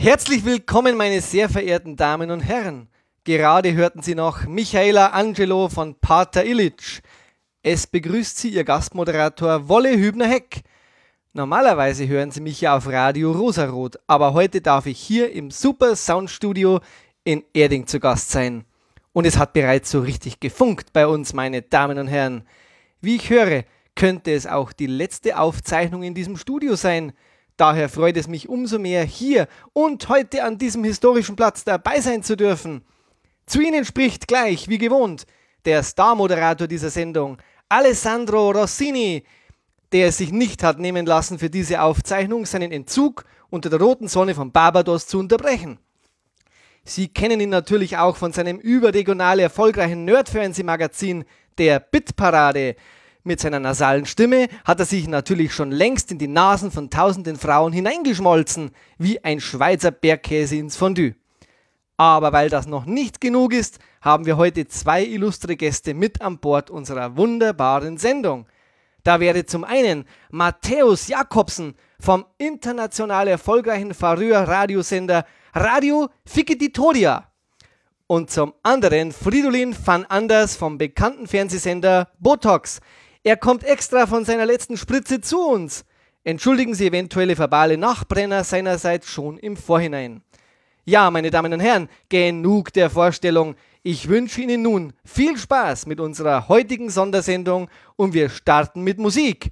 Herzlich willkommen, meine sehr verehrten Damen und Herren. Gerade hörten Sie noch Michaela Angelo von Pater Illich. Es begrüßt Sie Ihr Gastmoderator Wolle Hübner-Heck. Normalerweise hören Sie mich ja auf Radio Rosarot, aber heute darf ich hier im Super Soundstudio in Erding zu Gast sein. Und es hat bereits so richtig gefunkt bei uns, meine Damen und Herren. Wie ich höre, könnte es auch die letzte Aufzeichnung in diesem Studio sein. Daher freut es mich umso mehr, hier und heute an diesem historischen Platz dabei sein zu dürfen. Zu Ihnen spricht gleich, wie gewohnt, der Star-Moderator dieser Sendung, Alessandro Rossini, der es sich nicht hat nehmen lassen, für diese Aufzeichnung seinen Entzug unter der roten Sonne von Barbados zu unterbrechen. Sie kennen ihn natürlich auch von seinem überregional erfolgreichen Nerdfernsehmagazin der Bitparade, mit seiner nasalen Stimme hat er sich natürlich schon längst in die Nasen von tausenden Frauen hineingeschmolzen, wie ein Schweizer Bergkäse ins Fondue. Aber weil das noch nicht genug ist, haben wir heute zwei illustre Gäste mit an Bord unserer wunderbaren Sendung. Da wäre zum einen Matthäus Jakobsen vom international erfolgreichen Faröer-Radiosender Radio Fikititoria. Und zum anderen Fridolin van Anders vom bekannten Fernsehsender Botox, er kommt extra von seiner letzten Spritze zu uns. Entschuldigen Sie eventuelle verbale Nachbrenner seinerseits schon im Vorhinein. Ja, meine Damen und Herren, genug der Vorstellung. Ich wünsche Ihnen nun viel Spaß mit unserer heutigen Sondersendung und wir starten mit Musik.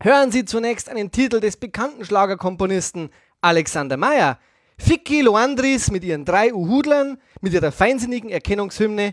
Hören Sie zunächst einen Titel des bekannten Schlagerkomponisten Alexander Meyer. Ficky Loandris mit ihren drei Uhudlern, mit ihrer feinsinnigen Erkennungshymne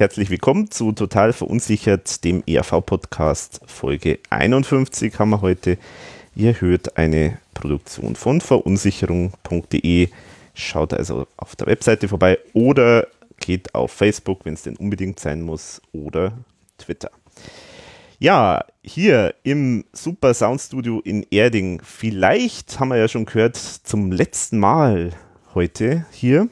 Herzlich willkommen zu Total Verunsichert, dem ERV-Podcast. Folge 51 haben wir heute. Ihr hört eine Produktion von verunsicherung.de. Schaut also auf der Webseite vorbei oder geht auf Facebook, wenn es denn unbedingt sein muss, oder Twitter. Ja, hier im Super Sound Studio in Erding. Vielleicht haben wir ja schon gehört, zum letzten Mal heute hier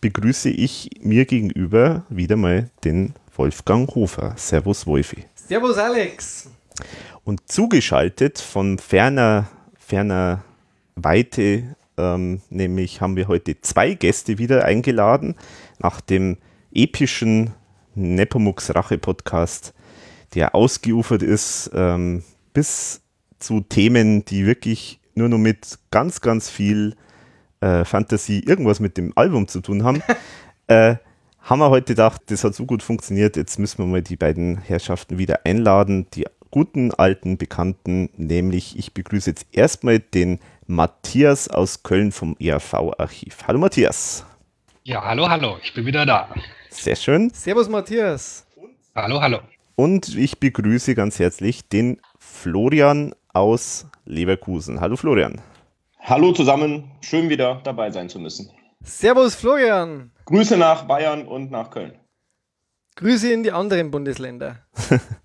begrüße ich mir gegenüber wieder mal den Wolfgang Hofer. Servus Wolfi. Servus Alex. Und zugeschaltet von ferner, ferner Weite, ähm, nämlich haben wir heute zwei Gäste wieder eingeladen nach dem epischen Nepomux Rache Podcast, der ausgeufert ist ähm, bis zu Themen, die wirklich nur noch mit ganz, ganz viel äh, Fantasy irgendwas mit dem Album zu tun haben, äh, haben wir heute gedacht, das hat so gut funktioniert, jetzt müssen wir mal die beiden Herrschaften wieder einladen, die guten alten Bekannten, nämlich ich begrüße jetzt erstmal den Matthias aus Köln vom ERV-Archiv. Hallo Matthias. Ja, hallo, hallo, ich bin wieder da. Sehr schön. Servus Matthias. Hallo, hallo. Und ich begrüße ganz herzlich den Florian aus Leverkusen. Hallo Florian. Hallo zusammen, schön wieder dabei sein zu müssen. Servus Florian. Grüße nach Bayern und nach Köln. Grüße in die anderen Bundesländer.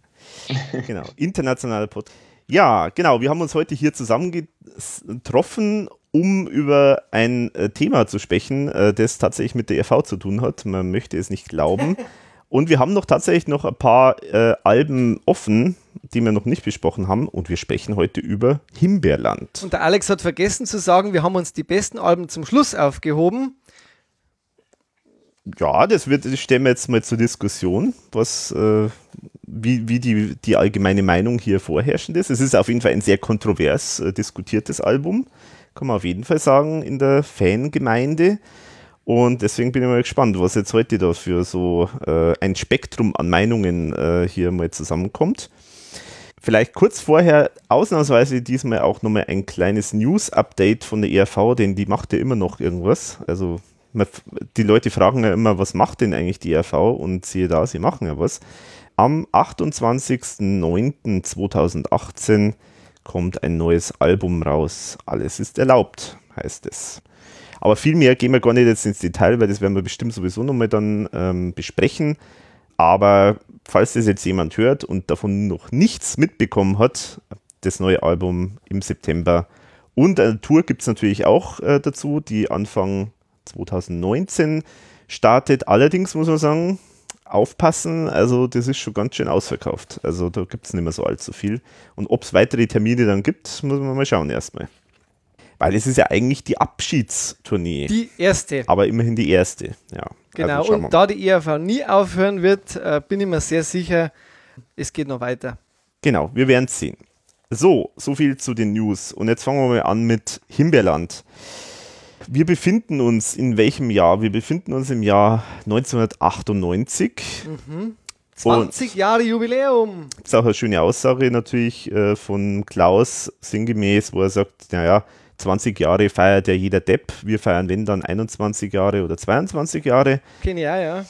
genau, internationaler Pod. Ja, genau, wir haben uns heute hier zusammengetroffen, um über ein äh, Thema zu sprechen, äh, das tatsächlich mit der ERV zu tun hat. Man möchte es nicht glauben. Und wir haben noch tatsächlich noch ein paar äh, Alben offen, die wir noch nicht besprochen haben. Und wir sprechen heute über Himbeerland. Und der Alex hat vergessen zu sagen, wir haben uns die besten Alben zum Schluss aufgehoben. Ja, das, wird, das stellen wir jetzt mal zur Diskussion, was, äh, wie, wie die, die allgemeine Meinung hier vorherrschend ist. Es ist auf jeden Fall ein sehr kontrovers äh, diskutiertes Album, kann man auf jeden Fall sagen, in der Fangemeinde. Und deswegen bin ich mal gespannt, was jetzt heute da für so äh, ein Spektrum an Meinungen äh, hier mal zusammenkommt. Vielleicht kurz vorher ausnahmsweise diesmal auch nochmal ein kleines News-Update von der ERV, denn die macht ja immer noch irgendwas. Also man, die Leute fragen ja immer, was macht denn eigentlich die ERV? Und siehe da, sie machen ja was. Am 28.09.2018 kommt ein neues Album raus. Alles ist erlaubt, heißt es. Aber viel mehr gehen wir gar nicht jetzt ins Detail, weil das werden wir bestimmt sowieso nochmal dann ähm, besprechen. Aber falls das jetzt jemand hört und davon noch nichts mitbekommen hat, das neue Album im September und eine Tour gibt es natürlich auch äh, dazu, die Anfang 2019 startet. Allerdings muss man sagen, aufpassen, also das ist schon ganz schön ausverkauft. Also da gibt es nicht mehr so allzu viel. Und ob es weitere Termine dann gibt, muss man mal schauen erstmal. Weil es ist ja eigentlich die Abschiedstournee. Die erste. Aber immerhin die erste, ja. Genau, Also schauen wir und da die ERV nie aufhören wird, äh, bin ich mir sehr sicher, es geht noch weiter. Genau, wir werden es sehen. So, so viel zu den News. Und jetzt fangen wir mal an mit Himbeerland. Wir befinden uns in welchem Jahr? Wir befinden uns im Jahr 1998. 20 Jahre Jubiläum. Das ist auch eine schöne Aussage natürlich äh, von Klaus sinngemäß, wo er sagt, naja, 20 Jahre feiert ja jeder Depp. Wir feiern, wenn dann 21 Jahre oder 22 Jahre. Auch, ja.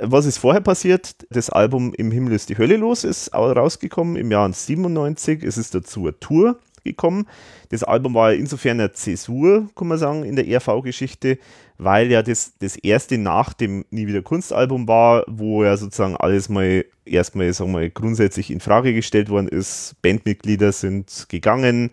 Was ist vorher passiert? Das Album Im Himmel ist die Hölle los ist au- rausgekommen im Jahr 97. Es ist dazu eine Tour gekommen. Das Album war insofern eine Zäsur, kann man sagen, in der ERV-Geschichte, weil ja das, das erste nach dem Nie wieder Kunstalbum war, wo ja sozusagen alles mal erstmal, sagen wir grundsätzlich in Frage gestellt worden ist. Bandmitglieder sind gegangen.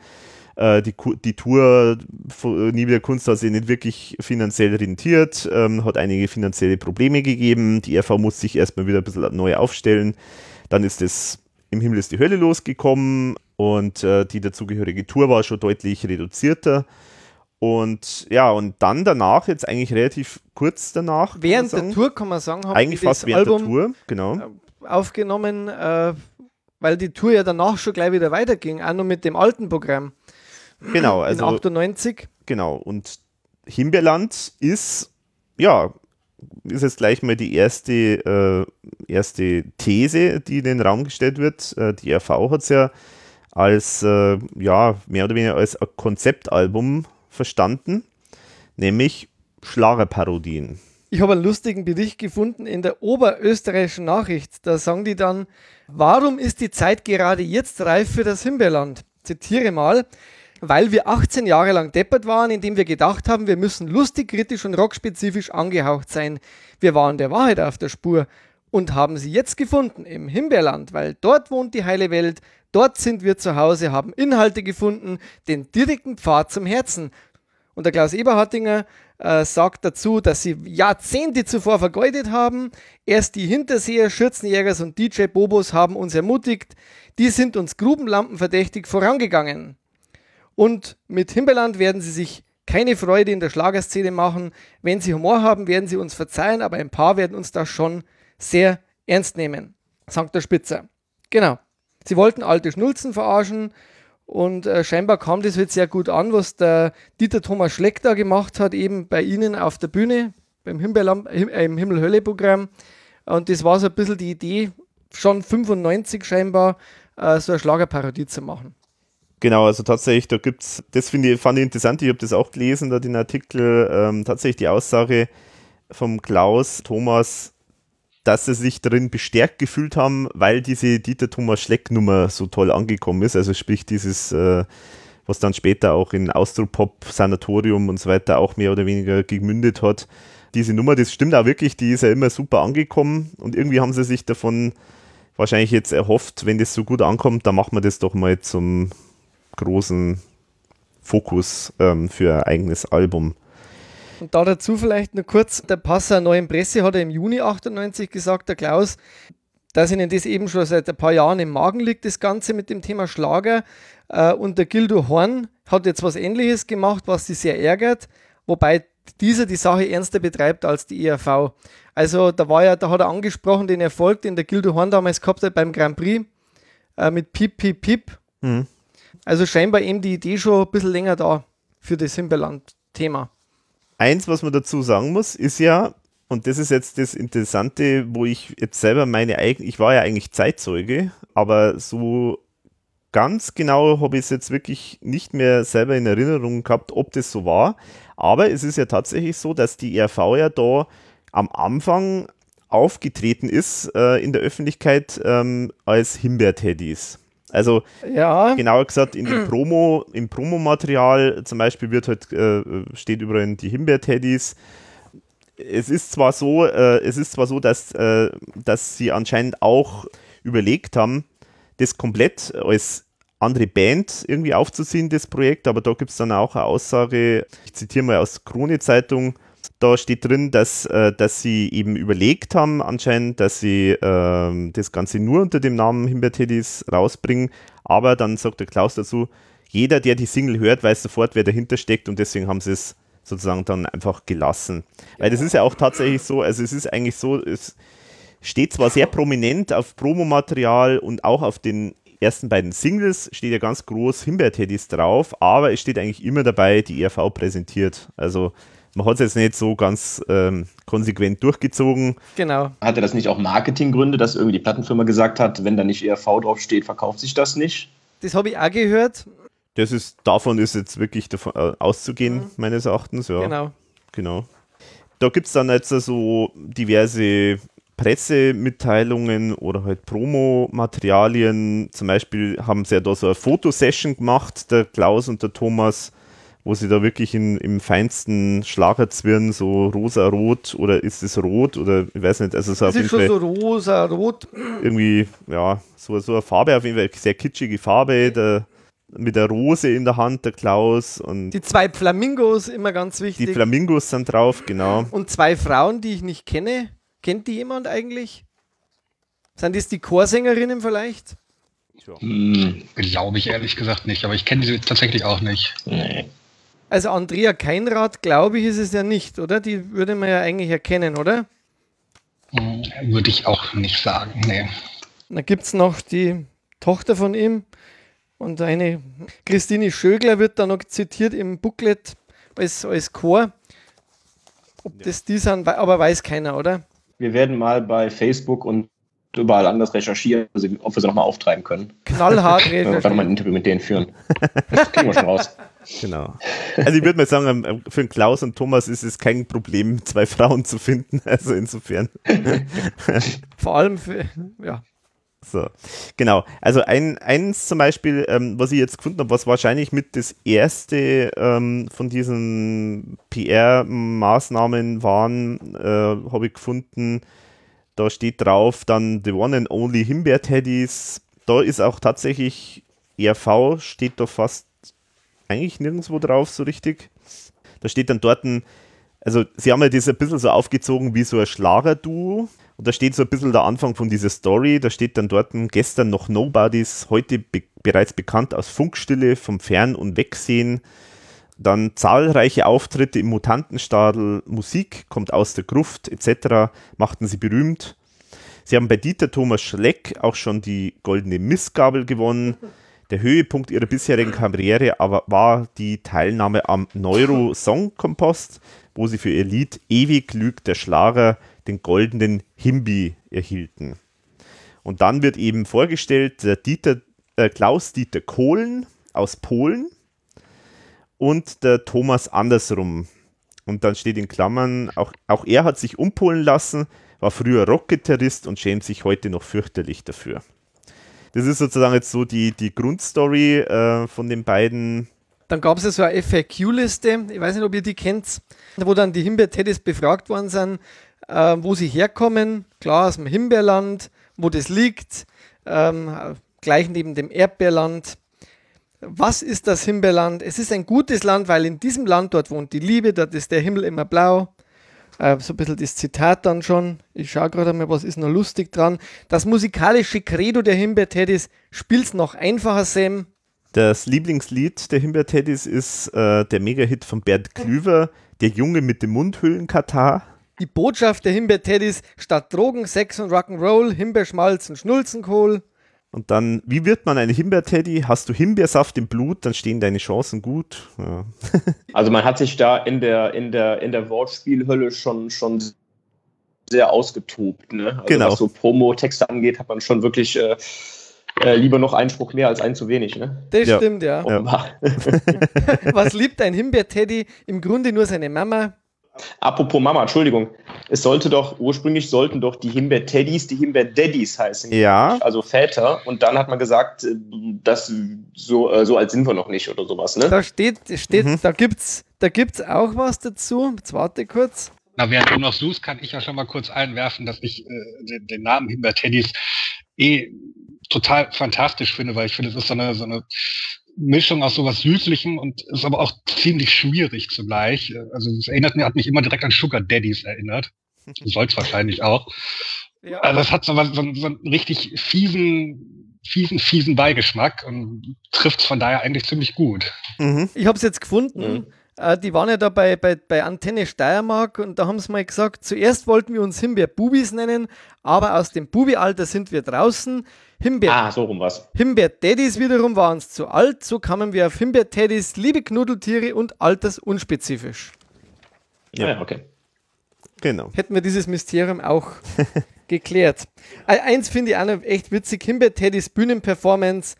Äh, die, die Tour von Nie wieder Kunst hat sich nicht wirklich finanziell rentiert, ähm, hat einige finanzielle Probleme gegeben. Die RV muss sich erstmal wieder ein bisschen neu aufstellen. Dann ist es im Himmel ist die Hölle losgekommen und äh, die dazugehörige Tour war schon deutlich reduzierter. Und ja, und dann danach, jetzt eigentlich relativ kurz danach, Während sagen, der Tour, kann man sagen, haben eigentlich fast während Album der Tour, genau. aufgenommen, äh, weil die Tour ja danach schon gleich wieder weiterging, auch noch mit dem alten Programm Genau, in also 98. Genau, und Himbeerland ist, ja, ist jetzt gleich mal die erste, äh, erste These, die in den Raum gestellt wird. Äh, die RV hat es ja als, äh, ja, mehr oder weniger als ein Konzeptalbum verstanden, nämlich Schlagerparodien. Ich habe einen lustigen Bericht gefunden in der oberösterreichischen Nachricht. Da sagen die dann, warum ist die Zeit gerade jetzt reif für das Himbeerland? Zitiere mal. Weil wir 18 Jahre lang deppert waren, indem wir gedacht haben, wir müssen lustig, kritisch und rockspezifisch angehaucht sein. Wir waren der Wahrheit auf der Spur und haben sie jetzt gefunden im Himbeerland, weil dort wohnt die heile Welt, dort sind wir zu Hause, haben Inhalte gefunden, den direkten Pfad zum Herzen. Und der Klaus Eberhardinger äh, sagt dazu, dass sie Jahrzehnte zuvor vergeudet haben. Erst die Hinterseher, Schürzenjägers und DJ Bobos haben uns ermutigt. Die sind uns grubenlampenverdächtig vorangegangen. Und mit Himbeerland werden sie sich keine Freude in der Schlagerszene machen. Wenn sie Humor haben, werden sie uns verzeihen, aber ein paar werden uns das schon sehr ernst nehmen, sagt der Spitzer. Genau. Sie wollten alte Schnulzen verarschen und äh, scheinbar kam das jetzt sehr gut an, was der Dieter Thomas Schleck da gemacht hat, eben bei Ihnen auf der Bühne, beim Him äh, im Himmel-Hölle-Programm. Und das war so ein bisschen die Idee, schon 95 scheinbar, äh, so eine Schlagerparodie zu machen. Genau, also tatsächlich, da gibt's, das finde ich, fand ich interessant, ich habe das auch gelesen, da den Artikel, ähm, tatsächlich die Aussage vom Klaus Thomas, dass sie sich darin bestärkt gefühlt haben, weil diese Dieter Thomas Schleck Nummer so toll angekommen ist, also sprich dieses, äh, was dann später auch in Austropop, Sanatorium und so weiter auch mehr oder weniger gemündet hat. Diese Nummer, das stimmt auch wirklich, die ist ja immer super angekommen und irgendwie haben sie sich davon wahrscheinlich jetzt erhofft, wenn das so gut ankommt, dann machen wir das doch mal zum großen Fokus ähm, für ein eigenes Album. Und da dazu vielleicht nur kurz, der Passer Neuen Presse hat er im Juni 98 gesagt, der Klaus, dass ihnen das eben schon seit ein paar Jahren im Magen liegt, das Ganze mit dem Thema Schlager. Äh, und der Gildo Horn hat jetzt was ähnliches gemacht, was sie sehr ärgert, wobei dieser die Sache ernster betreibt als die ERV. Also da war ja, da hat er angesprochen den Erfolg, den der Gildo Horn damals gehabt hat beim Grand Prix äh, mit Pip Pip Pip. Mhm. Also scheinbar eben die Idee schon ein bisschen länger da für das Himbeerland-Thema. Eins, was man dazu sagen muss, ist ja, und das ist jetzt das Interessante, wo ich jetzt selber meine eigene, ich war ja eigentlich Zeitzeuge, aber so ganz genau habe ich es jetzt wirklich nicht mehr selber in Erinnerung gehabt, ob das so war. Aber es ist ja tatsächlich so, dass die ERV ja da am Anfang aufgetreten ist äh, in der Öffentlichkeit ähm, als Himbeerteddys. Also Ja, genauer gesagt in dem Promo, im Promomaterial zum Beispiel wird halt, äh, steht überall die Himbeer-Teddys. Es ist zwar so, äh, es ist zwar so, dass, äh, dass sie anscheinend auch überlegt haben, das komplett als andere Band irgendwie aufzuziehen, das Projekt, aber da gibt es dann auch eine Aussage, ich zitiere mal aus Krone-Zeitung, da steht drin, dass, äh, dass sie eben überlegt haben, anscheinend, dass sie ähm, das Ganze nur unter dem Namen Himbeer-Teddys rausbringen, aber dann sagt der Klaus dazu, jeder, der die Single hört, weiß sofort, wer dahinter steckt und deswegen haben sie es sozusagen dann einfach gelassen. Weil das ist ja auch tatsächlich so, also es ist eigentlich so, es steht zwar sehr prominent auf Promomaterial und auch auf den ersten beiden Singles steht ja ganz groß Himbeer-Teddys drauf, aber es steht eigentlich immer dabei, die ERV präsentiert. Also man hat es jetzt nicht so ganz ähm, konsequent durchgezogen. genau. Hatte das nicht auch Marketinggründe, dass irgendwie die Plattenfirma gesagt hat, wenn da nicht ERV draufsteht, verkauft sich das nicht? Das habe ich auch gehört. Das ist, davon ist jetzt wirklich davon, äh, auszugehen, meines Erachtens, ja. Genau. Genau. Da gibt es dann jetzt so diverse Pressemitteilungen oder halt Promomaterialien. Zum Beispiel haben sie ja da so eine Fotosession gemacht, der Klaus und der Thomas, wo sie da wirklich in, im feinsten Schlagerzwirn so rosa-rot oder ist es rot oder ich weiß nicht, also so auf ist jeden schon Fall so rosa, rot. irgendwie, ja, so, so eine Farbe, auf jeden Fall sehr kitschige Farbe, der, mit der Rose in der Hand, der Klaus und Die zwei Flamingos, immer ganz die wichtig. Flamingos sind drauf, genau. Und zwei Frauen, die ich nicht kenne. Kennt die jemand eigentlich? Sind das die Chorsängerinnen vielleicht? Hm, Glaube ich ehrlich gesagt nicht, aber ich kenne sie tatsächlich auch nicht. Nee. Also Andrea Keinrad, glaube ich, ist es ja nicht, oder? Die würde man ja eigentlich erkennen, oder? Hm, Würde ich auch nicht sagen. Nee. Da gibt es noch die Tochter von ihm und eine Christine Schögler wird da noch zitiert im Booklet als, als Chor. Ob das die sind, aber weiß keiner, oder? Wir werden mal bei Facebook und überall anders recherchieren, also ob wir sie nochmal auftreiben können. Knallhart wir gerade mal ein. Interview mit denen führen. Das kriegen wir schon raus. Genau. Also ich würde mal sagen, ähm, für Klaus und Thomas ist es kein Problem, zwei Frauen zu finden. Also insofern. Vor allem für, ja. So. Genau. Also ein, eins zum Beispiel, ähm, was ich jetzt gefunden habe, was wahrscheinlich mit das erste ähm, von diesen PR-Maßnahmen waren, äh, habe ich gefunden. Da steht drauf dann The One and Only Himbeer Teddys. Da ist auch tatsächlich ERV, steht da fast eigentlich nirgendwo drauf so richtig. Da steht dann dort ein, also sie haben ja das ein bisschen so aufgezogen wie so ein Schlagerduo. Und da steht so ein bisschen der Anfang von dieser Story. Da steht dann dort ein, gestern noch Nobodies, heute be bereits bekannt aus Funkstille, vom Fern- und Wegsehen. Dann zahlreiche Auftritte im Mutantenstadel, Musik kommt aus der Gruft etc. machten sie berühmt. Sie haben bei Dieter Thomas Schleck auch schon die goldene Missgabel gewonnen. Der Höhepunkt ihrer bisherigen Karriere aber war die Teilnahme am Neuro Song Compost, wo sie für ihr Lied Ewig lügt der Schlager den goldenen Himbi erhielten. Und dann wird eben vorgestellt der Dieter, äh, Klaus-Dieter Kohlen aus Polen und der Thomas andersrum. Und dann steht in Klammern, auch, auch er hat sich umpolen lassen, war früher Rockgitarrist und schämt sich heute noch fürchterlich dafür. Das ist sozusagen jetzt so die, die Grundstory äh, von den beiden. Dann gab es ja so eine FAQ-Liste, ich weiß nicht, ob ihr die kennt, wo dann die Himbeer-Teddys befragt worden sind, äh, wo sie herkommen, klar aus dem Himbeerland, wo das liegt, ähm, gleich neben dem Erdbeerland. Was ist das Himbeerland? Es ist ein gutes Land, weil in diesem Land dort wohnt die Liebe, dort ist der Himmel immer blau. Äh, so ein bisschen das Zitat dann schon. Ich schaue gerade mal, was ist noch lustig dran. Das musikalische Credo der Himbeer-Teddys spielt's noch einfacher, Sam. Das Lieblingslied der Himbeer-Teddys ist äh, der Mega-Hit von Bernd Klüver, Der Junge mit dem Mundhöhlenkatar. Die Botschaft der Himbeer-Teddys statt Drogen, Sex und Rock'n'Roll, Himbeerschmalz und Schnulzenkohl. Und dann, wie wird man ein Himbeer-Teddy? Hast du Himbeersaft im Blut, dann stehen deine Chancen gut. Ja. Also man hat sich da in der, in der, in der Wortspielhölle schon, schon sehr ausgetobt. Ne? Also Genau. was so Promo-Texte angeht, hat man schon wirklich äh, äh, lieber noch einen Spruch mehr als einen zu wenig. Ne? Das Ja. stimmt, ja. Offenbar. Was liebt ein Himbeer-Teddy? Im Grunde nur seine Mama. Apropos Mama, Entschuldigung. Es sollte doch, ursprünglich sollten doch die Himbeer-Teddys die Himbeer-Daddies heißen. Ja. Also Väter. Und dann hat man gesagt, äh, das so, äh, so alt sind wir noch nicht oder sowas, ne? Da steht, steht da gibt's, da gibt's auch was dazu. Jetzt warte kurz. Na, während du noch suchst, kann ich ja schon mal kurz einwerfen, dass ich äh, den, den Namen Himbeer-Teddys eh total fantastisch finde, weil ich finde, es ist so eine, so eine Mischung aus sowas Süßlichem und ist aber auch ziemlich schwierig zugleich. Also es erinnert mir, hat mich immer direkt an Sugar Daddies erinnert. Soll es wahrscheinlich auch. Ja. Also es hat so, was, so, einen- so einen richtig fiesen, fiesen, fiesen Beigeschmack und trifft von daher eigentlich ziemlich gut. Mhm. Ich habe es jetzt gefunden. Mhm. Äh, die waren ja da bei, bei, bei Antenne Steiermark und da haben sie mal gesagt, zuerst wollten wir uns Himbeer-Bubis nennen, aber aus dem Bubi-Alter sind wir draußen. Himbeer, Ah, so rum was. Himbeer-Daddies wiederum waren uns zu alt, so kamen wir auf Himbeer-Teddys, liebe Knuddeltiere und altersunspezifisch. Ja. Ja, okay. Genau. Hätten wir dieses Mysterium auch geklärt. Äh, Eins finde ich auch noch echt witzig, Himbeer-Teddys Bühnenperformance.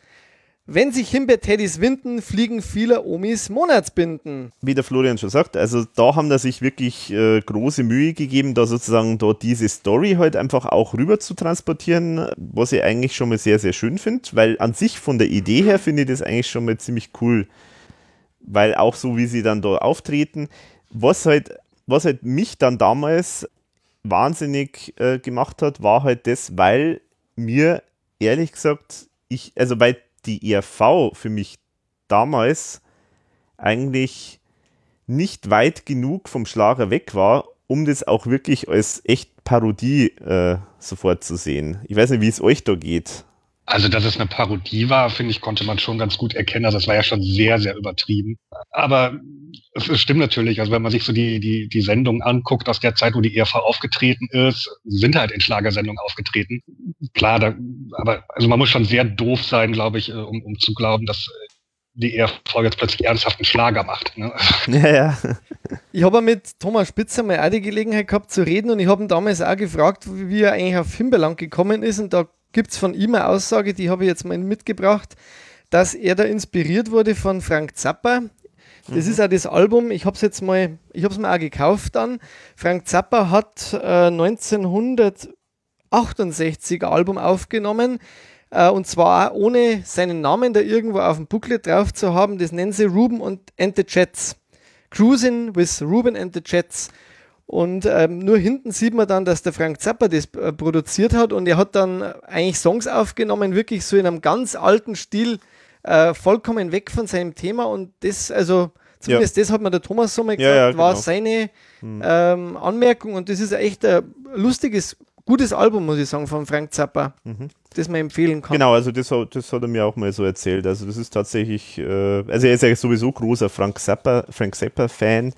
Wenn sich Himbeer-Teddys winden, fliegen vieler Omis Monatsbinden. Wie der Florian schon sagt, also da haben da sich wirklich äh, große Mühe gegeben, da sozusagen da diese Story halt einfach auch rüber zu transportieren, was ich eigentlich schon mal sehr, sehr schön finde, weil an sich von der Idee her finde ich das eigentlich schon mal ziemlich cool, weil auch so wie sie dann da auftreten, was halt, was halt mich dann damals wahnsinnig äh, gemacht hat, war halt das, weil mir ehrlich gesagt, ich, also weil die ERV für mich damals eigentlich nicht weit genug vom Schlager weg war, um das auch wirklich als echt Parodie äh, sofort zu sehen. Ich weiß nicht, wie es euch da geht. Also, dass es eine Parodie war, finde ich, konnte man schon ganz gut erkennen. Also, das war ja schon sehr, sehr übertrieben. Aber es, es stimmt natürlich. Also, wenn man sich so die, die, die Sendungen anguckt aus der Zeit, wo die ERV aufgetreten ist, sind halt in Schlagersendungen aufgetreten. Klar, da, aber also man muss schon sehr doof sein, glaube ich, äh, um, um zu glauben, dass die ERV jetzt plötzlich ernsthaft einen Schlager macht. Ne? Ja, ja. Ich habe mit Thomas Spitzer mal auch die Gelegenheit gehabt zu reden und ich habe ihn damals auch gefragt, wie wie er eigentlich auf Himbeerland gekommen ist und da gibt es von ihm eine Aussage, die habe ich jetzt mal mitgebracht, dass er da inspiriert wurde von Frank Zappa. Das ist auch das Album, ich habe es jetzt mal, ich habe es mir auch gekauft dann. Frank Zappa hat äh, 1968 ein Album aufgenommen, äh, und zwar ohne seinen Namen da irgendwo auf dem Booklet drauf zu haben. Das nennen sie Ruben und and the Jets. Cruising with Ruben and the Jets. Und ähm, nur hinten sieht man dann, dass der Frank Zappa das äh, produziert hat und er hat dann eigentlich Songs aufgenommen, wirklich so in einem ganz alten Stil, äh, vollkommen weg von seinem Thema und das, also zumindest das hat mir der Thomas so mal Ja, gesagt, ja, war genau. seine ähm, Anmerkung und das ist echt ein lustiges, gutes Album, muss ich sagen, von Frank Zappa, das man empfehlen kann. Genau, also das, hat- das hat er mir auch mal so erzählt. Also das ist tatsächlich, äh, also er ist ja sowieso großer Frank Zappa, Frank Zappa-Fan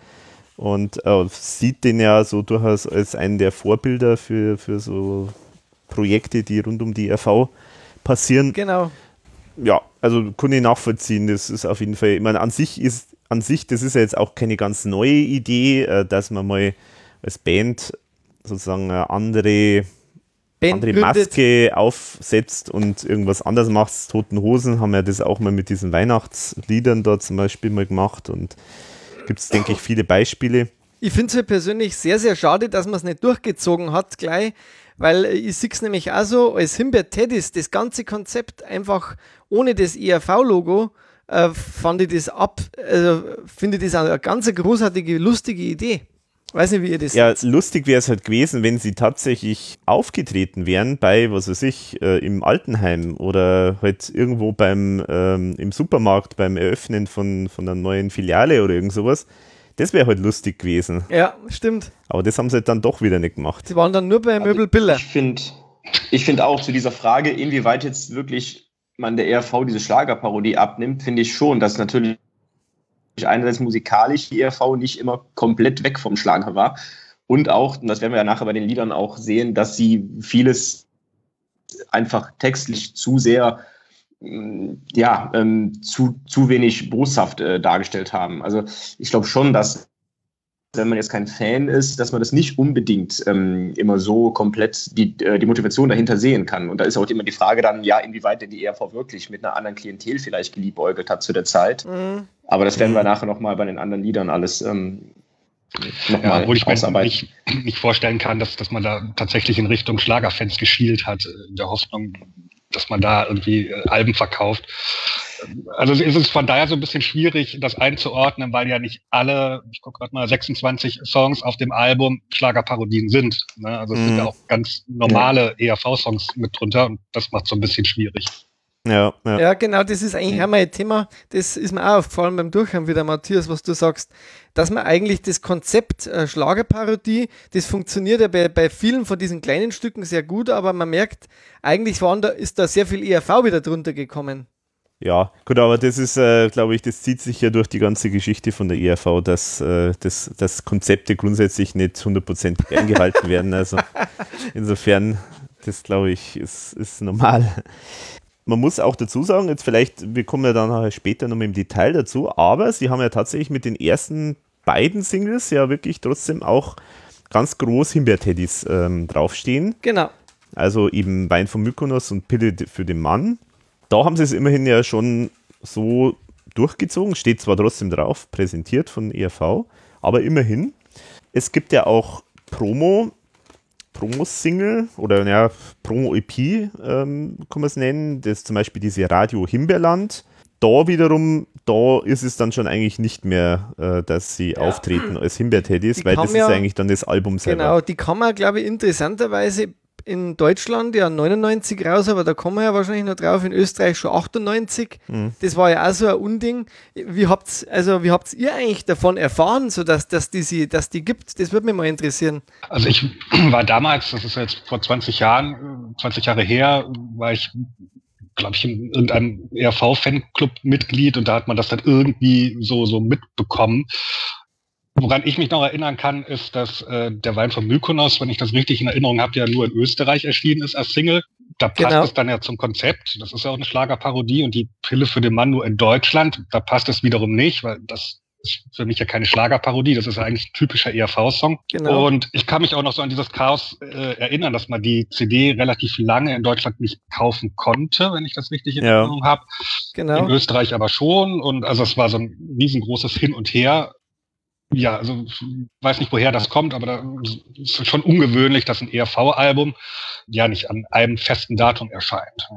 und äh, sieht den ja so durchaus als einen der Vorbilder für, für so Projekte, die rund um die RV passieren. Genau. Ja, also kann ich nachvollziehen. Das ist auf jeden Fall, ich meine, an sich ist, an sich, das ist ja jetzt auch keine ganz neue Idee, äh, dass man mal als Band sozusagen eine andere Band andere gründet. Maske aufsetzt und irgendwas anderes macht. Toten Hosen haben ja das auch mal mit diesen Weihnachtsliedern da zum Beispiel mal gemacht und gibt es, denke ich, viele Beispiele. Ich finde es halt persönlich sehr, sehr schade, dass man es nicht durchgezogen hat gleich, weil ich sehe es nämlich auch so, als Himbeer Teddys, das ganze Konzept einfach ohne das ERV-Logo, äh, fand ich das ab, also finde ich das eine ganz großartige, lustige Idee. Weiß nicht, wie ihr das Ja, seht. lustig wäre es halt gewesen, wenn sie tatsächlich aufgetreten wären bei, was weiß ich, äh, im Altenheim oder halt irgendwo beim, ähm, im Supermarkt beim Eröffnen von, von einer neuen Filiale oder irgend sowas. Das wäre halt lustig gewesen. Ja, stimmt. Aber das haben sie halt dann doch wieder nicht gemacht. Sie waren dann nur bei Möbel Biller. Ich finde ich find auch zu dieser Frage, inwieweit jetzt wirklich man der ERV diese Schlagerparodie abnimmt, finde ich schon, dass natürlich einerseits musikalisch die ERV nicht immer komplett weg vom Schlager war. Und auch, und das werden wir ja nachher bei den Liedern auch sehen, dass sie vieles einfach textlich zu sehr, mh, ja, ähm, zu, zu wenig boshaft äh, dargestellt haben. Also ich glaube schon, dass wenn man jetzt kein Fan ist, dass man das nicht unbedingt ähm, immer so komplett die, äh, die Motivation dahinter sehen kann. Und da ist auch immer die Frage dann, ja, inwieweit denn die ERV wirklich mit einer anderen Klientel vielleicht geliebäugelt hat zu der Zeit. Mhm. Aber das werden wir nachher nochmal bei den anderen Liedern alles ähm, ja, obwohl ich mir nicht, nicht vorstellen kann, dass, dass man da tatsächlich in Richtung Schlagerfans geschielt hat, in der Hoffnung, dass man da irgendwie äh, Alben verkauft. Also es ist von daher so ein bisschen schwierig, das einzuordnen, weil ja nicht alle, ich gucke gerade mal, 26 Songs auf dem Album Schlagerparodien sind. Ne? Also es mm. sind ja mhm. auch ganz normale ERV-Songs mit drunter und das macht so ein bisschen schwierig. Ja, ja. ja, genau, das ist eigentlich auch mein Thema. Das ist mir auch aufgefallen beim Durchhören wieder, Matthias, was du sagst, dass man eigentlich das Konzept äh, Schlagerparodie, das funktioniert ja bei, bei vielen von diesen kleinen Stücken sehr gut, aber man merkt, eigentlich waren da, ist da sehr viel ERV wieder drunter gekommen. Ja, gut, aber das ist, äh, glaube ich, das zieht sich ja durch die ganze Geschichte von der ERV, dass, äh, das, dass Konzepte grundsätzlich nicht hundertprozentig eingehalten werden. Also insofern, das glaube ich, ist, ist normal man muss auch dazu sagen, jetzt vielleicht, wir kommen ja dann später noch im Detail dazu, aber sie haben ja tatsächlich mit den ersten beiden Singles ja wirklich trotzdem auch ganz groß Himbeerteddys ähm, draufstehen. Genau. Also eben Wein von Mykonos und Pille für den Mann. Da haben sie es immerhin ja schon so durchgezogen, steht zwar trotzdem drauf, präsentiert von ERV, aber immerhin. Es gibt ja auch Promo Promo-Single oder ja, Promo-EP, ähm, kann man es nennen. Das ist zum Beispiel diese Radio Himbeerland. Da wiederum, da ist es dann schon eigentlich nicht mehr, äh, dass sie ja. auftreten als Himbeerteddys, weil das ja, ist eigentlich dann das Album selber. Genau, die kann man, glaube ich, interessanterweise in Deutschland ja 99 raus, aber da kommen wir ja wahrscheinlich noch drauf, in Österreich schon 98. Mhm. Das war ja auch so ein Unding. Wie habt also wie habt ihr eigentlich davon erfahren, so dass, dass, die, sie, dass die gibt? Das würde mich mal interessieren. Also ich war damals, das ist jetzt vor 20 Jahren, 20 Jahre her, war ich glaube ich, in irgendeinem ERV-Fanclub Mitglied und da hat man das dann irgendwie so, so mitbekommen. Woran ich mich noch erinnern kann, ist, dass äh, der Wein von Mykonos, wenn ich das richtig in Erinnerung habe, ja nur in Österreich erschienen ist als Single. Da passt genau. es dann ja zum Konzept. Das ist ja auch eine Schlagerparodie und die Pille für den Mann nur in Deutschland. Da passt es wiederum nicht, weil das ist für mich ja keine Schlagerparodie, das ist ja eigentlich ein typischer ERV-Song. Genau. Und ich kann mich auch noch so an dieses Chaos äh, erinnern, dass man die CD relativ lange in Deutschland nicht kaufen konnte, wenn ich das richtig in Erinnerung ja. habe. Genau. In Österreich aber schon. Und also es war so ein riesengroßes Hin und Her. Ja, also weiß nicht, woher das kommt, aber da ist schon ungewöhnlich, dass ein ERV-Album ja nicht an einem festen Datum erscheint.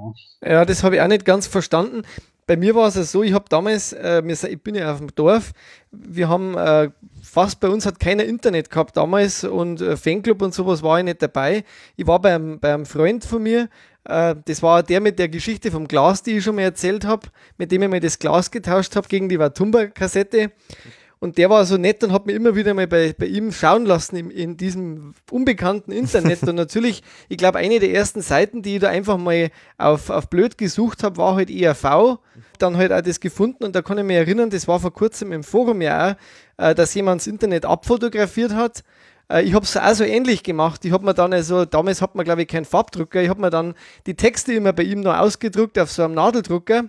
Ja, das habe ich auch nicht ganz verstanden. Bei mir war es ja so, ich habe damals, äh, ich bin ja auf dem Dorf, wir haben äh, fast bei uns hat keiner Internet gehabt damals und äh, Fanclub und sowas war ich nicht dabei. Ich war bei einem Freund von mir, äh, das war der mit der Geschichte vom Glas, die ich schon mal erzählt habe, mit dem ich mir das Glas getauscht habe gegen die Watumba-Kassette. Und der war so nett und hat mir immer wieder mal bei, bei ihm schauen lassen in, in diesem unbekannten Internet. und natürlich, ich glaube, eine der ersten Seiten, die ich da einfach mal auf, auf blöd gesucht habe, war halt ERV. Dann halt auch das gefunden und da kann ich mich erinnern, das war vor kurzem im Forum ja auch, äh, dass jemand das Internet abfotografiert hat. Äh, ich habe es auch so ähnlich gemacht. Ich habe mir dann also, damals hat man glaube ich keinen Farbdrucker, ich habe mir dann die Texte immer bei ihm noch ausgedruckt auf so einem Nadeldrucker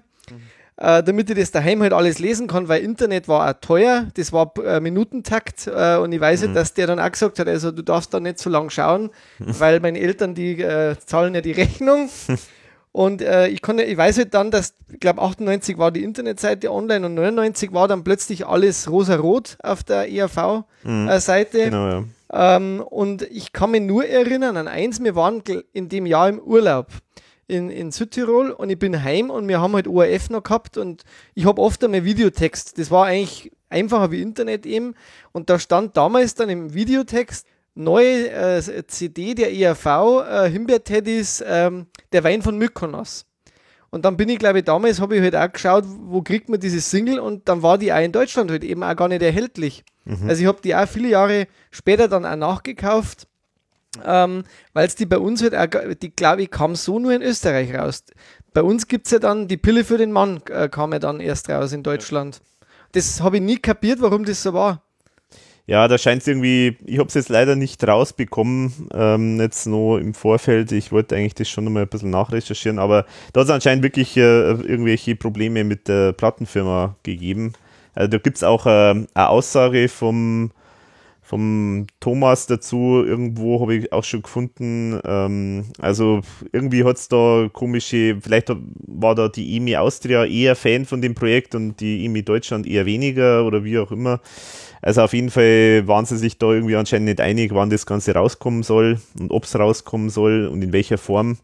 äh, damit ich das daheim halt alles lesen kann, weil Internet war auch teuer, das war äh, Minutentakt äh, und ich weiß mhm. dass der dann auch gesagt hat, also du darfst da nicht so lang schauen, weil meine Eltern, die äh, zahlen ja die Rechnung. Und äh, ich, konnte, ich weiß halt dann, dass, ich glaube, 98 war die Internetseite online und 99 war dann plötzlich alles rosa-rot auf der ERV-Seite. Mhm. Genau, ja. Ähm, und ich kann mich nur erinnern an eins, wir waren in dem Jahr im Urlaub in, in Südtirol und ich bin heim und wir haben halt ORF noch gehabt und ich habe oft einmal Videotext. Das war eigentlich einfacher wie Internet eben. Und da stand damals dann im Videotext neue äh, CD der ERV, äh, Himbeerteddys, ähm, der Wein von Mykonos. Und dann bin ich, glaube ich, damals habe ich halt auch geschaut, wo kriegt man diese Single und dann war die auch in Deutschland halt eben auch gar nicht erhältlich. Mhm. Also ich habe die auch viele Jahre später dann auch nachgekauft ähm, weil es die bei uns halt, die glaube ich, kam so nur in Österreich raus. Bei uns gibt es ja dann, die Pille für den Mann äh, kam ja dann erst raus in Deutschland. Das habe ich nie kapiert, warum das so war. Ja, da scheint es irgendwie, ich habe es jetzt leider nicht rausbekommen, ähm, jetzt nur im Vorfeld. Ich wollte eigentlich das schon nochmal ein bisschen nachrecherchieren, aber da hat es anscheinend wirklich äh, irgendwelche Probleme mit der Plattenfirma gegeben. Also da gibt es auch äh, eine Aussage vom vom Thomas dazu irgendwo habe ich auch schon gefunden. Ähm, also irgendwie hat es da komische, vielleicht war da die EMI Austria eher Fan von dem Projekt und die EMI Deutschland eher weniger oder wie auch immer. Also auf jeden Fall waren sie sich da irgendwie anscheinend nicht einig, wann das Ganze rauskommen soll und ob es rauskommen soll und in welcher Form.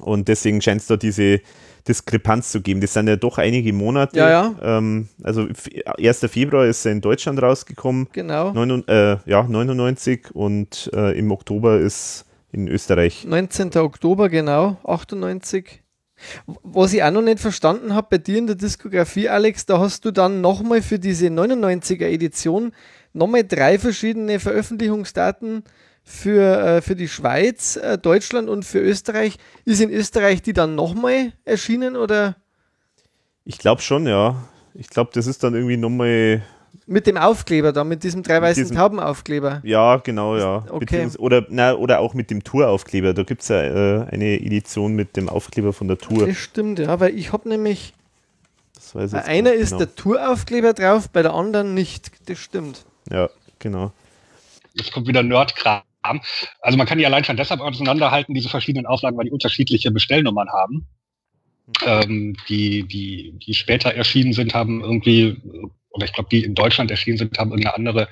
Und deswegen scheint es da diese Diskrepanz zu geben. Das sind ja doch einige Monate. Ja, ja. Ähm, also 1. Februar ist er in Deutschland rausgekommen. Genau. Neun, äh, ja, 99 und äh, im Oktober ist in Österreich. 19. Oktober, genau, 98. Was ich auch noch nicht verstanden habe bei dir in der Diskografie, Alex, da hast du dann nochmal für diese 99er Edition nochmal drei verschiedene Veröffentlichungsdaten äh, für die Schweiz, äh, Deutschland und für Österreich. Ist in Österreich die dann nochmal erschienen oder? Ich glaube schon, ja. Ich glaube, das ist dann irgendwie nochmal. Mit dem Aufkleber da, mit diesem drei weißen Taubenaufkleber. Ja, genau, ja. Okay. Oder, na, oder auch mit dem Touraufkleber. Da gibt es ja äh, eine Edition mit dem Aufkleber von der Tour. Das stimmt, ja, weil ich habe nämlich. bei einer ist genau. der Touraufkleber drauf, bei der anderen nicht. Das stimmt. Ja, genau. Jetzt kommt wieder Nerdkram. Also man kann die allein schon deshalb auseinanderhalten, diese verschiedenen Auflagen, weil die unterschiedliche Bestellnummern haben. Ähm, die, die, die später erschienen sind, haben irgendwie, oder ich glaube, die in Deutschland erschienen sind, haben irgendeine andere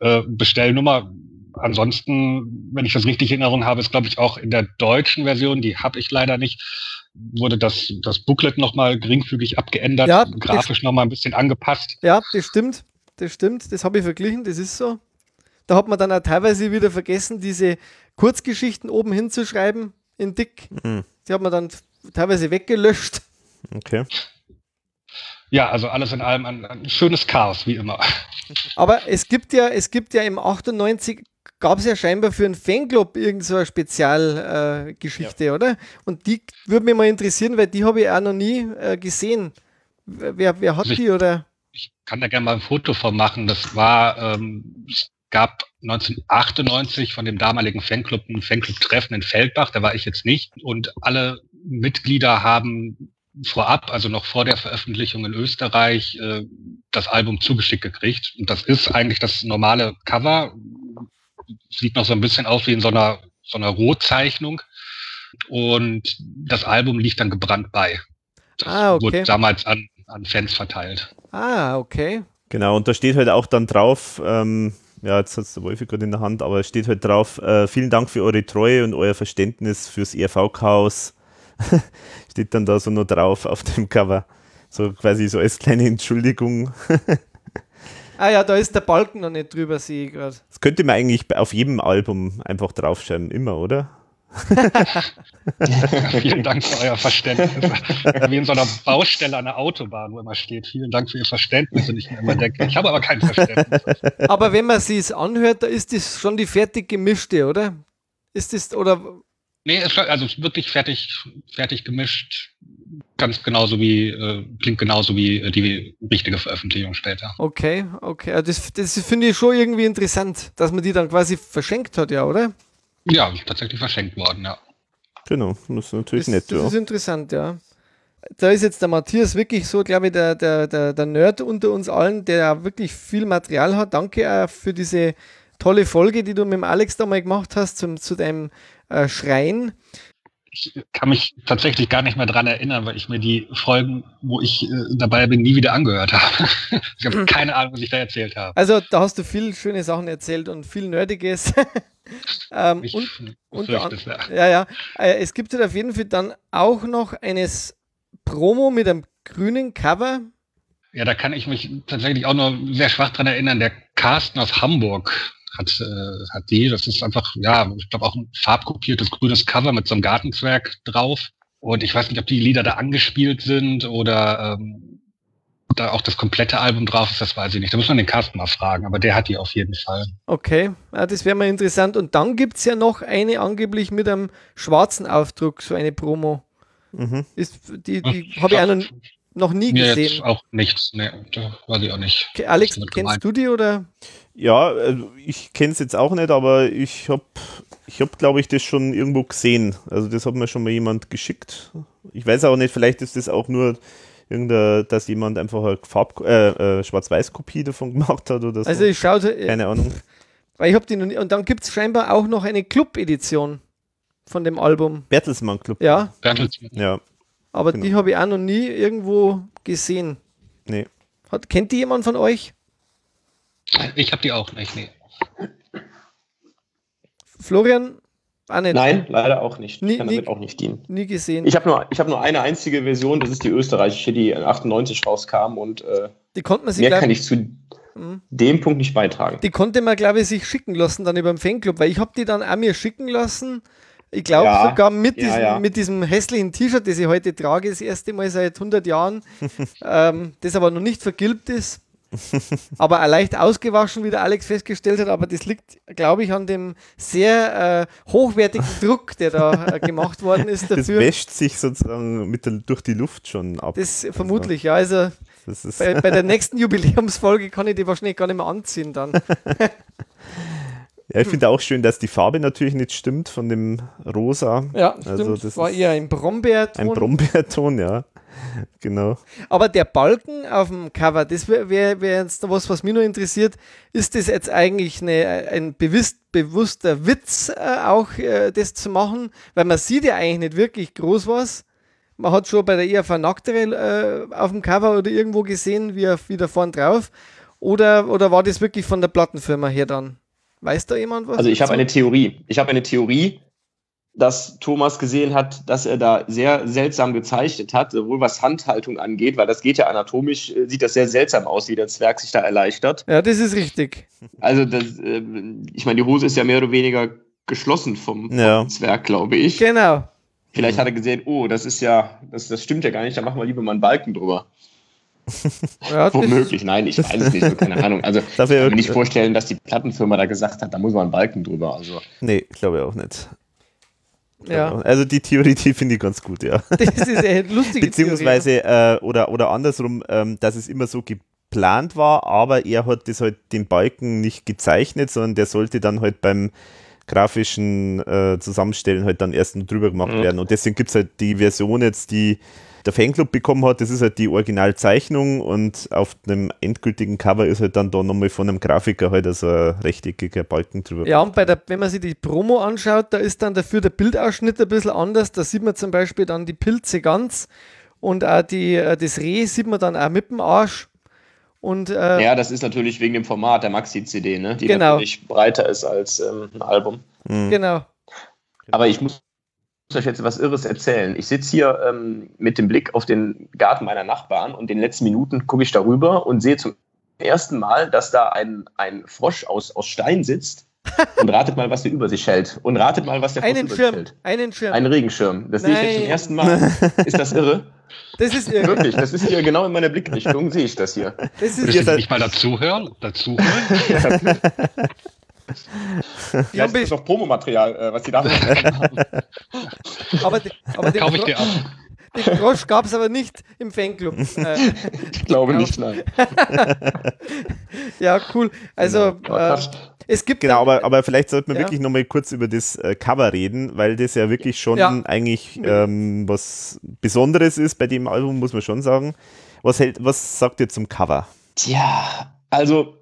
äh, Bestellnummer. Ansonsten, wenn ich das richtig in Erinnerung habe, ist, glaube ich, auch in der deutschen Version, die habe ich leider nicht, wurde das, das Booklet nochmal geringfügig abgeändert, ja, grafisch nochmal ein bisschen angepasst. Ja, das stimmt. Das stimmt. Das habe ich verglichen, das ist so. Da hat man dann auch teilweise wieder vergessen, diese Kurzgeschichten oben hinzuschreiben in dick. Mhm. Die hat man dann teilweise weggelöscht. Okay. Ja, also alles in allem ein, ein schönes Chaos, wie immer. Aber es gibt ja, es gibt ja im 98 gab es ja scheinbar für einen Fanclub irgendeine so Spezialgeschichte, äh, ja. oder? Und die würde mich mal interessieren, weil die habe ich auch noch nie äh, gesehen. Wer, wer hat also ich, die oder? Ich kann da gerne mal ein Foto von machen. Das war, ähm, gab 1998 von dem damaligen Fanclub ein Fanclub-Treffen in Feldbach, da war ich jetzt nicht. Und alle Mitglieder haben vorab, also noch vor der Veröffentlichung in Österreich, äh, das Album zugeschickt gekriegt. Und das ist eigentlich das normale Cover. Sieht noch so ein bisschen aus wie in so einer, so einer Rohzeichnung. Und das Album liegt dann gebrannt bei. Das ah, okay. wurde damals an, an Fans verteilt. Ah, okay. Genau, und da steht halt auch dann drauf, ähm, ja, jetzt hat es der Wolfi gerade in der Hand, aber es steht halt drauf, äh, vielen Dank für eure Treue und euer Verständnis fürs ERV-Chaos. steht dann da so nur drauf auf dem Cover. So quasi so als kleine Entschuldigung. ah ja, da ist der Balken noch nicht drüber, sehe ich gerade. Das könnte man eigentlich auf jedem Album einfach draufschreiben, immer, oder? Vielen Dank für euer Verständnis. Wie in so einer Baustelle an der Autobahn, wo immer steht, vielen Dank für Ihr Verständnis. Und ich mir immer denke, ich habe aber kein Verständnis. Aber wenn man sie es anhört, da ist das schon die fertig gemischte, oder? Ist das, oder? Nee, also wirklich fertig, fertig gemischt. Ganz genauso wie, äh, klingt genauso wie äh, die richtige Veröffentlichung später. Okay, okay. Das, das finde ich schon irgendwie interessant, dass man die dann quasi verschenkt hat, ja, oder? Ja, tatsächlich verschenkt worden, ja. Genau, das ist natürlich das, nett. Das ja. ist interessant, ja. Da ist jetzt der Matthias wirklich so, glaube ich, der, der, der, der Nerd unter uns allen, der wirklich viel Material hat. Danke auch für diese tolle Folge, die du mit dem Alex da mal gemacht hast, zum, zu deinem äh, Schrein. Ich kann mich tatsächlich gar nicht mehr dran erinnern, weil ich mir die Folgen, wo ich äh, dabei bin, nie wieder angehört habe. ich habe keine Ahnung, was ich da erzählt habe. Also da hast du viel schöne Sachen erzählt und viel Nerdiges. ähm, ich und, unter es, ja. ja. Äh, es gibt halt auf jeden Fall dann auch noch eines Promo mit einem grünen Cover. Ja, da kann ich mich tatsächlich auch noch sehr schwach dran erinnern. Der Carsten aus Hamburg hat, äh, hat die. Das ist einfach, ja, ich glaube auch ein farbkopiertes grünes Cover mit so einem Gartenzwerg drauf. Und ich weiß nicht, ob die Lieder da angespielt sind oder ähm, da auch das komplette Album drauf ist, das weiß ich nicht. Da muss man den Carsten mal fragen, aber der hat die auf jeden Fall. Okay, ja, das wäre mal interessant. Und dann gibt es ja noch eine angeblich mit einem schwarzen Aufdruck, so eine Promo. Mhm. Ist, die die habe ich auch noch, noch nie Mir gesehen. Jetzt auch nichts, ne, da weiß ich auch nicht. Okay, Alex, kennst gemeint. du die oder? Ja, also ich kenne es jetzt auch nicht, aber ich habe, ich hab, glaube ich, das schon irgendwo gesehen. Also das hat mir schon mal jemand geschickt. Ich weiß auch nicht, vielleicht ist das auch nur irgendein, dass jemand einfach eine Farb, äh, äh, Schwarz-Weiß-Kopie davon gemacht hat oder so. Also ich schaue, keine Ahnung. Weil ich habe die noch nie, und dann gibt es scheinbar auch noch eine Club-Edition von dem Album. Bertelsmann Club. Ja, Bertelsmann. Ja, aber Genau. die habe ich auch noch nie irgendwo gesehen. nee. Hat, kennt die jemand von euch? Ich habe die auch nicht, nee. Florian? Auch nicht. Nein, leider auch nicht. Nie- kann nie- damit auch nicht dienen. Nie gesehen. Ich habe nur, ich hab nur eine einzige Version, das ist die österreichische, die 98 rauskam und äh, die konnte man sich, mehr glaub, kann ich zu Mhm. dem Punkt nicht beitragen. die konnte man, glaube ich, sich schicken lassen dann über den Fanclub, weil ich habe die dann auch mir schicken lassen. Ich glaube Ja, sogar mit, ja, diesem, ja. mit diesem hässlichen T-Shirt, das ich heute trage, das erste Mal seit 100 Jahren, ähm, das aber noch nicht vergilbt ist. aber leicht ausgewaschen, wie der Alex festgestellt hat, aber das liegt, glaube ich, an dem sehr äh, hochwertigen Druck, der da äh, gemacht worden ist Das dafür. wäscht sich sozusagen mit der, durch die Luft schon ab. Das vermutlich, ja. Also Das bei, bei der nächsten Jubiläumsfolge kann ich die wahrscheinlich gar nicht mehr anziehen dann. Ja, ich finde auch schön, dass die Farbe natürlich nicht stimmt von dem Rosa. Ja, Also stimmt. das war eher ein Brombeerton. Ein Brombeerton, ja. Genau. Aber der Balken auf dem Cover, das wäre wär, wär jetzt was, was mich nur interessiert. Ist das jetzt eigentlich eine, ein bewusst, bewusster Witz, äh, auch äh, das zu machen? Weil man sieht ja eigentlich nicht wirklich groß was. Man hat schon bei der ERV Nacktere äh, auf dem Cover oder irgendwo gesehen, wie er wieder vorn drauf. Oder, oder war das wirklich von der Plattenfirma her dann? Weiß da jemand was? Also ich habe dazu? eine Theorie. Ich habe eine Theorie, dass Thomas gesehen hat, dass er da sehr seltsam gezeichnet hat, sowohl was Handhaltung angeht, weil das geht ja anatomisch, äh, sieht das sehr seltsam aus, wie der Zwerg sich da erleichtert. Ja, das ist richtig. Also das, äh, ich meine, die Hose ist ja mehr oder weniger geschlossen vom, vom Ja. Zwerg, glaube ich. Genau. Vielleicht hat er gesehen, oh, das ist ja, das, das stimmt ja gar nicht, da machen wir lieber mal einen Balken drüber. Womöglich, nein, ich weiß es nicht, so, keine Ahnung. Also ich Dafür- kann mir nicht vorstellen, dass die Plattenfirma da gesagt hat, da muss man einen Balken drüber. Also Nee, glaube ich auch nicht. ja, Also die Theorie, die finde ich ganz gut, ja. das ist eine lustige Beziehungsweise, äh, oder, oder andersrum, ähm, dass es immer so geplant war, aber er hat das halt den Balken nicht gezeichnet, sondern der sollte dann halt beim grafischen äh, Zusammenstellen halt dann erst drüber gemacht Mhm. werden. Und deswegen gibt es halt die Version jetzt, die der Fanclub bekommen hat, das ist halt die Originalzeichnung und auf dem endgültigen Cover ist halt dann da nochmal von einem Grafiker halt also ein rechteckiger Balken drüber. Ja, und bei der, wenn man sich die Promo anschaut, da ist dann dafür der Bildausschnitt ein bisschen anders. Da sieht man zum Beispiel dann die Pilze ganz und auch die, äh, das Reh sieht man dann auch mit dem Arsch. Und äh, Ja, das ist natürlich wegen dem Format der Maxi-CD, ne? die Genau. natürlich breiter ist als ähm, ein Album. Mhm. genau. Aber ich muss euch jetzt was Irres erzählen. Ich sitze hier ähm, mit dem Blick auf den Garten meiner Nachbarn und in den letzten Minuten gucke ich darüber und sehe zum ersten Mal, dass da ein, ein Frosch aus, aus Stein sitzt und ratet mal, was der über sich hält. Und ratet mal, was der Frosch Einen über Schirm, sich hält. einen Schirm. Ein Regenschirm. Das sehe ich jetzt Nein. zum ersten Mal. Ist das irre? das ist irre. Wirklich, das ist hier genau in meiner Blickrichtung, sehe ich das hier. Das ist, Würdest du nicht mal dazuhören? Dazuhören? die haben Das ist doch Promomaterial, äh, was die da haben. aber, die- aber den, ich dir ab. den Frosch gab es aber nicht im Fanclub. äh, Ich glaube nicht, nein. ja, cool. Also, Ja, äh, krass. es gibt. Genau, aber, aber vielleicht sollte man Ja. wirklich nochmal kurz über das äh, Cover reden, weil das ja wirklich schon Ja. eigentlich ähm, was Besonderes ist bei dem Album, muss man schon sagen. Was, hält, was sagt ihr zum Cover? Tja, also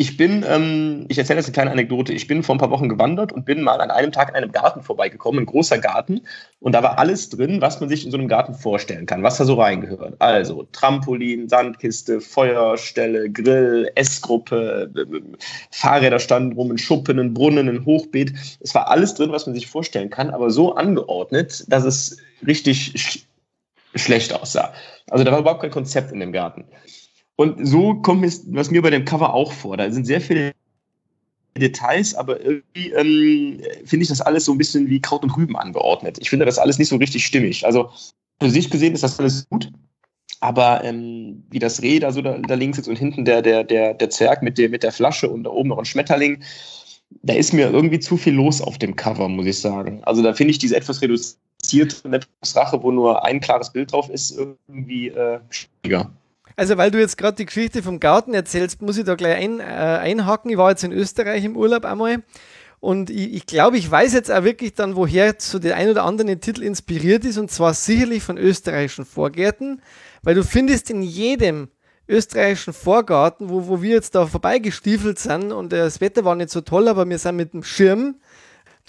ich bin, ähm, ich erzähle jetzt eine kleine Anekdote. Ich bin vor ein paar Wochen gewandert und bin mal an einem Tag in einem Garten vorbeigekommen, ein großer Garten. Und da war alles drin, was man sich in so einem Garten vorstellen kann, was da so reingehört. Also Trampolin, Sandkiste, Feuerstelle, Grill, Essgruppe, Fahrräder standen rum, ein Schuppen, ein Brunnen, ein Hochbeet. Es war alles drin, was man sich vorstellen kann, aber so angeordnet, dass es richtig sch schlecht aussah. Also da war überhaupt kein Konzept in dem Garten. Und so kommt mir was mir bei dem Cover auch vor. Da sind sehr viele Details, aber irgendwie ähm, finde ich das alles so ein bisschen wie Kraut und Rüben angeordnet. Ich finde das alles nicht so richtig stimmig. Also für sich gesehen ist das alles gut, aber ähm, wie das Reh da so da, da links sitzt und hinten der, der, der, der Zwerg mit der, mit der Flasche und da oben noch ein Schmetterling, da ist mir irgendwie zu viel los auf dem Cover, muss ich sagen. Also da finde ich diese etwas reduzierte Rache, wo nur ein klares Bild drauf ist, irgendwie äh, schwieriger. Also, weil du jetzt gerade die Geschichte vom Garten erzählst, muss ich da gleich ein, äh, einhaken. Ich war jetzt in Österreich im Urlaub einmal. Und ich, ich glaube, ich weiß jetzt auch wirklich dann, woher so der ein oder andere Titel inspiriert ist. Und zwar sicherlich von österreichischen Vorgärten, weil du findest in jedem österreichischen Vorgarten, wo, wo wir jetzt da vorbeigestiefelt sind und das Wetter war nicht so toll, aber wir sind mit dem Schirm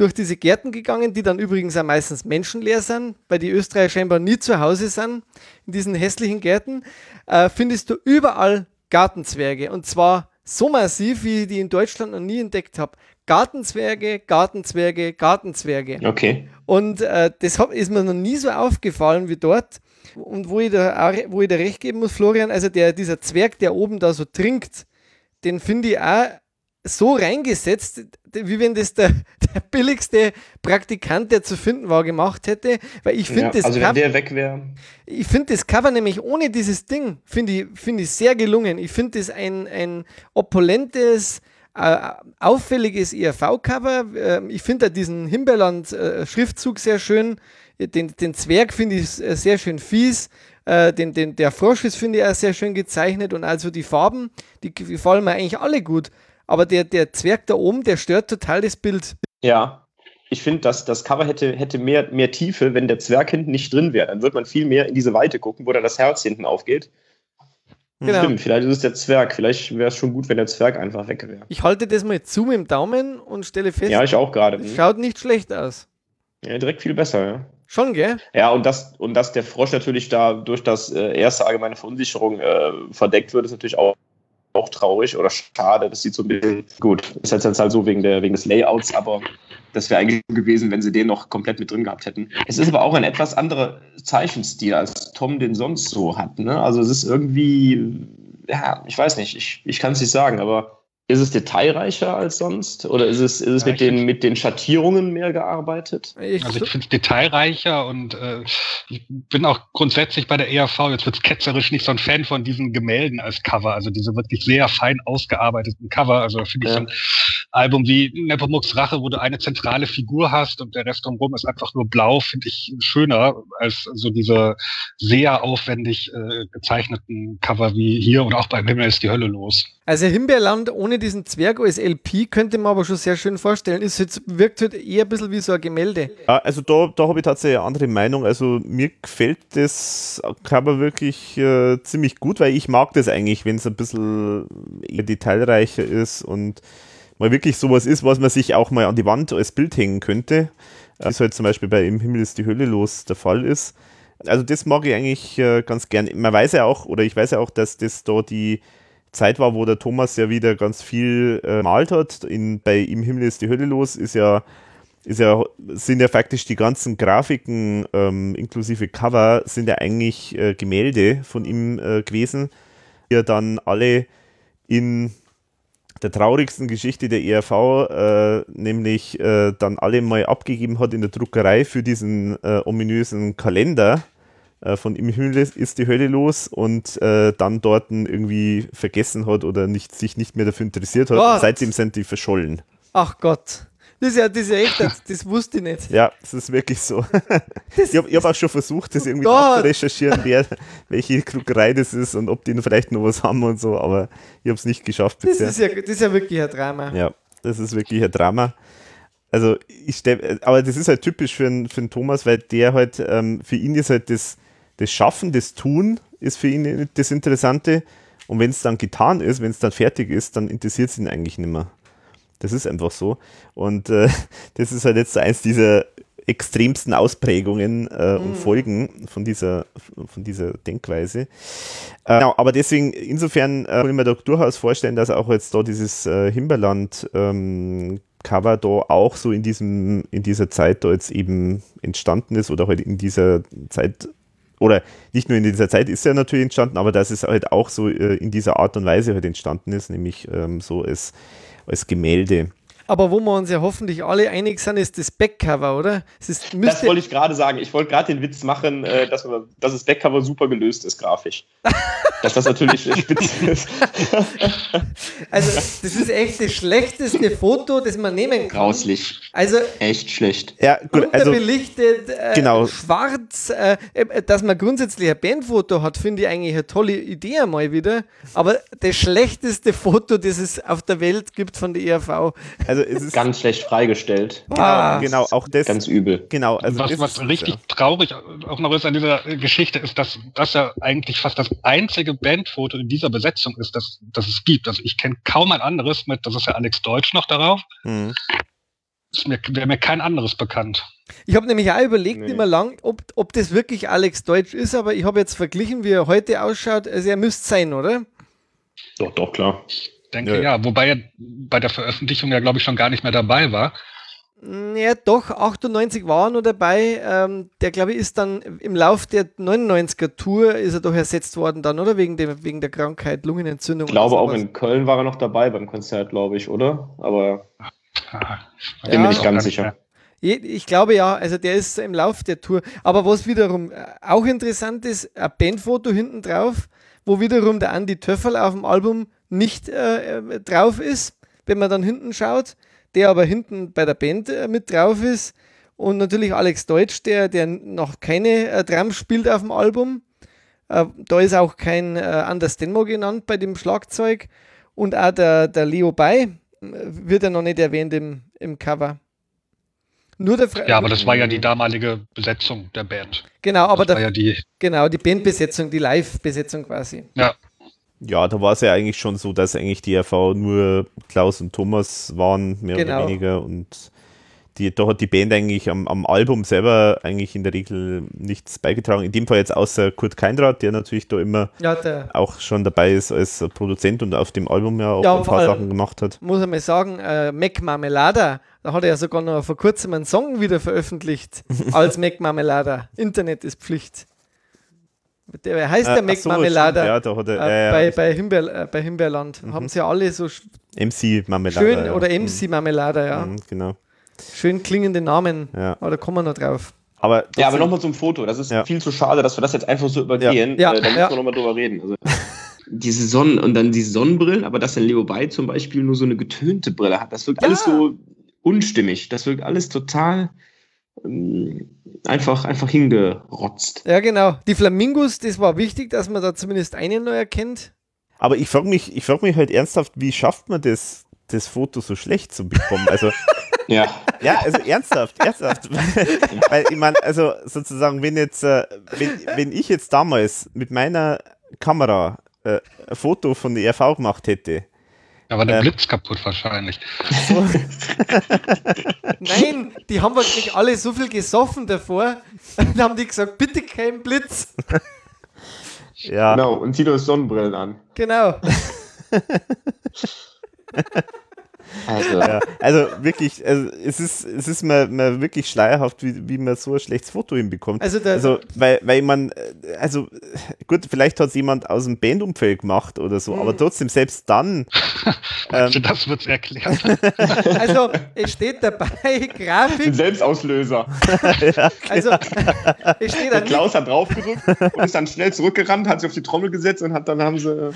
durch diese Gärten gegangen, die dann übrigens auch meistens menschenleer sind, weil die Österreicher scheinbar nie zu Hause sind in diesen hässlichen Gärten, äh, findest du überall Gartenzwerge und zwar so massiv, wie ich die in Deutschland noch nie entdeckt habe. Gartenzwerge, Gartenzwerge, Gartenzwerge. Okay. Und äh, das hab, ist mir noch nie so aufgefallen wie dort. Und wo ich, da, wo ich da recht geben muss, Florian, also der, dieser Zwerg, der oben da so trinkt, den finde ich auch so reingesetzt, wie wenn das der, der billigste Praktikant, der zu finden war, gemacht hätte. Weil ich finde Ja, das also wenn Cover, der weg wäre. ich finde das Cover nämlich ohne dieses Ding, finde ich, finde ich sehr gelungen. Ich finde das ein, ein opulentes, äh, auffälliges ERV-Cover. Ähm, ich finde da diesen Himbeerland-Schriftzug sehr schön. Den, den Zwerg finde ich äh, sehr schön fies. Äh, den, den, der Frosch ist, finde ich, auch sehr schön gezeichnet. Und also die Farben, die gefallen mir eigentlich alle gut. Aber der, der Zwerg da oben, der stört total das Bild. Ja. Ich finde, dass das Cover hätte, hätte mehr, mehr Tiefe, wenn der Zwerg hinten nicht drin wäre. Dann würde man viel mehr in diese Weite gucken, wo dann das Herz hinten aufgeht. Genau. Stimmt, vielleicht ist es der Zwerg. Vielleicht wäre es schon gut, wenn der Zwerg einfach weg wäre. Ich halte das mal zu mit dem Daumen und stelle fest, Ja, ich auch gerade. es Hm. schaut nicht schlecht aus. Ja, direkt viel besser, ja. Schon, gell? Ja, und, das, und dass der Frosch natürlich da durch das äh, erste allgemeine Verunsicherung äh, verdeckt wird, ist natürlich auch, auch traurig oder schade. Das sieht so ein bisschen gut. Ist jetzt halt so wegen, der, wegen des Layouts, aber das wäre eigentlich gewesen, wenn sie den noch komplett mit drin gehabt hätten. Es ist aber auch ein etwas anderer Zeichenstil, als Tom den sonst so hat. Ne? Also es ist irgendwie, ja, ich weiß nicht, ich, ich kann es nicht sagen, aber ist es detailreicher als sonst? Oder ist es, ist es Ja, mit, den, mit den Schattierungen mehr gearbeitet? Ich, Also ich finde es detailreicher und äh, ich bin auch grundsätzlich bei der ERV, jetzt wird's ketzerisch, nicht so ein Fan von diesen Gemälden als Cover, also diese wirklich sehr fein ausgearbeiteten Cover. Also finde ich Ja. so Album wie Nepomuks Rache, wo du eine zentrale Figur hast und der Rest drumherum ist einfach nur blau, finde ich schöner als so diese sehr aufwendig äh, gezeichneten Cover wie hier und auch beim Himmel ist die Hölle los. Also Himbeerland ohne diesen Zwerg als LP könnte man aber schon sehr schön vorstellen. Es jetzt, wirkt halt eher ein bisschen wie so ein Gemälde. Ja, also da, da habe ich tatsächlich eine andere Meinung. Also mir gefällt das Cover wirklich äh, ziemlich gut, weil ich mag das eigentlich, wenn es ein bisschen detailreicher ist und mal wirklich sowas ist, was man sich auch mal an die Wand als Bild hängen könnte. Wie es halt zum Beispiel bei Im Himmel ist die Hölle los der Fall ist. Also das mag ich eigentlich äh, ganz gern. Man weiß ja auch, oder ich weiß ja auch, dass das da die Zeit war, wo der Thomas ja wieder ganz viel äh, malt hat. In, bei Im Himmel ist die Hölle los ist ja ist ja, sind ja faktisch die ganzen Grafiken ähm, inklusive Cover sind ja eigentlich äh, Gemälde von ihm äh, gewesen, die er dann alle in der traurigsten Geschichte der ERV, äh, nämlich äh, dann alle mal abgegeben hat in der Druckerei für diesen äh, ominösen Kalender äh, von Im Himmel ist- die Hölle los und äh, dann dort irgendwie vergessen hat oder nicht, sich nicht mehr dafür interessiert hat. Und seitdem sind die verschollen. Ach Gott. Das ist ja, das ist ja echt, das, das wusste ich nicht. Ja, das ist wirklich so. ich habe hab auch schon versucht, das irgendwie zu recherchieren, wer, welche Druckerei das ist und ob die vielleicht noch was haben und so, aber ich habe es nicht geschafft Das ist ja, das ist ja wirklich ein Drama. Ja, das ist wirklich ein Drama. Also ich stell, aber das ist halt typisch für einen, für einen Thomas, weil der halt, ähm, für ihn ist halt das, das Schaffen, das Tun ist für ihn das Interessante. Und wenn es dann getan ist, wenn es dann fertig ist, dann interessiert es ihn eigentlich nicht mehr. Das ist einfach so. Und äh, das ist halt jetzt eins dieser extremsten Ausprägungen äh, und Folgen von dieser, von dieser Denkweise. Äh, genau, aber deswegen, insofern äh, kann ich mir da durchaus vorstellen, dass auch jetzt da dieses äh, Himberland ähm, Cover da auch so in diesem, in dieser Zeit da jetzt eben entstanden ist oder halt in dieser Zeit oder nicht nur in dieser Zeit ist er natürlich entstanden, aber dass es halt auch so äh, in dieser Art und Weise halt entstanden ist, nämlich ähm, so als, als Gemälde. Aber wo wir uns ja hoffentlich alle einig sind, ist das Backcover, oder? Es ist, Das wollte ich gerade sagen. Ich wollte gerade den Witz machen, äh, dass, man, dass das Backcover super gelöst ist, grafisch. dass das natürlich spitze ist. also, das ist echt das schlechteste Foto, das man nehmen kann. Grauslich. Also, Echt schlecht. Ja, gut, also unterbelichtet, äh, genau. schwarz, äh, äh, dass man grundsätzlich ein Bandfoto hat, finde ich eigentlich eine tolle Idee einmal wieder. Aber das schlechteste Foto, das es auf der Welt gibt von der ERV. also es ist Ganz schlecht freigestellt. Ah. genau auch das Ganz übel. genau also was, was richtig ja. traurig auch noch ist an dieser Geschichte, ist, dass das ja eigentlich fast das einzige Bandfoto in dieser Besetzung ist, das, das es gibt. Also ich kenne kaum ein anderes mit, das ist ja Alex Deutsch noch darauf. Mhm. Mir, wäre mir kein anderes bekannt. Ich habe nämlich auch überlegt, nee. immer lang, ob, ob das wirklich Alex Deutsch ist, aber ich habe jetzt verglichen, wie er heute ausschaut. Also er müsste sein, oder? Doch, doch, klar. Ich denke ja, ja. wobei er bei der Veröffentlichung ja, glaube ich, schon gar nicht mehr dabei war. Ja, doch, 98 war er noch dabei. Ähm, der, glaube ich, ist dann im Lauf der 99er Tour ist er doch ersetzt worden dann, oder? Wegen, dem, wegen der Krankheit, Lungenentzündung. Ich glaube, auch in Köln war er noch dabei beim Konzert, glaube ich, oder? Aber bin ja, mir nicht ganz sicher. Ich glaube ja, also der ist im Lauf der Tour. Aber was wiederum äh, auch interessant ist, ein Bandfoto hinten drauf, wo wiederum der Andy Töffel auf dem Album nicht äh, äh drauf ist, wenn man dann hinten schaut der aber hinten bei der Band äh, mit drauf ist. Und natürlich Alex Deutsch, der, der noch keine äh, Drums spielt auf dem Album. Äh, da ist auch kein äh, Anders Denmo genannt bei dem Schlagzeug. Und auch der, der Leo Bay äh, wird ja noch nicht erwähnt im, im Cover. Nur der Fra ja, aber das war ja die damalige Besetzung der Band. Genau, aber das der, war ja die genau die Bandbesetzung, die Live-Besetzung quasi. Ja. Ja, da war es ja eigentlich schon so, dass eigentlich die RV nur Klaus und Thomas waren, mehr genau. oder weniger. Und die, da hat die Band eigentlich am, am, Album selber eigentlich in der Regel nichts beigetragen. In dem Fall jetzt außer Kurt Keinrad, der natürlich da immer ja, auch schon dabei ist als Produzent und auf dem Album ja auch ja, ein paar Sachen gemacht hat. Muss ich mal sagen, äh, Mac Marmelada, da hat er ja sogar noch vor kurzem einen Song wieder veröffentlicht als Mac Marmelada. Internet ist Pflicht. Der heißt der äh, Mac so, Marmelada. Ja, er, äh, ja, bei, bei, Himbeer, äh, bei Himbeerland. Mhm. Haben sie ja alle so MC Marmelada. Schön, oder MC mhm. Marmelada, ja. Mhm, genau. Schön klingende Namen. Ja. Aber da kommen wir noch drauf. Aber ja, aber nochmal zum Foto. Das ist ja. viel zu schade, dass wir das jetzt einfach so übergehen. Ja. Äh, da müssen wir nochmal drüber reden. Also, diese Sonnen und dann diese Sonnenbrillen, aber dass der Leo Bay zum Beispiel nur so eine getönte Brille hat, das wirkt alles so unstimmig. Das wirkt alles total einfach, einfach hingerotzt. Ja, genau. Die Flamingos, das war wichtig, dass man da zumindest einen neu erkennt. Aber ich frage mich, ich frage mich halt ernsthaft, wie schafft man das, das Foto so schlecht zu bekommen? Also, ja. Ja, also ernsthaft, ernsthaft. Weil ich meine, also sozusagen, wenn jetzt, äh, wenn, wenn ich jetzt damals mit meiner Kamera äh, ein Foto von der RV gemacht hätte, da war der ähm, Blitz kaputt wahrscheinlich. So. Nein, die haben wahrscheinlich alle so viel gesoffen davor. Dann haben die gesagt, bitte kein Blitz. Ja. Genau, und zieh euch Sonnenbrillen an. Genau. Also, ja, also wirklich, also es ist, es ist mir, mir wirklich schleierhaft, wie, wie man so ein schlechtes Foto hinbekommt. Also, also weil, weil man, also gut, vielleicht hat es jemand aus dem Bandumfeld gemacht oder so, hm. aber trotzdem, selbst dann. ähm, das wird erklärt. also, es steht dabei, Grafik. Ein Selbstauslöser. ja, also, es steht dann. Klaus hat draufgedrückt und ist dann schnell zurückgerannt, hat sich auf die Trommel gesetzt und hat dann haben sie.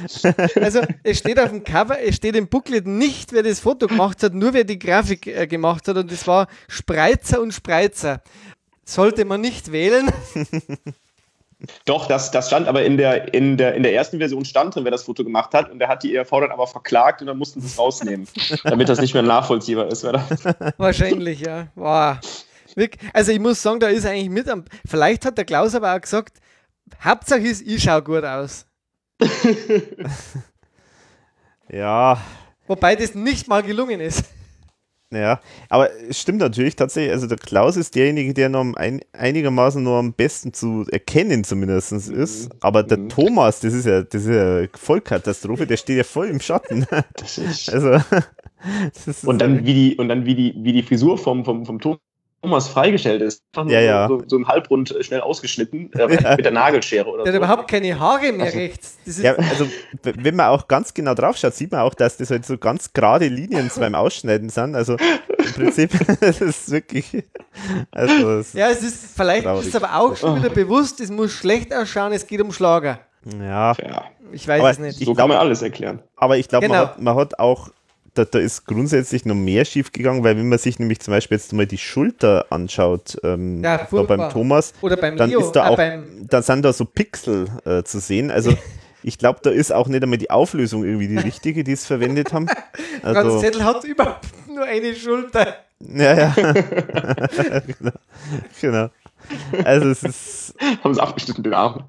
also, es steht auf dem Cover, es steht im Booklet nicht, wer das Foto gemacht hat, nur wer die Grafik äh, gemacht hat und das war Spreizer und Spreizer. Sollte man nicht wählen. Doch, das, das stand aber in der, in, der, in der ersten Version stand drin, wer das Foto gemacht hat. Und der hat die ERV dann aber verklagt und dann mussten sie es rausnehmen, damit das nicht mehr nachvollziehbar ist. Wahrscheinlich, ja. Wow. Also ich muss sagen, da ist eigentlich mit am. Vielleicht hat der Klaus aber auch gesagt, Hauptsache ist, ich schaue gut aus. ja, Wobei das nicht mal gelungen ist. Ja, aber es stimmt natürlich tatsächlich. Also der Klaus ist derjenige, der noch ein, einigermaßen nur am besten zu erkennen zumindest ist. Aber der mhm. Thomas, das ist ja, das ist ja Vollkatastrophe, der steht ja voll im Schatten. Das ist also, das und dann wie die und dann wie die wie die Frisur vom vom vom Thomas Thomas freigestellt ist. Ja, ja. So, so, im Halbrund äh, schnell ausgeschnitten äh, ja. mit der Nagelschere oder der so. hat überhaupt keine Haare mehr also, rechts. ja, also wenn man auch ganz genau drauf schaut, sieht man auch, dass das halt so ganz gerade Linien beim Ausschneiden sind. Also im Prinzip das ist wirklich. Also, ja, es ist vielleicht traurig. ist aber auch schon wieder bewusst, es muss schlecht ausschauen, es geht um Schlager. Ja. ja. Ich weiß aber es nicht. So glaub, kann man alles erklären. Aber ich glaube, genau. man, man, hat auch da, da ist grundsätzlich noch mehr schief gegangen, weil wenn man sich nämlich zum Beispiel jetzt mal die Schulter anschaut, ähm, ja, beim Thomas, Oder beim dann Leo, ist da äh, auch, da sind da so Pixel äh, zu sehen. Also ich glaube, da ist auch nicht einmal die Auflösung irgendwie die richtige, die es verwendet haben. Also, Franz Zettel hat überhaupt nur eine Schulter. Ja, ja. genau. genau. Also es ist. Haben sie abgeschnitten den Arm.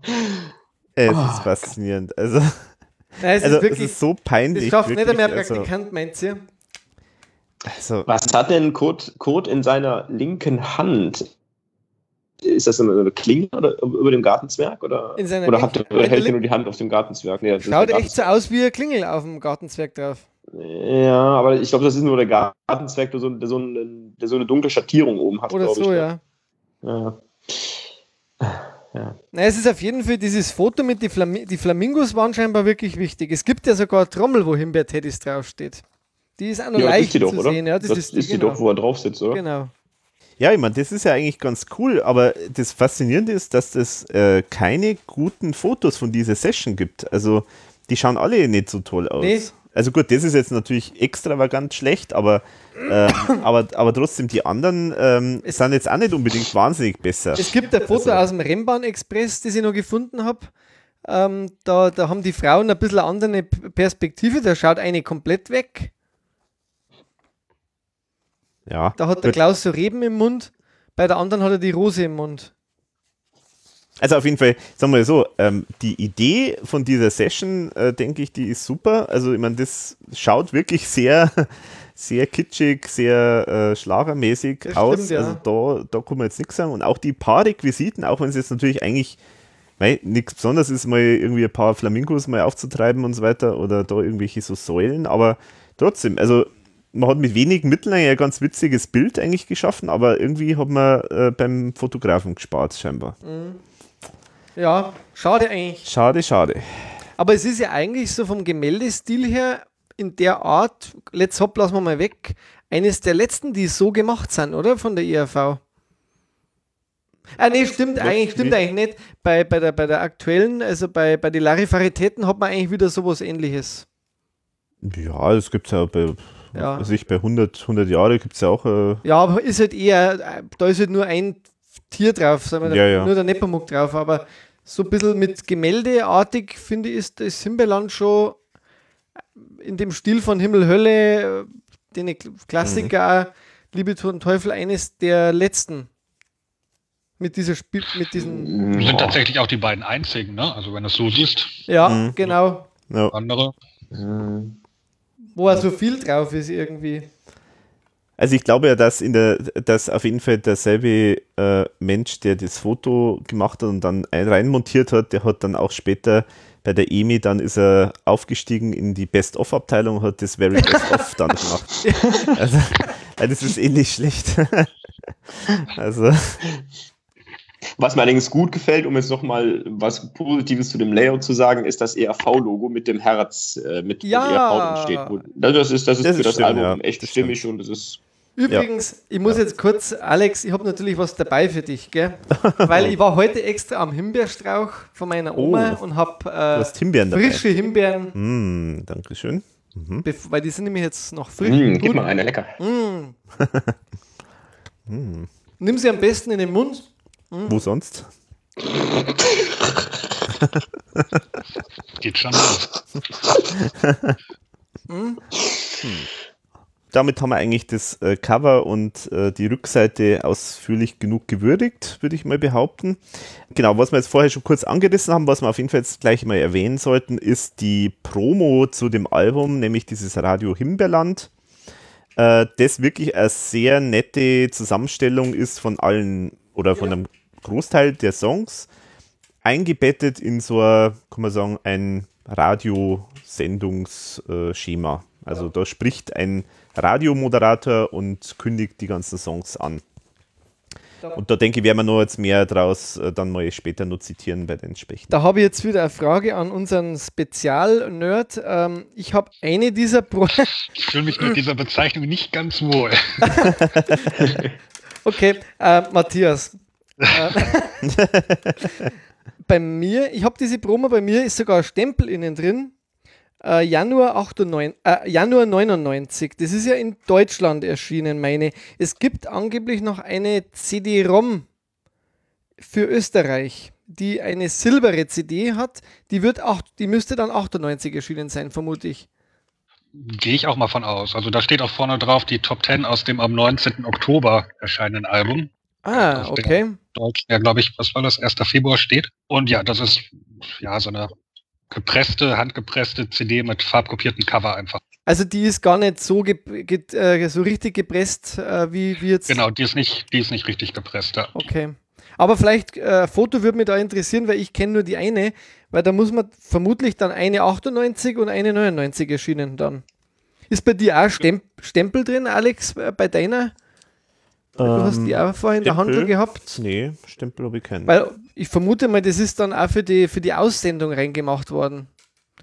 Es Oh, ist faszinierend. Also, Nein, es also ist wirklich, es ist so peinlich. das schafft nicht mehr also, Praktikant, meint ihr? also, Was hat denn Kurt, Kurt in seiner linken Hand? Ist das eine Klinge oder über dem Gartenzwerg? Oder, In seiner oder, hat, oder hält er nur die Hand auf dem Gartenzwerg? Nee, Schaut echt so aus wie ein Klingel auf dem Gartenzwerg drauf. Ja, aber ich glaube, das ist nur der Gartenzwerg, der so, der so, eine, der so eine dunkle Schattierung oben hat. Oder so, ich, ne? ja. ja. Ja. Na, es ist auf jeden Fall dieses Foto mit die, Flam die Flamingos waren scheinbar wirklich wichtig. Es gibt ja sogar eine Trommel, wo Himbeer-Teddys draufsteht. Die ist auch noch Ja, das leicht doch, zu oder? sehen. Ja, das, ist die, ist die genau. doch, wo er drauf sitzt, oder? Genau. ja, ich meine, das ist ja eigentlich ganz cool, aber das Faszinierende ist, dass es äh, keine guten Fotos von dieser Session gibt. Also, die schauen alle nicht so toll aus. Nee. Also gut, das ist jetzt natürlich extravagant schlecht, aber, ähm, aber, aber trotzdem, die anderen ähm, sind jetzt auch nicht unbedingt wahnsinnig besser. Es gibt ein Foto Also- aus dem Rennbahn-Express, das ich noch gefunden habe. Ähm, da, da haben die Frauen ein bisschen eine andere Perspektive. Da schaut eine komplett weg. ja, Da hat der. Klaus so Reben im Mund. Bei der anderen hat er die Rose im Mund. Also auf jeden Fall, sagen wir so, ähm, die Idee von dieser Session, äh, denke ich, die ist super. Also ich meine, das schaut wirklich sehr, sehr kitschig, sehr äh, schlagermäßig Das aus. stimmt, ja. Also da, da kann man jetzt nichts sagen. Und auch die paar Requisiten, auch wenn es jetzt natürlich eigentlich nichts Besonderes ist, mal irgendwie ein paar Flamingos mal aufzutreiben und so weiter oder da irgendwelche so Säulen, aber trotzdem, also man hat mit wenigen Mitteln ein ganz witziges Bild eigentlich geschaffen, aber irgendwie hat man äh, beim Fotografen gespart scheinbar. Ja, schade eigentlich. Schade, schade. Aber es ist ja eigentlich so vom Gemäldestil her in der Art, let's hopp, lassen wir mal weg, eines der letzten, die so gemacht sind, oder? Von der IRV. Ah, nee, stimmt eigentlich, stimmt wie? eigentlich nicht. Bei, bei, der, bei der aktuellen, also bei, bei den Larifaritäten hat man eigentlich wieder sowas ähnliches. Ja, das gibt es ja bei, Ja. also ich, bei 100, 100 Jahre gibt es ja auch. Äh, Ja, aber ist halt eher, äh, da ist halt nur ein Tier drauf, sagen wir, Ja, ja. nur der Nepomuk drauf, aber so ein bisschen mit Gemäldeartig, finde ich, ist das Himbeerland schon in dem Stil von Himmel, Hölle, den Klassiker, Mhm. Liebe, Tod und Teufel, eines der letzten. Mit dieser Spiel, mit diesen, Wir sind tatsächlich auch die beiden einzigen, ne? Also wenn du es so siehst, ja, Mhm. genau, ja. andere. Hm. wo er so viel drauf ist irgendwie. Also ich glaube ja, dass in der, dass auf jeden Fall derselbe äh, Mensch, der das Foto gemacht hat und dann ein- reinmontiert hat, der hat dann auch später bei der EMI, dann ist er aufgestiegen in die Best-of-Abteilung, hat das Very Best-of dann gemacht. Also, das ist ähnlich schlecht. also, Was mir allerdings gut gefällt, um jetzt nochmal was Positives zu dem Layout zu sagen, ist das ERV-Logo mit dem Herz, äh, mit Ja. ERV drin steht. Das ist, das ist Das für ist das stimmt, Album ja. echt stimmig und das ist. Übrigens, ich muss jetzt kurz, Alex, ich habe natürlich was dabei für dich, gell? Weil ich war heute extra am Himbeerstrauch von meiner Oma Oh. und habe äh, Himbeeren dabei. frische Himbeeren, Mm, Dankeschön. bev- weil die sind nämlich jetzt noch frisch. Hm, und gib mal eine lecker. Mm. Nimm sie am besten in den Mund. Wo sonst? Geht schon los. Damit haben wir eigentlich das äh, Cover und äh, die Rückseite ausführlich genug gewürdigt, würde ich mal behaupten. Genau, was wir jetzt vorher schon kurz angerissen haben, was wir auf jeden Fall jetzt gleich mal erwähnen sollten, ist die Promo zu dem Album, nämlich dieses Radio Himbeerland. Äh, das wirklich eine sehr nette Zusammenstellung ist von allen oder von einem Großteil der Songs, eingebettet in so ein, kann man sagen, ein Radiosendungsschema. Also da spricht ein Radiomoderator und kündigt die ganzen Songs an. Und da denke ich, werden wir noch jetzt mehr draus äh, dann mal später noch zitieren bei den Spechten. Da habe ich jetzt wieder eine Frage an unseren Spezial-Nerd. Ähm, ich habe eine dieser Pro Ich fühle mich mit dieser Bezeichnung nicht ganz wohl. Okay, äh, Matthias. Äh, bei mir, ich habe diese Promo, bei mir ist sogar ein Stempel innen drin. Äh, Januar, 98, äh, Januar 99. Das ist ja in Deutschland erschienen, meine. Es gibt angeblich noch eine CD-ROM für Österreich, die eine silbere CD hat. Die, wird auch, die müsste dann 98 erschienen sein, vermute ich. Gehe ich auch mal von aus. Also da steht auch vorne drauf die Top 10 aus dem am 19. Oktober erscheinenden Album. Ah, okay. Deutsch, ja, glaube ich, was war das? 1. Februar steht. Und ja, das ist ja, so eine gepresste, handgepresste CD mit farbkopiertem Cover einfach. Also die ist gar nicht so, ge ge äh, so richtig gepresst, äh, wie, wie jetzt. Genau, die ist nicht, die ist nicht richtig gepresst, ja. Okay. Aber vielleicht, äh, Foto würde mich da interessieren, weil ich kenne nur die eine, weil da muss man vermutlich dann eine 98 und eine 99 erschienen dann. Ist bei dir auch Stemp Stempel drin, Alex, äh, bei deiner? Du hast die auch vorhin in der Handel Stempel? gehabt. Nee, Stempel habe ich keinen. Weil ich vermute mal, das ist dann auch für die, für die Aussendung reingemacht worden.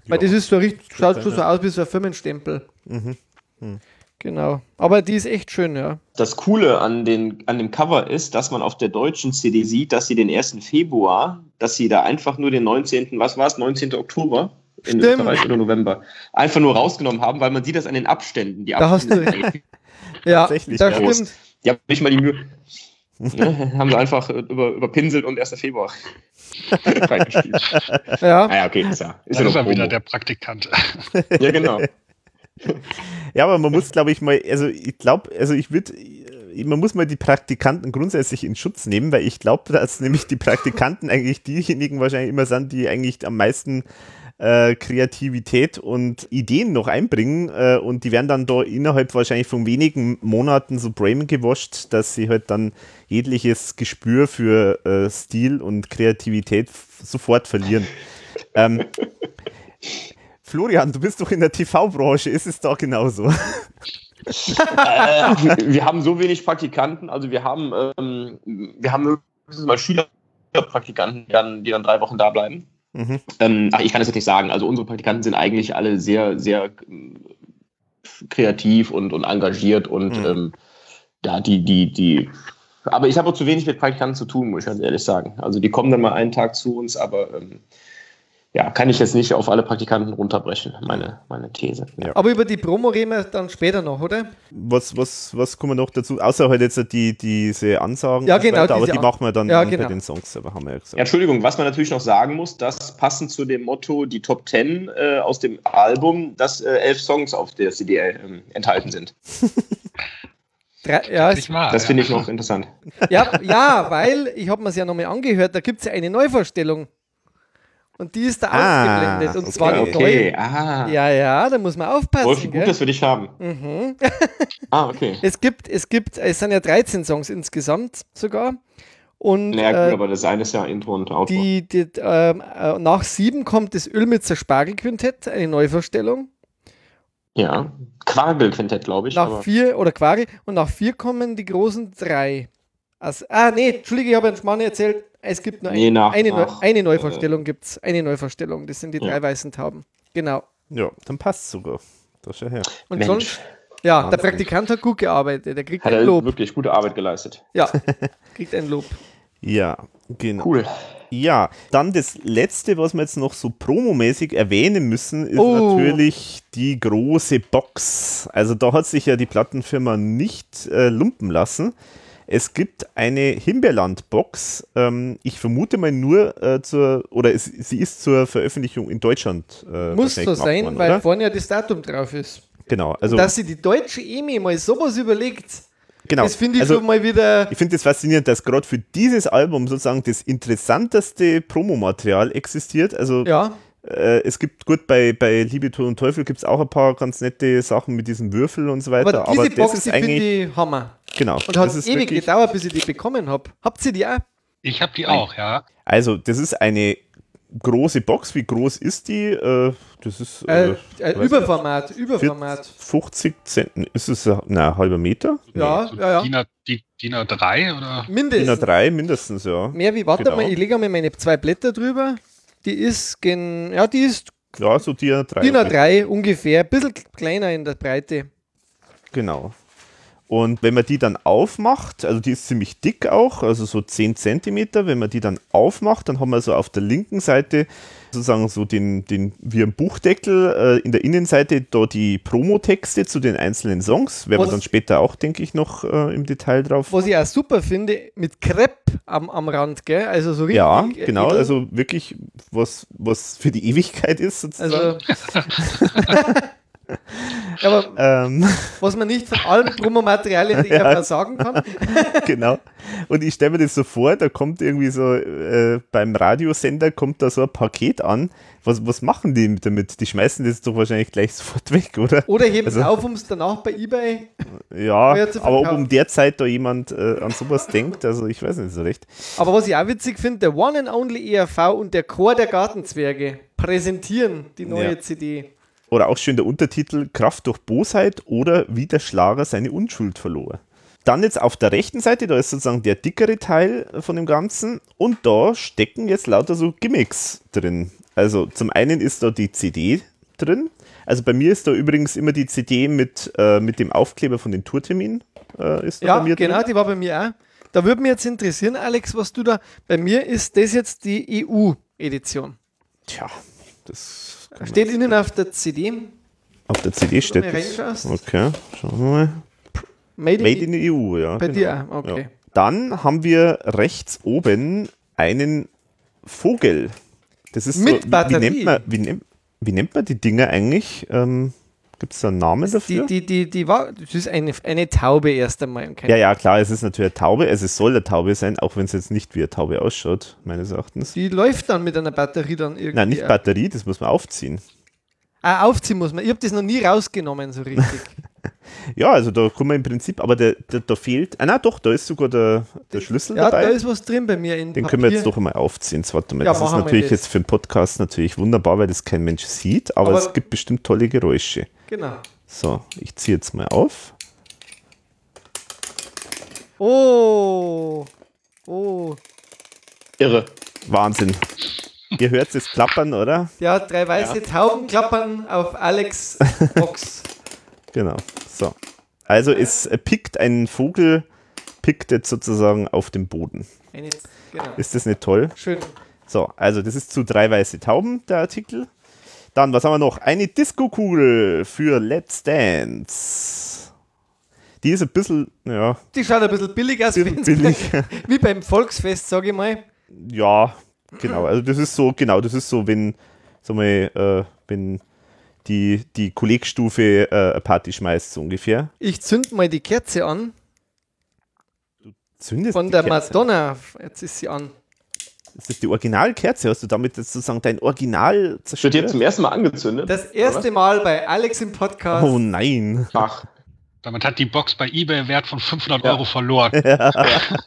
Weil das ist so richtig, schaut schon so aus wie so ein Firmenstempel. Mhm. Hm. Genau. Aber die ist echt schön, ja. Das Coole an, den, an dem Cover ist, dass man auf der deutschen CD sieht, dass sie den 1. Februar, dass sie da einfach nur den 19., was war es, 19. Oktober in Stimmt. Österreich oder November, einfach nur rausgenommen haben, weil man sieht das an den Abständen. Die Da hast Abstände du- Ja, Tatsächlich, das ja. stimmt. Die haben nicht mal die Mühe. Ne, haben sie einfach äh, über, überpinselt und 1. Februar reingespielt. Ja. Naja, okay, ist ja, ist ja ist er wieder der Praktikant. Ja, genau. Ja, aber man muss, glaube ich, mal, also ich glaube, also ich würde, man muss mal die Praktikanten grundsätzlich in Schutz nehmen, weil ich glaube, dass nämlich die Praktikanten eigentlich diejenigen wahrscheinlich immer sind, die eigentlich am meisten äh, Kreativität und Ideen noch einbringen äh, und die werden dann da innerhalb wahrscheinlich von wenigen Monaten so brain gewascht, dass sie halt dann jegliches Gespür für äh, Stil und Kreativität sofort verlieren. ähm, Florian, du bist doch in der TV-Branche, ist es da genauso? äh, wir haben so wenig Praktikanten, also wir haben, ähm, wir haben höchstens mal Schülerpraktikanten, die dann, die dann drei Wochen da bleiben. Mhm. Ähm, ach, ich kann das jetzt nicht sagen. Also unsere Praktikanten sind eigentlich alle sehr, sehr ähm, kreativ und, und engagiert und Mhm. ähm, ja, die, die, die. Aber ich habe auch zu wenig mit Praktikanten zu tun, muss ich ganz ehrlich sagen. Also die kommen dann mal einen Tag zu uns, aber ähm, ja, kann ich jetzt nicht auf alle Praktikanten runterbrechen, meine, meine These. Ja. Aber über die Promo reden wir dann später noch, oder? Was, was, was kommen noch dazu? Außer halt jetzt die, diese Ansagen, Ja, genau, weiter, aber die machen wir dann Ja, bei genau. den Songs selber, haben wir ja gesagt. Ja, Entschuldigung, was man natürlich noch sagen muss, dass passend zu dem Motto die Top 10 äh, aus dem Album, dass äh, elf Songs auf der CD ähm, enthalten sind. Drei, ja, Das ja. finde ich noch interessant. ja, ja, weil ich habe mir es ja nochmal angehört, da gibt es ja eine Neuvorstellung. Und die ist da Ah, ausgeblendet. Und okay. zwar noch Okay, neu. ah. Ja, ja, da muss man aufpassen. Wolfi, gut, dass wir dich haben. Mhm. Ah, okay. Es gibt, es gibt, es sind ja 13 Songs insgesamt sogar. Und Naja, gut, äh, aber das eine ist ja Intro und Outro. die, die, ähm, äh, nach sieben kommt das Ölmitzer Spargelquintett, eine Neuvorstellung. ja, Quargel-Quintett, glaube ich. Nach aber vier, oder Quari, und nach vier kommen die großen drei. Also, ah, nee, Entschuldige, ich habe einen Schmarrn erzählt. Es gibt nur Nee, ein, nach- eine, nach, eine Neuvorstellung, gibt es. Eine Neuvorstellung, das sind die Ja. drei weißen Tauben. Genau. Ja, dann passt sogar. Das schau her. Und Mensch. sonst, ja, der. Praktikant hat gut gearbeitet. Der kriegt hat ein er Lob. wirklich gute Arbeit geleistet. Ja, kriegt ein Lob. Ja, genau. Cool. Ja, dann das letzte, was wir jetzt noch so promomäßig erwähnen müssen, ist Oh. natürlich die große Box. Also da hat sich ja die Plattenfirma nicht äh, lumpen lassen. Es gibt eine Himbeerland-Box. Ähm, ich vermute mal nur äh, zur, oder es, sie ist zur Veröffentlichung in Deutschland. Äh, Muss so sein, worden, weil oder? vorne ja das Datum drauf ist. Genau, also Dass sie die deutsche EMI mal sowas überlegt, genau. das finde ich also, schon mal wieder. Ich finde es das faszinierend, dass gerade für dieses Album sozusagen das interessanteste Promomaterial existiert. Also Ja, äh, es gibt gut bei, bei Liebe, Tod und Teufel gibt es auch ein paar ganz nette Sachen mit diesem Würfel und so weiter. aber diese das Box, ist die finde ich Hammer. Genau. Und hat ist ewig wirklich, gedauert, bis ich die bekommen habe. Habt ihr die auch? Ich habe die auch, ja. also das ist eine große Box. Wie groß ist die? Äh, das ist Äh, äh, äh, Überformat, Überformat. 50 Zentner. Ist es ein na, halber Meter? Ja, So ja, ja. DIN, DIN A3 oder? DIN Mindestens. A3 mindestens, ja. Mehr wie, warte Genau. mal, ich lege mal meine zwei Blätter drüber. Die ist, gen, ja, die ist Ja, so DIN A3. DIN A3 ungefähr, ein bisschen kleiner in der Breite. Genau. Und wenn man die dann aufmacht, also die ist ziemlich dick auch, also so 10 Zentimeter, wenn man die dann aufmacht, dann haben wir so auf der linken Seite sozusagen so den, den wie ein Buchdeckel, äh, in der Innenseite da die Promotexte zu den einzelnen Songs, werden wir dann später auch, denke ich, noch äh, im Detail drauf. Was ich auch super finde, mit Crepe am, am Rand, gell? Also so richtig. Ja, äh, genau, edel. also wirklich was, was für die Ewigkeit ist sozusagen. Also, Aber Ähm, was man nicht von allen Promomaterialien der Ja. ERV sagen kann, genau. Und ich stelle mir das so vor, da kommt irgendwie so äh, beim Radiosender kommt da so ein Paket an. Was, was machen die damit? Die schmeißen das doch wahrscheinlich gleich sofort weg, oder? oder heben es Also- auf, um es danach bei Ebay. Ja, aber ob um der Zeit da jemand äh, an sowas denkt, also ich weiß nicht so recht. Aber was ich auch witzig finde, der One and Only ERV und der Chor der Gartenzwerge präsentieren die neue Ja. CD. Oder auch schön der Untertitel Kraft durch Bosheit oder wie der Schlager seine Unschuld verlor. Dann jetzt auf der rechten Seite, da ist sozusagen der dickere Teil von dem Ganzen und da stecken jetzt lauter so Gimmicks drin. Also zum einen ist da die CD drin. Also bei mir ist da übrigens immer die CD mit, äh, mit dem Aufkleber von den Tourterminen. Äh, ist da Ja, bei mir genau, drin. die war bei mir auch. Da würde mich jetzt interessieren, Alex, was du da. Bei mir ist das jetzt die EU-Edition. Tja, das Steht innen auf der CD. auf der CD steht das. reinschaust. Okay, schauen wir mal. Made, Made in, in the EU, ja. Bei genau. dir auch, okay. Ja. Dann haben wir rechts oben einen Vogel. Das ist Mit so, wie, wie, Batterie. nennt man, wie, nennt, wie nennt man die Dinger eigentlich? Ähm, Gibt es da einen Namen die, dafür? die, die, die war, das ist eine, eine Taube erst einmal. ja, ja, klar, es ist natürlich eine Taube. Also es soll eine Taube sein, auch wenn es jetzt nicht wie eine Taube ausschaut, meines Erachtens. Die läuft dann mit einer Batterie dann irgendwie. Nein, nicht. Batterie, das muss man aufziehen. Ah, aufziehen muss man. Ich habe das noch nie rausgenommen, so richtig. Ja, also da kann man im Prinzip, aber der, der, da fehlt, ah na doch, da ist sogar der, der Schlüssel ja, dabei. da ist was drin bei mir in Den Papier. können wir jetzt doch einmal aufziehen. Warte mal. Ja, das ist wir natürlich das. jetzt für den Podcast natürlich wunderbar, weil das kein Mensch sieht, aber, Aber- es gibt bestimmt tolle Geräusche. Genau. So, ich ziehe jetzt mal auf. Oh. Oh. Irre. Wahnsinn. Ihr hört es klappern, oder? Ja, drei weiße Tauben klappern auf Alex Box. Genau. So. Also es äh, pickt ein Vogel, pickt jetzt sozusagen auf dem Boden. Genau. Ist das nicht toll? Schön. So, also das ist zu drei weiße Tauben, der Artikel. Dann, was haben wir noch? Eine Disco-Kugel für Let's Dance. Die ist ein bisschen, ja, Die schaut ein bisschen billig aus. billig. Wie beim Volksfest, sage ich mal. Ja, genau. Also das ist so, genau, das ist so, wenn, sag mal, äh, wenn die, die Kollegstufe äh, eine Party schmeißt, so ungefähr. Ich zünd mal die Kerze an. Zündest Von die der Kerze. Madonna. Jetzt ist sie an. Das ist die Originalkerze. Hast du damit jetzt sozusagen dein Original Wird jetzt zerstört? zum ersten Mal angezündet. Das erste Mal bei Alex im Podcast. Oh nein. Ach, Damit hat die Box bei eBay Wert von 500 Ja. Euro verloren. Leider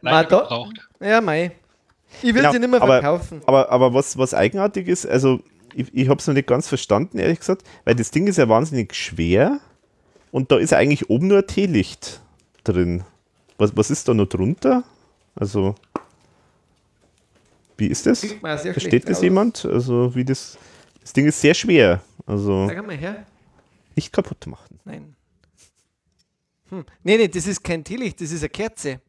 Madonna- gebraucht. Ja, Mai. Ich will Genau, sie nicht mehr aber- verkaufen. Aber, aber was, was eigenartig ist, also ich, ich habe es noch nicht ganz verstanden, ehrlich gesagt, weil das Ding ist ja wahnsinnig schwer und da ist eigentlich oben nur ein Teelicht drin. Was, was ist da noch drunter? Also, wie ist das? Versteht das aus. jemand? Also, wie das. Das Ding ist sehr schwer. Also, Sag mal her. nicht kaputt machen. Nein. Hm. Nee, nee, das ist kein Teelicht, das ist eine Kerze.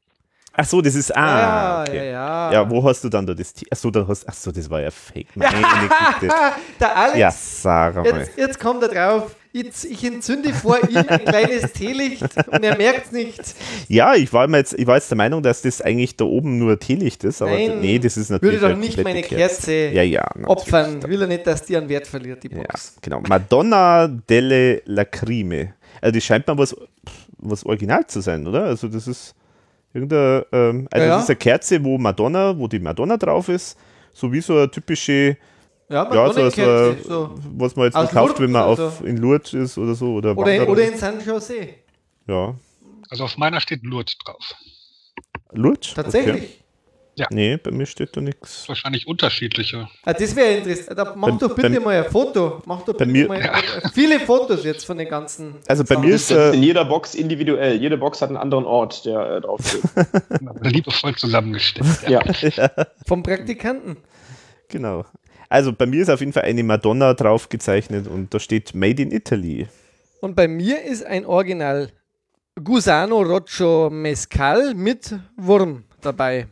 Ach so, das ist. Ah, ja, okay. ja, ja. Ja, wo hast du dann da das Tee? Ach so, da hast, ach so, das war ja fake. Meine. Der Alex, Ja, sag mal. jetzt, jetzt kommt er drauf. Jetzt, ich entzünde vor ihm ein kleines Teelicht und er merkt es nicht. Ja, ich war, immer jetzt, ich war jetzt der Meinung, dass das eigentlich da oben nur Teelicht ist, aber Nein, nee, das ist natürlich. Würde doch nicht meine Kerze Ja, ja. natürlich. Opfern. Will er nicht, dass die an Wert verliert, die Ja, Box. genau. Madonna delle Lacrime. Also, das scheint mir was, was original zu sein, oder? Also, das ist irgendein. Ähm, also, Ja, ja. das ist eine Kerze, wo Madonna, wo die Madonna drauf ist, so wie so eine typische. Ja, Ja, so, so, so. was man jetzt Aus kauft, wenn man Lourdes auf, in Lourdes ist oder so. Oder, Oder, in, oder in San Jose. Ja. Also auf meiner steht Lourdes drauf. Lourdes? Tatsächlich. Okay. Nee, bei mir steht da nichts. Wahrscheinlich unterschiedliche. Ah, das wäre interessant. Da, mach Bei- doch bitte bei- mal ein Foto. Mach doch Bei bitte mir- mal äh, viele Fotos jetzt von den ganzen. Also, bei Sachen. mir ist. Äh, in jeder Box individuell. Jede Box hat einen anderen Ort, der äh, draufsteht. Liebevoll zusammengestellt. ja. Vom Praktikanten. Genau. Also bei mir ist auf jeden Fall eine Madonna drauf gezeichnet und da steht Made in Italy. Und bei mir ist ein Original Gusano Rocho Mezcal mit Wurm dabei.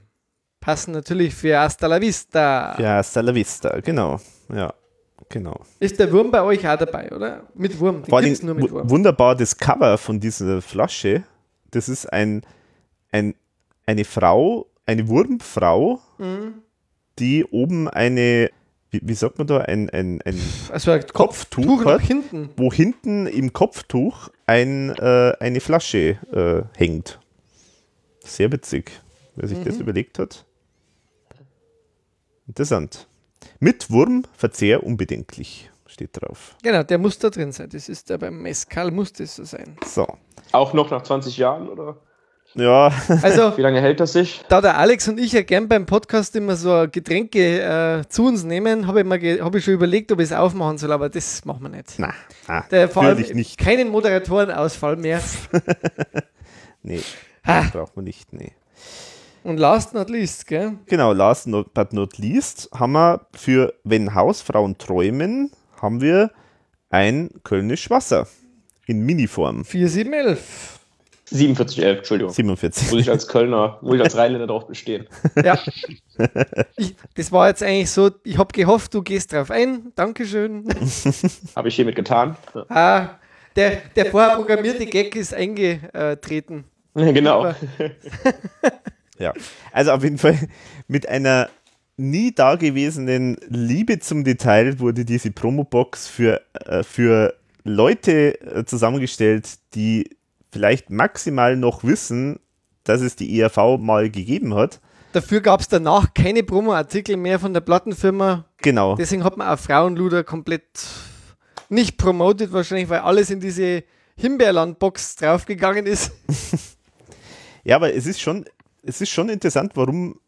Passen natürlich für Hasta la Vista. Ja, hasta la vista, genau. Ja, genau. Ist der Wurm bei euch auch dabei, oder? Mit Wurm. Den Vor allem nur mit wu- Wurm. wunderbar das Cover von dieser Flasche. Das ist ein, ein, eine Frau, eine Wurmfrau, Mhm. die oben eine wie, wie sagt man da, ein, ein, ein Also ein Kopftuch Tuch nach hat, hinten. wo hinten im Kopftuch ein, äh, eine Flasche äh, hängt. Sehr witzig, wer sich das überlegt hat. Interessant. Mit Wurmverzehr unbedenklich, steht drauf. Genau, der muss da drin sein. Das ist da beim Mescal muss das so sein. So. Auch noch nach 20 Jahren, oder? Ja, Also Wie lange hält das sich? da der Alex und ich ja gern beim Podcast immer so Getränke äh, zu uns nehmen, habe ich, mir hab ich schon überlegt, ob ich es aufmachen soll, aber das machen wir nicht. na, ah, Der, vor allem nicht. keinen Moderatorenausfall mehr. Nee, Ah. braucht man nicht, nee. Und last not least, gell? Genau, last not, but not least haben wir für Wenn Hausfrauen träumen, haben wir ein Kölnisch Wasser in Miniform. 4711. 4711, Entschuldigung. Muss 47. ich als Kölner, muss ich als Rheinländer drauf bestehen. Ja. ich, das war jetzt eigentlich so, ich habe gehofft, du gehst drauf ein. Dankeschön. Habe ich hiermit getan. Ja. Ah, der, der vorher programmierte Gag ist eingetreten. Genau. Ja, also auf jeden Fall mit einer nie dagewesenen Liebe zum Detail wurde diese Promobox für, äh, für Leute äh, zusammengestellt, die vielleicht maximal noch wissen, dass es die ERV mal gegeben hat. Dafür gab es danach keine Promo-Artikel mehr von der Plattenfirma. Genau. Deswegen hat man auch Frauenluder komplett nicht promotet, wahrscheinlich, weil alles in diese Himbeerland-Box draufgegangen ist. Ja, aber es ist schon, es ist schon interessant, warum,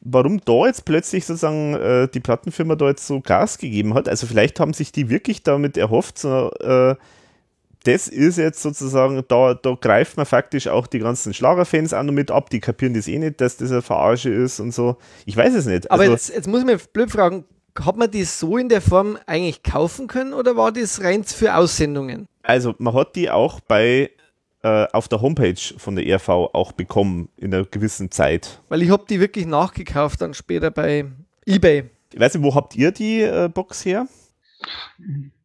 warum da jetzt plötzlich sozusagen äh, die Plattenfirma da jetzt so Gas gegeben hat. Also vielleicht haben sich die wirklich damit erhofft, so, äh, das ist jetzt sozusagen, da, da greift man faktisch auch die ganzen Schlagerfans auch noch mit ab, die kapieren das eh nicht, dass das eine Verarsche ist und so. Ich weiß es nicht. Aber also, jetzt, jetzt muss ich mir blöd fragen, hat man die so in der Form eigentlich kaufen können oder war das rein für Aussendungen? also man hat die auch bei äh, auf der Homepage von der ERV auch bekommen in einer gewissen Zeit. Weil ich habe die wirklich nachgekauft dann später bei eBay. Ich weiß nicht, wo habt ihr die äh, Box her?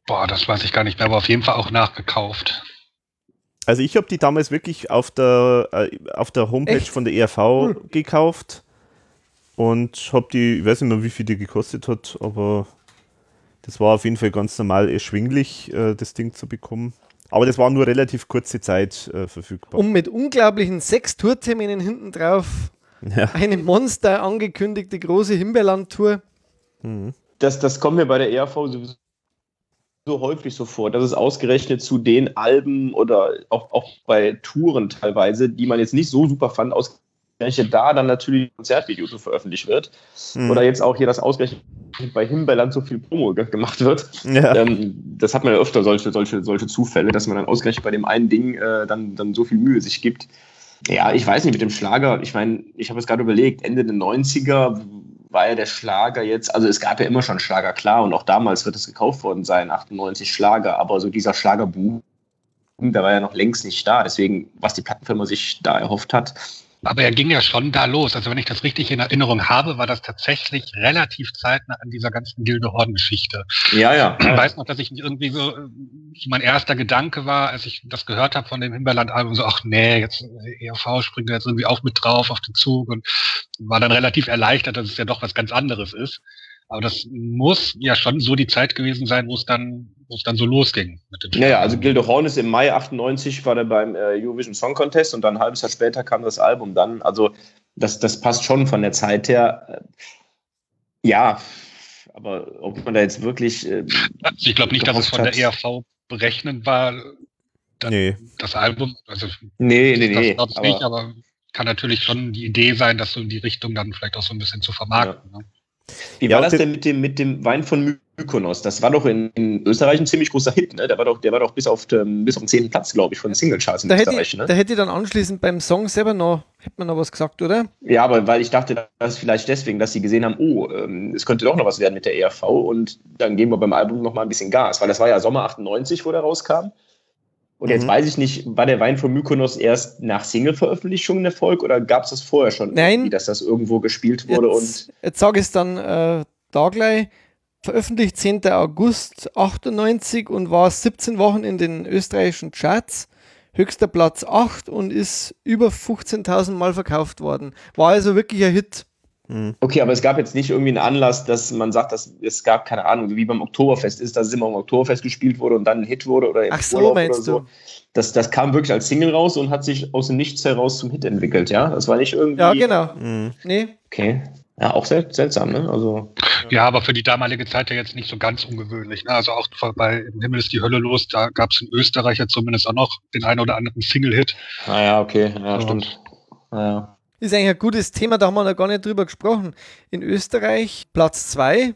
Boah, das weiß ich gar nicht mehr, aber auf jeden Fall auch nachgekauft. Also ich habe die damals wirklich auf der, äh, auf der Homepage Echt? von der ERV gekauft und habe die, ich weiß nicht mehr, wie viel die gekostet hat, aber das war auf jeden Fall ganz normal erschwinglich, äh, das Ding zu bekommen. Aber das war nur relativ kurze Zeit äh, verfügbar. Und mit unglaublichen sechs Tourterminen hinten drauf ja. eine Monster angekündigte große Himbeerland-Tour. Das, das kommt mir bei der ERV sowieso so häufig so vor, dass es ausgerechnet zu den Alben oder auch, auch bei Touren teilweise, die man jetzt nicht so super fand, ausgerechnet da dann natürlich ein Konzertvideo veröffentlicht wird. Mhm. Oder jetzt auch hier das ausgerechnet bei Himbeerland so viel Promo ge- gemacht wird. Ja. Ähm, das hat man ja öfter solche, solche, solche Zufälle, dass man dann ausgerechnet bei dem einen Ding äh, dann, dann so viel Mühe sich gibt. Ja, ich weiß nicht, mit dem Schlager, ich meine, ich habe es gerade überlegt, Ende der 90er war ja der Schlager jetzt, also es gab ja immer schon Schlager, klar, und auch damals wird es gekauft worden sein, 98 Schlager, aber so dieser Schlagerboom, der war ja noch längst nicht da. Deswegen, was die Plattenfirma sich da erhofft hat, Aber er ging ja schon da los. Also wenn ich das richtig in Erinnerung habe, war das tatsächlich relativ zeitnah an dieser ganzen Gildehorn-Geschichte. ja, ja. Ich weiß noch, dass ich irgendwie so, mein erster Gedanke war, als ich das gehört habe von dem Himberland-Album, so, ach nee, jetzt äh, ERV springt da jetzt irgendwie auch mit drauf auf den Zug und war dann relativ erleichtert, dass es ja doch was ganz anderes ist. Aber das muss ja schon so die Zeit gewesen sein, wo es dann, wo es dann so losging mit dem Ja, ja, also Gilde Horn ist im Mai 98 war der beim äh, Eurovision Song Contest und dann ein halbes Jahr später kam das Album dann. Also das, das passt schon von der Zeit her. Äh, Ja, aber ob man da jetzt wirklich. Äh, Also ich glaube nicht, dass es von der ERV berechnen war, dann Nee. das Album. Also nee, nee, das nee. glaube ich aber- nicht, aber kann natürlich schon die Idee sein, das so in die Richtung dann vielleicht auch so ein bisschen zu vermarkten. Ne? Wie Ja, war das denn mit dem, mit dem Wein von Mykonos? Das war doch in, in Österreich ein ziemlich großer Hit, ne? Der war doch, der war doch bis auf, den, bis auf den zehnten Platz, glaube ich, von den Singlecharts in Da hätte, Österreich, ich, ne? da hätte ich dann anschließend beim Song selber noch, hätte man noch was gesagt, oder? Ja, aber weil ich dachte, das ist vielleicht deswegen, dass sie gesehen haben, oh, ähm, es könnte doch noch was werden mit der ERV und dann geben wir beim Album noch mal ein bisschen Gas, weil das war ja Sommer 98, wo der rauskam. Und jetzt Mhm. weiß ich nicht, war der Wein von Mykonos erst nach Single-Veröffentlichung ein Erfolg oder gab es das vorher schon, Nein. irgendwie, dass das irgendwo gespielt wurde Jetzt, jetzt sage ich es dann äh, da gleich. Veröffentlicht 10. August 98 und war 17 Wochen in den österreichischen Charts. Höchster Platz 8 und ist über 15.000 Mal verkauft worden. War also wirklich ein Hit. Mhm. Okay, aber es gab jetzt nicht irgendwie einen Anlass, dass man sagt, dass es gab, keine Ahnung, wie beim Oktoberfest ist, dass es immer im Oktoberfest gespielt wurde und dann ein Hit wurde oder im Ach so, Urlaub meinst so. Du? Das, das kam wirklich als Single raus und hat sich aus dem Nichts heraus zum Hit entwickelt, ja? Das war nicht irgendwie. Ja, genau. Mhm. Nee. Okay. Ja, auch sel seltsam, ne? Also. Ja, aber für die damalige Zeit ja jetzt nicht so ganz ungewöhnlich. Ne? Also auch bei Im Himmel ist die Hölle los, da gab es in Österreich ja zumindest auch noch den einen oder anderen Single-Hit. Ah ja, okay, ja, stimmt. Ja. Ist eigentlich ein gutes Thema, da haben wir noch gar nicht drüber gesprochen. In Österreich Platz 2,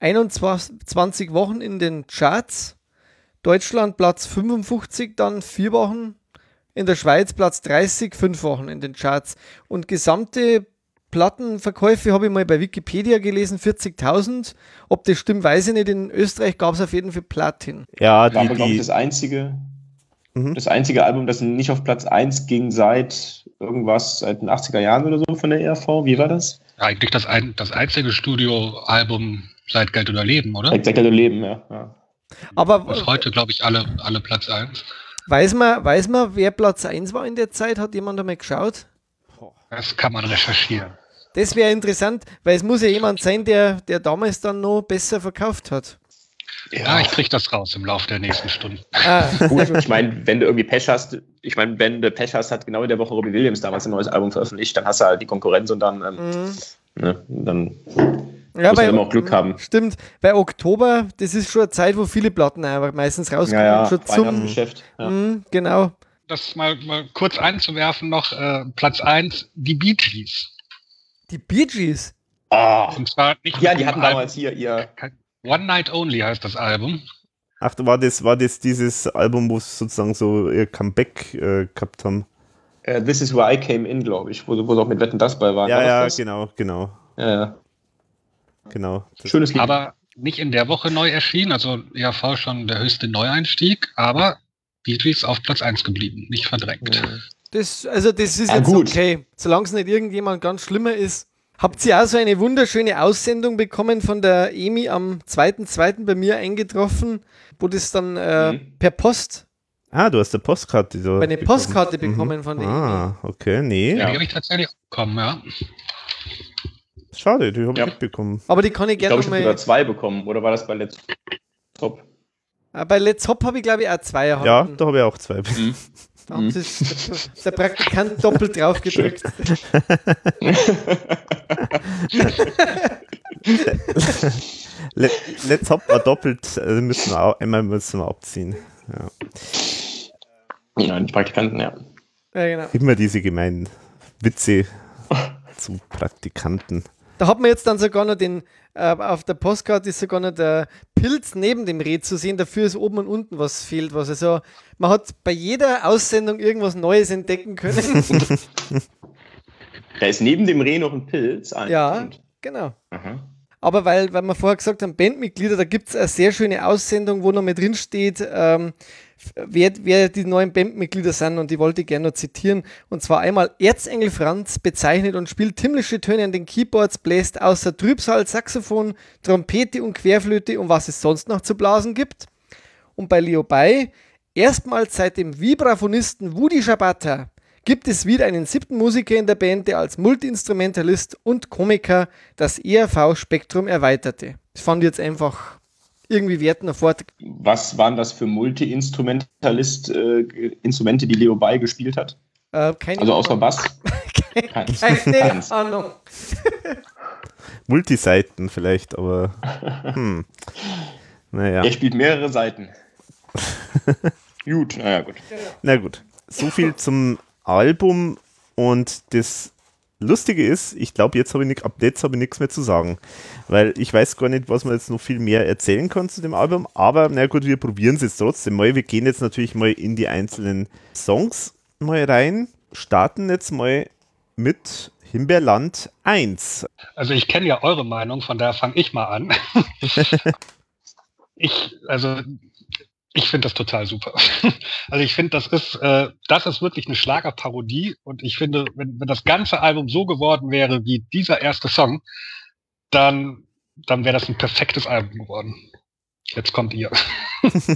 21 Wochen in den Charts. Deutschland Platz 55, dann vier Wochen. In der Schweiz Platz 30, fünf Wochen in den Charts. Und gesamte Plattenverkäufe habe ich mal bei Wikipedia gelesen, 40.000. Ob das stimmt, weiß ich nicht. In Österreich gab es auf jeden Fall Platin. Ja, die, die, das einzige, mhm. das einzige Album, das nicht auf Platz 1 ging seit irgendwas, seit den 80er Jahren oder so von der ERV. Wie war das? Eigentlich das, ein, das einzige Studioalbum seit Geld oder Leben, oder? Seit Geld oder Leben, ja. ja. Aber Bis heute, glaube ich, alle, alle Platz 1. Weiß man, weiß man, wer Platz 1 war in der Zeit? Hat jemand einmal geschaut? Das kann man recherchieren. Das wäre interessant, weil es muss ja jemand sein, der, der damals dann noch besser verkauft hat. Ja, ich kriege das raus im Laufe der nächsten Stunden. Ah. Gut, ich meine, wenn du irgendwie Pech hast, ich meine, wenn du Pech hast, hat genau in der Woche Robbie Williams damals ein neues Album veröffentlicht, dann hast du halt die Konkurrenz und dann, ähm, mhm. ne, dann ja, muss bei, immer auch Glück haben. Stimmt, bei Oktober, das ist schon eine Zeit, wo viele Platten einfach meistens rauskommen. Ja, ja, schon zum Geschäft. Ja. Mh, genau. Das mal, mal kurz einzuwerfen noch, äh, Platz 1, die Bee Gees. Die Bee Gees? Oh. Und zwar nicht ja, die hatten damals hier ihr... One Night Only heißt das Album. Ach, war das, war das dieses Album, wo sie sozusagen so ihr Comeback äh, gehabt haben? Uh, This is where I came in, glaube ich, wo, wo sie auch mit Wetten das bei waren. Ja, war ja, genau, genau. Ja, ja. Genau. Schönes Lied. Aber nicht in der Woche neu erschienen, also ERV schon der höchste Neueinstieg, aber Beatrice auf Platz 1 geblieben, nicht verdrängt. Das, also das ist ja, jetzt gut. okay, solange es nicht irgendjemand ganz schlimmer ist. Habt ihr auch so eine wunderschöne Aussendung bekommen von der Emi am 2.2. bei mir eingetroffen, wo das dann äh, mhm. per Post. Ah, du hast eine Postkarte. So eine bekommen. Postkarte bekommen mhm. von der Ah, Emi. okay, nee. Ja, die habe ich tatsächlich bekommen, ja. Schade, die habe ja. ich mitbekommen. Aber die kann ich gerne ich glaub, ich habe zwei bekommen, oder war das bei Let's Hop? Ah, bei Let's Hop habe ich, glaube ich, auch zwei erhalten. Ja, da habe ich auch zwei. Mhm. Da mhm. der Praktikant doppelt drauf gedrückt. Let's Hop war doppelt, also müssen wir auch, einmal müssen wir abziehen. Ja. ja, die Praktikanten, ja. ja genau. Immer diese gemeinen Witze zu Praktikanten. Da hat man jetzt dann sogar noch den, äh, auf der Postkarte ist sogar noch der Pilz neben dem Reh zu sehen. Dafür ist oben und unten was fehlt. Was. Also man hat bei jeder Aussendung irgendwas Neues entdecken können. da ist neben dem Reh noch ein Pilz. Ah, ja, genau. Aha. Aber weil, weil wir vorher gesagt haben, Bandmitglieder, da gibt es eine sehr schöne Aussendung, wo noch mit drin steht, ähm, wer, wer die neuen Bandmitglieder sind und die wollte ich gerne noch zitieren. Und zwar einmal Erzengel Franz bezeichnet und spielt himmlische Töne an den Keyboards, bläst außer Trübsal, Saxophon, Trompete und Querflöte und was es sonst noch zu blasen gibt. Und bei Leo Bay, erstmals seit dem Vibraphonisten Woody Shabata gibt es wieder einen siebten Musiker in der Band, der als Multiinstrumentalist und Komiker das ERV-Spektrum erweiterte. Das fand ich jetzt einfach irgendwie werten fort. Was waren das für Multi-Instrumentalist, äh, die Leo Bay gespielt hat? Äh, keine also außer Bass? keine, keine Ahnung. Multiseiten vielleicht, aber hm. naja. Er spielt mehrere Seiten. gut, naja, gut. Na gut. So viel zum Album und das Lustige ist, ich glaube, jetzt habe ich nicht, ab jetzt habe ich nichts mehr zu sagen, weil ich weiß gar nicht, was man jetzt noch viel mehr erzählen kann zu dem Album, aber na gut, wir probieren es jetzt trotzdem mal. Wir gehen jetzt natürlich mal in die einzelnen Songs mal rein, starten jetzt mal mit Himbeerland 1. Also ich kenne ja eure Meinung, von daher fange ich mal an. ich, also ich finde das total super. Also ich finde, das ist, äh, das ist wirklich eine Schlagerparodie und ich finde, wenn, wenn das ganze Album so geworden wäre wie dieser erste Song, dann, dann wäre das ein perfektes Album geworden. Jetzt kommt ihr.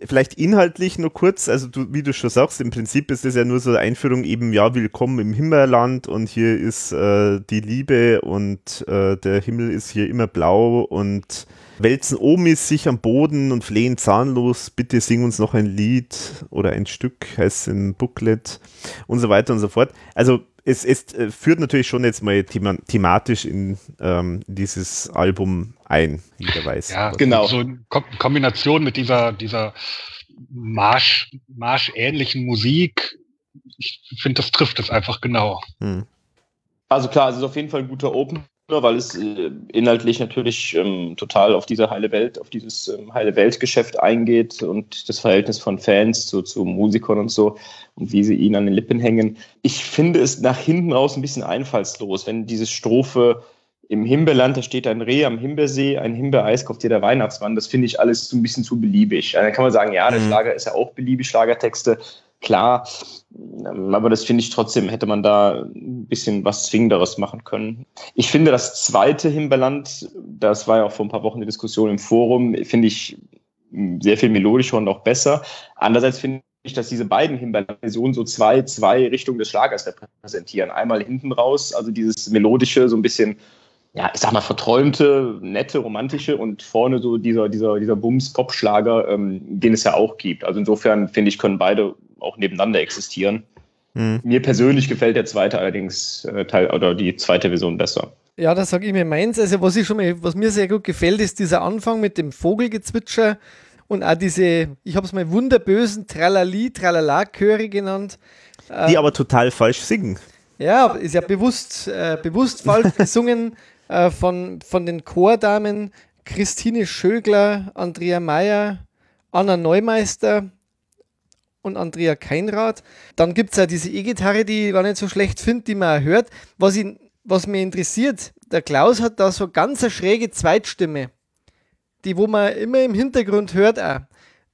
Vielleicht inhaltlich nur kurz, also du, wie du schon sagst, im Prinzip ist das ja nur so eine Einführung eben, ja, willkommen im Himmerland und hier ist äh, die Liebe und äh, der Himmel ist hier immer blau und wälzen Omis sich am Boden und flehen zahnlos, bitte sing uns noch ein Lied oder ein Stück, heißt es im Booklet und so weiter und so fort. Also es, es äh, führt natürlich schon jetzt mal thema thematisch in ähm, dieses Album ein, jeder weiß. Ja, genau. So in Kombination mit dieser, dieser Marsch, marschähnlichen Musik, ich finde, das trifft es einfach genau. Hm. Also klar, es ist auf jeden Fall ein guter Open weil es äh, inhaltlich natürlich ähm, total auf diese heile Welt, auf dieses ähm, heile Weltgeschäft eingeht und das Verhältnis von Fans zu, zu Musikern und so und wie sie ihnen an den Lippen hängen. Ich finde es nach hinten raus ein bisschen einfallslos, wenn diese Strophe im Himbeerland, da steht ein Reh am Himbeersee, ein Himbeereis kauft dir der Weihnachtsmann. Das finde ich alles so ein bisschen zu beliebig. Dann kann man sagen, ja, der mhm. Schlager ist ja auch beliebig, Schlagertexte klar. Ähm, aber das finde ich trotzdem, hätte man da ein bisschen was Zwingenderes machen können. Ich finde das zweite Himbeerland, das war ja auch vor ein paar Wochen die Diskussion im Forum, finde ich sehr viel melodischer und auch besser. Andererseits finde ich, dass diese beiden Himbeerland-Versionen so zwei, zwei Richtungen des Schlagers repräsentieren. Einmal hinten raus, also dieses melodische, so ein bisschen ja, ich sag mal, verträumte, nette, romantische und vorne so dieser, dieser, dieser Bums-Pop-Schlager, ähm, den es ja auch gibt. Also insofern finde ich, können beide auch nebeneinander existieren. Mhm. Mir persönlich gefällt der zweite allerdings äh, Teil oder die zweite Version besser. Ja, da sage ich mir meins. Also was ich schon mal, was mir sehr gut gefällt, ist dieser Anfang mit dem Vogelgezwitscher und auch diese, ich habe es mal wunderbösen Tralali, Tralala-Chöre genannt. Die äh, aber total falsch singen. Ja, ist ja bewusst, äh, bewusst falsch gesungen äh, von, von den Chordamen Christine Schögler, Andrea Meyer, Anna Neumeister und Andrea Keinrad. Dann gibt es ja diese E-Gitarre, die ich gar nicht so schlecht finde, die man hört. Was, ihn, was mich interessiert, der Klaus hat da so ganz eine schräge Zweitstimme, die wo man immer im Hintergrund hört auch,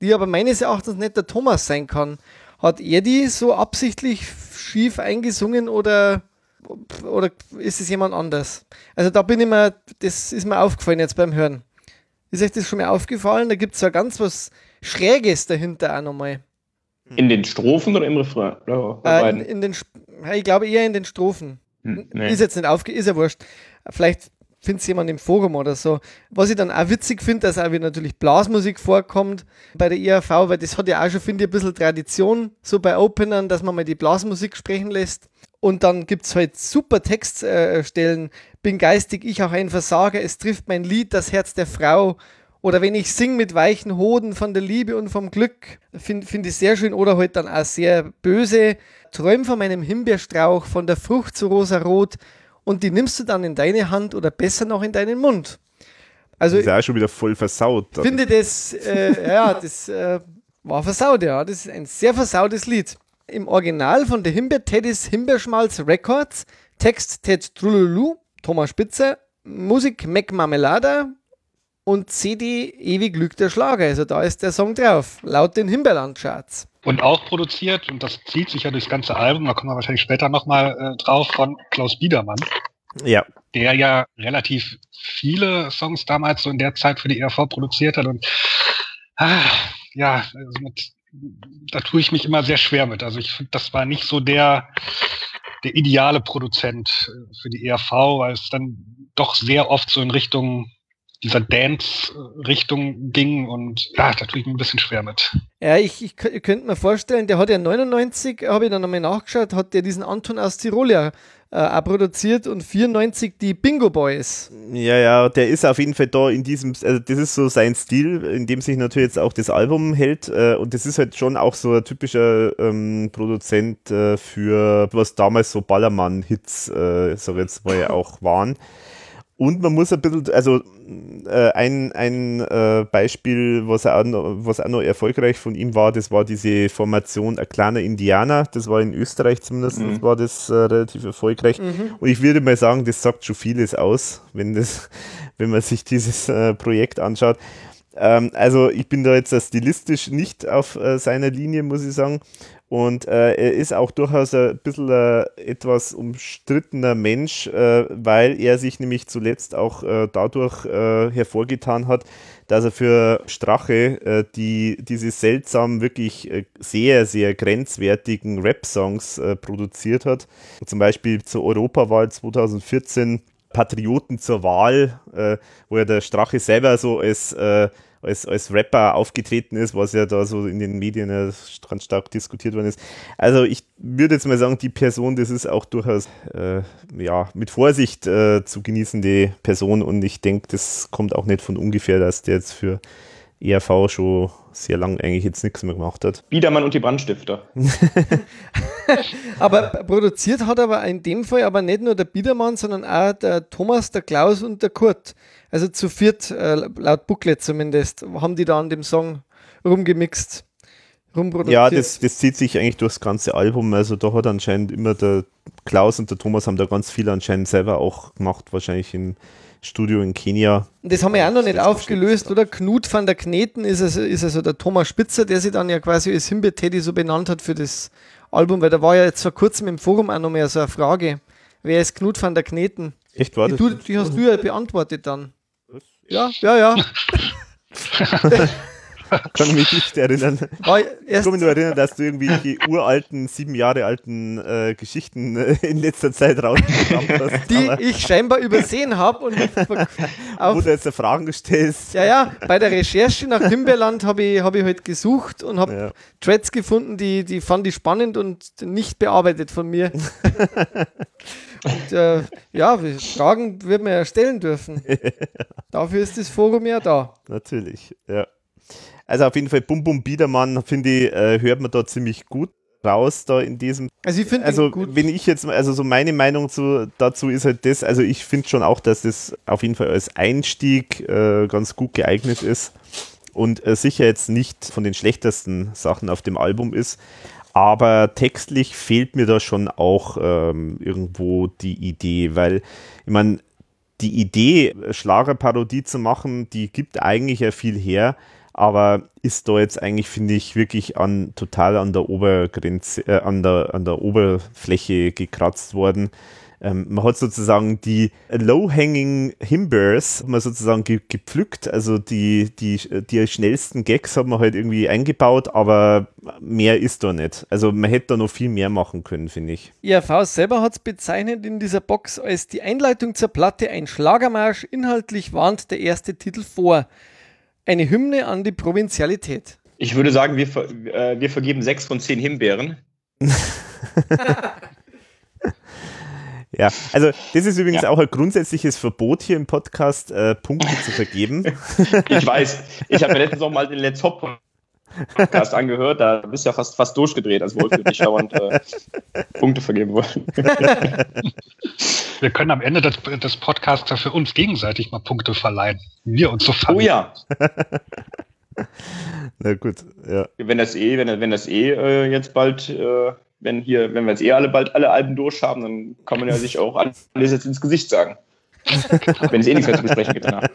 die aber meines Erachtens nicht der Thomas sein kann. Hat er die so absichtlich schief eingesungen oder, oder ist es jemand anders? Also da bin ich mir, das ist mir aufgefallen jetzt beim Hören. Ist euch das schon mal aufgefallen? Da gibt es ja ganz was Schräges dahinter auch nochmal. In den Strophen oder im Refrain? Äh, in, in, den, ich glaube eher in den Strophen. Hm, nee. Ist jetzt nicht aufge... Ist ja wurscht. Vielleicht findet es jemand im Forum oder so. Was ich dann auch witzig finde, dass auch wieder natürlich Blasmusik vorkommt bei der IAV, weil das hat ja auch schon, finde ich, ein bisschen Tradition, so bei Openern, dass man mal die Blasmusik sprechen lässt. Und dann gibt es halt super Textstellen. Bin geistig, ich auch ein Versager, es trifft mein Lied das Herz der Frau. Oder wenn ich sing mit weichen Hoden von der Liebe und vom Glück, finde find ich sehr schön. Oder halt dann auch sehr böse. Träum von meinem Himbeerstrauch, von der Frucht zu rosarot. Und die nimmst du dann in deine Hand oder besser noch in deinen Mund. Also, das ist ja auch schon wieder voll versaut. Ich finde das, äh, ja, das äh, war versaut, ja. Das ist ein sehr versautes Lied. Im Original von der Himbeer Teddys Himbeerschmalz Records, Text Ted Trululu, Thomas Spitzer, Musik Mac Marmelada, und CD Ewig Glück der Schlager. Also da ist der Song drauf, laut den Himbeerland-Charts. Und auch produziert, und das zieht sich ja durchs ganze Album, da kommen wir wahrscheinlich später nochmal äh, drauf, von Klaus Biedermann. Ja. Der ja relativ viele Songs damals so in der Zeit für die ERV produziert hat und ah, ja, also mit, da tue ich mich immer sehr schwer mit. Also ich finde, das war nicht so der, der ideale Produzent äh, für die ERV, weil es dann doch sehr oft so in Richtung dieser Dance-Richtung ging und ja, da tue ich mir ein bisschen schwer mit. Ja, ich, ich, könnte mir vorstellen, der hat ja 99, habe ich dann nochmal nachgeschaut, hat der diesen Anton aus Tirol ja äh, auch produziert und 94 die Bingo Boys. Ja, ja, der ist auf jeden Fall da in diesem, also das ist so sein Stil, in dem sich natürlich jetzt auch das Album hält äh, und das ist halt schon auch so ein typischer ähm, Produzent äh, für was damals so Ballermann-Hits, äh, so jetzt mal auch waren. Und man muss ein bisschen, also äh, ein, ein äh, Beispiel, was auch, noch, was auch noch erfolgreich von ihm war, das war diese Formation ein kleiner Indianer. Das war in Österreich zumindest, mhm. war das äh, relativ erfolgreich. Mhm. Und ich würde mal sagen, das sagt schon vieles aus, wenn, das, wenn man sich dieses äh, Projekt anschaut. Ähm, also ich bin da jetzt stilistisch nicht auf äh, seiner Linie, muss ich sagen. Und äh, er ist auch durchaus ein bisschen ein etwas umstrittener Mensch, äh, weil er sich nämlich zuletzt auch äh, dadurch äh, hervorgetan hat, dass er für Strache äh, die, diese seltsam wirklich äh, sehr, sehr grenzwertigen Rap-Songs produziert hat. Zum Beispiel zur Europawahl 2014 Patrioten zur Wahl, wo ja der Strache selber so als als, als Rapper aufgetreten ist, was ja da so in den Medien ja stark diskutiert worden ist. Also ich würde jetzt mal sagen, die Person, das ist auch durchaus äh, ja, mit Vorsicht äh, zu genießende Person und ich denke, das kommt auch nicht von ungefähr, dass der jetzt für ERV schon sehr lang eigentlich jetzt nichts mehr gemacht hat. Biedermann und die Brandstifter. aber produziert hat aber in dem Fall aber nicht nur der Biedermann, sondern auch der Thomas, der Klaus und der Kurt. Also zu viert, äh, laut Booklet zumindest, haben die da an dem Song rumgemixt. Ja, das, das zieht sich eigentlich durchs ganze Album. Also da hat anscheinend immer der Klaus und der Thomas haben da ganz viel anscheinend selber auch gemacht, wahrscheinlich im Studio in Kenia. Das haben wir ja auch noch nicht aufgelöst, oder? Knut van der Kneten ist also, ist also der Thomas Spitzer, der sich dann ja quasi als Himbeer-Teddy so benannt hat für das Album, weil da war ja jetzt vor kurzem im Forum auch noch mehr so eine Frage. Wer ist Knut van der Kneten? Echt, war die, das? Du, die hast du ja beantwortet dann. Ja, ja, ja. kann mich nicht erinnern. ich kann mich nur erinnern, dass du irgendwie die uralten, sieben Jahre alten äh, Geschichten äh, in letzter Zeit rausgebracht hast. Die ich scheinbar übersehen habe und Wo du jetzt Fragen stellst. Ja, ja, bei der Recherche nach Himbeerland habe ich, hab ich halt gesucht und habe ja. Threads gefunden, die, die fand ich spannend und nicht bearbeitet von mir. Und, äh, ja, Fragen wird man ja stellen dürfen. Dafür ist das Forum ja da. Natürlich, ja. Also auf jeden Fall Bum Bum Biedermann, finde ich, äh, hört man da ziemlich gut raus da in diesem. Also ich finde also wenn ich jetzt also so meine Meinung zu, dazu ist halt das, also ich finde schon auch, dass das auf jeden Fall als Einstieg äh, ganz gut geeignet ist und äh, sicher jetzt nicht von den schlechtesten Sachen auf dem Album ist, aber textlich fehlt mir da schon auch ähm, irgendwo die Idee, weil ich meine die Idee Schlagerparodie zu machen, die gibt eigentlich ja viel her aber ist da jetzt eigentlich, finde ich, wirklich an, total an der Obergrenze, äh, an, der, an der Oberfläche gekratzt worden. Ähm, man hat sozusagen die low-hanging Himbeers man sozusagen ge gepflückt, also die, die, die schnellsten Gags hat man halt irgendwie eingebaut, aber mehr ist da nicht. Also man hätte da noch viel mehr machen können, finde ich. IRV selber hat es bezeichnet in dieser Box als die Einleitung zur Platte ein Schlagermarsch. Inhaltlich warnt der erste Titel vor. Eine Hymne an die Provinzialität. Ich würde sagen, wir, ver äh, wir vergeben sechs von zehn Himbeeren. ja, also das ist übrigens ja. auch ein grundsätzliches Verbot hier im Podcast, äh, Punkte zu vergeben. ich weiß. Ich habe letztens auch mal den Let's Hop Podcast angehört, da bist du ja fast, fast durchgedreht, als Wolf nicht dauernd äh, Punkte vergeben wollen. Wir können am Ende des, des Podcasts ja für uns gegenseitig mal Punkte verleihen. Wir uns so fangen. Oh ja. Na gut, ja. Wenn das eh, wenn, wenn das eh äh, jetzt bald, äh, wenn hier, wenn wir jetzt eh alle bald alle Alben durchhaben, dann kann man ja sich auch alles jetzt ins Gesicht sagen. wenn es eh nichts mehr zu besprechen gibt danach.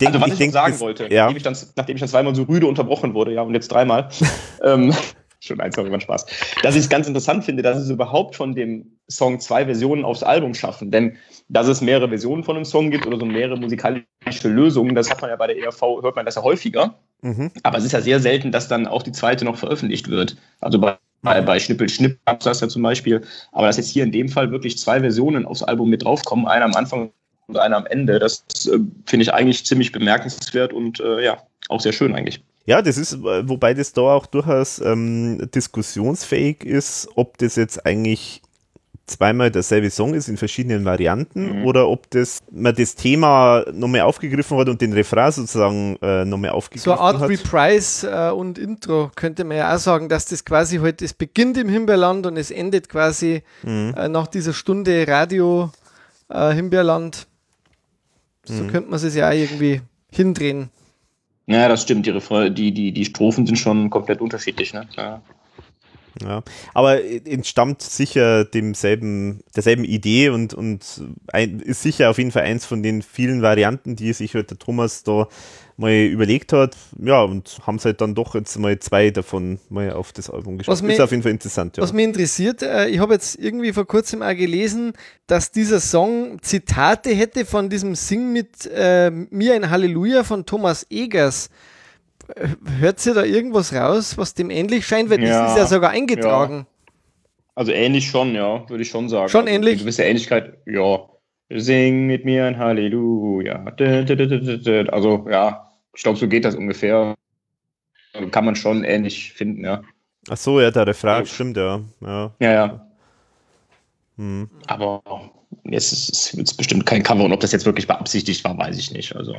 Denk, also was ich, ich denk, sagen das, wollte, ja. nachdem, ich dann, nachdem ich dann zweimal so rüde unterbrochen wurde, ja, und jetzt dreimal, ähm, schon eins noch immer Spaß, dass ich es ganz interessant finde, dass es überhaupt von dem Song zwei Versionen aufs Album schaffen. Denn dass es mehrere Versionen von einem Song gibt oder so mehrere musikalische Lösungen, das hat man ja bei der ERV, hört man das ja häufiger. Mhm. Aber es ist ja sehr selten, dass dann auch die zweite noch veröffentlicht wird. Also bei, bei, bei Schnippel Schnipp gab es das ja zum Beispiel. Aber dass jetzt hier in dem Fall wirklich zwei Versionen aufs Album mit draufkommen, einer am Anfang und einer am Ende, das äh, finde ich eigentlich ziemlich bemerkenswert und äh, ja, auch sehr schön eigentlich. Ja, das ist, äh, wobei das da auch durchaus ähm, diskussionsfähig ist, ob das jetzt eigentlich zweimal derselbe Song ist in verschiedenen Varianten mhm. oder ob das man das Thema nochmal aufgegriffen hat und den Refrain sozusagen äh, nochmal aufgegriffen hat. So eine Art hat. Reprise äh, und Intro könnte man ja auch sagen, dass das quasi halt, es beginnt im Himbeerland und es endet quasi mhm. äh, nach dieser Stunde Radio äh, Himbeerland. So mhm. könnte man es ja auch irgendwie hindrehen. Ja, das stimmt. Die, die, die, die Strophen sind schon komplett unterschiedlich. Ne? Ja. Ja, aber entstammt sicher demselben, derselben Idee und, und ein, ist sicher auf jeden Fall eins von den vielen Varianten, die sich heute halt der Thomas da mal überlegt hat, ja, und haben es halt dann doch jetzt mal zwei davon mal auf das Album geschafft. Was mich- ist auf jeden Fall interessant, ja. Was mich interessiert, äh, ich habe jetzt irgendwie vor kurzem auch gelesen, dass dieser Song Zitate hätte von diesem Sing mit äh, Mir ein Halleluja von Thomas Egers. Hört ihr da irgendwas raus, was dem ähnlich scheint? Weil Ja, das ist ja sogar eingetragen. Also ähnlich schon, ja, würde ich schon sagen. Schon also ähnlich? Eine gewisse Ähnlichkeit, ja. Sing mit mir ein Halleluja. Also, ja, ich glaube, so geht das ungefähr. Kann man schon ähnlich finden, ja. Ach so, ja, der Refrain, Ja. stimmt, ja. ja. Ja, ja. Hm. Aber jetzt ist es bestimmt kein Cover und ob das jetzt wirklich beabsichtigt war, weiß ich nicht. Also,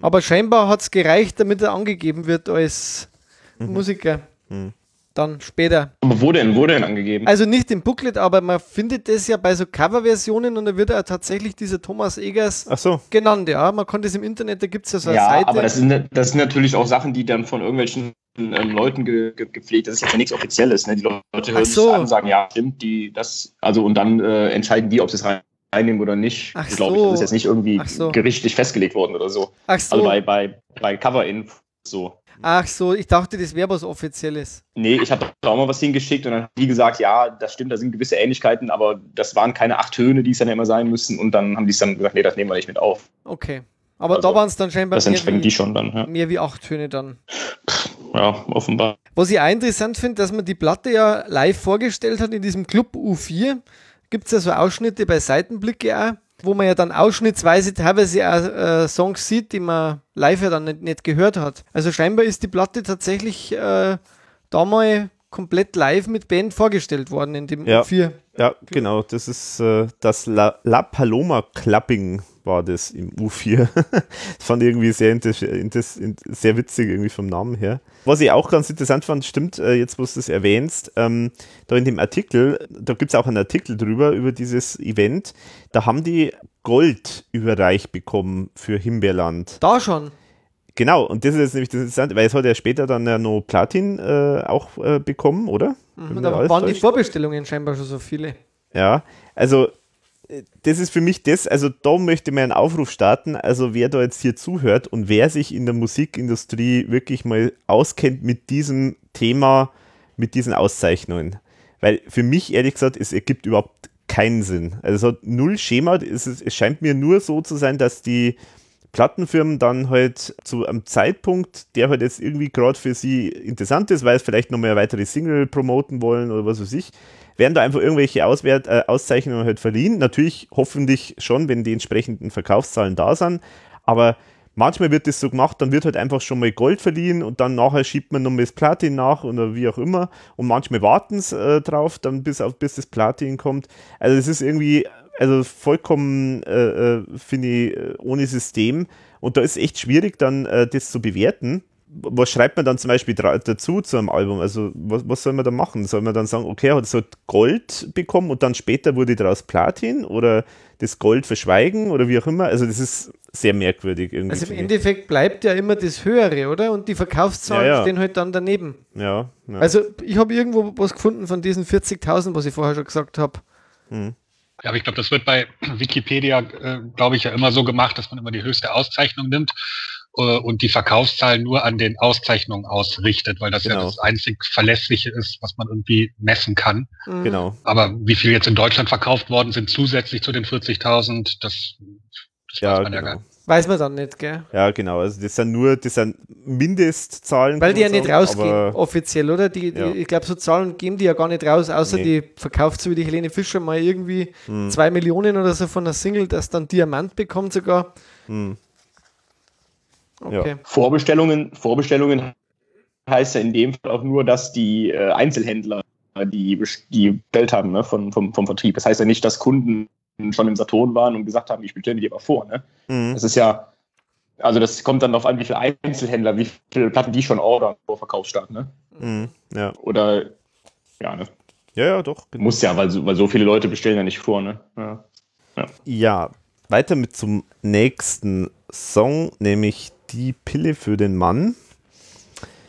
Aber scheinbar hat es gereicht, damit er angegeben wird als Musiker. Mhm. Dann später. aber wo denn, wo denn angegeben? Also nicht im Booklet, aber man findet das ja bei so Coverversionen und da wird ja tatsächlich dieser Thomas Egers Ach so, genannt, ja. Man kann das im Internet, da gibt es ja so eine ja, Seite. aber das sind, das sind natürlich auch Sachen, die dann von irgendwelchen ähm, Leuten ge, ge, gepflegt. Das ist ja nichts Offizielles. Ne? Die Leute hören so. das an und sagen, ja, stimmt, die, das, also und dann äh, entscheiden die, ob sie es rein- reinnehmen oder nicht. Ach Glaube ich. so. Das ist jetzt nicht irgendwie so. gerichtlich festgelegt worden oder so. Ach so, Also bei, bei, bei Cover-Info so. Ach so, ich dachte, das wäre was Offizielles. Nee, ich habe da auch mal was hingeschickt und dann haben die gesagt, ja, das stimmt, da sind gewisse Ähnlichkeiten, aber das waren keine acht Töne, die es dann immer sein müssen. Und dann haben die es dann gesagt, nee, das nehmen wir nicht mit auf. Okay. Aber Also, da waren es dann scheinbar Das mehr entscheiden die wie, schon dann. Ja, mehr wie acht Töne dann. ja offenbar. Was ich auch interessant finde, dass man die Platte ja live vorgestellt hat in diesem Club U4. Gibt es ja so Ausschnitte bei Seitenblicke auch, wo man ja dann ausschnittsweise teilweise auch äh, Songs sieht, die man live ja dann nicht, nicht gehört hat. Also scheinbar ist die Platte tatsächlich äh, da mal komplett live mit Band vorgestellt worden in dem Ja. U4. ja, genau. Das ist äh, das La, La Paloma Clubbing war das im U4. das fand ich irgendwie sehr, sehr witzig irgendwie vom Namen her. Was ich auch ganz interessant fand, stimmt, äh, jetzt wo du es erwähnst, ähm, da in dem Artikel, da gibt es auch einen Artikel drüber, über dieses Event, da haben die Gold überreicht bekommen für Himbeerland. Da schon. Genau, und das ist jetzt nämlich das Interessante, weil es hat ja später dann ja noch Platin äh, auch äh, bekommen, oder? Mhm, da waren die? Vorbestellungen scheinbar schon so viele. Ja, also äh, das ist für mich das, also da möchte ich mal einen Aufruf starten, also wer da jetzt hier zuhört und wer sich in der Musikindustrie wirklich mal auskennt mit diesem Thema, mit diesen Auszeichnungen. Weil für mich ehrlich gesagt, es ergibt überhaupt keinen Sinn. Also es hat null Schema, es, ist, es scheint mir nur so zu sein, dass die Plattenfirmen dann halt zu einem Zeitpunkt, der halt jetzt irgendwie gerade für sie interessant ist, weil es vielleicht nochmal eine weitere Single promoten wollen oder was weiß ich, werden da einfach irgendwelche Auswert, äh, Auszeichnungen halt verliehen. Natürlich hoffentlich schon, wenn die entsprechenden Verkaufszahlen da sind, aber manchmal wird das so gemacht, dann wird halt einfach schon mal Gold verliehen und dann nachher schiebt man nochmal das Platin nach oder wie auch immer und manchmal warten es äh, drauf, dann bis, auf, bis das Platin kommt. Also es ist irgendwie also vollkommen, äh, äh, finde ich, äh, ohne System. Und da ist echt schwierig, dann äh, das zu bewerten. Was schreibt man dann zum Beispiel dazu zu einem Album? Also, was, was soll man da machen? Soll man dann sagen, okay, hat es halt Gold bekommen und dann später wurde daraus Platin oder das Gold verschweigen oder wie auch immer? Also, das ist sehr merkwürdig irgendwie. Also im. Endeffekt bleibt ja immer das Höhere, oder? Und die Verkaufszahlen Ja, ja. stehen halt dann daneben. ja, ja. Also ich habe irgendwo was gefunden von diesen 40.000, was ich vorher schon gesagt habe. Ja, aber ich glaube, das wird bei Wikipedia, äh, glaube ich, ja immer so gemacht, dass man immer die höchste Auszeichnung nimmt äh, und die Verkaufszahlen nur an den Auszeichnungen ausrichtet, weil das ja Genau. das einzig Verlässliche ist, was man irgendwie messen kann. Mhm. genau. Aber wie viel jetzt in Deutschland verkauft worden sind, zusätzlich zu den 40.000, das, das Ja, weiß man ja gar genau. nicht. Weiß man dann nicht, gell? Ja, genau. Also, das sind nur, das sind Mindestzahlen. Weil die ja nicht rausgehen, offiziell, oder? Die, die, Ja. Ich glaube, so Zahlen geben die ja gar nicht raus, außer Nee. die verkauft so wie die Helene Fischer mal irgendwie Hm. zwei Millionen oder so von der Single, das dann Diamant bekommt sogar. Hm. Okay. Vorbestellungen, Vorbestellungen heißt ja in dem Fall auch nur, dass die äh, Einzelhändler die, die bestellt haben ne, von, vom, vom Vertrieb. Das heißt ja nicht, dass Kunden schon im Saturn waren und gesagt haben, ich bestelle die aber vor. Ne? Mhm. Das ist ja, also das kommt dann darauf an, wie viele Einzelhändler, wie viele Platten die schon ordern vor Verkaufsstart. Ne? Mhm. Ja. Oder, ja, ne? ja, ja, doch. genau. muss ja, weil so, weil so viele Leute bestellen ja nicht vor. Ne? Ja. Ja, weiter mit zum nächsten Song, nämlich Die Pille für den Mann.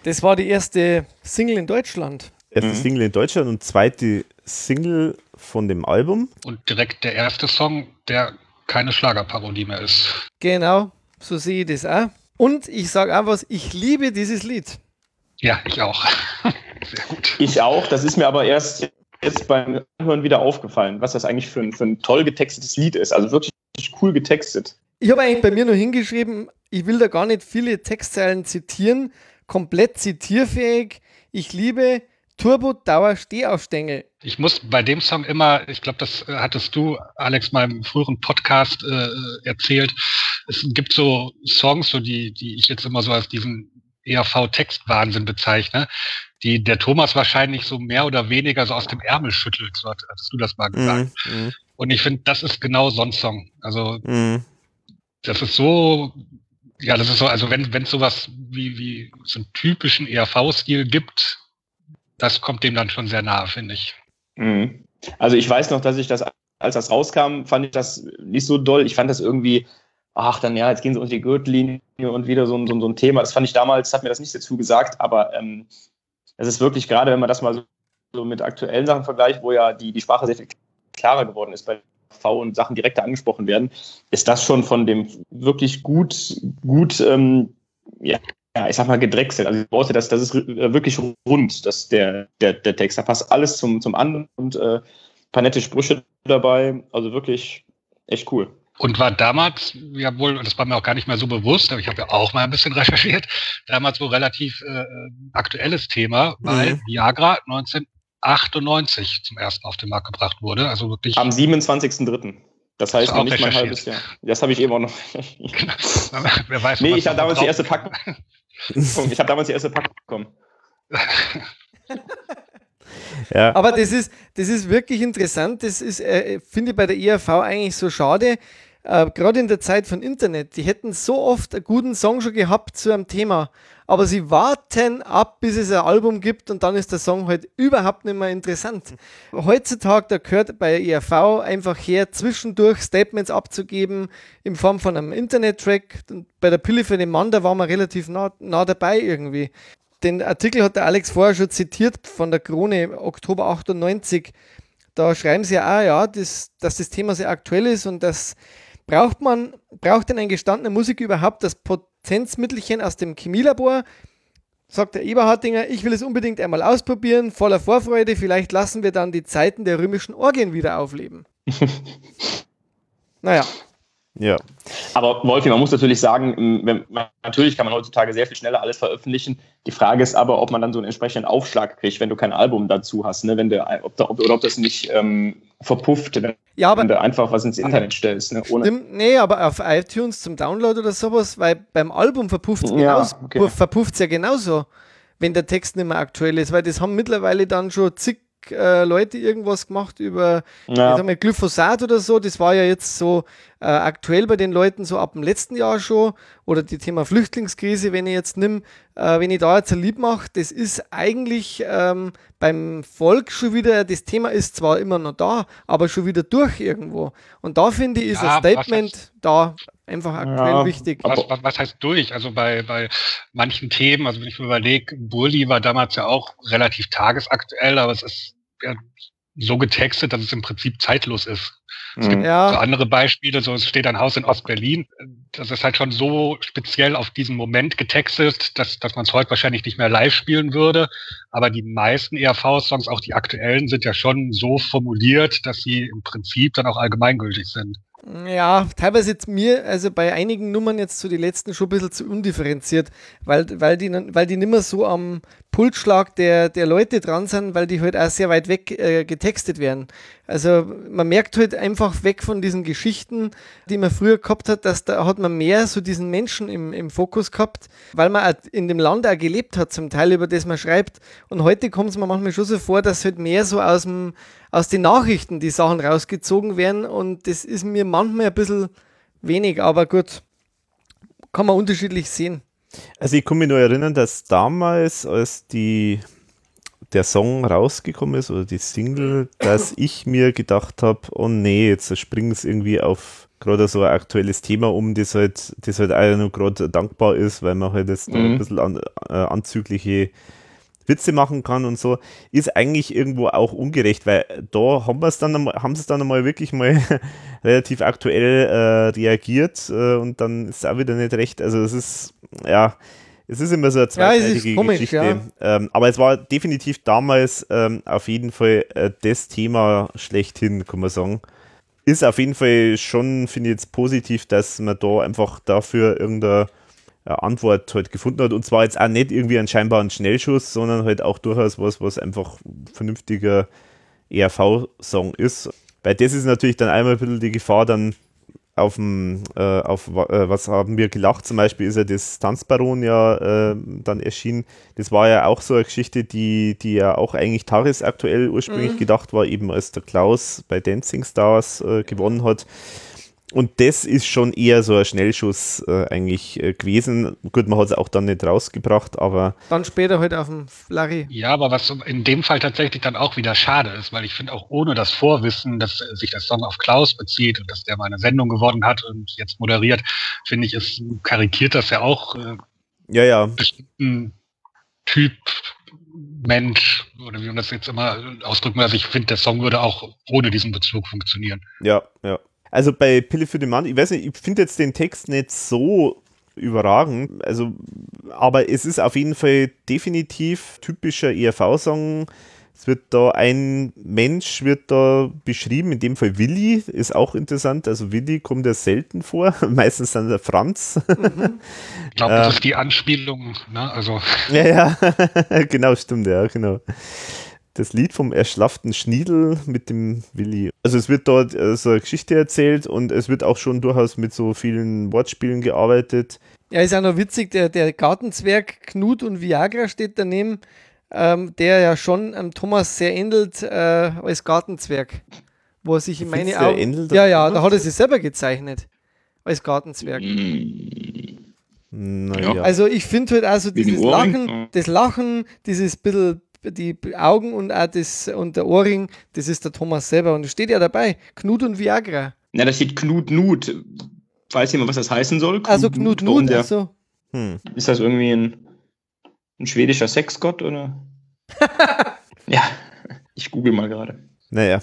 Das war die erste Single in Deutschland. Erste Mhm. Single in Deutschland und zweite Single von dem Album. Und direkt der erste Song, der keine Schlagerparodie mehr ist. Genau, so sehe ich das auch. Und ich sage auch was, ich liebe dieses Lied. Ja, ich auch. Sehr gut. Ich auch. Das ist mir aber erst jetzt beim Hören wieder aufgefallen, was das eigentlich für ein, für ein toll getextetes Lied ist. Also wirklich cool getextet. Ich habe eigentlich bei mir nur hingeschrieben, ich will da gar nicht viele Textzeilen zitieren, komplett zitierfähig. Ich liebe Turbo Dauer Stehaufstängel. Ich muss bei dem Song immer, ich glaube, das äh, hattest du, Alex, mal im früheren Podcast äh, erzählt. Es gibt so Songs, so die, die ich jetzt immer so als diesen ERV-Textwahnsinn bezeichne, die der Thomas wahrscheinlich so mehr oder weniger so aus dem Ärmel schüttelt, so hattest du das mal gesagt. Mm, mm. Und ich finde, das ist genau so ein Song. Also mm. das ist so, ja, das ist so, also wenn wenn sowas wie wie so einen typischen ERV-Stil gibt, das kommt dem dann schon sehr nahe, finde ich. Mhm. Also ich weiß noch, dass ich das, als das rauskam, fand ich das nicht so doll. Ich fand das irgendwie, ach dann ja, jetzt gehen sie unter die Gürtellinie und wieder so, so, so ein Thema. Das fand ich damals, hat mir das nicht dazu gesagt, aber ähm, es ist wirklich gerade, wenn man das mal so, so, mit aktuellen Sachen vergleicht, wo ja die, die Sprache sehr viel klarer geworden ist bei V und Sachen direkter angesprochen werden, ist das schon von dem wirklich gut, gut ähm, ja, ja, ich sag mal, gedrechselt. Also ich Worte, das, das ist äh, wirklich rund, das, der, der, der Text. Da passt alles zum, zum anderen und äh, paar nette Sprüche dabei. Also wirklich echt cool. Und war damals, ja wohl, das war mir auch gar nicht mehr so bewusst, aber ich habe ja auch mal ein bisschen recherchiert, damals wohl relativ äh, aktuelles Thema, weil mhm. Viagra 1998 zum ersten auf den Markt gebracht wurde. Also wirklich. Am 27.03. Das heißt noch nicht mal ein halbes Jahr. Das habe ich eben auch noch. genau. Wer weiß, nee, ich habe damals die erste Packung. Ich habe damals die erste Packung bekommen. ja. Aber das ist, das ist wirklich interessant. Das ist, äh, finde ich bei der IAV eigentlich so schade. Äh, Gerade in der Zeit von Internet. Die hätten so oft einen guten Song schon gehabt zu einem Thema aber sie warten ab, bis es ein Album gibt und dann ist der Song halt überhaupt nicht mehr interessant. Heutzutage, da gehört bei ERV einfach her, zwischendurch Statements abzugeben in Form von einem Internet-Track. Bei der Pille für den Mann, da waren wir relativ nah, nah dabei irgendwie. Den Artikel hat der Alex vorher schon zitiert von der Krone, Oktober 98. Da schreiben sie ja auch, ja, das, dass das Thema sehr aktuell ist und das braucht man, braucht denn ein gestandener Musiker überhaupt das Potenzial Potenzmittelchen aus dem Chemielabor. Sagt der Eberhardinger, ich will es unbedingt einmal ausprobieren, voller Vorfreude, vielleicht lassen wir dann die Zeiten der römischen Orgien wieder aufleben. naja. Ja. Aber Wolfi, man muss natürlich sagen, wenn, natürlich kann man heutzutage sehr viel schneller alles veröffentlichen. Die Frage ist aber, ob man dann so einen entsprechenden Aufschlag kriegt, wenn du kein Album dazu hast, ne? wenn du, ob, da, ob, oder ob das nicht ähm, verpufft, wenn, ja, aber, wenn du einfach was ins Internet stellst. Ne? Ohne stimmt, nee, aber auf iTunes zum Download oder sowas, weil beim Album verpufft es ja, okay. ja genauso, wenn der Text nicht mehr aktuell ist, weil das haben mittlerweile dann schon zig äh, Leute irgendwas gemacht über ja. mal, Glyphosat oder so. Das war ja jetzt so äh, aktuell bei den Leuten so ab dem letzten Jahr schon. Oder die Thema Flüchtlingskrise, wenn ich jetzt nimm, äh, wenn ich da jetzt ein Lied mache, das ist eigentlich ähm, beim Volk schon wieder, das Thema ist zwar immer noch da, aber schon wieder durch irgendwo. Und da finde ich, ist ja, ein Statement da einfach aktuell ja, wichtig. Was, was, was, heißt durch? Also bei, bei manchen Themen, also wenn ich mir überlege, Bulli war damals ja auch relativ tagesaktuell, aber es ist ja, so getextet, dass es im Prinzip zeitlos ist. Es gibt ja. so andere Beispiele, so es steht ein Haus in Ostberlin. Das ist halt schon so speziell auf diesen Moment getextet, dass, dass man es heute wahrscheinlich nicht mehr live spielen würde. Aber die meisten ERV-Songs, auch die aktuellen, sind ja schon so formuliert, dass sie im Prinzip dann auch allgemeingültig sind. Ja, teilweise jetzt mir, also bei einigen Nummern jetzt zu so die letzten schon ein bisschen zu undifferenziert, weil, weil, die, weil die nicht mehr so am Pulsschlag der, der Leute dran sind, weil die halt auch sehr weit weg äh, getextet werden. Also man merkt halt einfach weg von diesen Geschichten, die man früher gehabt hat, dass da hat man mehr so diesen Menschen im, im Fokus gehabt, weil man in dem Land auch gelebt hat, zum Teil über das man schreibt. Und heute kommt es mir manchmal schon so vor, dass halt mehr so aus, dem, aus den Nachrichten die Sachen rausgezogen werden und das ist mir manchmal ein bisschen wenig, aber gut, kann man unterschiedlich sehen. Also ich kann mich nur erinnern, dass damals, als die der Song rausgekommen ist oder die Single, dass ich mir gedacht habe, oh nee, jetzt springen es irgendwie auf gerade so ein aktuelles Thema um, das halt, das halt auch noch gerade dankbar ist, weil man halt jetzt mhm. ein bisschen an, äh, anzügliche Witze machen kann und so, ist eigentlich irgendwo auch ungerecht, weil da haben wir es dann haben sie es dann einmal wirklich mal relativ aktuell äh, reagiert äh, und dann ist es auch wieder nicht recht. Also es ist, ja, es ist immer so eine zweiseitige ja, komisch, Geschichte. Ja. Ähm, aber es war definitiv damals ähm, auf jeden Fall äh, das Thema schlechthin, kann man sagen. Ist auf jeden Fall schon, finde ich jetzt positiv, dass man da einfach dafür irgendeine Antwort halt gefunden hat. Und zwar jetzt auch nicht irgendwie ein scheinbaren Schnellschuss, sondern halt auch durchaus was, was einfach vernünftiger ERV-Song ist. Weil das ist natürlich dann einmal ein bisschen die Gefahr, dann auf dem, äh, auf äh, was haben wir gelacht, zum Beispiel ist ja das Tanzbaron ja äh, dann erschienen. Das war ja auch so eine Geschichte, die, die ja auch eigentlich tagesaktuell ursprünglich mhm. gedacht war, eben als der Klaus bei Dancing Stars äh, gewonnen hat. Und das ist schon eher so ein Schnellschuss äh, eigentlich äh, gewesen. Gut, man hat es auch dann nicht rausgebracht, aber. Dann später heute halt auf dem Larry. Ja, aber was in dem Fall tatsächlich dann auch wieder schade ist, weil ich finde auch ohne das Vorwissen, dass sich der Song auf Klaus bezieht und dass der mal eine Sendung gewonnen hat und jetzt moderiert, finde ich, es karikiert das ja auch. Äh, ja, ja. Bestimmten Typ Mensch oder wie man das jetzt immer ausdrücken will. Also ich finde, der Song würde auch ohne diesen Bezug funktionieren. Ja, ja. Also bei Pille für den Mann, ich weiß nicht, ich finde jetzt den Text nicht so überragend, also, aber es ist auf jeden Fall definitiv typischer ERV-Song. Es wird da ein Mensch wird da beschrieben, in dem Fall Willi, ist auch interessant. Also Willi kommt ja selten vor, meistens dann der Franz. Mhm. Ich glaube, das ist die Anspielung, ne? Also. Ja, ja, genau, stimmt, ja, genau das Lied vom erschlafften Schniedel mit dem Willi. Also es wird dort äh, so eine Geschichte erzählt und es wird auch schon durchaus mit so vielen Wortspielen gearbeitet. Ja, ist auch noch witzig, der, der Gartenzwerg Knut und Viagra steht daneben, ähm, der ja schon ähm, Thomas sehr ähnelt äh, als Gartenzwerg. Wo er sich in meine Augen. Ja, ja, da hat er sich selber gezeichnet. Als Gartenzwerg. Naja. Also ich finde halt also dieses Lachen, das Lachen, dieses bisschen die Augen und auch das und der Ohrring, das ist der Thomas selber. Und es steht ja dabei, Knut und Viagra. Ja, da steht Knut Nut. Weiß jemand, was das heißen soll? Knut also Knut Nut, also. Hm. Ist das irgendwie ein, ein schwedischer Sexgott oder? ja, ich google mal gerade. Naja.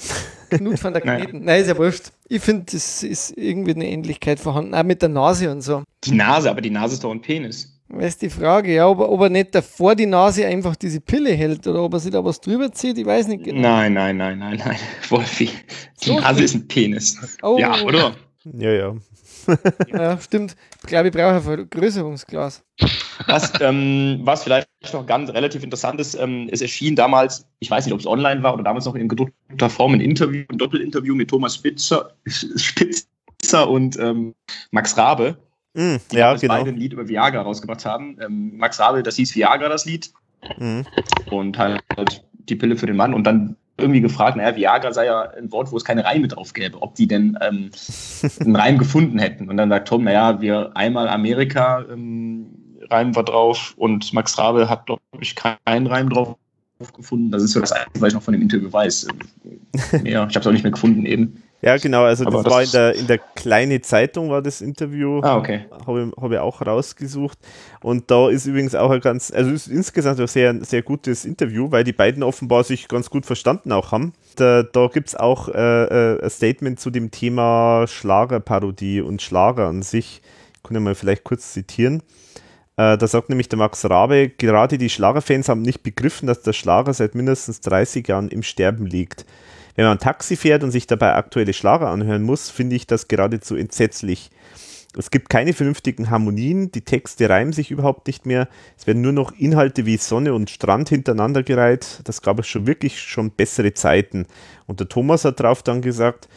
Knut von der Kneten. Naja. Nein, ist ja wurscht. Ich finde, das ist irgendwie eine Ähnlichkeit vorhanden, auch mit der Nase und so. Die Nase, aber die Nase ist doch ein Penis. Das ist die Frage, ja, ob, ob er nicht davor die Nase einfach diese Pille hält oder ob er sich da was drüber zieht, ich weiß nicht genau. Nein, nein, nein, nein, nein. Wolfi, die so Nase viel? ist ein Penis. Oh. Ja, oder? Ja, ja. ja, stimmt. Ich glaube, ich brauche ein Vergrößerungsglas. Was, ähm, was vielleicht noch ganz relativ interessant ist, ähm, es erschien damals, ich weiß nicht, ob es online war oder damals noch in gedruckter Form ein Interview, ein Doppelinterview mit Thomas Spitzer, Spitzer und ähm, Max Rabe Mm, die ja, genau. beide ein Lied über Viagra rausgebracht haben. Ähm, Max Rabel, das hieß Viagra, das Lied. Mm. Und halt die Pille für den Mann. Und dann irgendwie gefragt, naja, Viagra sei ja ein Wort, wo es keine Reime drauf gäbe, ob die denn ähm, einen Reim gefunden hätten. Und dann sagt Tom, naja, wir einmal Amerika ähm, reimen wir drauf und Max Rabe hat, glaube ich, keinen Reim drauf gefunden. Das ist so das Einzige, was ich noch von dem Interview weiß. Ja, ich habe es auch nicht mehr gefunden eben. Ja, genau, also das, das, war in der, in der kleine Zeitung war das Interview. Ah, okay. Habe ich, hab ich auch rausgesucht. Und da ist übrigens auch ein ganz, also ist insgesamt ein sehr, sehr gutes Interview, weil die beiden offenbar sich ganz gut verstanden auch haben. Da, da gibt es auch äh, äh, ein Statement zu dem Thema Schlagerparodie und Schlager an sich. Ich kann ja mal vielleicht kurz zitieren. Äh, da sagt nämlich der Max Rabe, gerade die Schlagerfans haben nicht begriffen, dass der Schlager seit mindestens 30 Jahren im Sterben liegt. Wenn man Taxi fährt und sich dabei aktuelle Schlager anhören muss, finde ich das geradezu entsetzlich. Es gibt keine vernünftigen Harmonien, die Texte reimen sich überhaupt nicht mehr. Es werden nur noch Inhalte wie Sonne und Strand hintereinander gereiht. Das gab es schon wirklich schon bessere Zeiten. Und der Thomas hat darauf dann gesagt,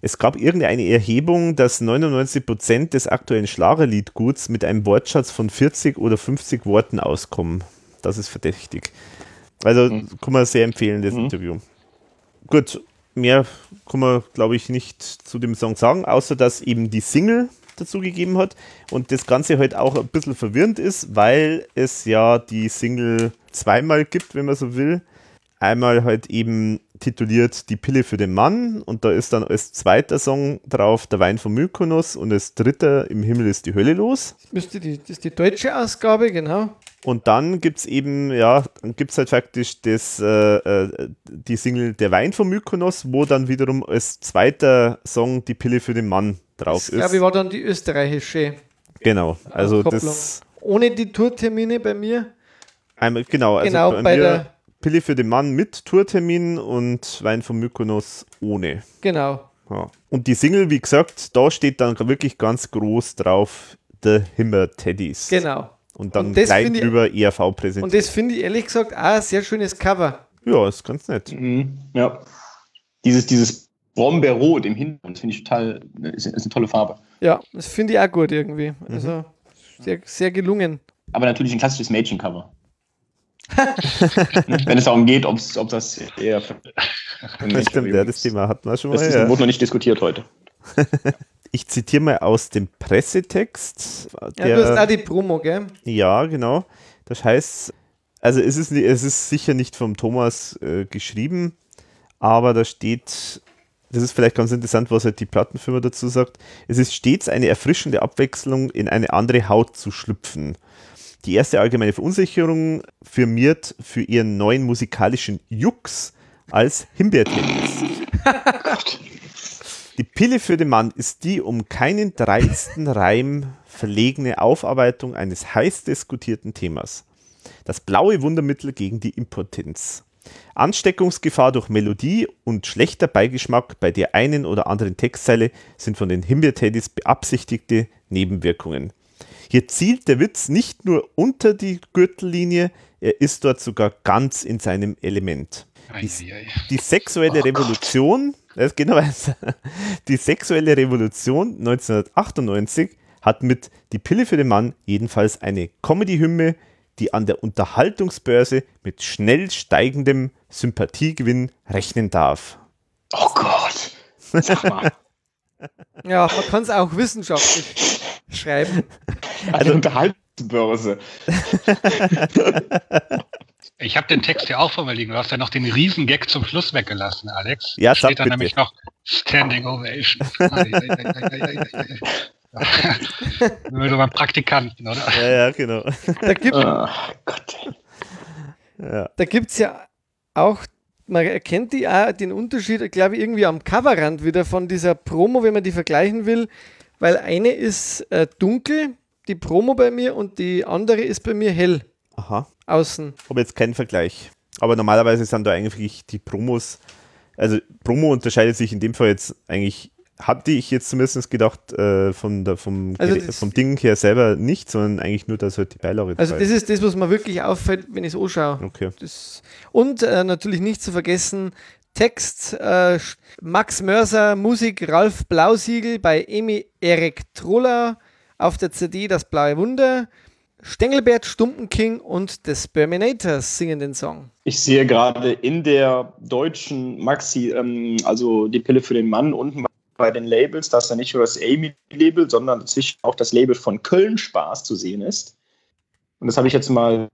es gab irgendeine Erhebung, dass 99% des aktuellen Schlagerliedguts mit einem Wortschatz von 40 oder 50 Worten auskommen. Das ist verdächtig. Also mhm. kann man sehr empfehlen, das mhm. Interview gut, mehr kann man, glaube ich, nicht zu dem Song sagen, außer dass eben die Single dazu gegeben hat und das Ganze halt auch ein bisschen verwirrend ist, weil es ja die Single zweimal gibt, wenn man so will. Einmal halt eben tituliert Die Pille für den Mann und da ist dann als zweiter Song drauf Der Wein von Mykonos und als dritter Im Himmel ist die Hölle los. Das, müsste die, das ist die deutsche Ausgabe, genau. Und dann gibt es eben, ja, dann gibt es halt faktisch das, äh, äh, die Single Der Wein von Mykonos, wo dann wiederum als zweiter Song die Pille für den Mann drauf Das, ist. glaube ich, war dann die österreichische. genau, also Kopplung. das Ohne die Tourtermine bei mir. einmal, genau, also Genau, bei, bei der- Pille für den Mann mit Tourtermin und Wein von Mykonos ohne. Genau. Ja. Und die Single, wie gesagt, da steht dann wirklich ganz groß drauf, The Himmer Teddies. Genau. Und dann Und das klein finde ich- drüber ERV präsentiert. Und das finde ich ehrlich gesagt auch ein sehr schönes Cover. ja, ist ganz nett. Mhm. Ja. Dieses, dieses Brombeerrot im Hintergrund finde ich total, ist, ist eine tolle Farbe. Ja, das finde ich auch gut irgendwie. Mhm. Also sehr, sehr gelungen. Aber natürlich ein klassisches Mädchencover. Wenn es darum geht, ob das eher. Das stimmt, ja, das Thema hatten wir schon mal. Das ist, ja. wurde noch nicht diskutiert heute. Ich zitiere mal aus dem Pressetext. Ja, du hast auch die Promo, gell? Ja, genau. Das heißt, also es ist, es ist sicher nicht vom Thomas äh, geschrieben, aber da steht, das ist vielleicht ganz interessant, was halt die Plattenfirma dazu sagt. Es ist stets eine erfrischende Abwechslung, in eine andere Haut zu schlüpfen. Die erste allgemeine Verunsicherung firmiert für ihren neuen musikalischen Jux als Himbeertennis. Die Pille für den Mann ist die um keinen dreisten Reim verlegene Aufarbeitung eines heiß diskutierten Themas. Das blaue Wundermittel gegen die Impotenz. Ansteckungsgefahr durch Melodie und schlechter Beigeschmack bei der einen oder anderen Textzeile sind von den Himbeerteddys beabsichtigte Nebenwirkungen. Hier zielt der Witz nicht nur unter die Gürtellinie, er ist dort sogar ganz in seinem Element. Die, die sexuelle Revolution, das geht noch weiter. Die sexuelle Revolution 1998 hat mit Die Pille für den Mann jedenfalls eine Comedy-Hymne, die an der Unterhaltungsbörse mit schnell steigendem Sympathiegewinn rechnen darf. Oh Gott. Sag mal. Ja, man kann es auch wissenschaftlich schreiben. Also Unterhaltungsbörse. Ich habe den Text ja auch vor mir liegen. Du hast ja noch den Riesengag zum Schluss weggelassen, Alex. Ja, Da steht dann bitte. nämlich noch Standing Ovation. So beim Praktikanten, oder? Ja, ja, genau. Da gibt Ah, Gott. Ja. da gibt's ja auch, man erkennt die auch den Unterschied, glaube ich, irgendwie am Coverrand wieder von dieser Promo, wenn man die vergleichen will, weil eine ist äh, dunkel, die Promo bei mir, und die andere ist bei mir hell Aha. außen. Aber jetzt kein Vergleich. Aber normalerweise sind da eigentlich die Promos, also Promo unterscheidet sich in dem Fall jetzt eigentlich, hatte ich jetzt zumindest gedacht, äh, von der, vom, Also das- vom Ding her selber nicht, sondern eigentlich nur, dass halt die Beilage Also das ist das, was mir wirklich auffällt, wenn ich es anschaue. Okay. Das, und äh, natürlich nicht zu vergessen, Text äh, Max Mörser, Musik Ralf Blausiegel bei Emi Erik Troller auf der CD Das Blaue Wunder. Stengelbert Stumpenking und The Sperminators singen den Song. Ich sehe gerade in der deutschen Maxi, ähm, also die Pille für den Mann unten bei den Labels, dass da nicht nur das Amy-Label, sondern dazwischen auch das Label von Köln Spaß zu sehen ist. Und das habe ich jetzt mal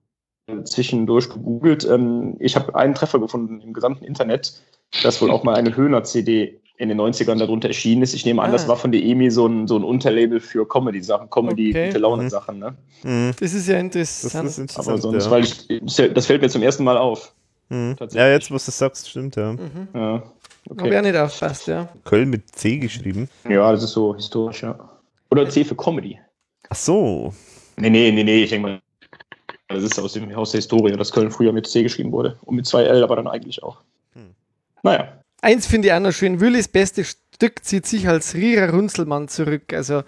zwischendurch gegoogelt. Ähm, ich habe einen Treffer gefunden im gesamten Internet, dass wohl auch mal eine Höhner-CD in den 90ern darunter erschienen ist. Ich nehme an, Ah. das war von der EMI so ein, so ein Unterlabel für Comedy-Sachen, Comedy, Okay. Ne? Mhm. Das ist ja Das interessant. ist interessant. Aber sonst, ja. weil ich, das fällt mir zum ersten Mal auf. Mhm. ja, jetzt, was du sagst, stimmt, ja. Mhm. Ja, Habe okay. ich auch nicht aufpasst, ja. Köln mit C geschrieben. ja, das ist so historisch, ja. Oder C für Comedy. Ach so. Nee, nee, nee, nee, ich denke mal, das ist aus, dem, aus der Historie, dass Köln früher mit C geschrieben wurde. Und mit zwei L, aber dann eigentlich auch. Hm. Naja. Eins finde ich auch noch schön, Willis bestes Stück zieht sich als Rierer Runzelmann zurück. Also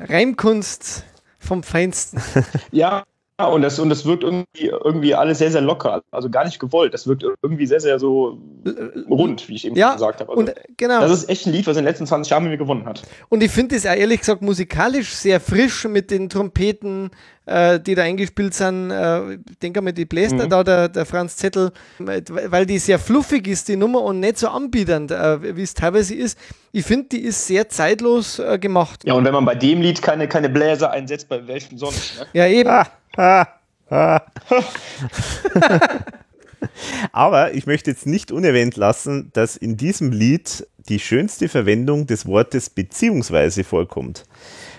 Reimkunst vom Feinsten. Ja, und das, und das wirkt irgendwie, irgendwie alles sehr, sehr locker. Also gar nicht gewollt. Das wirkt irgendwie sehr, sehr so rund, wie ich eben Ja, schon gesagt habe. Also, und genau. das ist echt ein Lied, was in den letzten 20 Jahren mit mir gewonnen hat. Und ich finde es auch ehrlich gesagt musikalisch sehr frisch mit den Trompeten, äh, die da eingespielt sind. Äh, ich denke mal, die bläst Mhm. da der, der Franz Zettel, weil die sehr fluffig ist, die Nummer, und nicht so anbiedernd, äh, wie es teilweise ist. Ich finde, die ist sehr zeitlos äh, gemacht. Ja, und wenn man bei dem Lied keine, keine Bläser einsetzt, bei welchem sonst? Ne? Ja, eben. Ah. Aber ich möchte jetzt nicht unerwähnt lassen, dass in diesem Lied die schönste Verwendung des Wortes beziehungsweise vorkommt.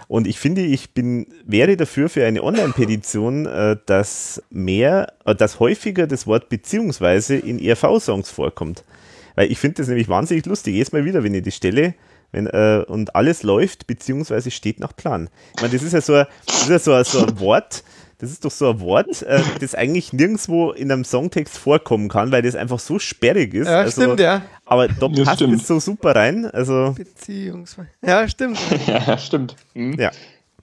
Und ich finde, ich bin, wäre dafür für eine Online-Petition, äh, dass mehr, äh, dass häufiger das Wort beziehungsweise in ERV-Songs vorkommt. Weil ich finde das nämlich wahnsinnig lustig. Jedes Mal wieder, wenn ich die stelle, wenn, äh, und alles läuft, beziehungsweise steht nach Plan. Ich meine, das ist ja so das ist ja so so ein Wort, das ist doch so ein Wort, äh, das eigentlich nirgendwo in einem Songtext vorkommen kann, weil das einfach so sperrig ist. Ja, also, stimmt, ja. Aber da ja, passt es so super rein. Also Beziehungsweise. Ja, stimmt. ja, stimmt. Mhm. Ja.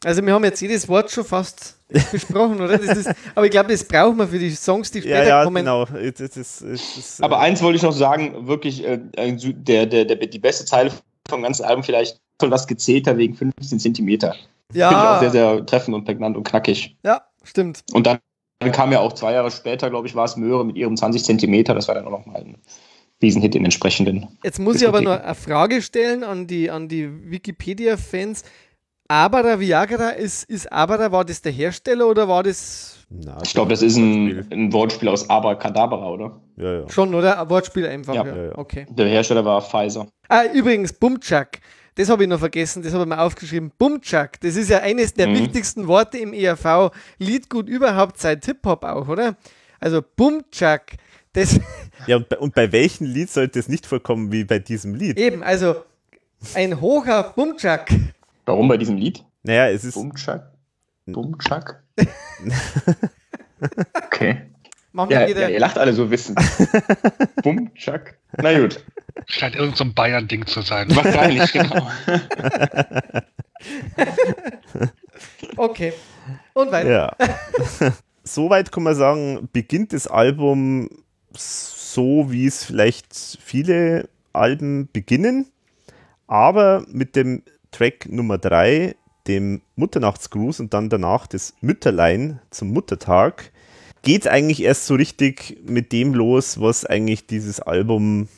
Also wir haben jetzt jedes Wort schon fast besprochen, oder? Ist, aber ich glaube, das braucht man für die Songs, die später ja, ja, kommen. Genau. Das, das, das, aber eins wollte ich noch sagen, wirklich, äh, der, der, der, die beste Zeile vom ganzen Album vielleicht soll das gezählter wegen 15 Zentimeter. Ja. Finde ich auch sehr, sehr treffend und prägnant und knackig. Ja, stimmt. Und dann, dann kam ja auch zwei Jahre später, glaube ich, war es Möhre mit ihrem 20 Zentimeter. Das war dann auch nochmal ein Riesenhit in entsprechenden. Jetzt muss ich aber noch eine Frage stellen an die, an die Wikipedia-Fans. Abara Viagra, ist, ist Abara, war das der Hersteller oder war das. Na, ich glaube, das ist ein, ein, Wortspiel aus Abracadabra, oder? Ja, ja. Schon, oder? Ein Wortspiel einfach. Ja. ja. ja, ja. Okay. Der Hersteller war Pfizer. Ah, übrigens, Bumchak. Das habe ich noch vergessen, das habe ich mir aufgeschrieben. Bumchak, das ist ja eines der mhm. wichtigsten Worte im ERV. Liedgut überhaupt seit Hip-Hop auch, oder? Also Bumchak, das. Ja, und bei, und bei welchem Lied sollte es nicht vorkommen wie bei diesem Lied? Eben, also ein hoher Bumchak. Warum bei diesem Lied? Naja, es ist. Bumchak? Bumchak? okay. Machen ja, wir wieder. Ja, ihr lacht alle so wissen. Bumchak. Na gut. Scheint irgend so ein Bayern-Ding zu sein. Wahrscheinlich, genau. okay. Und weiter. Ja. Soweit kann man sagen, beginnt das Album so, wie es vielleicht viele Alben beginnen, aber mit dem Track Nummer 3, dem Mutternachtsgruß und dann danach das Mütterlein zum Muttertag, geht es eigentlich erst so richtig mit dem los, was eigentlich dieses Album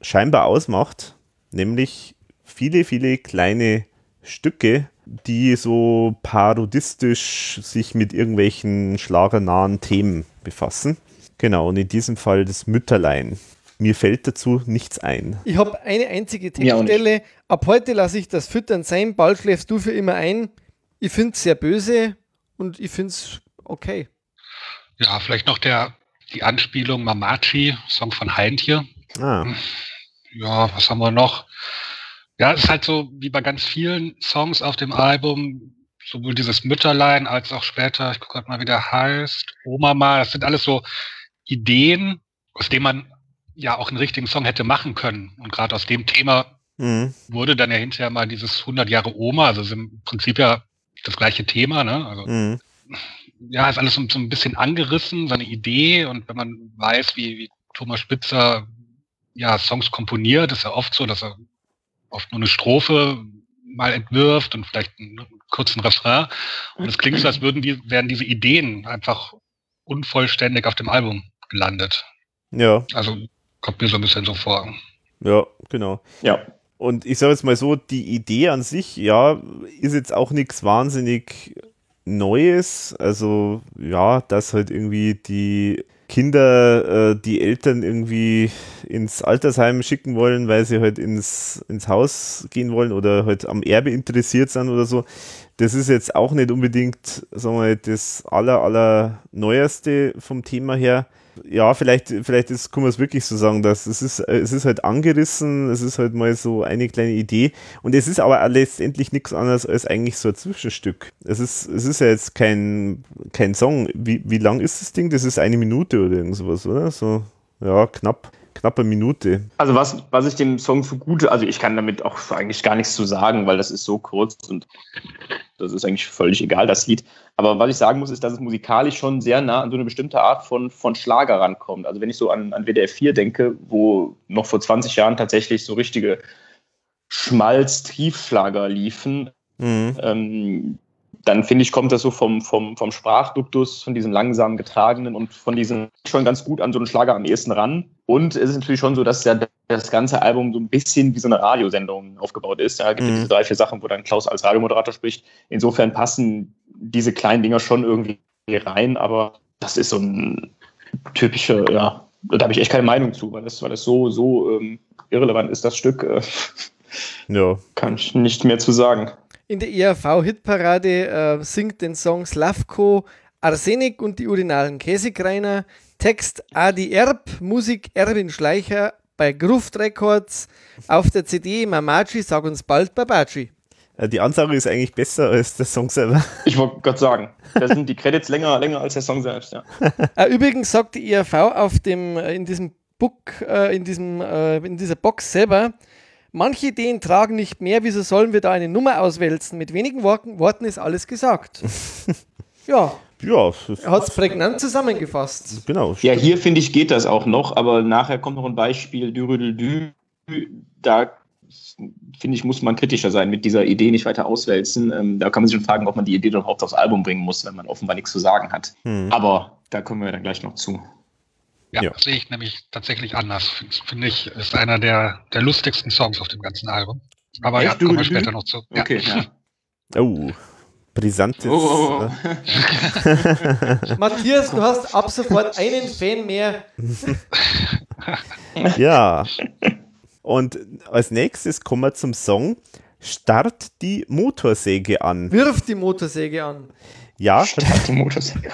scheinbar ausmacht, nämlich viele, viele kleine Stücke, die so parodistisch sich mit irgendwelchen schlagernahen Themen befassen. Genau, und in diesem Fall das Mütterlein. Mir fällt dazu nichts ein. Ich habe eine einzige Textstelle. Ab heute lasse ich das Füttern sein, bald schläfst du für immer ein. Ich finde es sehr böse und ich finde es okay. Ja, vielleicht noch der, die Anspielung Mamachi, Song von Heintje. Ah. Ja, was haben wir noch? Ja, es ist halt so wie bei ganz vielen Songs auf dem Album, sowohl dieses Mütterlein als auch später, ich gucke gerade mal, wie der heißt, Oma mal, das sind alles so Ideen, aus denen man ja auch einen richtigen Song hätte machen können. Und gerade aus dem Thema mhm. wurde dann ja hinterher mal dieses 100 Jahre Oma, also im Prinzip ja das gleiche Thema, ne? Also, mhm. Ja, ist alles so, so, ein bisschen angerissen, seine Idee. Und wenn man weiß, wie, wie Thomas Spitzer ja Songs komponiert, ist ja oft so, dass er oft nur eine Strophe mal entwirft und vielleicht einen kurzen Refrain. Und es klingt so, als würden die, wären diese Ideen einfach unvollständig auf dem Album gelandet. Ja. Also kommt mir so ein bisschen so vor. Ja, genau. Ja. Und ich sage jetzt mal so, die Idee an sich, ja, ist jetzt auch nichts wahnsinnig Neues. Also, ja, dass halt irgendwie die Kinder äh, die Eltern irgendwie ins Altersheim schicken wollen, weil sie halt ins, ins Haus gehen wollen oder halt am Erbe interessiert sind oder so. Das ist jetzt auch nicht unbedingt, sagen wir mal, das aller, aller Neueste vom Thema her ja, vielleicht, vielleicht ist, kann man es wirklich so sagen, dass es ist, es ist halt angerissen, es ist halt mal so eine kleine Idee und es ist aber letztendlich nichts anderes als eigentlich so ein Zwischenstück. Es ist, es ist ja jetzt kein, kein Song. Wie, wie lang ist das Ding? Das ist eine Minute oder irgend sowas, oder? So, ja, knapp knappe Minute. Also was, was ich dem Song zugute, also ich kann damit auch eigentlich gar nichts zu sagen, weil das ist so kurz und das ist eigentlich völlig egal, das Lied. Aber was ich sagen muss, ist, dass es musikalisch schon sehr nah an so eine bestimmte Art von, von Schlager rankommt. Also wenn ich so an, an WDR 4 denke, wo noch vor 20 Jahren tatsächlich so richtige Schmalz-Triefschlager liefen, mhm. ähm, dann finde ich, kommt das so vom, vom, vom Sprachduktus, von diesem langsam getragenen und von diesem schon ganz gut an so einen Schlager am ehesten ran. Und es ist natürlich schon so, dass ja das ganze Album so ein bisschen wie so eine Radiosendung aufgebaut ist. Da gibt es mhm. diese drei, vier Sachen, wo dann Klaus als Radiomoderator spricht. Insofern passen diese kleinen Dinger schon irgendwie rein, aber das ist so ein typischer, ja, da habe ich echt keine Meinung zu, weil das, weil das so, so ähm, irrelevant ist, das Stück. Äh, ja. Kann ich nicht mehr zu sagen. In der ERV-Hitparade äh, singt den Song Slavko, Arsenik und die urinalen Käsekreiner. Text Adi Erb, Musik Erwin Schleicher bei Gruft Records. Auf der CD Mamachi, sag uns bald Babachi. Äh, Die Ansage ist eigentlich besser als der Song selber. Ich wollte gerade sagen, da sind die Credits länger, länger als der Song selbst, ja. Äh, übrigens sagt die ERV auf dem, äh, in diesem Book, in, diesem, in dieser Box selber, manche Ideen tragen nicht mehr, wieso sollen wir da eine Nummer auswälzen? Mit wenigen Worten, Worten ist alles gesagt. ja, Ja, er hat es prägnant zusammengefasst. genau. Ja, hier finde ich, geht das auch noch, aber nachher kommt noch ein Beispiel, Dürüdeldü, da finde ich, muss man kritischer sein, mit dieser Idee nicht weiter auswälzen. Ähm, da kann man sich schon fragen, ob man die Idee dann überhaupt aufs Album bringen muss, wenn man offenbar nichts zu sagen hat. Hm. Aber da kommen wir dann gleich noch zu. Ja, Ja. das sehe ich nämlich tatsächlich anders. Finde find ich, ist einer der, der lustigsten Songs auf dem ganzen Album. Aber Echt? ja, kommen wir später noch zu. Ja. Okay, ja. Oh, brisantes. Oh, oh, oh. Matthias, du hast ab sofort einen Fan mehr. äh, ja. Und als nächstes kommen wir zum Song Start die Motorsäge an. Wirf die Motorsäge an. Ja, Start die Motorsäge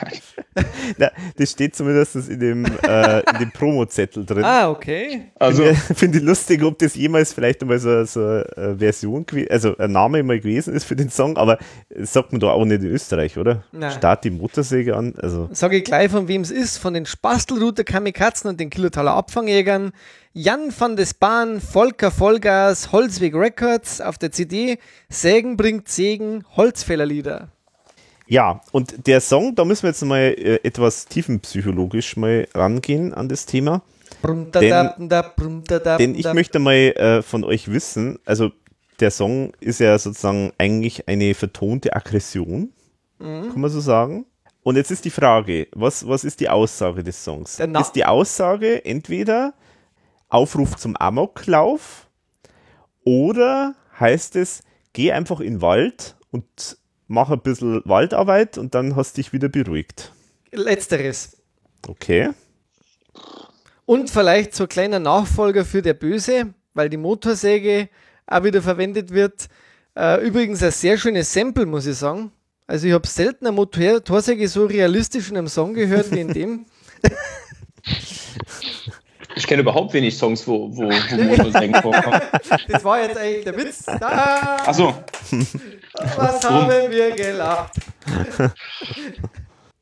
na, das steht zumindest in dem, äh, in dem Promo-Zettel drin. Ah, okay. Also, Finde find ich lustig, ob das jemals vielleicht einmal so, so eine Version, also ein Name mal gewesen ist für den Song, aber das sagt man doch auch nicht in Österreich, oder? Nein. Start die Motorsäge an, also Sage ich gleich, von wem es ist. Von den Spastelruter Kamikazen und den Kilotaler Abfangjägern. Jan van des Bahn, Volker Vollgas, Holzweg Records auf der CD. Sägen bringt Segen, Holzfällerlieder. Ja, und der Song, da müssen wir jetzt mal äh, etwas tiefenpsychologisch mal rangehen an das Thema. Brumdadabda, brumdadabda. Denn ich möchte mal äh, von euch wissen, also der Song ist ja sozusagen eigentlich eine vertonte Aggression, kann man so sagen. Und jetzt ist die Frage, was, was ist die Aussage des Songs? Na- Ist die Aussage entweder Aufruf zum Amoklauf oder heißt es, geh einfach in den Wald und mach ein bisschen Waldarbeit und dann hast dich wieder beruhigt. Letzteres. Okay. Und vielleicht so ein kleiner Nachfolger für der Böse, weil die Motorsäge auch wieder verwendet wird. Äh, übrigens ein sehr schönes Sample, muss ich sagen. Also ich habe selten eine Motorsäge so realistisch in einem Song gehört wie in dem. ich kenne überhaupt wenig Songs, wo, wo, wo Motorsägen vorkommen. Das war jetzt eigentlich der Witz. Da, Achso, was haben wir gelacht?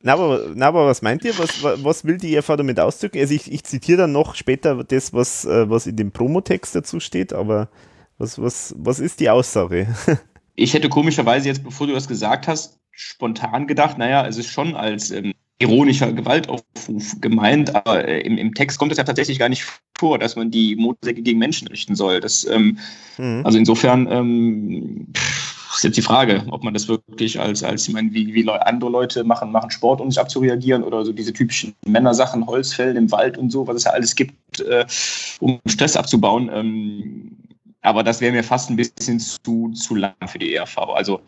Na aber, na, aber was meint ihr? Was, wa- was will die ERV damit ausdrücken? Also ich, ich zitiere dann noch später das, was, äh, was in dem Promotext dazu steht, aber was, was, was ist die Aussage? ich hätte komischerweise jetzt, bevor du das gesagt hast, spontan gedacht, naja, es ist schon als ähm, ironischer Gewaltaufruf gemeint, aber äh, im, im Text kommt es ja tatsächlich gar nicht vor, dass man die Motorsäge gegen Menschen richten soll. Das, ähm, Mhm. also insofern ähm, pff, ist jetzt die Frage, ob man das wirklich als, als ich meine, wie, wie andere Leute machen, machen Sport, um sich abzureagieren oder so diese typischen Männersachen, Holzfällen im Wald und so, was es ja alles gibt, äh, um Stress abzubauen. Ähm, aber das wäre mir fast ein bisschen zu, zu lang für die ERV. Also,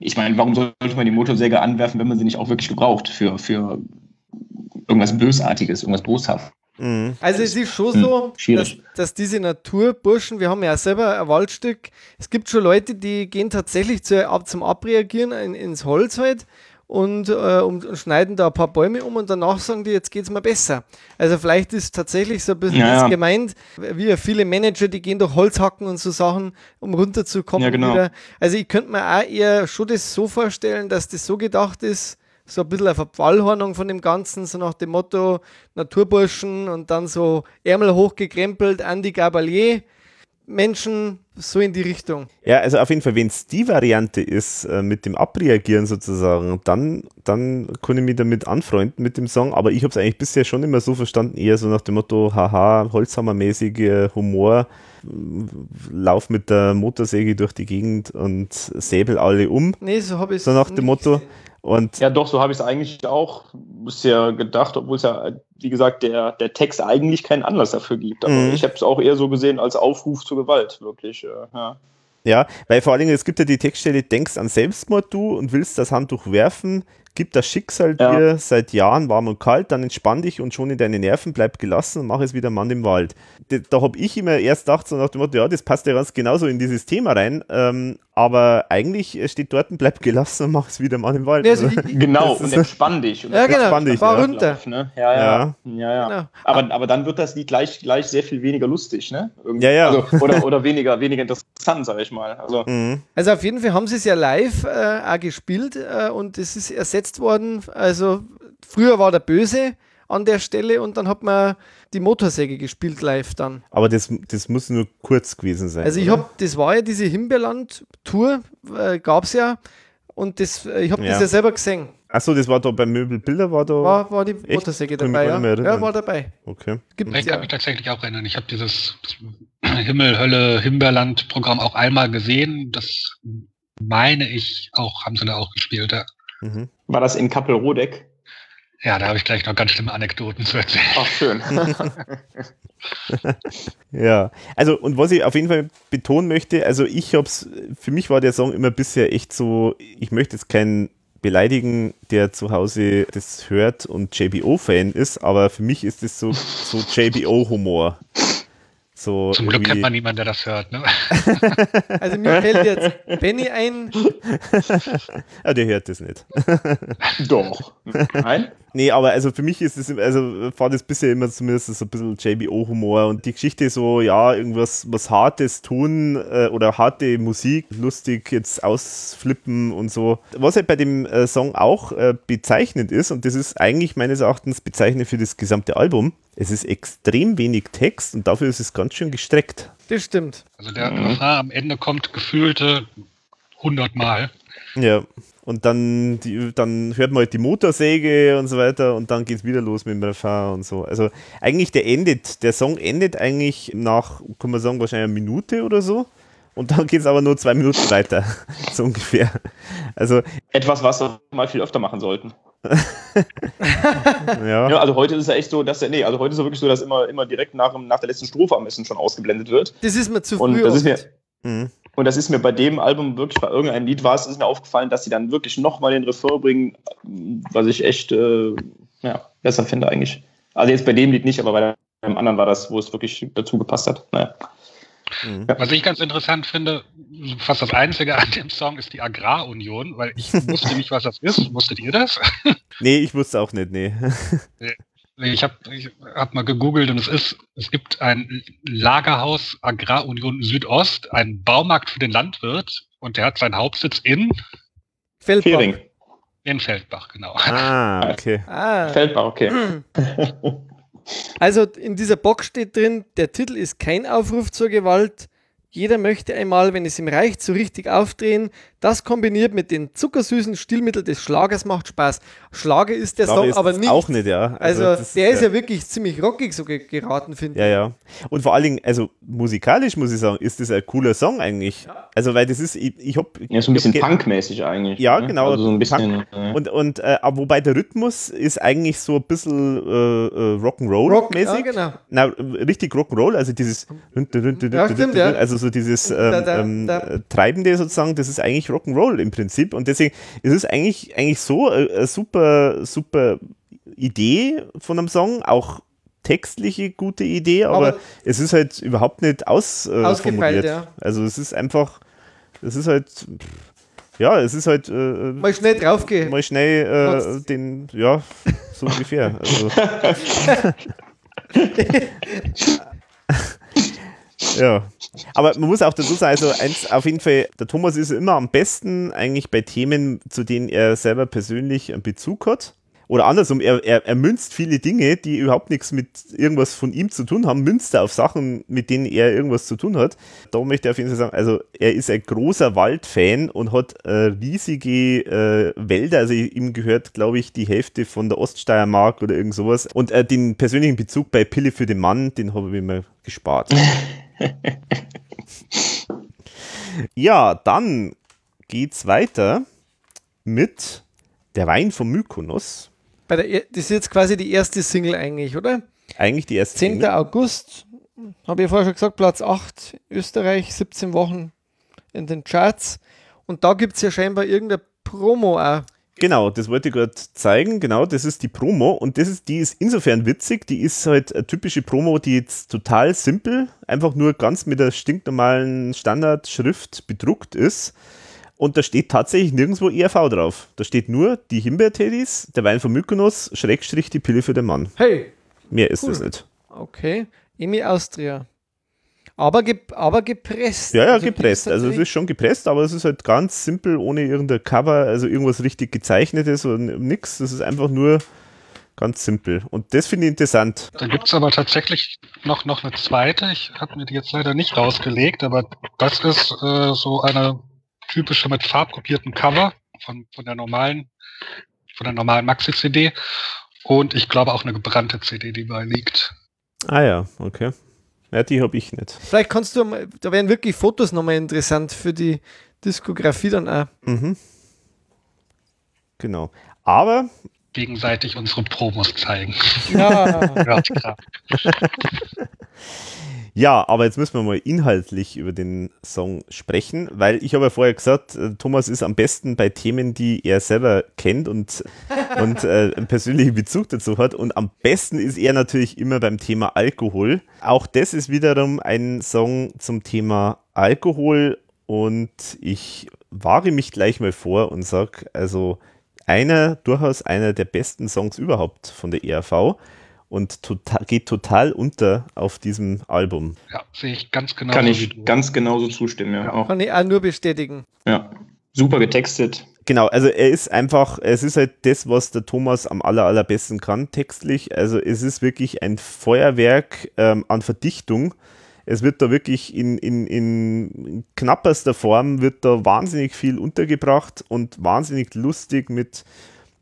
ich meine, warum sollte man die Motorsäge anwerfen, wenn man sie nicht auch wirklich gebraucht für, für irgendwas Bösartiges, irgendwas Boshaftes? Mhm. Also es ist schon so, dass, schwierig. dass diese Naturburschen, wir haben ja selber ein Waldstück, es gibt schon Leute, die gehen tatsächlich zu, ab, zum Abreagieren in, ins Holz halt und, äh, und, und schneiden da ein paar Bäume um und danach sagen die, jetzt geht es mir besser. Also vielleicht ist tatsächlich so ein bisschen Ja, das ja. gemeint, wie ja viele Manager, die gehen durch Holz hacken und so Sachen, um runterzukommen Ja, genau. wieder. Also ich könnte mir auch eher schon das so vorstellen, dass das so gedacht ist, so ein bisschen eine Verfallhornung von dem Ganzen, so nach dem Motto Naturburschen und dann so Ärmel hochgekrempelt, Andy Gabalier, Menschen, so in die Richtung. Ja, also auf jeden Fall, wenn es die Variante ist, äh, mit dem Abreagieren sozusagen, dann, dann kann ich mich damit anfreunden mit dem Song, aber ich habe es eigentlich bisher schon immer so verstanden, eher so nach dem Motto, haha, Holzhammermäßige äh, Humor, lauf mit der Motorsäge durch die Gegend und säbel alle um, Nee, so habe ich so nach dem Motto. Und Ja, doch, so habe ich es eigentlich auch bisher gedacht, obwohl es ja, wie gesagt, der, der Text eigentlich keinen Anlass dafür gibt. Aber Mhm. ich habe es auch eher so gesehen als Aufruf zur Gewalt, wirklich. Äh, ja. Ja, weil vor allen Dingen, es gibt ja die Textstelle, denkst an Selbstmord du und willst das Handtuch werfen, gib das Schicksal Ja. dir seit Jahren warm und kalt, dann entspann dich und schon in deine Nerven, bleib gelassen und mach es wieder Mann im Wald. Da, da habe ich immer erst gedacht, so nach dem Motto, ja, das passt ja ganz genauso in dieses Thema rein, ähm, aber eigentlich steht dort, bleib gelassen und mach es wieder mal im Wald. Nee, also Also, ich- Genau, und entspann dich. Und Ja, genau. Entspann dich, Fahr ja. runter. Ne? Ja, ja. Ja. ja. ja, Genau. Aber, aber dann wird das Lied gleich, gleich sehr viel weniger lustig, ne? Irgendwie. Ja, ja. Also, oder oder weniger, weniger interessant, sag ich mal. Also, Mhm. Also auf jeden Fall haben sie es ja live äh, auch gespielt äh, und es ist ersetzt worden. Also früher war der Böse an der Stelle und dann hat man die Motorsäge gespielt live dann. Aber das, das muss nur kurz gewesen sein. Also ich habe, das war ja diese Himbeerland-Tour, äh, gab es ja und das, äh, ich habe das Ja. ja selber gesehen. Achso, das war da beim Möbelbilder, war da. War, war die Echt? Motorsäge dabei, ja? ja, war dabei. Okay. Gibt's Ich kann ja. mich tatsächlich auch erinnern. Ich habe dieses Himmel, Hölle, Himbeerland-Programm auch einmal gesehen. Das meine ich auch, haben sie da auch gespielt. Ja, Mhm. war das in Kappel-Rodeck? Ja da habe ich gleich noch ganz schlimme Anekdoten zu erzählen. Ach, schön. Ja, also und was ich auf jeden Fall betonen möchte, also ich hab's, für mich war der Song immer bisher echt so, ich möchte jetzt keinen beleidigen, der zu Hause das hört und JBO-Fan ist, aber für mich ist es so, so JBO-Humor. So Zum Glück kennt man niemanden, der das hört. Ne? Also mir fällt jetzt Benny ein, Ah, der hört das nicht. Doch. Nein? Nee, aber also für mich ist es, also war das bisher immer zumindest so ein bisschen JBO-Humor und die Geschichte so, ja, irgendwas was Hartes tun äh, oder harte Musik, lustig jetzt ausflippen und so. Was halt bei dem äh, Song auch äh, bezeichnend ist, und das ist eigentlich meines Erachtens bezeichnend für das gesamte Album, es ist extrem wenig Text und dafür ist es ganz schön gestreckt. das stimmt. Also der Mhm. Refrain am Ende kommt gefühlte 100 Mal. Ja. Und dann, die, dann hört man halt die Motorsäge und so weiter und dann geht's wieder los mit dem Refrain und so. Also eigentlich der endet, der Song endet eigentlich nach, kann man sagen, wahrscheinlich eine Minute oder so. Und dann geht's aber nur zwei Minuten weiter, so ungefähr. Also, Etwas, was wir mal viel öfter machen sollten. Ja. Ja, also heute ist es ja echt so, dass, nee, also heute ist es wirklich so, dass immer, immer direkt nach, dem- nach der letzten Strophe am besten schon ausgeblendet wird. Das ist mir zu Und früh. das ist mir, Mhm. Und das ist mir bei dem Album wirklich, bei irgendeinem Lied war es, ist mir aufgefallen, dass sie dann wirklich nochmal den Refrain bringen, was ich echt äh, ja, besser finde eigentlich. Also jetzt bei dem Lied nicht, aber bei dem anderen war das, wo es wirklich dazu gepasst hat. Naja. Mhm. Was ich ganz interessant finde, fast das Einzige an dem Song ist die Agrarunion, weil ich wusste nicht, was das ist. Wusstet ihr das? Nee, ich wusste auch nicht, nee. Ich habe ich hab mal gegoogelt und es ist, es gibt ein Lagerhaus Agrarunion Südost, einen Baumarkt für den Landwirt und der hat seinen Hauptsitz in, Feldbach. Fehring. in Feldbach, genau. Ah, okay. Ah, Feldbach, okay. Also in dieser Box steht drin, der Titel ist kein Aufruf zur Gewalt. Jeder möchte einmal, wenn es ihm reicht, so richtig aufdrehen. Das kombiniert mit den zuckersüßen Stilmitteln des Schlagers macht Spaß. Schlager ist der Song aber nicht. Auch nicht, ja. Also, das- der ist ja wirklich ziemlich rockig so ge geraten, finde Ja, ich. ja. Und vor allen Dingen, also musikalisch muss ich sagen, ist das ein cooler Song eigentlich. Also, weil das ist, ich, ich hab. Ja, so ein bisschen punkmäßig eigentlich. Ja, ne? genau, Also so ein bisschen. äh, Und, und äh, wobei der Rhythmus ist eigentlich so ein bisschen äh, äh, Rock, ja, Rock'n'Roll-mäßig. genau. Na, richtig Rock'n'Roll, also dieses Ja, stimmt, ja. also so dieses ähm, Da, da, ähm, da. äh, Treibende sozusagen, das ist eigentlich Rock'n'Roll im Prinzip und deswegen ist es eigentlich, eigentlich so äh, eine super, super Idee von einem Song, auch textliche gute Idee, aber, Aber- es ist halt überhaupt nicht aus, äh, Ausgefeilt, ja. Also es ist einfach, es ist halt, ja, es ist halt äh, Mal schnell draufgehen. mal schnell äh, den, ja, so ungefähr. Also. ja. Aber man muss auch dazu sagen, also eins auf jeden Fall, der Thomas ist immer am besten eigentlich bei Themen, zu denen er selber persönlich einen Bezug hat. Oder andersrum, er, er, er münzt viele Dinge, die überhaupt nichts mit irgendwas von ihm zu tun haben, münzt er auf Sachen, mit denen er irgendwas zu tun hat. Da möchte ich auf jeden Fall sagen, also er ist ein großer Waldfan und hat äh, riesige äh, Wälder, also ihm gehört, glaube ich, die Hälfte von der Oststeiermark oder irgend sowas. Und äh, den persönlichen Bezug bei Pille für den Mann, den habe ich mir gespart. ja, dann geht's weiter mit der Wein vom Mykonos. Bei der, er- das ist jetzt quasi die erste Single eigentlich, oder? Eigentlich die erste 10. Single. August, habe ich vorher schon gesagt, Platz 8, Österreich, 17 Wochen in den Charts. Und da gibt es ja scheinbar irgendeine Promo auch. Genau, das wollte ich gerade zeigen. Genau, das ist die Promo und das ist, die ist insofern witzig. Die ist halt eine typische Promo, die jetzt total simpel, einfach nur ganz mit der stinknormalen Standardschrift bedruckt ist. Und da steht tatsächlich nirgendwo ERV drauf. Da steht nur die Himbeerteddys, der Wein von Mykonos, Schrägstrich die Pille für den Mann. Hey, Mehr ist Cool. es nicht. okay. Emi Austria. Aber, ge aber gepresst. Ja, ja, Also gepresst. Also es ist schon gepresst, aber es ist halt ganz simpel, ohne irgendein Cover, also irgendwas richtig gezeichnetes und nix. Das ist einfach nur ganz simpel. Und das finde ich interessant. Da gibt's aber tatsächlich noch, noch eine zweite. Ich habe mir die jetzt leider nicht rausgelegt, aber das ist äh, so eine typische mit farbkopierten Cover von, von der normalen, von der normalen Maxi-CD. Und ich glaube auch eine gebrannte CD, die bei liegt. Ah ja, okay. Ja, die habe ich nicht. Vielleicht kannst du, mal- da wären wirklich Fotos nochmal interessant für die Diskografie dann auch. Mhm. Genau. Aber Gegenseitig unsere Promos zeigen. Ja, ja, aber jetzt müssen wir mal inhaltlich über den Song sprechen, weil ich habe ja vorher gesagt, äh, Thomas ist am besten bei Themen, die er selber kennt und, und äh, einen persönlichen Bezug dazu hat. Und am besten ist er natürlich immer beim Thema Alkohol. Auch das ist wiederum ein Song zum Thema Alkohol und ich wage mich gleich mal vor und sage, also einer, durchaus einer der besten Songs überhaupt von der ERV und total, geht total unter auf diesem Album. Ja, sehe ich ganz genau. Kann ich du. ganz genauso zustimmen, ja. Auch. kann ich auch nur bestätigen. ja. Super getextet. Genau, also er ist einfach, es ist halt das, was der Thomas am aller, allerbesten kann, textlich. Also es ist wirklich ein Feuerwerk ähm, an Verdichtung. Es wird da wirklich in, in, in knapperster Form wird da wahnsinnig viel untergebracht und wahnsinnig lustig mit,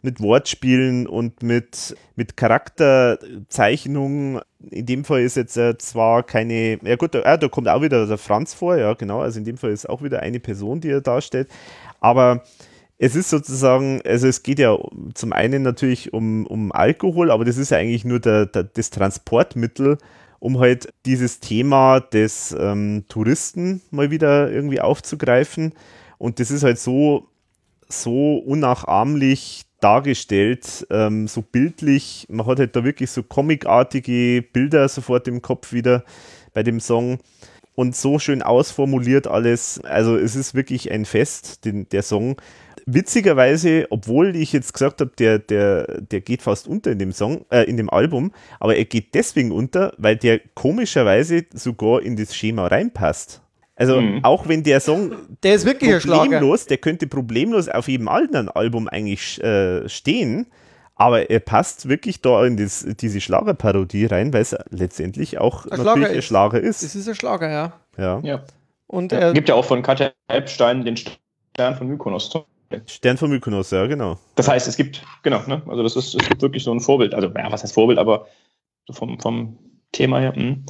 mit Wortspielen und mit, mit Charakterzeichnungen. In dem Fall ist jetzt äh, zwar keine, ja gut, da, äh, da kommt auch wieder der Franz vor, ja genau, also in dem Fall ist auch wieder eine Person, die er darstellt, aber es ist sozusagen, also es geht ja zum einen natürlich um, um Alkohol, aber das ist ja eigentlich nur der, der, das Transportmittel, um halt dieses Thema des ähm, Touristen mal wieder irgendwie aufzugreifen. Und das ist halt so, so unnachahmlich dargestellt, ähm, so bildlich. Man hat halt da wirklich so comicartige Bilder sofort im Kopf wieder bei dem Song und so schön ausformuliert alles. Also es ist wirklich ein Fest, den, der Song. Witzigerweise, obwohl ich jetzt gesagt habe, der, der, der geht fast unter in dem Song, äh, in dem Album, aber er geht deswegen unter, weil der komischerweise sogar in das Schema reinpasst. Also Mhm. auch wenn der Song Der ist wirklich ein Schlager. problemlos, der könnte problemlos auf jedem anderen Album eigentlich äh, stehen, aber er passt wirklich da in das, diese Schlagerparodie rein, weil es letztendlich auch Ein natürlich Schlager ein ist. Schlager ist. Das ist ein Schlager, ja. ja. Ja. Und ja. äh, Gibt ja auch von Katja Epstein den Stern von Mykonos. Stern von Mykonos, ja, genau. Das heißt, es gibt, genau, ne? Also das ist, es gibt wirklich so ein Vorbild. Also, ja, was heißt Vorbild, aber vom, vom Thema her. hm.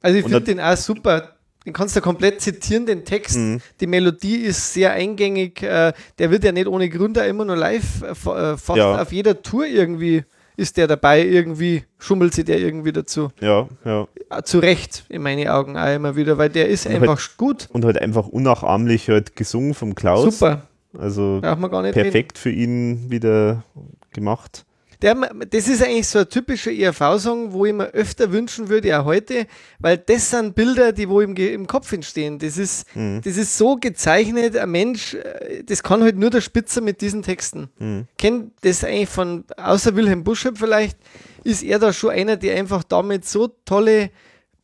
also ich finde den auch super. Den kannst du komplett zitieren, den Text. Mhm. Die Melodie ist sehr eingängig. Äh, der wird ja nicht ohne Grund auch immer nur live. Äh, äh, fast Ja. auf jeder Tour irgendwie ist der dabei. Irgendwie schummelt sich der irgendwie dazu. Ja, ja. Äh, Zu Recht, in meinen Augen auch immer wieder, weil der ist Und einfach gut. Und halt einfach unnachahmlich halt gesungen vom Klaus. Super. Also perfekt für ihn wieder gemacht. Der, das ist eigentlich so ein typischer ERV-Song, wo ich mir öfter wünschen würde, auch heute, weil das sind Bilder, die wo im, im Kopf entstehen. Das ist, Mhm. das ist so gezeichnet, ein Mensch, äh, das kann halt nur der Spitzer mit diesen Texten. Mhm. Kennt das eigentlich von, außer Wilhelm Buschöp vielleicht, ist er da schon einer, der einfach damit so tolle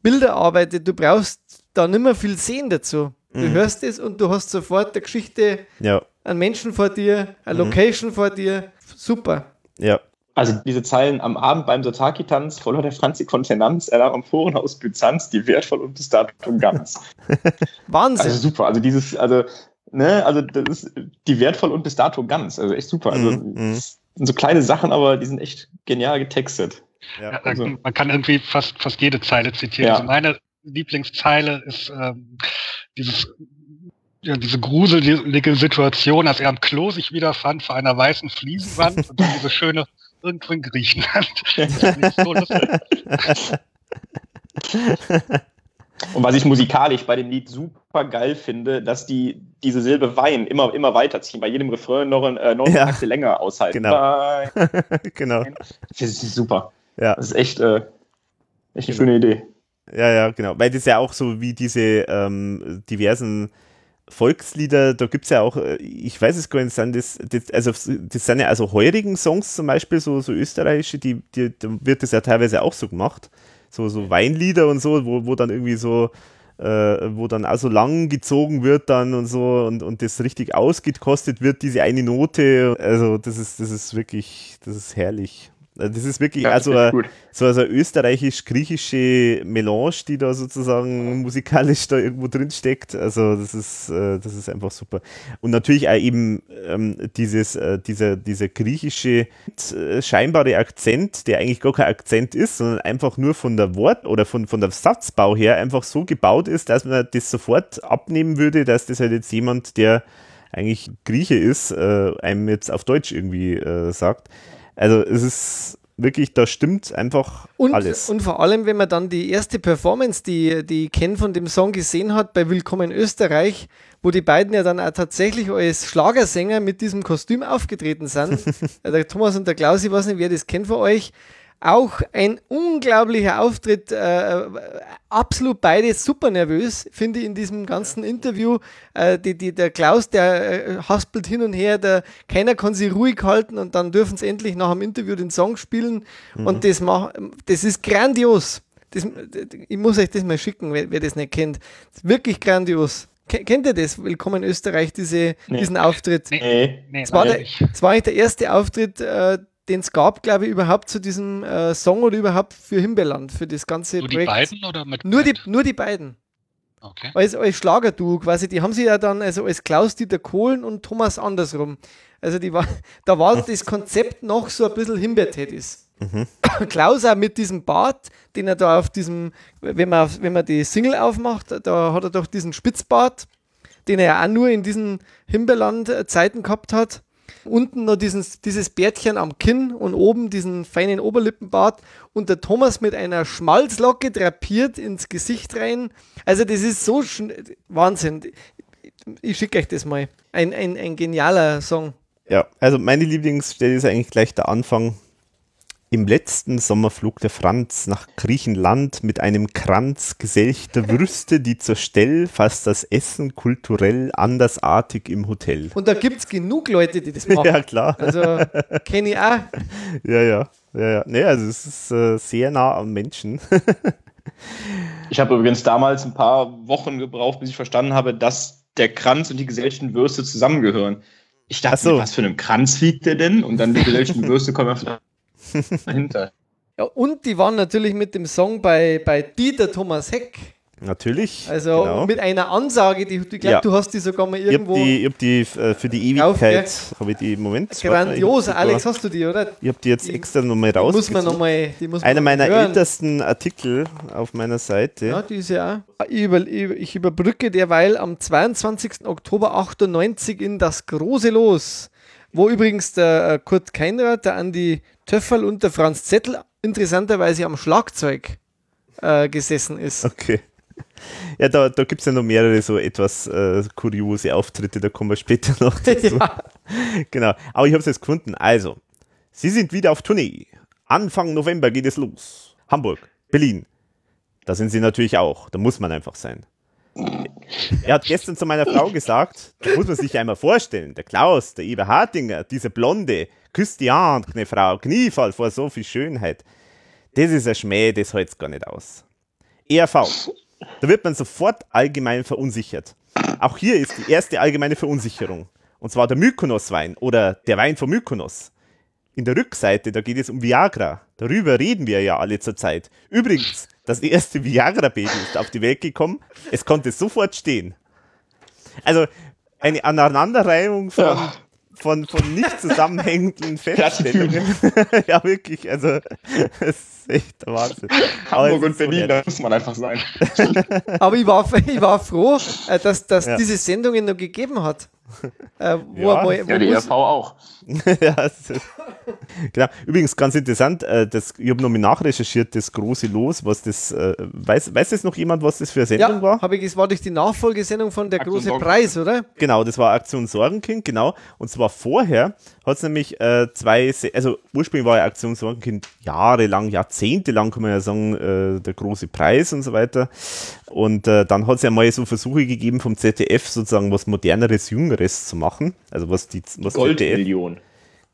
Bilder arbeitet. Du brauchst da nicht mehr viel sehen dazu. Du Mhm. hörst es und du hast sofort eine Geschichte, Ja, einen Menschen vor dir, eine Mhm. Location vor dir. Super. ja. Also diese Zeilen am Abend beim Sotaki-Tanz verlor der Franzi Kontenanz, er lag am Forenhaus Byzanz, die wertvoll und bis dato ganz. Wahnsinn. Also super, also dieses, also, ne, also das ist die wertvoll und bis dato ganz, also echt super. Also Mhm, mhm. das sind so kleine Sachen, aber die sind echt genial getextet. ja. Ja, also- man kann irgendwie fast, fast jede Zeile zitieren. Ja. Also meine Lieblingszeile ist ähm, dieses, ja, diese gruselige Situation, als er am Klo sich wiederfand vor einer weißen Fliesenwand und dann diese schöne irgendwo in Griechenland. So. Und was ich musikalisch bei dem Lied super geil finde, dass die diese Silbe Wein immer, immer weiterziehen. Bei jedem Refrain noch, äh, noch Ja. eine Achse länger aushalten. Genau. Genau. Das ist super. Ja. Das ist echt, äh, echt eine schöne Idee. Ja, ja, genau. Weil das ja auch so wie diese ähm, diversen Volkslieder, da gibt es ja auch, äh, ich weiß es gar nicht, sind das, das, also das sind ja also heurigen Songs zum Beispiel, so, so österreichische, die, die, da wird das ja teilweise auch so gemacht. So, so Weinlieder und so, wo, wo dann irgendwie so, äh, wo dann auch so lang gezogen wird dann und so und, und das richtig ausgekostet wird, diese eine Note. Also das ist, das ist wirklich, das ist herrlich. Also Das ist wirklich Ja, also ist gut. so also österreichisch-griechische Melange, die da sozusagen musikalisch da irgendwo drin steckt. Also das ist, äh, das ist einfach super. Und natürlich auch eben ähm, dieses, äh, dieser, dieser griechische äh, scheinbare Akzent, der eigentlich gar kein Akzent ist, sondern einfach nur von der Wort- oder von, von der Satzbau her einfach so gebaut ist, dass man das sofort abnehmen würde, dass das halt jetzt jemand, der eigentlich Grieche ist, äh, einem jetzt auf Deutsch irgendwie äh, sagt. Also es ist wirklich, da stimmt einfach Und, alles. und vor allem, wenn man dann die erste Performance, die, die Ken von dem Song gesehen hat, bei Willkommen Österreich, wo die beiden ja dann auch tatsächlich als Schlagersänger mit diesem Kostüm aufgetreten sind. Äh, der Thomas und der Klaus, ich weiß nicht, wer das kennt von euch. Auch ein unglaublicher Auftritt, äh, absolut beide super nervös, finde ich in diesem ganzen Interview. Äh, die, die, der Klaus, der äh, haspelt hin und her, der, keiner kann sich ruhig halten und dann dürfen sie endlich nach dem Interview den Song spielen und das, mach, das ist grandios. Das, ich muss euch das mal schicken, wer, wer das nicht kennt. Das ist wirklich grandios. Ke- Kennt ihr das? Willkommen in Österreich, diese, Nee. diesen Auftritt. Nee. Nee, Es war, der, nicht. es war eigentlich der erste Auftritt, äh, den es gab, glaube ich, überhaupt zu diesem äh, Song oder überhaupt für Himbeerland, für das ganze Nur die Projekt. beiden oder mit Nur die, nur die beiden. Okay. Als, als Schlagerduo quasi. Die haben sie ja dann, also als Klaus-Dieter Kohlen und Thomas andersrum. Also die war, da war das Konzept noch so ein bisschen Himbeertätis. Klaus auch mit diesem Bart, den er da auf diesem, wenn man, wenn man die Single aufmacht, da hat er doch diesen Spitzbart, den er ja auch nur in diesen Himbeerland-Zeiten gehabt hat. Unten noch diesen, dieses Bärtchen am Kinn und oben diesen feinen Oberlippenbart und der Thomas mit einer Schmalzlocke drapiert ins Gesicht rein. Also das ist so Wahnsinn. Ich schicke euch das mal. Ein, ein, ein genialer Song. Ja, also meine Lieblingsstelle ist eigentlich gleich der Anfang. Im letzten Sommer flog der Franz nach Griechenland mit einem Kranz geselchter Würste, die zur Stell fast das Essen kulturell andersartig im Hotel. Und da gibt es genug Leute, die das machen. Ja, klar. Also kenne ich auch. Ja, ja. Ja, ja. Nee, also es ist äh, sehr nah am Menschen. Ich habe übrigens damals ein paar Wochen gebraucht, bis ich verstanden habe, dass der Kranz und die gesellschten Würste zusammengehören. Ich dachte, Ach so. was für einem Kranz liegt der denn? Und dann die gesellschten Würste kommen einfach dahinter. Ja, und die waren natürlich mit dem Song bei, bei Dieter Thomas Heck. Natürlich. Also genau. mit einer Ansage, die ich glaube, Ja. du hast die sogar mal ich habe irgendwo. die, ich hab die äh, für die Ewigkeit, habe ich die im Moment. Grandios, Alex, hast du die, oder? Ich habe die jetzt die- extra nochmal Die muss man noch mal, die muss man Einer meiner hören. ältesten Artikel auf meiner Seite. Ja, die ist ja auch. Ich, über, ich ich überbrücke derweil am 22. Oktober 98 in das große Los, wo übrigens der äh, Kurt Keinrad, der Andi Töfferl und der Franz Zettel interessanterweise am Schlagzeug äh, gesessen ist. Okay. Ja, da, da gibt es ja noch mehrere so etwas äh, kuriose Auftritte, da kommen wir später noch dazu. ja. Genau. Aber ich habe es jetzt gefunden. Also, Sie sind wieder auf Tournee. Anfang November geht es los. Hamburg, Berlin. Da sind Sie natürlich auch. Da muss man einfach sein. Er hat gestern zu meiner Frau gesagt, da muss man sich einmal vorstellen, der Klaus, der Eber Hartinger, diese blonde, küsst die Hand, eine Frau, Kniefall vor so viel Schönheit. Das ist ein Schmäh, das hält's gar nicht aus. ERV. Da wird man sofort allgemein verunsichert. Auch hier ist die erste allgemeine Verunsicherung. Und zwar der Mykonos-Wein oder der Wein von Mykonos. In der Rückseite, da geht es um Viagra. Darüber reden wir ja alle zur Zeit. Übrigens, das erste Viagra-Baby ist auf die Welt gekommen. Es konnte sofort stehen. Also eine Aneinanderreihung von, Ja. von, von nicht zusammenhängenden Feststellungen. ja, wirklich. Also, das ist echt der Wahnsinn. Aber Hamburg es und so Berlin, nett. da muss man einfach sein. Aber ich war, ich war froh, äh, dass, dass Ja. diese Sendungen noch gegeben hat. Äh, wo, ja. Wo, wo, ja, die RV auch. ja, genau. Übrigens ganz interessant, äh, das, ich habe nochmal nachrecherchiert, das große Los, was das, äh, weiß, weiß das noch jemand, was das für eine Sendung ja, war? Habe ich, es war durch die Nachfolgesendung von der Aktion große Preis, oder? Genau, das war Aktion Sorgenkind, genau. Und zwar vorher hat es nämlich äh, zwei, also ursprünglich war ja Aktion Sorgenkind jahrelang, jahrzehntelang, kann man ja sagen, äh, der große Preis und so weiter. Und äh, dann hat es ja mal so Versuche gegeben vom ZDF sozusagen was moderneres, jüngeres zu machen. Also was die was Goldmillion.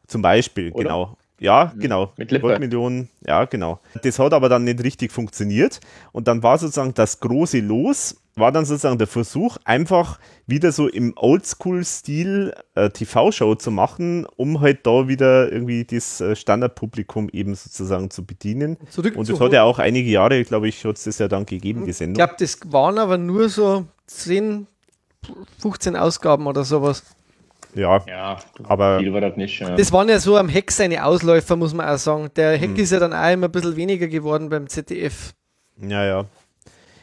Zum Beispiel, Oder? genau. Ja, mhm. genau. Mit Lippe. Goldmillionen, ja, genau. Das hat aber dann nicht richtig funktioniert. Und dann war sozusagen das große Los, war dann sozusagen der Versuch, einfach wieder so im Oldschool-Stil äh, TV-Show zu machen, um halt da wieder irgendwie das äh, Standardpublikum eben sozusagen zu bedienen. Zurück und das hat ja auch einige Jahre, glaube ich, hat es das ja dann gegeben, die Sendung. Ich glaube, das waren aber nur so 10, 15 Ausgaben oder sowas. Ja, ja aber viel war das nicht. Ja. Das waren ja so am Heck seine Ausläufer, muss man auch sagen. Der Heck hm. ist ja dann auch immer ein bisschen weniger geworden beim ZDF. Ja, ja.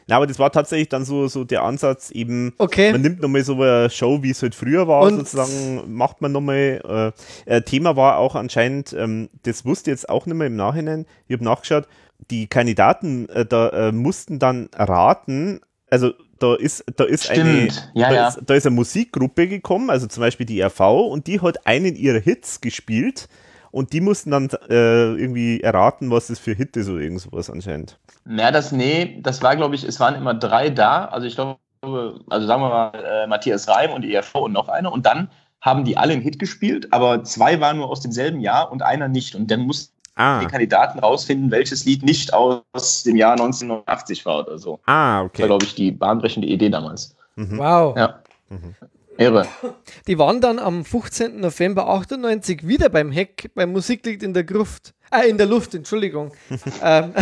Na, aber das war tatsächlich dann so, so der Ansatz, eben, okay. man nimmt nochmal so eine Show, wie es halt früher war, und sozusagen, macht man nochmal. Äh, äh, Thema war auch anscheinend, ähm, das wusste jetzt auch nicht mehr im Nachhinein, ich habe nachgeschaut, die Kandidaten äh, da äh, mussten dann raten, also da ist, da ist eine, ja, da, ja. Ist, da ist eine Musikgruppe gekommen, also zum Beispiel die RV, und die hat einen ihrer Hits gespielt und die mussten dann äh, irgendwie erraten, was das für Hit ist oder irgendwas anscheinend. Na, das, nee, das war, glaube ich, es waren immer drei da, also ich glaube, also sagen wir mal, äh, Matthias Reim und die ERV und noch einer und dann haben die alle einen Hit gespielt, aber zwei waren nur aus demselben Jahr und einer nicht und dann mussten ah. die Kandidaten rausfinden, welches Lied nicht aus dem Jahr 1989 war oder so. Ah, okay. Das war, glaube ich, die bahnbrechende Idee damals. Mhm. Wow. Ja. Mhm. Irre. Die waren dann am 15. November 98 wieder beim Heck, beim Musiklied in der Gruft. Äh, in der Luft, Entschuldigung. ähm,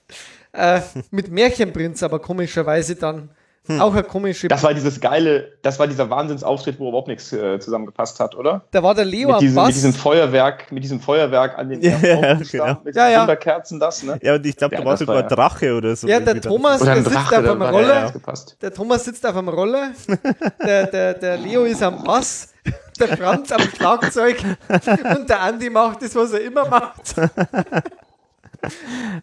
äh, mit Märchenprinz, aber komischerweise dann hm. Auch eine komische. Das war dieses geile, das war dieser Wahnsinnsauftritt, wo überhaupt nichts äh, zusammengepasst hat, oder? Da war der Leo mit diesem, Bass. Mit diesem Feuerwerk, mit diesem Feuerwerk an den ja, ja, genau. mit ja, ja. Wunderkerzen, das, ne? Ja, und ich glaube, da war sogar ein Drache oder so. Ja, der Thomas, der sitzt Drache, auf einem Roller. Der Thomas sitzt auf einem Roller. der, der, der Leo ist am Bass. Der Franz am Schlagzeug. und der Andi macht das, was er immer macht.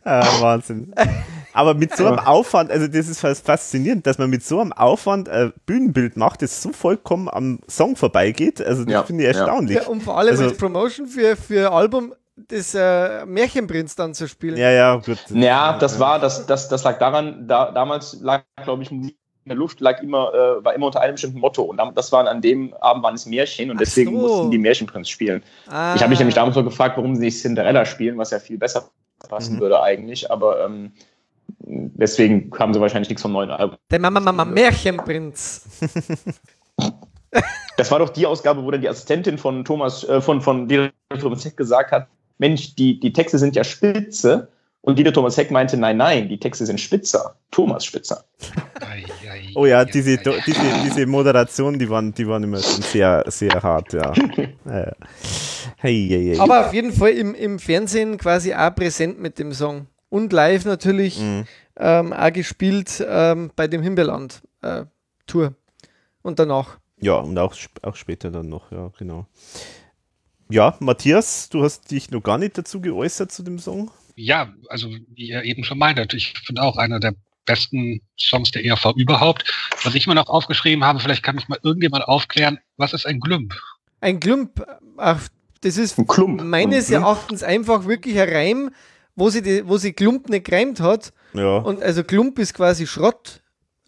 ah, Wahnsinn. Aber mit so einem Aufwand, also das ist fast faszinierend, dass man mit so einem Aufwand ein Bühnenbild macht, das so vollkommen am Song vorbeigeht. Also das ja, finde ich erstaunlich. Ja, und vor allem also, als Promotion für, für Album des äh, Märchenprinz dann zu spielen. Ja, ja, gut. Ja, das war, das, das, das lag daran, da, damals lag, glaube ich, Musik in der Luft lag immer, äh, war immer unter einem bestimmten Motto. Und das waren an dem Abend waren es Märchen und deswegen so. mussten die Märchenprinz spielen. Ah. Ich habe mich nämlich damals so gefragt, warum sie nicht Cinderella spielen, was ja viel besser passen mhm. würde eigentlich, aber ähm, deswegen haben sie wahrscheinlich nichts vom neuen Album. Der Mama Mama Märchenprinz. Das war doch die Ausgabe, wo dann die Assistentin von Thomas, äh, von, von Thomas Heck gesagt hat, Mensch, die, die Texte sind ja spitze. Und Dieter Thomas Heck meinte, nein, nein, die Texte sind spitzer. Thomas Spitzer. oh ja, diese, diese, diese Moderation, die waren, die waren immer sehr, sehr hart, ja. hey, hey, hey. Aber auf jeden Fall im, im Fernsehen quasi auch präsent mit dem Song. Und live natürlich mhm. ähm, auch gespielt ähm, bei dem Himbeerland-Tour. Äh, und danach. Ja, und auch, auch später dann noch, ja, genau. Ja, Matthias, du hast dich noch gar nicht dazu geäußert zu dem Song ja, also wie ihr eben schon meintet, ich finde auch einer der besten Songs der ERV überhaupt. Was ich mir noch aufgeschrieben habe, vielleicht kann mich mal irgendjemand aufklären, was ist ein Glümp? Ein Glümp, ach, das ist ein Klump. meines Erachtens einfach wirklich ein Reim, wo sie, die, wo sie Klump nicht gereimt hat. Ja. Und also Klump ist quasi Schrott.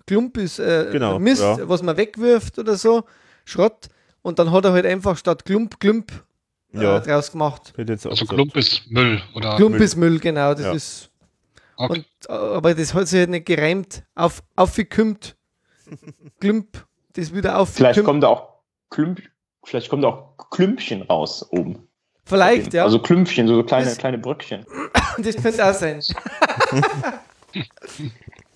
Klump ist äh, genau, Mist, ja. was man wegwirft oder so. Schrott. Und dann hat er halt einfach statt Klump, Klump ja. äh, draus gemacht. Also Klump ist Müll, oder? Klump Müll. ist Müll, genau. Das ja. ist. Okay. Und, aber das hat sich halt nicht gereimt. Auf, aufgekümmt. Klump. Das wieder auf. Vielleicht kommt da auch Klump, vielleicht kommt da auch Klümpchen raus oben. Vielleicht, ja. Also Klümpchen, so kleine, das, kleine Bröckchen. das könnte auch sein.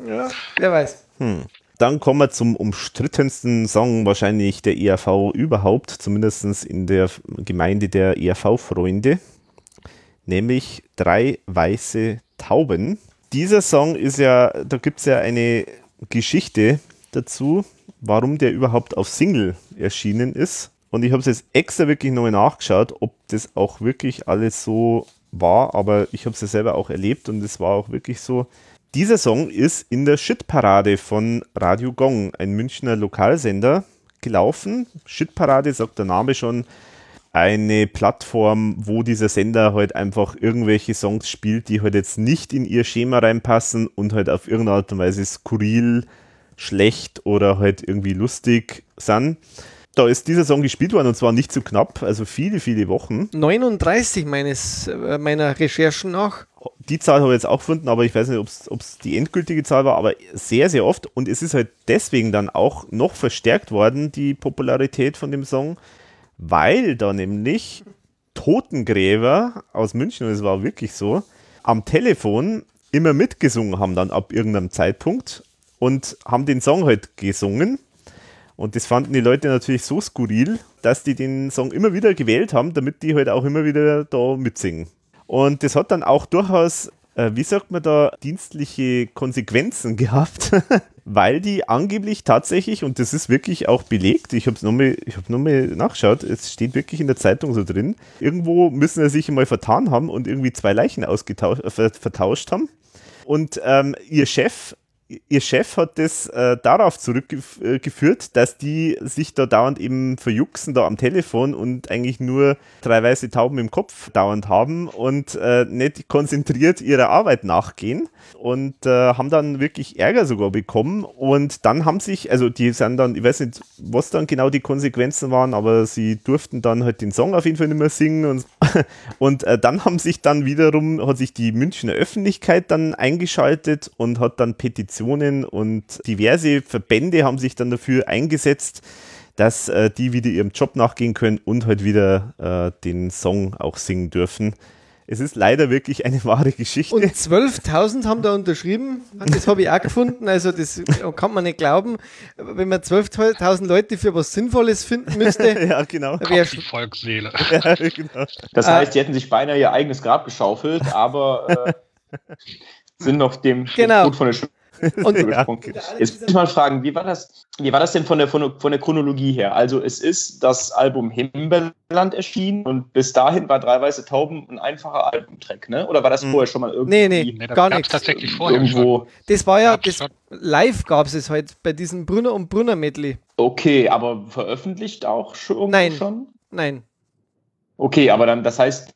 ja, wer weiß. Hm. Dann kommen wir zum umstrittensten Song wahrscheinlich der ERV überhaupt, zumindest in der Gemeinde der ERV-Freunde, nämlich Drei weiße Tauben. Dieser Song ist ja, da gibt es ja eine Geschichte dazu, warum der überhaupt auf Single erschienen ist. Und ich habe es jetzt extra wirklich nochmal nachgeschaut, ob das auch wirklich alles so war, aber ich habe es ja selber auch erlebt und es war auch wirklich so. Dieser Song ist in der Shitparade von Radio Gong, ein Münchner Lokalsender, gelaufen. Shitparade sagt der Name schon, eine Plattform, wo dieser Sender halt einfach irgendwelche Songs spielt, die halt jetzt nicht in ihr Schema reinpassen und halt auf irgendeine Art und Weise skurril, schlecht oder halt irgendwie lustig sind. Da ist dieser Song gespielt worden und zwar nicht zu so knapp, also viele, viele Wochen. 39 meines, äh, meiner Recherchen nach. Die Zahl habe ich jetzt auch gefunden, aber ich weiß nicht, ob es die endgültige Zahl war, aber sehr, sehr oft. Und es ist halt deswegen dann auch noch verstärkt worden, die Popularität von dem Song, weil da nämlich Totengräber aus München, und es war wirklich so, am Telefon immer mitgesungen haben dann ab irgendeinem Zeitpunkt und haben den Song halt gesungen. Und das fanden die Leute natürlich so skurril, dass die den Song immer wieder gewählt haben, damit die halt auch immer wieder da mitsingen. Und das hat dann auch durchaus äh, wie sagt man da, dienstliche Konsequenzen gehabt, weil die angeblich tatsächlich, und das ist wirklich auch belegt, ich habe es nochmal hab noch nachgeschaut, es steht wirklich in der Zeitung so drin, irgendwo müssen sie sich mal vertan haben und irgendwie zwei Leichen ausgetauscht, äh, vertauscht haben. Und ähm, ihr Chef ihr Chef hat das äh, darauf zurückgeführt, dass die sich da dauernd eben verjuxen da am Telefon und eigentlich nur drei weiße Tauben im Kopf dauernd haben und äh, nicht konzentriert ihrer Arbeit nachgehen und äh, haben dann wirklich Ärger sogar bekommen und dann haben sich, also die sind dann, ich weiß nicht, was dann genau die Konsequenzen waren, aber sie durften dann halt den Song auf jeden Fall nicht mehr singen und, und äh, dann haben sich dann wiederum, hat sich die Münchner Öffentlichkeit dann eingeschaltet und hat dann Petitionen und diverse Verbände haben sich dann dafür eingesetzt, dass äh, die wieder ihrem Job nachgehen können und halt wieder äh, den Song auch singen dürfen. Es ist leider wirklich eine wahre Geschichte. Und 12.000 haben da unterschrieben. Das habe ich auch gefunden. Also, das kann man nicht glauben. Wenn man 12.000 Leute für was Sinnvolles finden müsste. ja, genau. Die Volksseele. Ja, genau. Das heißt, die hätten sich beinahe ihr eigenes Grab geschaufelt, aber äh, sind noch dem, genau. Gut von der Schule und ja. Jetzt muss ich mal fragen, wie war das, wie war das denn von der, von, der, von der Chronologie her? Also es ist das Album Himbeerland erschienen und bis dahin war Drei Weiße Tauben ein einfacher Albumtrack, ne? Oder war das hm. vorher schon mal irgendwie? Nee, nee, nee gar nicht. tatsächlich vorher irgendwo. Das war ja, das, live gab es es halt bei diesem Brunner und Brunner Medley. Okay, aber veröffentlicht auch schon? Nein. Schon? Nein. Okay, aber dann, das heißt,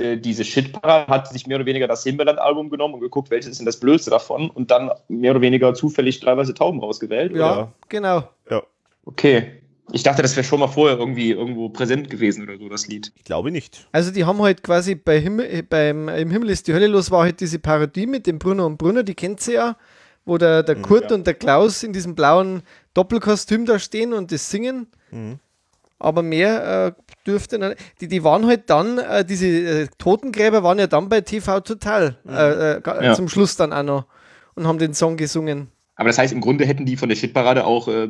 äh, diese Shitparade hat sich mehr oder weniger das Himbeerland-Album genommen und geguckt, welches ist denn das Blödste davon und dann mehr oder weniger zufällig teilweise Tauben ausgewählt. Ja, oder? genau. Ja. Okay. Ich dachte, das wäre schon mal vorher irgendwie irgendwo präsent gewesen oder so, das Lied. Ich glaube nicht. Also die haben halt quasi bei Himmel, beim Im Himmel ist die Hölle los, war halt diese Parodie mit dem Brunner und Brunner, die kennt sie ja, wo der, der mhm, Kurt ja. und der Klaus in diesem blauen Doppelkostüm da stehen und das singen. Mhm aber mehr äh, dürfte nicht. Die, die waren halt dann, äh, diese äh, Totengräber waren ja dann bei TV Total mhm. Äh, äh, ja. zum Schluss dann auch noch und haben den Song gesungen. Aber das heißt, im Grunde hätten die von der Shitparade auch äh,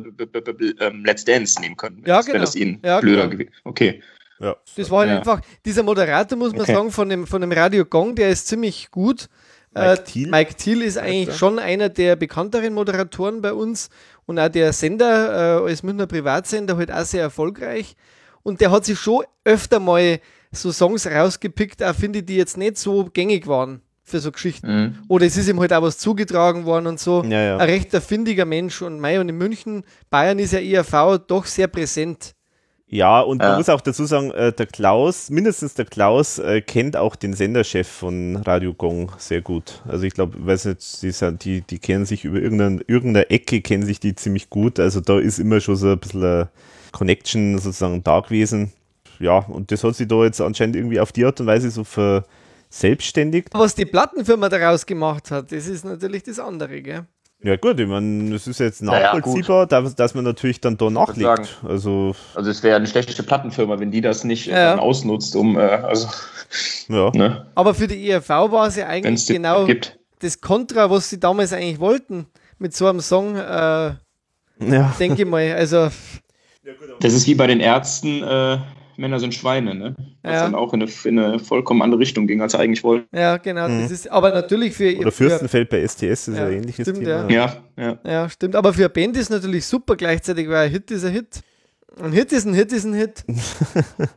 ähm, Let's Dance nehmen können. Ja, genau. das ihnen ja, blöder genau. gewesen. Okay. Ja. Das war halt ja. einfach, dieser Moderator, muss man okay. sagen, von dem, von dem Radio Gong, der ist ziemlich gut. Mike Thiel. Mike Thiel ist eigentlich schon einer der bekannteren Moderatoren bei uns und auch der Sender äh, als Münchner Privatsender halt auch sehr erfolgreich. Und der hat sich schon öfter mal so Songs rausgepickt, auch finde ich, die jetzt nicht so gängig waren für so Geschichten. Mhm. Oder es ist ihm halt auch was zugetragen worden und so. Ja, ja. Ein recht erfindiger Mensch. Und Mai und in München, Bayern ist ja ERV doch sehr präsent. Ja, und man muss auch dazu sagen, äh, der Klaus, mindestens der Klaus, äh, kennt auch den Senderchef von Radio Gong sehr gut. Also ich glaube, weiß nicht, die, die, die kennen sich über irgendeine, irgendeine Ecke, kennen sich die ziemlich gut. Also da ist immer schon so ein bisschen eine Connection sozusagen da gewesen. Ja, und das hat sich da jetzt anscheinend irgendwie auf die Art und Weise so verselbstständigt. Was die Plattenfirma daraus gemacht hat, das ist natürlich das andere, gell? Ja gut, ich meine, es ist jetzt nachvollziehbar, ja, dass, dass, man natürlich dann da nachlegt. Also, also es wäre eine schlechte Plattenfirma, wenn die das nicht ja. ausnutzt, um äh, also ja. Ne? Aber für die ERV war es ja eigentlich genau gibt. das Kontra, was sie damals eigentlich wollten mit so einem Song, äh, ja. denke ich mal. Also das ist wie bei den Ärzten, äh, Männer sind Schweine, ne? Was ja. dann auch in eine, in eine, vollkommen andere Richtung ging, als er eigentlich wollte. Ja, genau. Mhm. Das ist aber natürlich für. Oder Fürstenfeld bei STS ist ja, ein ähnliches stimmt, Thema. Ja. ja. Ja, stimmt. Aber für eine Band ist natürlich super. Gleichzeitig war ein Hit ist ein Hit. Ein Hit ist ein Hit ist ein Hit.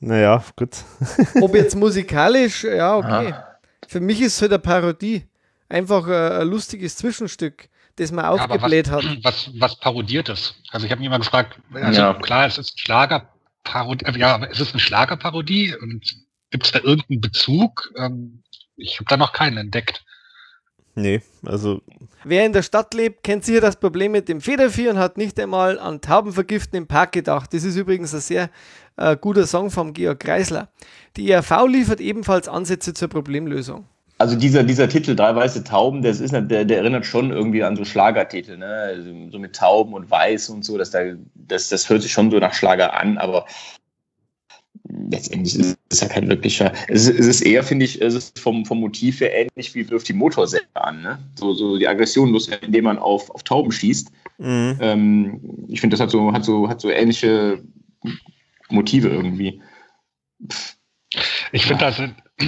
naja, gut. Ob jetzt musikalisch, ja, okay. Aha. Für mich ist es halt eine Parodie. Einfach ein, ein lustiges Zwischenstück, das man aufgebläht ja, was, hat. Was, was parodiert es? Also ich habe mich immer gefragt, also ja. klar, es ist Schlagerparodie, äh, ja, es ist eine Schlagerparodie und gibt es da irgendeinen Bezug? Ähm, ich habe da noch keinen entdeckt. Nee, also. Wer in der Stadt lebt, kennt sicher das Problem mit dem Federvieh und hat nicht einmal an Taubenvergiften im Park gedacht. Das ist übrigens ein sehr äh, guter Song vom Georg Kreisler. Die ERV liefert ebenfalls Ansätze zur Problemlösung. Also dieser, dieser Titel, Drei weiße Tauben, das ist, der, der erinnert schon irgendwie an so Schlagertitel, ne? Also so mit Tauben und Weiß und so, dass da, das, das hört sich schon so nach Schlager an, aber letztendlich ist es ja kein wirklicher. Es ist, es ist eher, finde ich, es ist vom, vom Motiv her ähnlich wie wirft die Motorsäge an. Ne? So, so die Aggression los, indem man auf, auf Tauben schießt. Mhm. Ähm, ich finde, das hat so, hat, so, hat so ähnliche Motive irgendwie. Ich finde, das,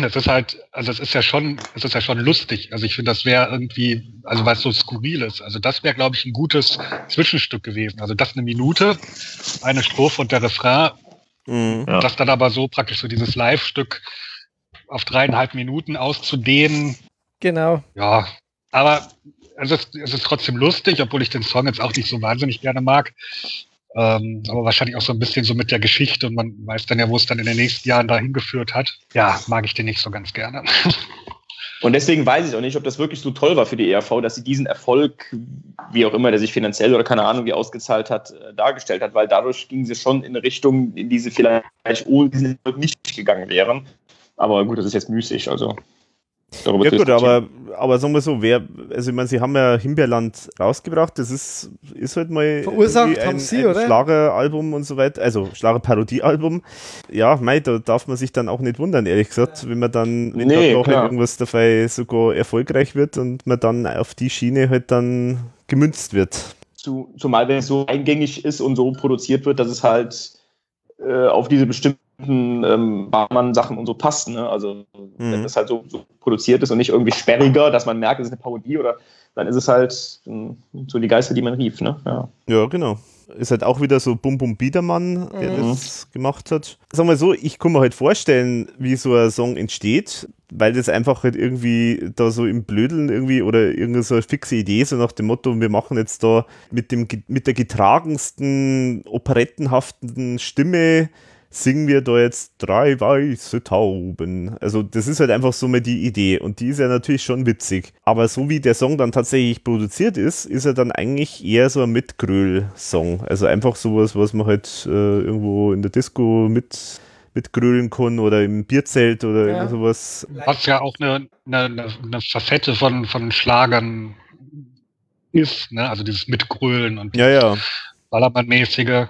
das ist halt, also es ist ja schon, es ist ja schon lustig. Also ich finde, das wäre irgendwie, also weil es so skurril ist. Also das wäre, glaube ich, ein gutes Zwischenstück gewesen. Also das eine Minute, eine Strophe und der Refrain Mhm. Ja. Das dann aber so praktisch so dieses Live-Stück auf dreieinhalb Minuten auszudehnen. Genau. Ja, aber es ist, es ist trotzdem lustig, obwohl ich den Song jetzt auch nicht so wahnsinnig gerne mag. Ähm, aber wahrscheinlich auch so ein bisschen so mit der Geschichte und man weiß dann ja, wo es dann in den nächsten Jahren dahin geführt hat. Ja, mag ich den nicht so ganz gerne. Und deswegen weiß ich auch nicht, ob das wirklich so toll war für die ERV, dass sie diesen Erfolg, wie auch immer der sich finanziell oder keine Ahnung wie ausgezahlt hat, äh, dargestellt hat, weil dadurch ging sie schon in eine Richtung, in die sie vielleicht ohne diesen Erfolg nicht gegangen wären. Aber gut, das ist jetzt müßig, also. Ja gut, aber, aber sagen wir so, wer, also ich meine, sie haben ja Himbeerland rausgebracht, das ist, ist halt mal Verursacht ein, haben sie, ein oder? Schlageralbum und so weiter, also Schlagerparodiealbum. Ja, mei, da darf man sich dann auch nicht wundern, ehrlich gesagt, wenn man dann, wenn nee, da noch halt irgendwas dabei sogar erfolgreich wird und man dann auf die Schiene halt dann gemünzt wird. Zumal wenn es so eingängig ist und so produziert wird, dass es halt äh, auf diese bestimmten ähm, Barmann-Sachen und so passt. Ne? Also mhm. wenn das halt so, so, produziert ist und nicht irgendwie sperriger, dass man merkt, es ist eine Parodie oder dann ist es halt ähm, so die Geister, die man rief. Ne? Ja. ja, genau. Ist halt auch wieder so Bum Bum Biedermann, der mhm. das gemacht hat. Sagen wir so, ich kann mir halt vorstellen, wie so ein Song entsteht, weil das einfach halt irgendwie da so im Blödeln irgendwie oder irgendeine so eine fixe Idee, so nach dem Motto, wir machen jetzt da mit, dem, mit der getragensten, operettenhaften Stimme singen wir da jetzt drei weiße Tauben. Also das ist halt einfach so mal die Idee und die ist ja natürlich schon witzig. Aber so wie der Song dann tatsächlich produziert ist, ist er dann eigentlich eher so ein Mitgröl-Song. Also einfach sowas, was man halt äh, irgendwo in der Disco mit mitgrölen kann oder im Bierzelt oder ja. sowas. Was ja auch eine, eine, eine Facette von, von Schlagern ist, ne? also dieses Mitgrölen und ja, ja. Ballermann-mäßige.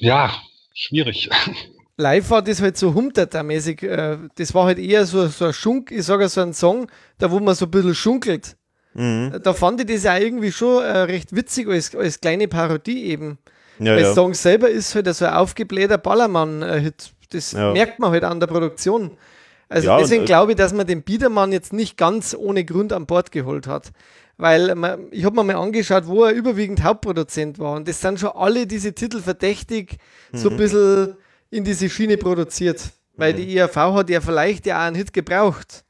Ja, schwierig. Live war das halt so Humterter-mäßig. Äh, das war halt eher so, so ein Schunk, ich sage so ein Song, da wo man so ein bisschen schunkelt. Mhm. Da fand ich das ja irgendwie schon äh, recht witzig als, als kleine Parodie eben. Ja, der ja. Song selber ist halt so ein aufgeblähter Ballermann-Hit. Das ja. merkt man halt an der Produktion. Also ja, deswegen glaube ich, dass man den Biedermann jetzt nicht ganz ohne Grund an Bord geholt hat weil man, ich habe mir mal angeschaut, wo er überwiegend Hauptproduzent war. Und das sind schon alle diese Titel verdächtig mhm. so ein mhm. bisschen in diese Schiene produziert. Weil mhm. die IAV hat ja vielleicht ja auch einen Hit gebraucht.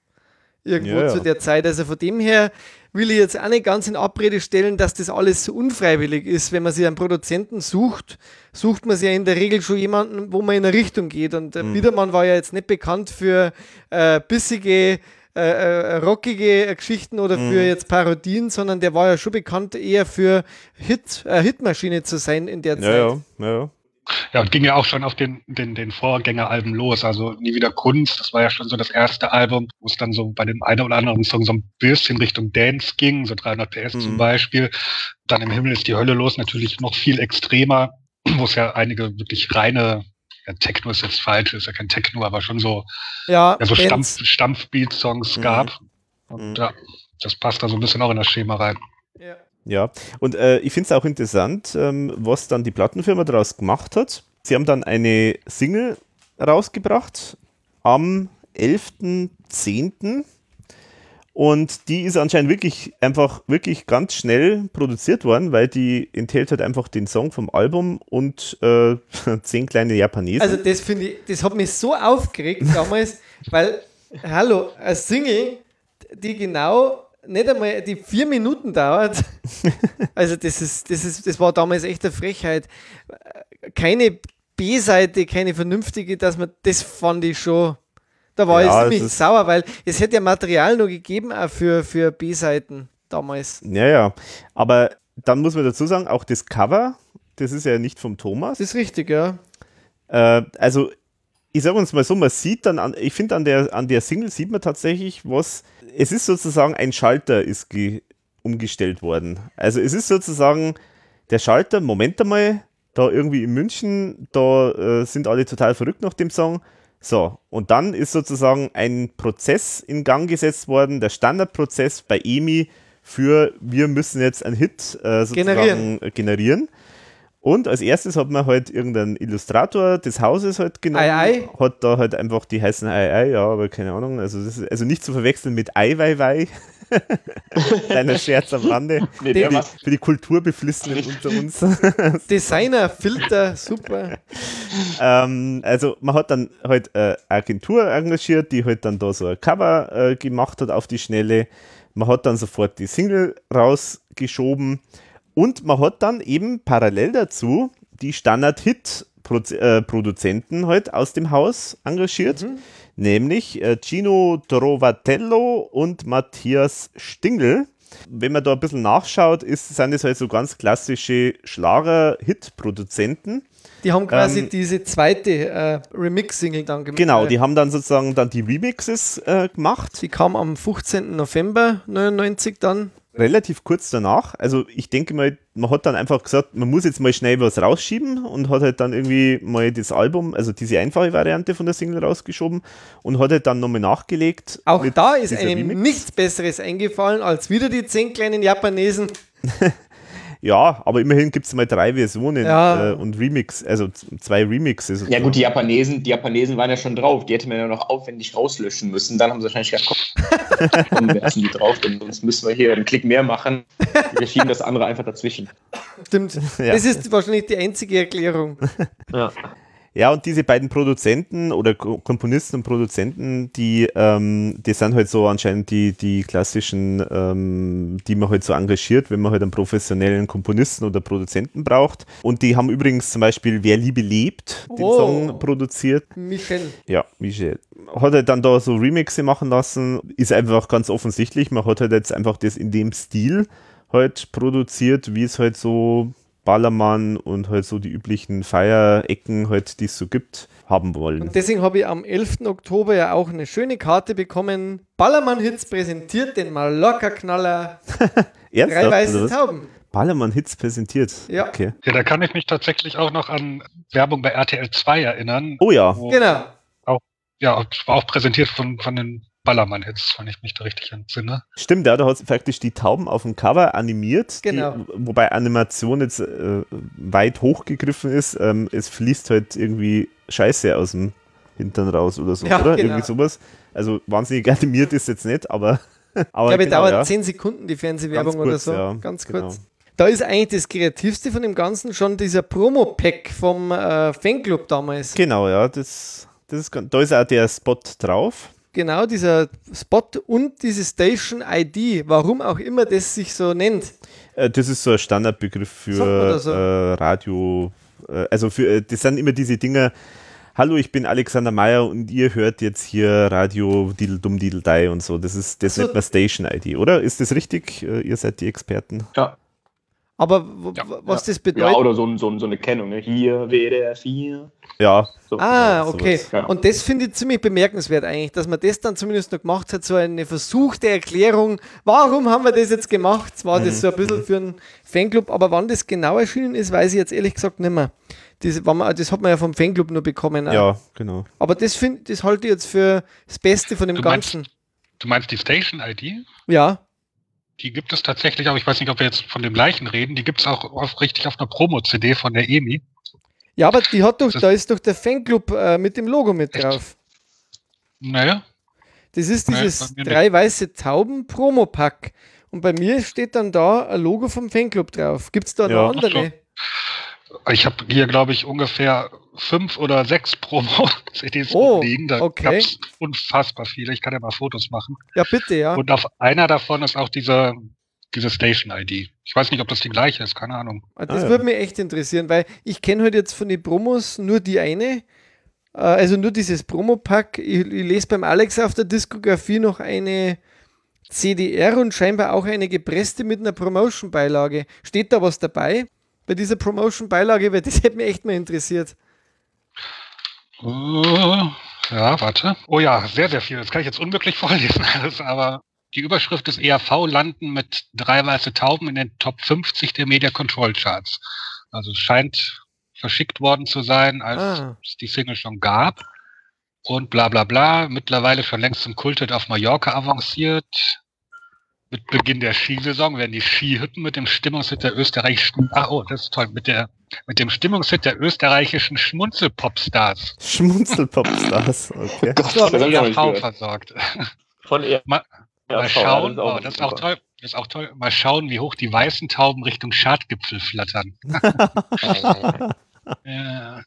Irgendwo ja, zu der Zeit. Also von dem her will ich jetzt auch nicht ganz in Abrede stellen, dass das alles so unfreiwillig ist. Wenn man sich einen Produzenten sucht, sucht man sich ja in der Regel schon jemanden, wo man in eine Richtung geht. Und der mhm. Biedermann war ja jetzt nicht bekannt für äh, bissige äh, äh, rockige Geschichten oder für mhm. jetzt Parodien, sondern der war ja schon bekannt eher für Hit, äh, Hitmaschine zu sein in der Zeit. Ja, ja, ja. Ja, und ging ja auch schon auf den, den, den Vorgängeralben los. Also Nie wieder Kunst, das war ja schon so das erste Album, wo es dann so bei dem einen oder anderen Song so ein bisschen Richtung Dance ging, so 300 PS mhm. zum Beispiel. Dann im Himmel ist die Hölle los, natürlich noch viel extremer, wo es ja einige wirklich reine ja, Techno ist jetzt falsch, ist ja kein Techno, aber schon so, ja, ja so Stampf, Stampfbeat-Songs mhm. gab. Und mhm. ja, das passt da so ein bisschen auch in das Schema rein. Ja. Ja, und äh, ich finde es auch interessant, ähm, was dann die Plattenfirma daraus gemacht hat. Sie haben dann eine Single rausgebracht am 11.10. Und die ist anscheinend wirklich einfach wirklich ganz schnell produziert worden, weil die enthält halt einfach den Song vom Album und äh, zehn kleine Japanesen. Also das finde ich, das hat mich so aufgeregt damals, weil, hallo, eine Single, die genau nicht einmal die vier Minuten dauert. Also das ist, das ist, das war damals echt eine Frechheit. Keine B-Seite, keine vernünftige, dass man, das fand ich schon da war Ja, ich ziemlich sauer, weil es hätte ja Material noch gegeben auch für, für B-Seiten damals. ja, ja. Aber dann muss man dazu sagen, auch das Cover, das ist ja nicht vom Thomas. Das ist richtig, ja. Äh, also, ich sage uns mal so, man sieht dann, an, ich finde an der, an der Single sieht man tatsächlich, was, es ist sozusagen ein Schalter ist ge, umgestellt worden. Also es ist sozusagen der Schalter, Moment einmal, da irgendwie in München, da äh, sind alle total verrückt nach dem Song. So, und dann ist sozusagen ein Prozess in Gang gesetzt worden, der Standardprozess bei EMI für wir müssen jetzt einen Hit äh, sozusagen Generieren. generieren. Und als erstes hat man halt irgendeinen Illustrator des Hauses halt genommen. Ei, ei. Hat da halt einfach, die heißen Ei Ei, ja, aber keine Ahnung. Also, das ist, also nicht zu verwechseln mit Ei Wei Wei. Kleiner Scherz am Rande. Nee, Für die, für die Kulturbeflissenen unter uns. Designer, Filter, super. ähm, also man hat dann halt äh, Agentur engagiert, die halt dann da so ein Cover äh, gemacht hat auf die Schnelle. Man hat dann sofort die Single rausgeschoben und man hat dann eben parallel dazu die Standard-Hit-Produzenten halt aus dem Haus engagiert, nämlich äh, Gino Trovatello und Matthias Stingel. Wenn man da ein bisschen nachschaut, ist, sind es halt so ganz klassische Schlager-Hit-Produzenten. Die haben quasi Ähm, diese zweite äh, Remix-Single dann gemacht. Genau, die haben dann sozusagen dann die Remixes äh, gemacht, Die kam am 15. November 99 dann. Relativ kurz danach. Also ich denke mal, man hat dann einfach gesagt, man muss jetzt mal schnell was rausschieben und hat halt dann irgendwie mal das Album, also diese einfache Variante von der Single rausgeschoben und hat halt dann nochmal nachgelegt. Auch da ist einem Remix. nichts Besseres eingefallen, als wieder die zehn kleinen Japanesen. Ja, aber immerhin gibt es mal drei Versionen Ja. äh, und Remix, also zwei Remixes. ja gut, die Japanesen, die Japanesen waren ja schon drauf. Die hätte man ja noch aufwendig rauslöschen müssen. Dann haben sie wahrscheinlich gedacht, komm, komm wir lassen die drauf, denn sonst müssen wir hier einen Klick mehr machen. Wir schieben das andere einfach dazwischen. Stimmt. Ja. Das ist wahrscheinlich die einzige Erklärung. Ja. Ja, und diese beiden Produzenten oder Ko- Komponisten und Produzenten, die, ähm, die sind halt so anscheinend die, die klassischen, ähm, die man halt so engagiert, wenn man halt einen professionellen Komponisten oder Produzenten braucht. Und die haben übrigens zum Beispiel Wer Liebe lebt, den Oh. Song produziert. Michel. Ja, Michel. Hat er dann da so Remixe machen lassen, ist einfach ganz offensichtlich, man hat halt jetzt einfach das in dem Stil halt produziert, wie es halt so Ballermann und halt so die üblichen Feierecken halt, die es so gibt, haben wollen. Und deswegen habe ich am 11. Oktober ja auch eine schöne Karte bekommen. Ballermann Hits präsentiert den Mallorca-Knaller Drei weiße? Tauben. Ballermann Hits präsentiert. Ja. Okay. Ja, da kann ich mich tatsächlich auch noch an Werbung bei RTL 2 erinnern. Oh ja, Genau. Ja, und war auch präsentiert von, von den Ballermann-Hits, wenn ich mich da richtig entsinne. stimmt, ja, da hat praktisch die Tauben auf dem Cover animiert, Genau. die, wobei Animation jetzt äh, weit hochgegriffen ist. Ähm, es fließt halt irgendwie Scheiße aus dem Hintern raus oder so, Ja, oder? genau. Irgendwie sowas. Also wahnsinnig animiert ist jetzt nicht, aber. aber Ich glaube, genau, dauert ja. 10 Sekunden die Fernsehwerbung kurz, oder so. ja, Ganz genau. kurz. Da ist eigentlich das Kreativste von dem Ganzen schon dieser Promo-Pack vom äh, Fanclub damals. Genau, ja, das, das ist, da ist auch der Spot drauf. Genau, dieser Spot und diese Station ID, warum auch immer das sich so nennt. Äh, das ist so ein Standardbegriff für so? äh, Radio. Äh, also für, äh, das sind immer diese Dinger. Hallo, ich bin Alexander Meyer und ihr hört jetzt hier Radio Didel Dumm Didel Dai und so. Das ist das so. nennt man Station ID, oder? Ist das richtig? Äh, ihr seid die Experten. Ja. Aber w- Ja, w- was das ja, bedeutet. oder so, so, so eine Kennung. Ne? Hier WDR 4. Ja, So. Ah, sowas, okay. ja. Und das finde ich ziemlich bemerkenswert eigentlich, dass man das dann zumindest noch gemacht hat, so eine versuchte Erklärung, warum haben wir das jetzt gemacht? Zwar das so ein bisschen für einen Fanclub, aber wann das genau erschienen ist, weiß ich jetzt ehrlich gesagt nicht mehr. Das, man, das hat man ja vom Fanclub nur bekommen. auch. ja, genau. Aber das, find, das halte ich jetzt für das Beste von dem Du meinst- Ganzen. Du meinst die Station-ID? Ja, Die gibt es tatsächlich auch, ich weiß nicht, ob wir jetzt von dem gleichen reden, die gibt es auch auf, richtig auf einer Promo-CD von der EMI. ja, aber die hat doch, Das- da ist doch der Fanclub äh, mit dem Logo mit Echt? drauf. Naja, Das ist dieses bei mir nicht. drei weiße Tauben Promo-Pack. Und bei mir steht dann da ein Logo vom Fanclub drauf. Gibt es da Ja. noch andere? Ach Ich habe hier, glaube ich, ungefähr fünf oder sechs Promo-CDs Oh, liegen. Da okay. gab's unfassbar viele. Ich kann ja mal Fotos machen. Ja, bitte, ja. Und auf einer davon ist auch diese, diese Station-ID. Ich weiß nicht, ob das die gleiche ist, keine Ahnung. Ah, Das Ah, ja. würde mich echt interessieren, weil ich kenne halt jetzt von den Promos nur die eine. Äh, Also nur dieses Promo-Pack. Ich, ich lese beim Alex auf der Diskografie noch eine CDR und scheinbar auch eine gepresste mit einer Promotion-Beilage. Steht da was dabei? Bei dieser Promotion-Beilage, weil das hätte mich echt mal interessiert. Äh, ja, warte. Oh ja, sehr, sehr viel. Das kann ich jetzt unmöglich vorlesen alles, aber die Überschrift des ERV landen mit drei weiße Tauben in den Top 50 der Media Control Charts. Also es scheint verschickt worden zu sein, als Ah. es die Single schon gab. Und bla bla bla. Mittlerweile schon längst zum Kulthit auf Mallorca avanciert. Mit Beginn der Skisaison werden die Skihütten mit dem Stimmungshit der österreichischen, ah, oh, das ist toll, mit der, mit dem Stimmungshit der österreichischen Schmunzelpopstars Schmunzelpopstars. Okay. Gott, nicht ERV versorgt. Von ERV. Mal, mal ja, schauen, das ist auch oh, das ist auch toll. Das ist auch toll. Mal schauen, wie hoch die weißen Tauben Richtung Schadgipfel flattern. Ja.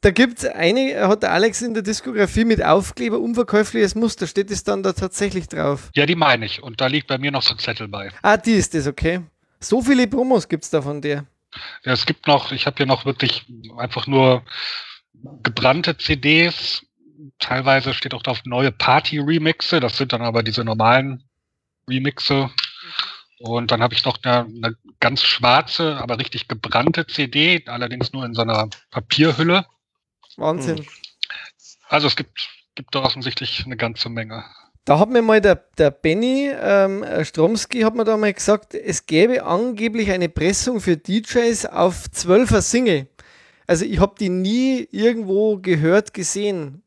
Da gibt es eine, hat der Alex in der Diskografie mit Aufkleber unverkäufliches Muster. Steht es dann da tatsächlich drauf? ja, die meine ich. Und da liegt bei mir noch so ein Zettel bei. Ah, die ist das, okay. So viele Promos gibt es da von der. Ja, es gibt noch, ich habe hier noch wirklich einfach nur gebrannte CDs. Teilweise steht auch drauf neue Party-Remixe. Das sind dann aber diese normalen Remixe. Und dann habe ich noch eine, eine ganz schwarze, aber richtig gebrannte CD, allerdings nur in so einer Papierhülle. Wahnsinn. Also es gibt, gibt da offensichtlich eine ganze Menge. Da hat mir mal der, der Benny ähm, Stromski hat mir da mal gesagt, es gäbe angeblich eine Pressung für DJs auf 12er Single. Also ich habe die nie irgendwo gehört, gesehen.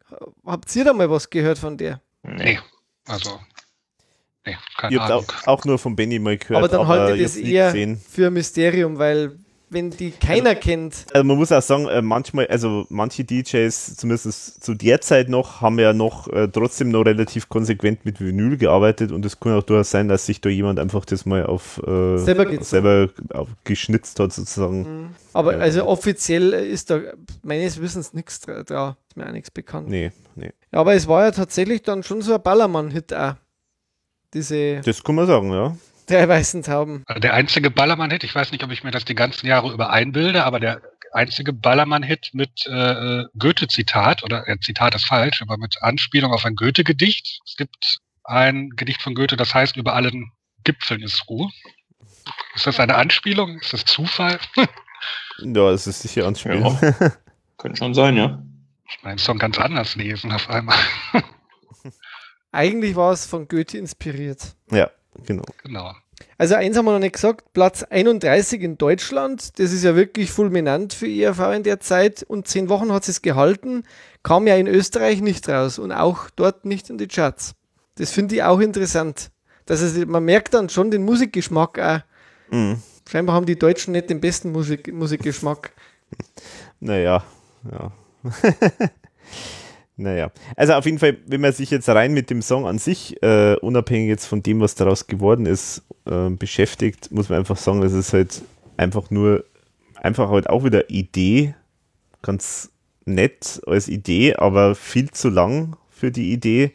Habt ihr da mal was gehört von der? Nee. Also. Nee, keine Ich habe Ahnung. auch, auch nur von Benny mal gehört, aber dann halte ich das eher gesehen. für ein Mysterium, weil wenn die keiner kennt, Also man muss auch sagen, äh, manchmal, also manche DJs, zumindest zu der Zeit noch, haben ja noch äh, trotzdem noch relativ konsequent mit Vinyl gearbeitet und es kann auch durchaus sein, dass sich da jemand einfach das mal auf äh, Selber selber auf, geschnitzt hat sozusagen. aber Ja. also offiziell ist da meines Wissens nichts dra- drauf. Ist mir auch nichts bekannt. Nee, nee. Ja, aber es war ja tatsächlich dann schon so ein Ballermann-Hit auch. Diese Das kann man sagen, ja. Drei weißen Tauben. Also Der einzige Ballermann-Hit, ich weiß nicht, ob ich mir das die ganzen Jahre über einbilde, aber der einzige Ballermann-Hit mit äh, Goethe-Zitat, oder äh, Zitat ist falsch, aber mit Anspielung auf ein Goethe-Gedicht. Es gibt ein Gedicht von Goethe, das heißt, über allen Gipfeln ist Ruhe. Ist das eine Anspielung? Ist das Zufall? Ja, es ist sicher anspielen. Ja. Könnte schon sein, ja. Ich meine, Song ganz anders lesen auf einmal. Eigentlich war es von Goethe inspiriert. Ja, genau. genau. Also eins haben wir noch nicht gesagt, Platz 31 in Deutschland, das ist ja wirklich fulminant für ERV in der Zeit und zehn Wochen hat es gehalten, kam ja in Österreich nicht raus und auch dort nicht in die Charts. Das finde ich auch interessant. Dass es, man merkt dann schon den Musikgeschmack auch. Mhm. Scheinbar haben die Deutschen nicht den besten Musik, Musikgeschmack. Naja, ja. naja. Also auf jeden Fall, wenn man sich jetzt rein mit dem Song an sich, äh, unabhängig jetzt von dem, was daraus geworden ist, äh, beschäftigt, muss man einfach sagen, das ist halt einfach nur, einfach halt auch wieder Idee, ganz nett als Idee, aber viel zu lang für die Idee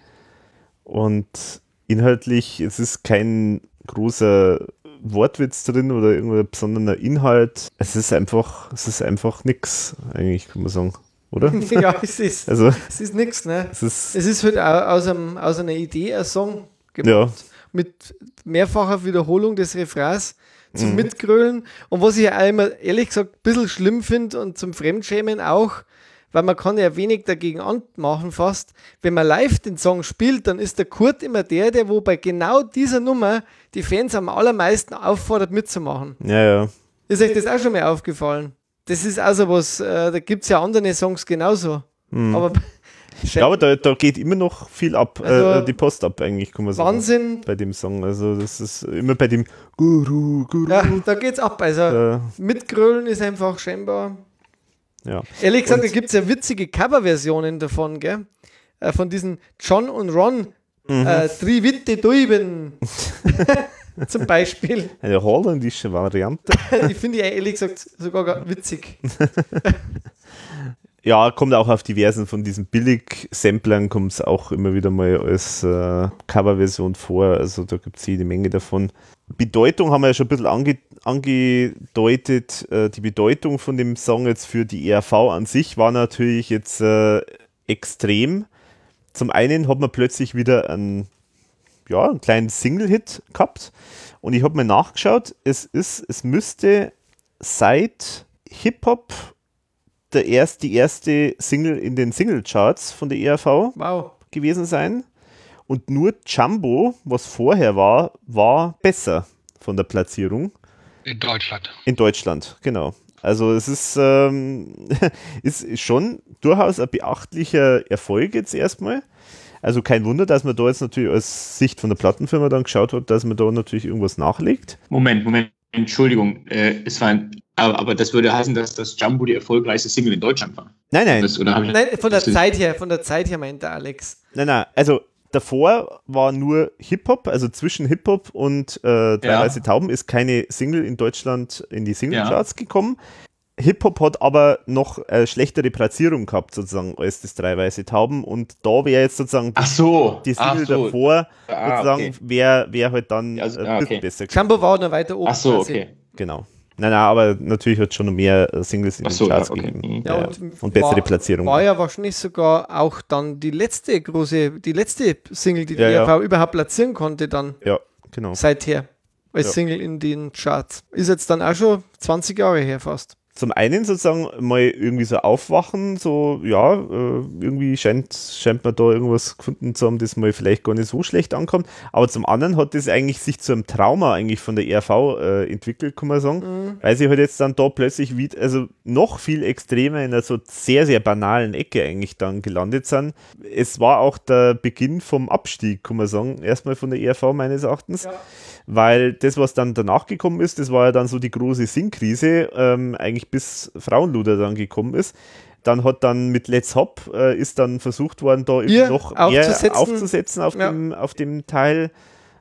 und inhaltlich, es ist kein großer Wortwitz drin oder irgendein besonderer Inhalt. Es ist einfach, es ist einfach nix, eigentlich, kann man sagen. Oder? ja, es ist, Also, es ist nichts, ne? es ist, Es ist halt au- aus, einem, aus einer Idee ein Song gemacht. ja, mit mehrfacher Wiederholung des Refrains zum Mhm. Mitgrölen. Und was ich ja einmal ehrlich gesagt ein bisschen schlimm finde und zum Fremdschämen auch, weil man kann ja wenig dagegen anmachen fast. Wenn man live den Song spielt, dann ist der Kurt immer der, der wo bei genau dieser Nummer die Fans am allermeisten auffordert mitzumachen. ja, ja. Ist euch das auch schon mal aufgefallen? Das ist also was, äh, da gibt es ja andere Songs genauso. Mhm. Aber Ja, aber da, da geht immer noch viel ab, Also- äh, die Post ab, eigentlich, kann man sagen. Wahnsinn. Bei dem Song. Also, das ist immer bei dem Guru, Guru. Ja, da geht's ab. Also Äh, mitgrölen ist einfach scheinbar ja. Ehrlich gesagt, Und- da gibt es ja witzige Coverversionen davon, gell? Äh, Von diesen John und Ron Mhm. Äh, Trivitte Duiben. Zum Beispiel. Eine holländische Variante. Die finde ich ehrlich gesagt sogar witzig. ja, kommt auch auf diversen von diesen Billig-Samplern, kommt es auch immer wieder mal als äh, Coverversion vor. Also da gibt es jede Menge davon. Bedeutung haben wir ja schon ein bisschen ange angedeutet. Äh, die Bedeutung von dem Song jetzt für die ERV an sich war natürlich jetzt äh, extrem. Zum einen hat man plötzlich wieder einen, ja, einen kleinen Single-Hit gehabt und ich habe mir nachgeschaut, es ist, es müsste seit Hip-Hop der erst, die erste Single in den Single-Charts von der ERV wow. gewesen sein. Und nur Jumbo, was vorher war, war besser von der Platzierung. In Deutschland. In Deutschland, genau. Also es ist, ähm, ist schon durchaus ein beachtlicher Erfolg jetzt erstmal. Also kein Wunder, dass man da jetzt natürlich aus Sicht von der Plattenfirma dann geschaut hat, dass man da natürlich irgendwas nachlegt. Moment, Moment, Entschuldigung, äh, es war ein, aber, aber, das würde heißen, dass das Jumbo die erfolgreichste Single in Deutschland war. Nein, nein. Das, nein, von der Zeit her, von der Zeit her meinte Alex. Nein, nein, also davor war nur Hip-Hop, also zwischen Hip-Hop und äh, Drei ja. Weiße Tauben ist keine Single in Deutschland in die Single-Charts ja. gekommen. Hip-Hop hat aber noch eine schlechtere Platzierung gehabt, sozusagen, als das Drei Weiße Tauben. Und da wäre jetzt sozusagen die, so. die Single so. davor, ah, sozusagen, okay. wäre wär halt dann also, ein bisschen okay. besser. Jumbo war noch weiter oben. Ach so, okay. Genau. Nein, nein, aber natürlich hat es schon noch mehr äh, Singles in Ach den Charts ja, okay. gegeben. Ja, ja, und, und, bessere war, Platzierung. War ja wahrscheinlich sogar auch dann die letzte große, die letzte Single, die die ERV überhaupt platzieren konnte dann. Ja, genau. Seither. Als Single in den Charts. Ist jetzt dann auch schon 20 Jahre her fast zum einen sozusagen mal irgendwie so aufwachen, so, ja, äh, irgendwie scheint, scheint man da irgendwas gefunden zu haben, das mal vielleicht gar nicht so schlecht ankommt. Aber zum anderen hat das eigentlich sich zu einem Trauma eigentlich von der ERV äh, entwickelt, kann man sagen, mhm. weil sie halt jetzt dann da plötzlich wieder, also noch viel extremer in einer so sehr, sehr banalen Ecke eigentlich dann gelandet sind. Es war auch der Beginn vom Abstieg, kann man sagen, erstmal von der ERV meines Erachtens. Ja weil das, was dann danach gekommen ist, das war ja dann so die große Singkrise, ähm, eigentlich bis Frauenluder dann gekommen ist. Dann hat dann mit Let's Hop äh, ist dann versucht worden, da Hier noch aufzusetzen. mehr aufzusetzen auf, ja. dem, auf dem Teil.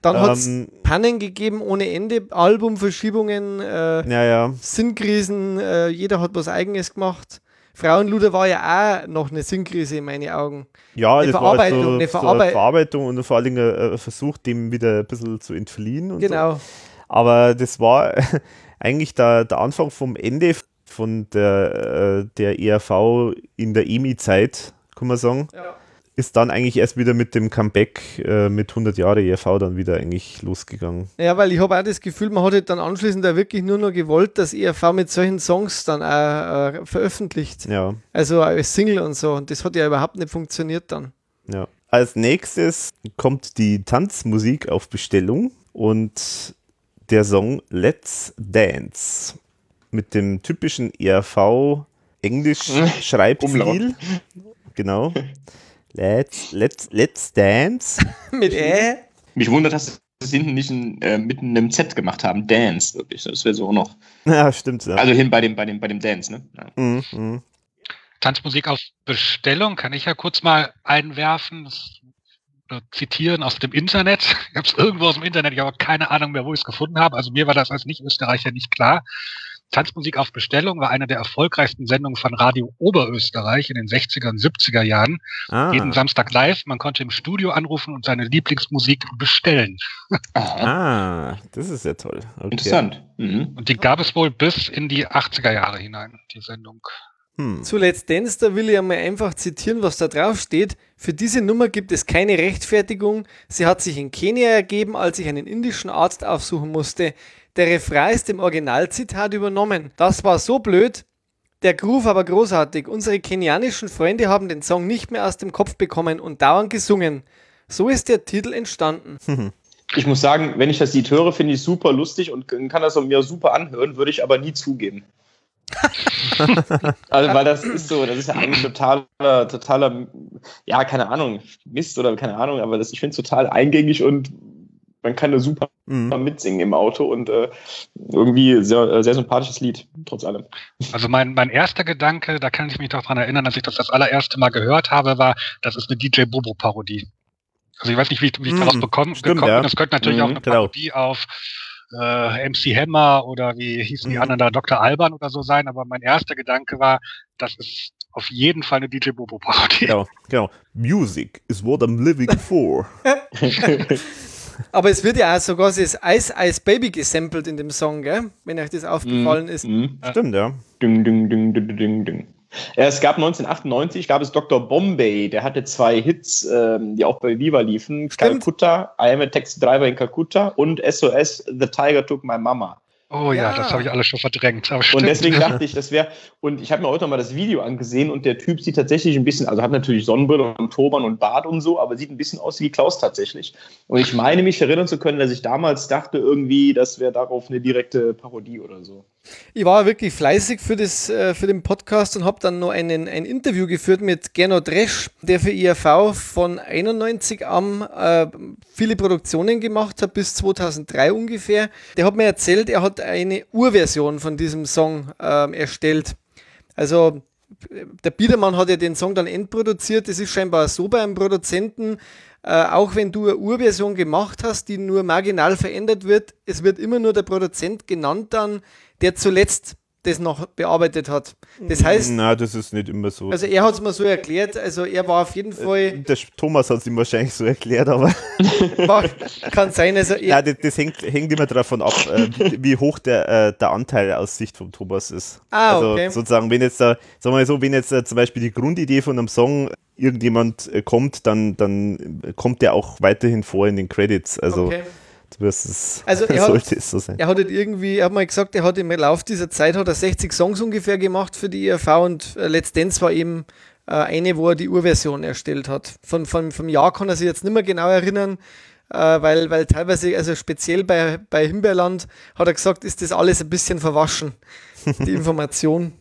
Dann ähm, hat es Pannen gegeben ohne Ende, Albumverschiebungen, äh, ja, ja. Sinnkrisen, äh, jeder hat was Eigenes gemacht. Frauenluder war ja auch noch eine Sinnkrise in meinen Augen. Ja, eine Verarbeitung, so, eine, Verarbeit so Verarbeitung und vor allem ein Versuch, dem wieder ein bisschen zu entfliehen. genau. So. Aber das war eigentlich der, der Anfang vom Ende von der, äh, der ERV in der EMI-Zeit, kann man sagen. Ja ist dann eigentlich erst wieder mit dem Comeback äh, mit 100 Jahre ERV dann wieder eigentlich losgegangen. Ja, weil ich habe auch das Gefühl, man hat halt dann anschließend da wirklich nur noch gewollt, dass ERV mit solchen Songs dann auch äh, veröffentlicht. Ja. Also als Single und so. Und das hat ja überhaupt nicht funktioniert dann. Ja. Als nächstes kommt die Tanzmusik auf Bestellung und der Song Let's Dance mit dem typischen ERV Englisch-Schreibstil. genau. Let's, let's, let's dance. Mit Ä? Mich wundert, dass sie es hinten nicht in, äh, mitten in einem Z gemacht haben. Dance, wirklich. Das wäre so noch. Ja, stimmt. Ja. Also hin bei dem, bei dem, bei dem Dance, ne? Ja. Mhm, mh. Tanzmusik auf Bestellung kann ich ja kurz mal einwerfen. Das, äh, zitieren aus dem Internet. Ich habe es irgendwo aus dem Internet, ich habe keine Ahnung mehr, wo ich es gefunden habe. Also mir war das als Nicht-Österreicher nicht klar. Tanzmusik auf Bestellung war eine der erfolgreichsten Sendungen von Radio Oberösterreich in den 60er und 70er Jahren. Ah. Jeden Samstag live. Man konnte im Studio anrufen und seine Lieblingsmusik bestellen. ah, das ist ja toll. Okay. Interessant. Mhm. Und die gab es wohl bis in die 80er Jahre hinein, die Sendung. Hm. Zuletzt Dance, da will ich einmal einfach zitieren, was da drauf steht. Für diese Nummer gibt es keine Rechtfertigung. Sie hat sich in Kenia ergeben, als ich einen indischen Arzt aufsuchen musste. Der Refrain ist dem Originalzitat übernommen. Das war so blöd. Der Groove aber großartig. Unsere kenianischen Freunde haben den Song nicht mehr aus dem Kopf bekommen und dauernd gesungen. So ist der Titel entstanden. Ich muss sagen, wenn ich das Lied höre, finde ich es super lustig und kann das mir super anhören, würde ich aber nie zugeben. also, weil das ist so, das ist ja eigentlich totaler, totaler, ja, keine Ahnung, Mist oder keine Ahnung, aber das, ich finde es total eingängig und man kann da super mhm. mitsingen im Auto und äh, irgendwie sehr, äh, sehr sympathisches Lied, trotz allem. Also mein, mein erster Gedanke, da kann ich mich doch dran erinnern, als ich das das allererste Mal gehört habe, war, das ist eine DJ Bobo-Parodie. Also ich weiß nicht, wie, wie ich darauf Mhm, bekommen, stimmt, gekommen ja. bin. Das könnte natürlich auch Mhm, eine genau. Parodie auf äh, MC Hammer oder wie hießen die Mhm. anderen da, Dr. Alban oder so sein. Aber mein erster Gedanke war, das ist auf jeden Fall eine DJ Bobo Parodie. Genau, genau. Music is what I'm living for. Aber es wird ja auch sogar das Ice Ice Baby gesampelt in dem Song, gell? wenn euch das aufgefallen ist. Mhm. Stimmt, ja. Ding, ding, ding, ding, ding, ding. Ja, es gab 1998, gab es Dr. Bombay, der hatte zwei Hits, ähm, die auch bei Viva liefen. Stimmt. Calcutta, I am a Taxi Driver in Calcutta und SOS, The Tiger Took My Mama. Oh ja, Ja. das habe ich alles schon verdrängt. Aber Und deswegen dachte ich, das wäre, und ich habe mir heute mal das Video angesehen und der Typ sieht tatsächlich ein bisschen, also hat natürlich Sonnenbrille und Turban und Bart und so, aber sieht ein bisschen aus wie Klaus tatsächlich. Und ich meine mich erinnern zu können, dass ich damals dachte irgendwie, das wäre darauf eine direkte Parodie oder so. Ich war wirklich fleißig für, das, äh, für den Podcast und habe dann noch einen, ein Interview geführt mit Gernot Resch, der für IRV von 91 an äh, viele Produktionen gemacht hat, bis 2003 ungefähr. Der hat mir erzählt, er hat eine Urversion von diesem Song ähm, erstellt. Also der Biedermann hat ja den Song dann endproduziert. Das ist scheinbar so bei einem Produzenten, äh, auch wenn du eine Urversion gemacht hast, die nur marginal verändert wird, es wird immer nur der Produzent genannt dann, der zuletzt das noch bearbeitet hat. Das heißt, Na, das ist nicht immer so. also er hat es mir so erklärt, also er war auf jeden Fall, der Thomas hat es ihm wahrscheinlich so erklärt, aber war, kann sein, also ja, er, das, das hängt, hängt immer davon ab, äh, wie, hoch der, äh, der Anteil aus Sicht vom Thomas ist. Ah, also okay. sozusagen, wenn jetzt da, sagen wir mal so, wenn jetzt äh, zum Beispiel die Grundidee von einem Song irgendjemand äh, kommt, dann, dann kommt der auch weiterhin vor in den Credits. Also okay. Das ist, Also er hat- sollte es so sein. Er hat halt irgendwie, er hat mal gesagt, er hat im Lauf dieser Zeit hat er 60 Songs ungefähr gemacht für die IRV und äh, letztendlich war eben äh, eine, wo er die Urversion erstellt hat. Von, von, vom Jahr kann er sich jetzt nicht mehr genau erinnern, äh, weil, weil teilweise, also speziell bei, bei Himbeerland, hat er gesagt, ist das alles ein bisschen verwaschen, die Information.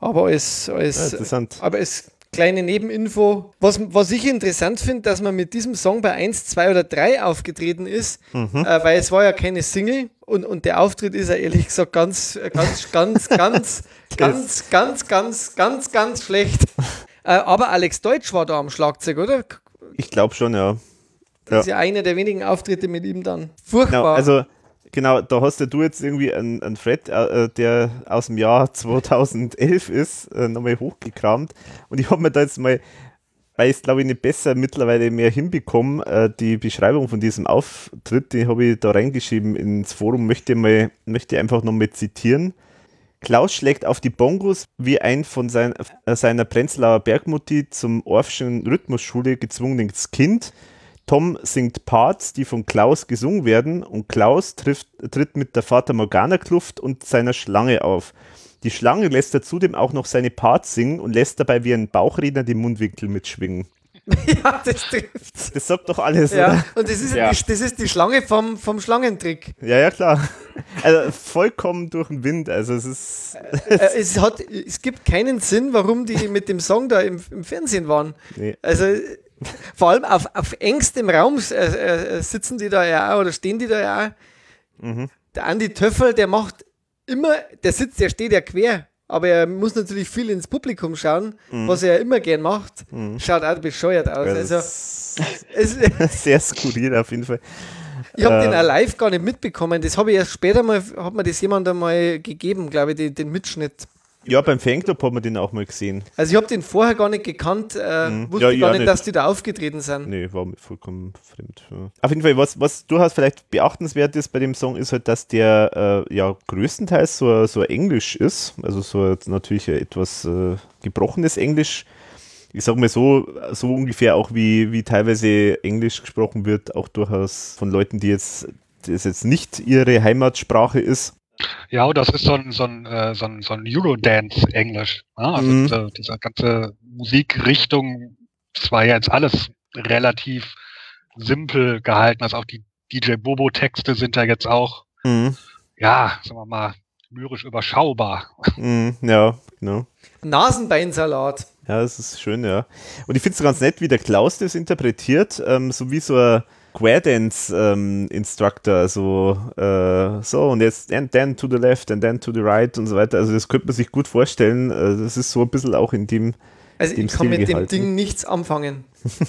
Aber als, Ja, als, interessant. aber als kleine Nebeninfo, was, was ich interessant finde, dass man mit diesem Song bei 1, 2 oder 3 aufgetreten ist, Mhm. äh, weil es war ja keine Single und, und der Auftritt ist ja ehrlich gesagt ganz, ganz, ganz, ganz, ganz, ganz, ganz, ganz, ganz schlecht. Äh, aber Alex Deutsch war da am Schlagzeug, oder? Ich glaube schon, ja. Das ist ja einer der wenigen Auftritte mit ihm dann. Genau, Furchtbar. also genau, da hast ja du jetzt irgendwie einen, einen Fred, äh, der aus dem Jahr 2011 ist, äh, nochmal hochgekramt. Und ich habe mir da jetzt mal, weil ich es glaube ich nicht besser mittlerweile mehr hinbekommen, äh, die Beschreibung von diesem Auftritt, die habe ich da reingeschrieben ins Forum, möchte mal, möchte einfach nochmal zitieren. Klaus schlägt auf die Bongos wie ein von sein, äh, seiner Prenzlauer Bergmutti zum Orffschen Rhythmusschule gezwungenes Kind. Tom singt Parts, die von Klaus gesungen werden und Klaus trifft, tritt mit der Vater Morgana Kluft und seiner Schlange auf. Die Schlange lässt er zudem auch noch seine Parts singen und lässt dabei wie ein Bauchredner die Mundwinkel mitschwingen. ja, das trifft. Das sagt doch alles, Ja, oder? und das ist, Ja. die, das ist die Schlange vom, vom Schlangentrick. Ja, ja, klar. Also vollkommen durch den Wind. Also es ist. äh, es, hat, es gibt keinen Sinn, warum die mit dem Song da im, im Fernsehen waren. Nee. Also vor allem auf, auf engstem Raum äh, äh, sitzen die da ja auch oder stehen die da ja. Mhm. Der Andi Töffel, der macht immer, der sitzt, der steht ja quer, aber er muss natürlich viel ins Publikum schauen, was er ja immer gern macht. Schaut auch bescheuert aus. Das Also es, sehr skurril auf jeden Fall. ich habe den Ähm. auch live gar nicht mitbekommen. Das habe ich erst später mal, hat mir das jemand einmal gegeben, glaube ich, den, den Mitschnitt. Ja, beim Fanclub hat man den auch mal gesehen. Also ich habe den vorher gar nicht gekannt, äh, Mhm. wusste Ja, gar auch nicht, nicht. dass die da aufgetreten sind. Nee, war mir vollkommen fremd. Ja. Auf jeden Fall, was, was durchaus vielleicht beachtenswert ist bei dem Song, ist halt, dass der äh, ja größtenteils so, so Englisch ist. Also so natürlich etwas äh, gebrochenes Englisch. Ich sag mal so, so ungefähr auch wie, wie teilweise Englisch gesprochen wird, auch durchaus von Leuten, die jetzt, das jetzt nicht ihre Heimatsprache ist. Ja, und das ist so ein, so ein, äh, so ein, so ein Eurodance-Englisch. Ne? Also Mhm. diese, diese ganze Musikrichtung, das war ja jetzt alles relativ simpel gehalten. Also auch die DJ Bobo-Texte sind ja jetzt auch, Mhm. ja, sagen wir mal, lyrisch überschaubar. Mhm, ja, genau. Nasenbeinsalat. Ja, das ist schön, ja. Und ich finde es ganz nett, wie der Klaus das interpretiert, ähm, so wie so ein Square-Dance-Instructor, also äh, so und jetzt and then to the left and then to the right und so weiter. Also das könnte man sich gut vorstellen. Äh, das ist so ein bisschen auch in dem, Also dem ich kann Stil mit dem gehalten. Ding nichts anfangen.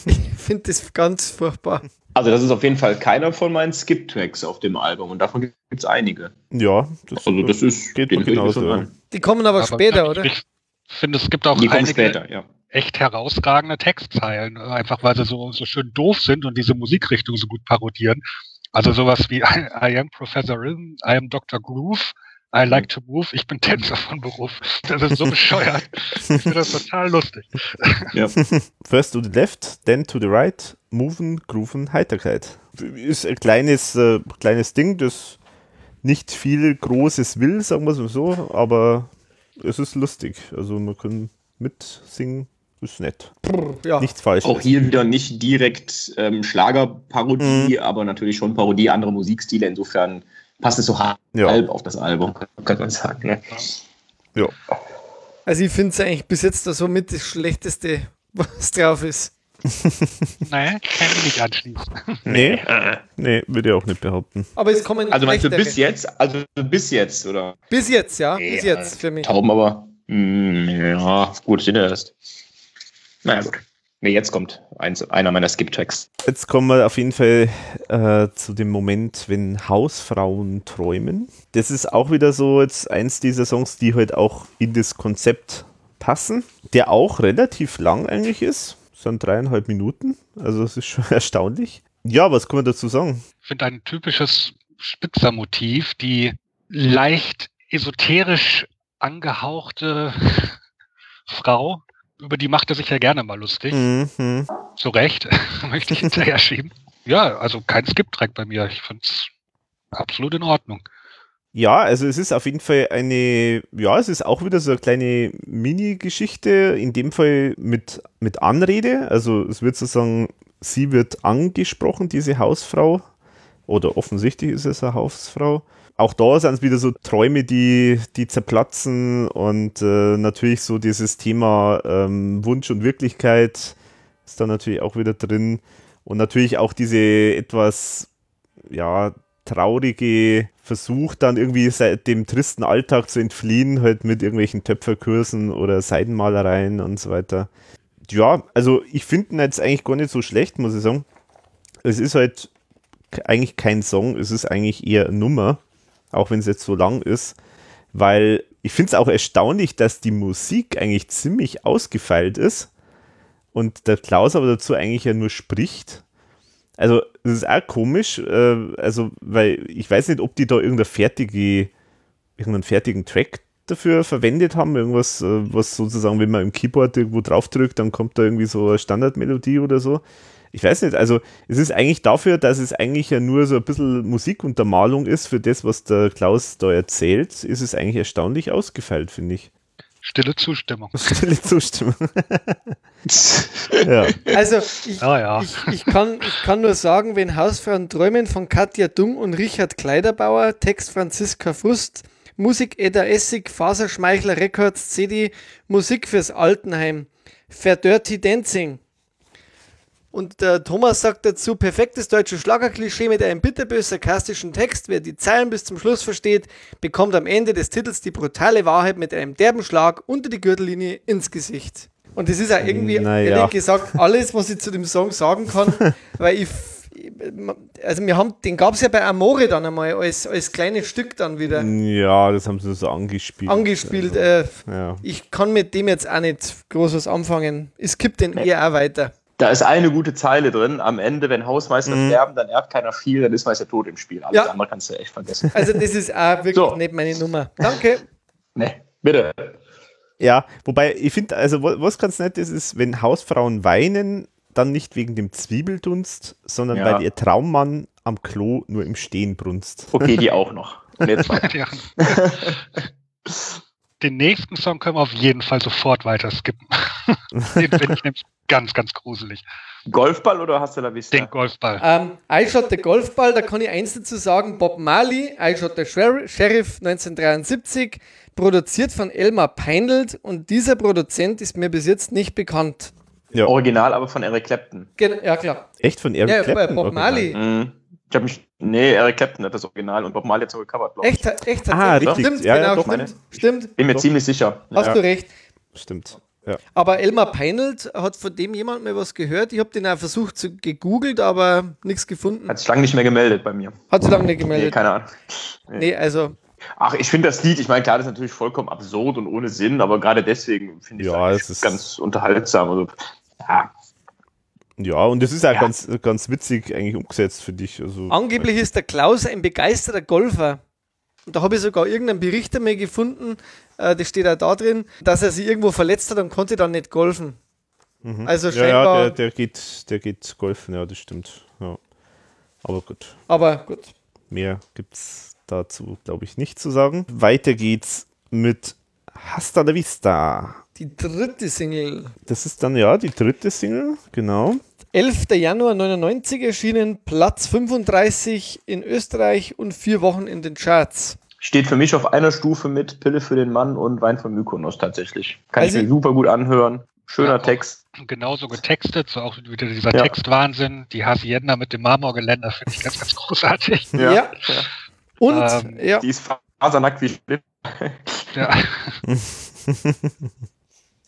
ich finde das ganz furchtbar. Also das ist auf jeden Fall keiner von meinen Skip-Tracks auf dem Album und davon gibt es einige. Ja, das, Also das ist geht den genauso. an. Die kommen aber, später, ich, oder? Ich finde, es gibt auch Die kommen einige später, ja. Echt herausragende Textzeilen, einfach weil sie so, so schön doof sind und diese Musikrichtung so gut parodieren. Also sowas wie I, I am Professor Rhythm, I am Dr. Groove, I like to move, ich bin Tänzer von Beruf. Das ist so bescheuert. Ich finde das total lustig. First to the left, then to the right, moven, grooven, Heiterkeit. Ist ein kleines, äh, kleines Ding, das nicht viel Großes will, sagen wir es mal so, aber es ist lustig. Also man kann mitsingen, ist nett. Ja. Nichts falsch. Auch hier wieder nicht direkt ähm, Schlagerparodie, aber natürlich schon Parodie anderer Musikstile. Insofern passt es so halb Ja. auf das Album, könnte man sagen. Ne? Ja. Also ich finde es eigentlich bis jetzt da somit das Schlechteste, was drauf ist. Naja, kann ich nicht anschließen. Nee, nee, würde ich auch nicht behaupten. Aber es kommen Also meinst du bis jetzt? Also bis jetzt, oder? Bis jetzt, ja. Bis jetzt für mich. Tauben aber. Hm, ja, gut, sind erst. Naja, gut. Nee, jetzt kommt eins, einer meiner Skip-Tracks. Jetzt kommen wir auf jeden Fall äh, zu dem Moment, wenn Hausfrauen träumen. Das ist auch wieder so jetzt eins dieser Songs, die halt auch in das Konzept passen, der auch relativ lang eigentlich ist. Das sind dreieinhalb Minuten. Also das ist schon erstaunlich. Ja, was kann man dazu sagen? Ich finde ein typisches Spitzermotiv, die leicht esoterisch angehauchte Frau, über die macht er sich ja gerne mal lustig. Mhm. Zu Recht, möchte ich hinterher schieben. Ja, also kein Skip-Track bei mir. Ich finde es absolut in Ordnung. Ja, also es ist auf jeden Fall eine, ja, es ist auch wieder so eine kleine Mini-Geschichte, in dem Fall mit, mit Anrede. Also es wird sozusagen, sie wird angesprochen, diese Hausfrau, oder offensichtlich ist es eine Hausfrau. Auch da sind es wieder so Träume, die, die zerplatzen und äh, natürlich so dieses Thema ähm, Wunsch und Wirklichkeit ist da natürlich auch wieder drin. Und natürlich auch diese etwas, ja, traurige Versuch, dann irgendwie seit dem tristen Alltag zu entfliehen, halt mit irgendwelchen Töpferkursen oder Seidenmalereien und so weiter. Ja, also ich finde ihn jetzt eigentlich gar nicht so schlecht, muss ich sagen. Es ist halt eigentlich kein Song, es ist eigentlich eher eine Nummer, auch wenn es jetzt so lang ist, weil ich finde es auch erstaunlich, dass die Musik eigentlich ziemlich ausgefeilt ist und der Klaus aber dazu eigentlich ja nur spricht. Also, das ist auch komisch, äh, also, weil ich weiß nicht, ob die da irgendeine fertige, irgendeinen fertigen Track dafür verwendet haben, irgendwas, äh, was sozusagen, wenn man im Keyboard irgendwo draufdrückt, dann kommt da irgendwie so eine Standardmelodie oder so. Ich weiß nicht, also es ist eigentlich dafür, dass es eigentlich ja nur so ein bisschen Musikuntermalung ist für das, was der Klaus da erzählt, ist es eigentlich erstaunlich ausgefeilt, finde ich. Stille Zustimmung. Stille Zustimmung. ja. Also ich, Ja, ja. Ich, ich, kann, ich kann nur sagen, wenn Hausfrauen träumen von Katja Dung und Richard Kleiderbauer, Text Franziska Frust, Musik Edda Essig, Faserschmeichler Records, CD, Musik fürs Altenheim, Verdirty Dancing. Und der Thomas sagt dazu, perfektes deutsches Schlagerklischee mit einem bitterbös sarkastischen Text. Wer die Zeilen bis zum Schluss versteht, bekommt am Ende des Titels die brutale Wahrheit mit einem derben Schlag unter die Gürtellinie ins Gesicht. Und das ist auch irgendwie, Naja. ehrlich gesagt, alles, was ich zu dem Song sagen kann, weil ich, also wir haben, den gab es ja bei Amore dann einmal als, als kleines Stück dann wieder Ja, das haben sie so angespielt. angespielt. Äh, Ja. ich kann mit dem jetzt auch nicht groß was anfangen. Es kippt den eher auch weiter. Da ist eine gute Zeile drin. Am Ende, wenn Hausmeister Mhm. sterben, dann erbt keiner viel, dann ist Meister tot im Spiel. Alles Ja. andere kannst du echt vergessen. Also das ist auch wirklich So. nicht meine Nummer. Danke. ne, bitte. Ja, wobei ich finde, also wa- was ganz nett ist, ist, wenn Hausfrauen weinen, dann nicht wegen dem Zwiebeldunst, sondern Ja. weil ihr Traummann am Klo nur im Stehen brunst. Okay, die auch noch. Ja. Den nächsten Song können wir auf jeden Fall sofort weiter skippen. Den finde ich nämlich ganz, ganz gruselig. Golfball oder hast du la Vista? Den Golfball. Ähm, I Shot the Golfball, da kann ich eins dazu sagen. Bob Marley, I Shot the Sher Sheriff 1973, produziert von Elmar Peindelt und dieser Produzent ist mir bis jetzt nicht bekannt. Ja, Original aber von Eric Clapton. Gen ja, klar. echt von Eric Ja, Clapton? Bob Marley. Mhm. Ich hab mich. Nee, Eric Clapton hat das Original und Bob Marley hat so gecovert, glaube ich. Echt, echt Ah, richtig. Stimmt, Ja, ja, genau, doch, stimmt. meine- Stimmt. Bin mir Doch. ziemlich sicher. Hast Ja. du recht. Stimmt. Ja. Aber Elmar Peinelt hat von dem jemand mal was gehört. Ich habe den auch versucht zu gegoogelt, aber nichts gefunden. Hat sich lange nicht mehr gemeldet bei mir. Hat sich lange nicht Nee, gemeldet. keine Ahnung. Nee, also Ach, ich finde das Lied, ich meine, klar, das ist natürlich vollkommen absurd und ohne Sinn, aber gerade deswegen finde ich Ja, es ganz unterhaltsam. Also, ja, Ja, und das ist auch Ja. ganz, ganz witzig eigentlich umgesetzt für dich. Also, angeblich ist der Klaus ein begeisterter Golfer. Und da habe ich sogar irgendeinen Bericht einmal gefunden, äh, das steht auch da drin, dass er sich irgendwo verletzt hat und konnte dann nicht golfen. Also Mhm. ja, ja, scheinbar, der, der, geht, der geht golfen, ja, das stimmt. Ja. Aber gut, aber gut. mehr gibt's dazu, glaube ich, nicht zu sagen. Weiter geht's mit Hasta la Vista. Die dritte Single. Das ist dann ja die dritte Single, genau. 11. Januar 99 erschienen, Platz 35 in Österreich und vier Wochen in den Charts. Steht für mich auf einer Stufe mit Pille für den Mann und Wein von Mykonos tatsächlich. Kann Also- ich mir super gut anhören. Schöner Ja. Text. Genauso getextet, so auch wieder dieser Ja. Textwahnsinn. Die Hacienda mit dem Marmorgeländer finde ich ganz, ganz großartig. Ja. Und, Ähm, ja, Die ist fasernackt wie Schlipp. Ja.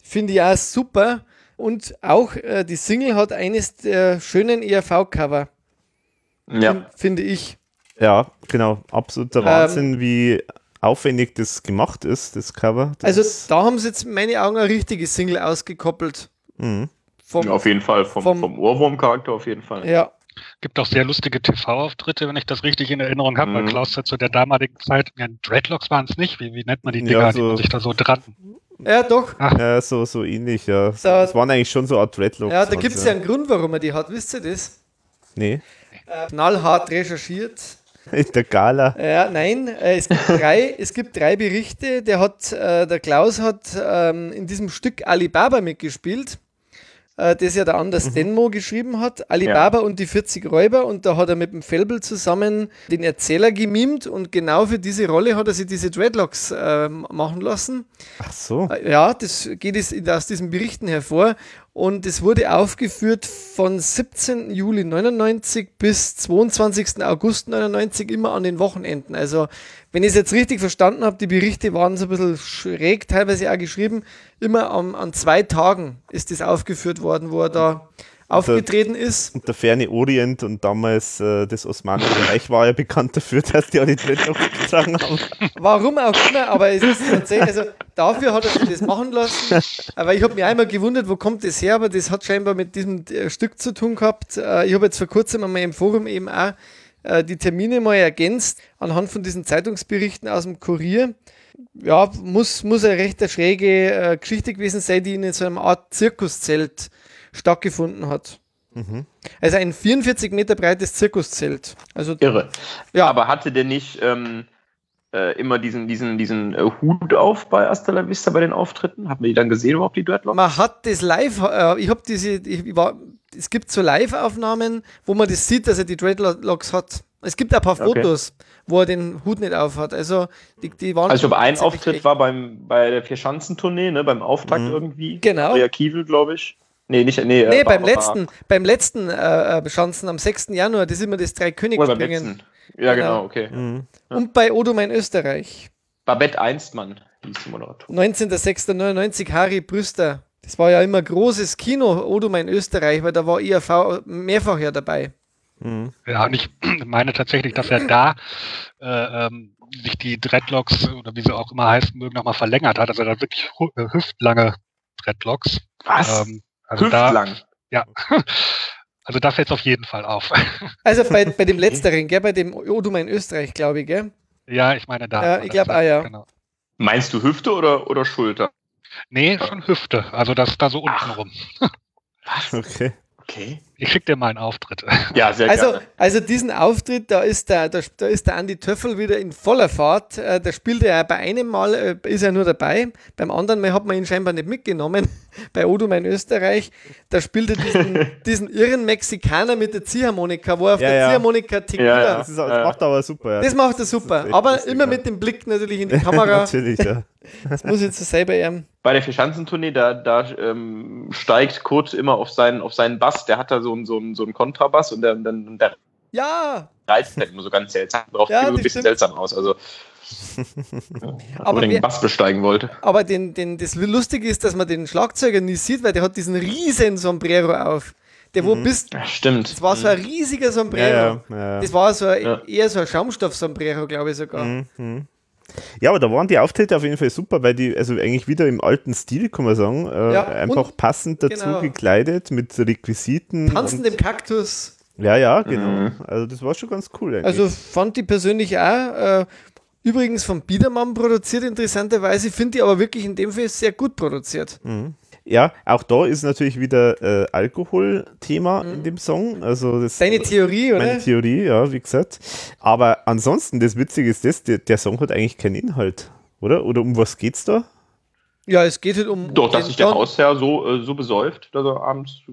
finde ich auch super. Und auch äh, die Single hat eines der schönen ERV-Cover, Ja. finde ich. Ja, genau. Absoluter Ähm, Wahnsinn, wie aufwendig das gemacht ist, das Cover. Das Also da haben sie jetzt in meine Augen eine richtige Single ausgekoppelt. Mhm. Vom, auf jeden Fall. Vom, vom- vom Ohrwurm-Charakter auf jeden Fall. ja, Gibt auch sehr lustige TV-Auftritte, wenn ich das richtig in Erinnerung habe, weil Mhm. Klaus hat zu der damaligen Zeit, ja, Dreadlocks waren es nicht, wie, wie nennt man die Ja, Dinger, die so- man sich da so dran. ja, doch. Ja, so, so ähnlich, ja. Da- das waren eigentlich schon so Art Dreadlocks. Ja, da gibt es ja einen Grund, warum er die hat. Wisst ihr das? Nee, Äh, knallhart recherchiert. In der Gala. Ja, nein, äh, es gibt drei, es gibt drei Berichte. Der hat, äh, der Klaus hat ähm, in diesem Stück Alibaba mitgespielt, äh, das ja der Anders Denmo geschrieben hat. Alibaba und die 40 Räuber und da hat er mit dem Felbel zusammen den Erzähler gemimt und genau für diese Rolle hat er sich diese Dreadlocks machen lassen. Ach so. Ja, das geht es aus diesen Berichten hervor. Und es wurde aufgeführt von 17. Juli 99 bis 22. August 99 immer an den Wochenenden. Also, wenn ich es jetzt richtig verstanden habe, die Berichte waren so ein bisschen schräg, teilweise auch geschrieben. Immer am, an zwei Tagen ist das aufgeführt worden, wo er da aufgetreten ist. Und der ferne Orient und damals äh, das Osmanische Reich war ja bekannt dafür, dass die alle Dreadlocks getragen haben. Warum auch immer, aber es ist tatsächlich, also dafür hat er sich das machen lassen. Aber ich habe mich einmal gewundert, wo kommt das her, aber das hat scheinbar mit diesem äh, Stück zu tun gehabt. Äh, ich habe jetzt vor kurzem einmal im Forum eben auch äh, die Termine mal ergänzt, anhand von diesen Zeitungsberichten aus dem Kurier. Ja, muss, muss eine recht schräge Geschichte gewesen sein, die in so einer Art Zirkuszelt stattgefunden hat. Also ein 44 Meter breites Zirkuszelt. Also Irre. Ja. Aber hatte der nicht ähm, äh, immer diesen, diesen, diesen äh, Hut auf bei Asta la Vista bei den Auftritten? Hat man die dann gesehen überhaupt, die Dreadlocks? Man hat das live, äh, ich habe diese, ich war, es gibt so Live-Aufnahmen, wo man das sieht, dass er die Dreadlocks hat. Es gibt ein paar Okay. Fotos, wo er den Hut nicht auf hat. Also die, die waren. Also ich glaube, ein Auftritt echt. war beim, bei der Vierschanzentournee, ne, beim Auftakt Mhm. irgendwie. Genau. Maria Kiewel, glaube ich. Nee, nicht, nee, Nee, äh, beim letzten, beim letzten äh, äh, Schanzen am 6. Januar, das ist immer das Oder beim Drei-Königs-Springen. letzten. Ja, Genau. genau, okay. Mhm. Und bei Odo mein Österreich. Babette Einstmann hieß die Moderatorin. 19.06.99, Harry Brüster. Das war ja immer großes Kino, Odo mein Österreich, weil da war IAV mehrfach ja dabei. Mhm. Ja, und ich meine tatsächlich, dass er da äh, ähm, sich die Dreadlocks oder wie sie auch immer heißen mögen, nochmal verlängert hat. Also da wirklich äh, hüftlange Dreadlocks. Was? Ähm, also da, Hüftlang. ja. Also da fällt es auf jeden Fall auf. Also bei, bei dem letzteren, gell, bei dem Odo mein Österreich, glaube ich, gell? ja, ich meine da. Ja, ich das glaub auch, ja. Genau. Meinst du Hüfte oder, oder Schulter? Nee, schon Hüfte. Also das da so unten rum. Okay. Okay. Ich schicke dir mal einen Auftritt. Ja, sehr Also, gerne. also diesen Auftritt, da ist der, da, da ist der Andi Töffel wieder in voller Fahrt. Äh, da spielt er bei einem Mal, äh, ist er nur dabei. Beim anderen Mal hat man ihn scheinbar nicht mitgenommen. Bei Odo mein Österreich, da spielt er diesen, diesen irren Mexikaner mit der Ziehharmonika, wo er auf Ja, der ja. Ziehharmonika Tequila. Ja, ja. Das, ist, das macht aber super. Ja. Das macht er super. Aber lustig, immer ja. mit dem Blick natürlich in die Kamera. Natürlich, ja. Das muss jetzt so selber ehren. Bei der Vierschanzentournee, da, da ähm, steigt Kurt immer auf seinen, auf seinen Bass. Der hat da so einen, so einen, so einen Kontrabass und der, dann, der Ja, reizt halt immer so ganz seltsam drauf. Ja, so ein bisschen stimmt. seltsam aus. Also, aber den Bass besteigen wollte. Aber den, den, das Lustige ist, dass man den Schlagzeuger nie sieht, weil der hat diesen riesen Sombrero auf. Der wo mhm. bist. Ja, stimmt. Das war so ein mhm. riesiger Sombrero. Ja, ja, das war so ein, eher so ein Schaumstoff-Sombrero, glaube ich sogar. Mhm. Ja, aber da waren die Auftritte auf jeden Fall super, weil die, also eigentlich wieder im alten Stil, kann man sagen, äh, einfach passend dazu genau. gekleidet mit Requisiten. Tanzendem Kaktus. Ja, ja, genau. Mhm. Also das war schon ganz cool. Eigentlich. Also fand die persönlich auch. Äh, übrigens vom Biedermann produziert, interessanterweise, finde ich aber wirklich in dem Fall sehr gut produziert. Mhm. Ja, auch da ist natürlich wieder äh, Alkohol-Thema mhm. in dem Song. Also das, Deine Theorie, oder? Meine Theorie, ja, wie gesagt. Aber ansonsten, das Witzige ist das, der, der Song hat eigentlich keinen Inhalt, oder? Oder um was geht's da? Ja, es geht halt um. Doch, dass sich der Hausherr so, äh, so besäuft, dass er abends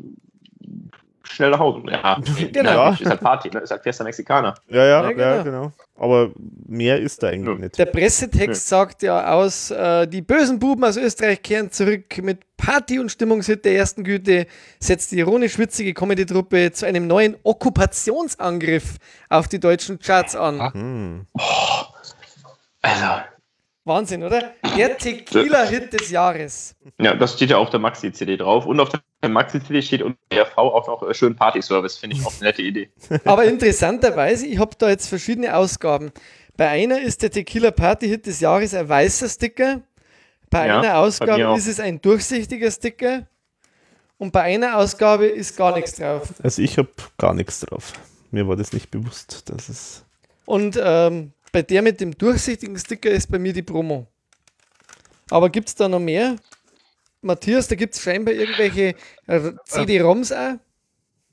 schnell nach Hause. Ja, genau. Ja. Ist halt Party, ne? ist halt Fiesta Mexicana. Ja, ja, ja, genau. ja, genau. Aber mehr ist da eigentlich ja. nicht. Der Pressetext sagt ja aus, äh, die bösen Buben aus Österreich kehren zurück mit Party- und Stimmungshit der ersten Güte, setzt die ironisch-witzige Comedy-Truppe zu einem neuen Okkupationsangriff auf die deutschen Charts an. Hm. Oh, also, Wahnsinn, oder? Der Tequila-Hit des Jahres. Ja, das steht ja auf der Maxi-CD drauf. Und auf der Maxi-CD steht unter RV auch noch äh, schön Party-Service. Finde ich auch eine nette Idee. Aber interessanterweise, ich habe da jetzt verschiedene Ausgaben. Bei einer ist der Tequila Party-Hit des Jahres ein weißer Sticker. Bei ja, einer Ausgabe bei ist es ein durchsichtiger Sticker. Und bei einer Ausgabe ist gar nichts drauf. Also ich habe gar nichts drauf. Mir war das nicht bewusst, dass es. Und ähm, bei der mit dem durchsichtigen Sticker ist bei mir die Promo. Aber gibt es da noch mehr? Matthias, da gibt es scheinbar irgendwelche äh, CD-ROMs auch?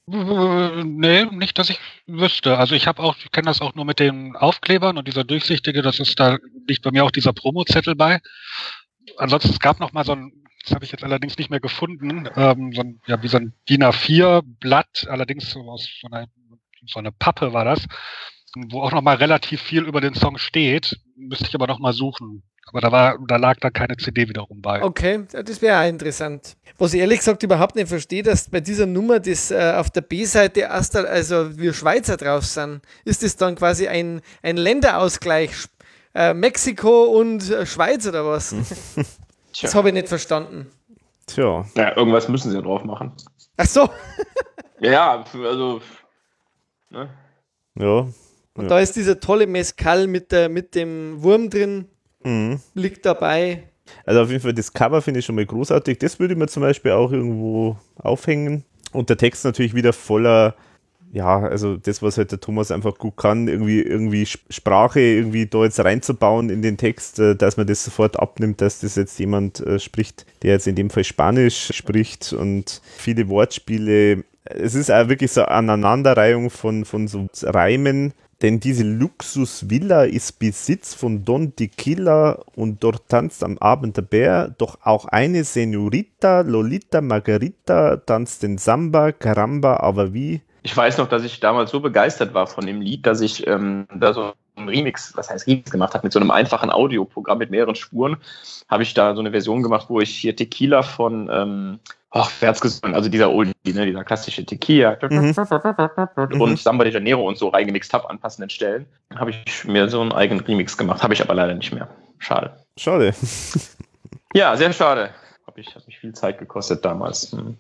Nee, nicht, dass ich wüsste. Also ich habe auch, ich kenne das auch nur mit den Aufklebern und dieser durchsichtige, das ist da liegt bei mir auch dieser Promo-Zettel bei. Ansonsten es gab noch mal so ein, das habe ich jetzt allerdings nicht mehr gefunden, ähm, so ein, ja wie so ein DIN A4-Blatt, allerdings so aus so einer, so eine Pappe war das wo auch noch mal relativ viel über den Song steht. Müsste ich aber noch mal suchen. Aber da, war, da lag da keine CD wiederum bei. Okay, das wäre auch interessant. Was ich ehrlich gesagt überhaupt nicht verstehe, dass bei dieser Nummer, das äh, auf der B-Seite erst, also wir Schweizer drauf sind, ist das dann quasi ein, ein Länderausgleich. Äh, Mexiko und äh, Schweiz oder was? das habe ich nicht verstanden. Tja. Ja, irgendwas müssen sie ja drauf machen. Ach so. ja, also. Ne? Ja, und ja. da ist dieser tolle Mescal mit, der, mit dem Wurm drin, mhm. liegt dabei. Also auf jeden Fall, das Cover finde ich schon mal großartig. Das würde ich mir zum Beispiel auch irgendwo aufhängen. Und der Text natürlich wieder voller, ja, also das, was halt der Thomas einfach gut kann, irgendwie, irgendwie Sprache irgendwie da jetzt reinzubauen in den Text, äh, dass man das sofort abnimmt, dass das jetzt jemand äh, spricht, der jetzt in dem Fall Spanisch spricht und viele Wortspiele. Es ist auch wirklich so eine Aneinanderreihung von, von so Reimen, denn diese Luxusvilla ist Besitz von Don Tequila und dort tanzt am Abend der Bär, doch auch eine Senorita, Lolita Margarita, tanzt den Samba, Caramba, aber wie? Ich weiß noch, dass ich damals so begeistert war von dem Lied, dass ich ähm, da so ein Remix, was heißt Remix gemacht habe, mit so einem einfachen Audioprogramm mit mehreren Spuren, habe ich da so eine Version gemacht, wo ich hier Tequila von ähm, ach, wer hat's gesungen? Also dieser Oldie, ne, dieser klassische Tequila mhm. und Samba de Janeiro und so reingemixt habe an passenden Stellen. Habe ich mir so einen eigenen Remix gemacht, habe ich aber leider nicht mehr. Schade. Schade. ja, sehr schade. Habe ich, hat mich viel Zeit gekostet damals. Hm.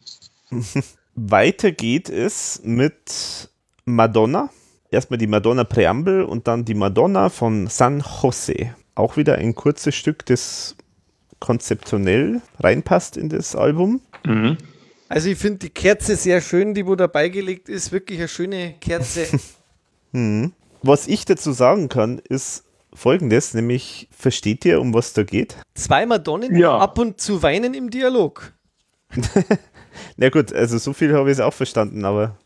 Weiter geht es mit Madonna. Erstmal die Madonna Präambel und dann die Madonna von San Jose. Auch wieder ein kurzes Stück, das konzeptionell reinpasst in das Album. Mhm. Also ich finde die Kerze sehr schön, die wo dabei gelegt ist, wirklich eine schöne Kerze. mhm. Was ich dazu sagen kann, ist folgendes, nämlich versteht ihr, um was da geht? Zwei Madonnen ja. ab und zu weinen im Dialog. Na gut, also so viel habe ich es auch verstanden, aber.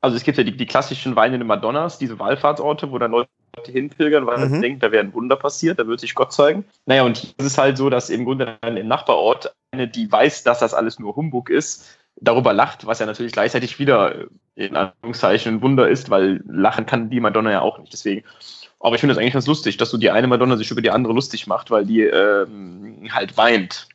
Also es gibt ja die, die klassischen weinenden Madonnas, diese Wallfahrtsorte, wo dann Leute hinpilgern, weil mhm. man denkt, da wäre ein Wunder passiert, da wird sich Gott zeigen. Naja, und es ist halt so, dass im Grunde dann im Nachbarort eine, die weiß, dass das alles nur Humbug ist, darüber lacht, was ja natürlich gleichzeitig wieder in Anführungszeichen ein Wunder ist, weil lachen kann die Madonna ja auch nicht. Deswegen. Aber ich finde das eigentlich ganz lustig, dass so die eine Madonna sich über die andere lustig macht, weil die ähm, halt weint.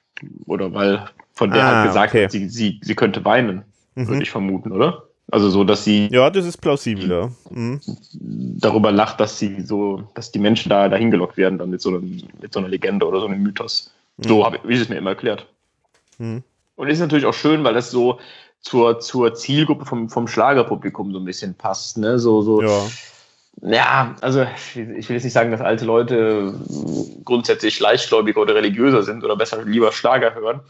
Oder weil von der ah, halt gesagt okay. hat, sie, sie, sie könnte weinen, mhm. würde ich vermuten, oder? Also so, dass sie Ja, das ist plausibel, ja. Mhm. darüber lacht, dass sie so, dass die Menschen da dahin gelockt werden, dann mit so, einem, mit so einer Legende oder so einem Mythos. So habe ich, es mir immer erklärt. Mhm. Und ist natürlich auch schön, weil das so zur, zur Zielgruppe vom, vom Schlagerpublikum so ein bisschen passt. Ne? So, so, Ja. Ja, also ich will jetzt nicht sagen, dass alte Leute grundsätzlich leichtgläubiger oder religiöser sind oder besser lieber Schlager hören.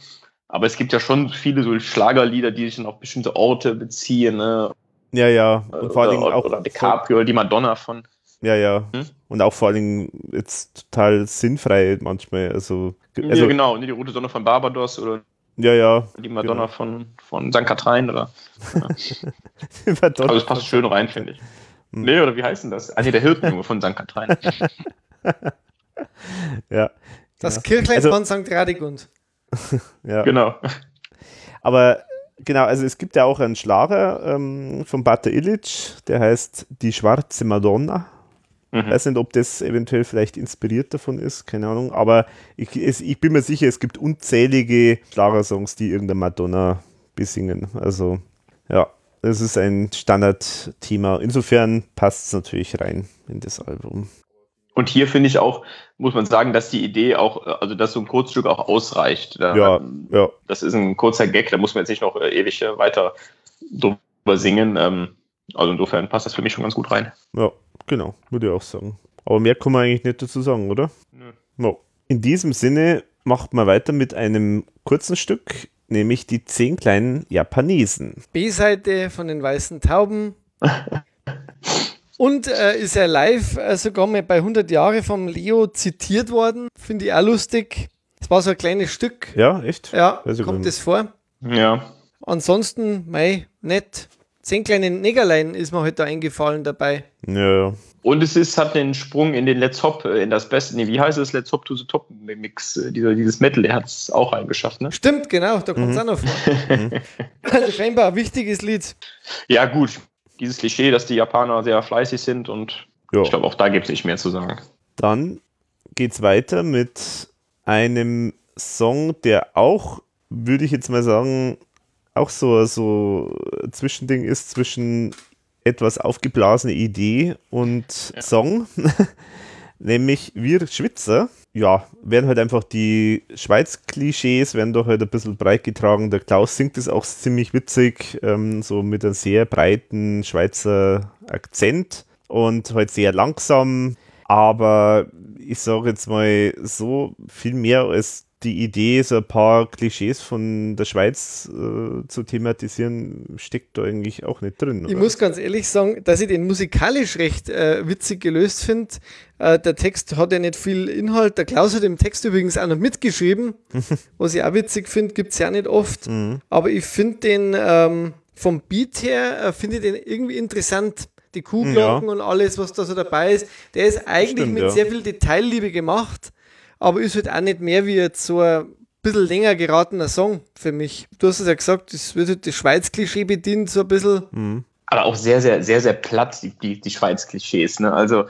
Aber es gibt ja schon viele so Schlagerlieder, die sich dann auf bestimmte Orte beziehen. Ne? Ja, ja. Und vor allen Dingen oder, auch. oder DiCaprio oder die Madonna von. Ja, ja. Hm? Und auch vor allen Dingen jetzt total sinnfrei manchmal. Also, also ja, genau, ne, die Rote Sonne von Barbados oder ja, ja. die Madonna von, von St. Katrin oder. Madonna. Also es passt schön rein, finde ich. Hm. Nee, oder wie heißt denn das? Ah, nee, der Hirtenjunge von St. Katrin. Ja, Das Ja. Kirchlein Also- von St. Radegund. ja. genau. Aber genau, also es gibt ja auch einen Schlager ähm, von Bata Illich, der heißt Die schwarze Madonna. Ich Mhm. weiß nicht, ob das eventuell vielleicht inspiriert davon ist, keine Ahnung. Aber ich, es, ich bin mir sicher, es gibt unzählige Schlagersongs, die irgendeine Madonna besingen. Also ja, das ist ein Standardthema. Insofern passt es natürlich rein in das Album. Und hier finde ich auch, muss man sagen, dass die Idee auch, äh, also dass so ein Kurzstück auch ausreicht. Da, Ja, ja. Das ist ein kurzer Gag, da muss man jetzt nicht noch äh, ewig äh, weiter drüber singen. Ähm, also insofern passt das für mich schon ganz gut rein. Ja, genau, würde ich auch sagen. Aber mehr kann man eigentlich nicht dazu sagen, oder? Nö. No. In diesem Sinne macht man weiter mit einem kurzen Stück, nämlich die zehn kleinen Japanesen. B-Seite von den Weißen Tauben. Und äh, ist er live äh, sogar mal bei 100 Jahre vom Leo zitiert worden. Finde ich auch lustig. Es war so ein kleines Stück. Ja, echt? Ja, Weiß kommt es vor. Ja. Ansonsten, mei, nett. Zehn kleine Negerlein ist mir heute da eingefallen dabei. Ja, ja. Und es ist, hat den Sprung in den Let's Hop, äh, in das Beste, nee, wie heißt es, Let's Hop to the Top Mix, äh, dieser, dieses Metal, der hat es auch reingeschafft, ne? Stimmt, genau, da kommt es Mhm. auch noch vor. also scheinbar ein wichtiges Lied. Ja, gut. Dieses Klischee, dass die Japaner sehr fleißig sind und ja. ich glaube, auch da gibt es nicht mehr zu sagen. Dann geht's weiter mit einem Song, der auch, würde ich jetzt mal sagen, auch so, so ein Zwischending ist zwischen etwas aufgeblasene Idee und Ja. Song, nämlich Wir Schwitzer. Ja, werden halt einfach die Schweiz-Klischees, werden doch halt ein bisschen breit getragen. Der Klaus singt es auch ziemlich witzig, ähm, so mit einem sehr breiten Schweizer Akzent und halt sehr langsam. Aber ich sage jetzt mal so viel mehr als die Idee, so ein paar Klischees von der Schweiz äh, zu thematisieren, steckt da eigentlich auch nicht drin. Ich oder? muss ganz ehrlich sagen, dass ich den musikalisch recht äh, witzig gelöst finde. Äh, der Text hat ja nicht viel Inhalt. Der Klaus hat im Text übrigens auch noch mitgeschrieben. was ich auch witzig finde, gibt es ja nicht oft. Mhm. Aber ich finde den ähm, vom Beat her, äh, finde ich den irgendwie interessant. Die Kuhglocken und alles, was da so dabei ist. Der ist eigentlich Stimmt, mit ja. sehr viel Detailliebe gemacht, aber ist halt auch nicht mehr wie jetzt so ein bisschen länger geratener Song für mich. Du hast es ja gesagt, es wird halt das Schweiz-Klischee bedient, so ein bisschen. Mhm. Aber auch sehr, sehr, sehr, sehr platt, die, die, die Schweiz-Klischees, ne? Also,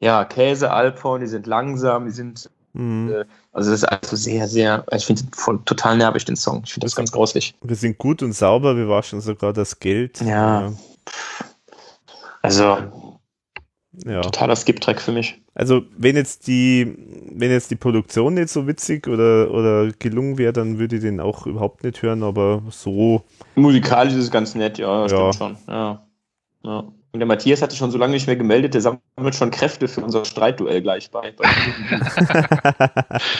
ja, Käse, Alphorn, die sind langsam, die sind, Mhm. äh, also das ist also sehr, sehr, ich finde total nervig, den Song. Ich finde das ganz grauslich. Wir sind gut und sauber, wir waschen sogar das Geld. Ja. Also, ja. totaler Skip-Track für mich. Also wenn jetzt die, wenn jetzt die Produktion nicht so witzig oder, oder gelungen wäre, dann würde ich den auch überhaupt nicht hören, aber so, Musikalisch ist es ganz nett, ja, Ja. stimmt schon. Ja. ja. Und der Matthias hatte schon so lange nicht mehr gemeldet, der sammelt schon Kräfte für unser Streitduell gleich bei.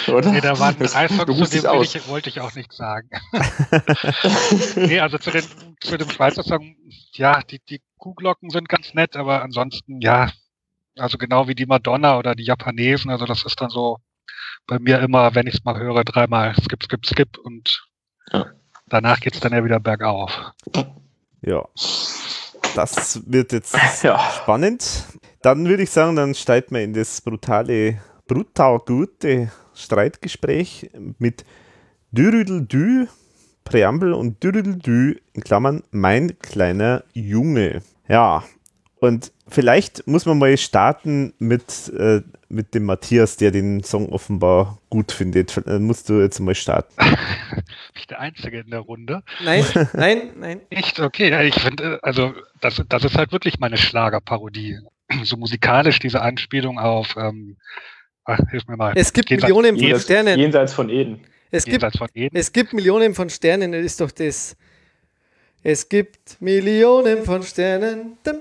Oder? Nee, da waren Das drei Songs, zu dem ich, wollte ich auch nichts sagen. nee, also zu, den, zu dem Schweizer Song, ja, die, die Kuhglocken sind ganz nett, aber ansonsten, ja, also genau wie die Madonna oder die Japanesen, also das ist dann so bei mir immer, wenn ich es mal höre, dreimal skip, skip, skip und Ja. danach geht's dann ja wieder bergauf. ja. Das wird jetzt Ja. spannend. Dann würde ich sagen, dann steigen wir in das brutale, brutal gute Streitgespräch mit Dürüdeldü, Präambel und Dürüdeldü in Klammern mein kleiner Junge. Ja, und vielleicht muss man mal starten mit, äh, mit dem Matthias, der den Song offenbar gut findet. Äh, musst du jetzt mal starten. Bin ich der Einzige in der Runde? Nein, nein, nein. Echt? Okay, ich finde, also das, das ist halt wirklich meine Schlagerparodie. So musikalisch diese Anspielung auf, ähm, ach, hilf mir mal. Es gibt jenseits, Millionen von Sternen. Jenseits von Eden. Es gibt, von Eden. es gibt Millionen von Sternen, das ist doch das. Es gibt Millionen von Sternen. Dum,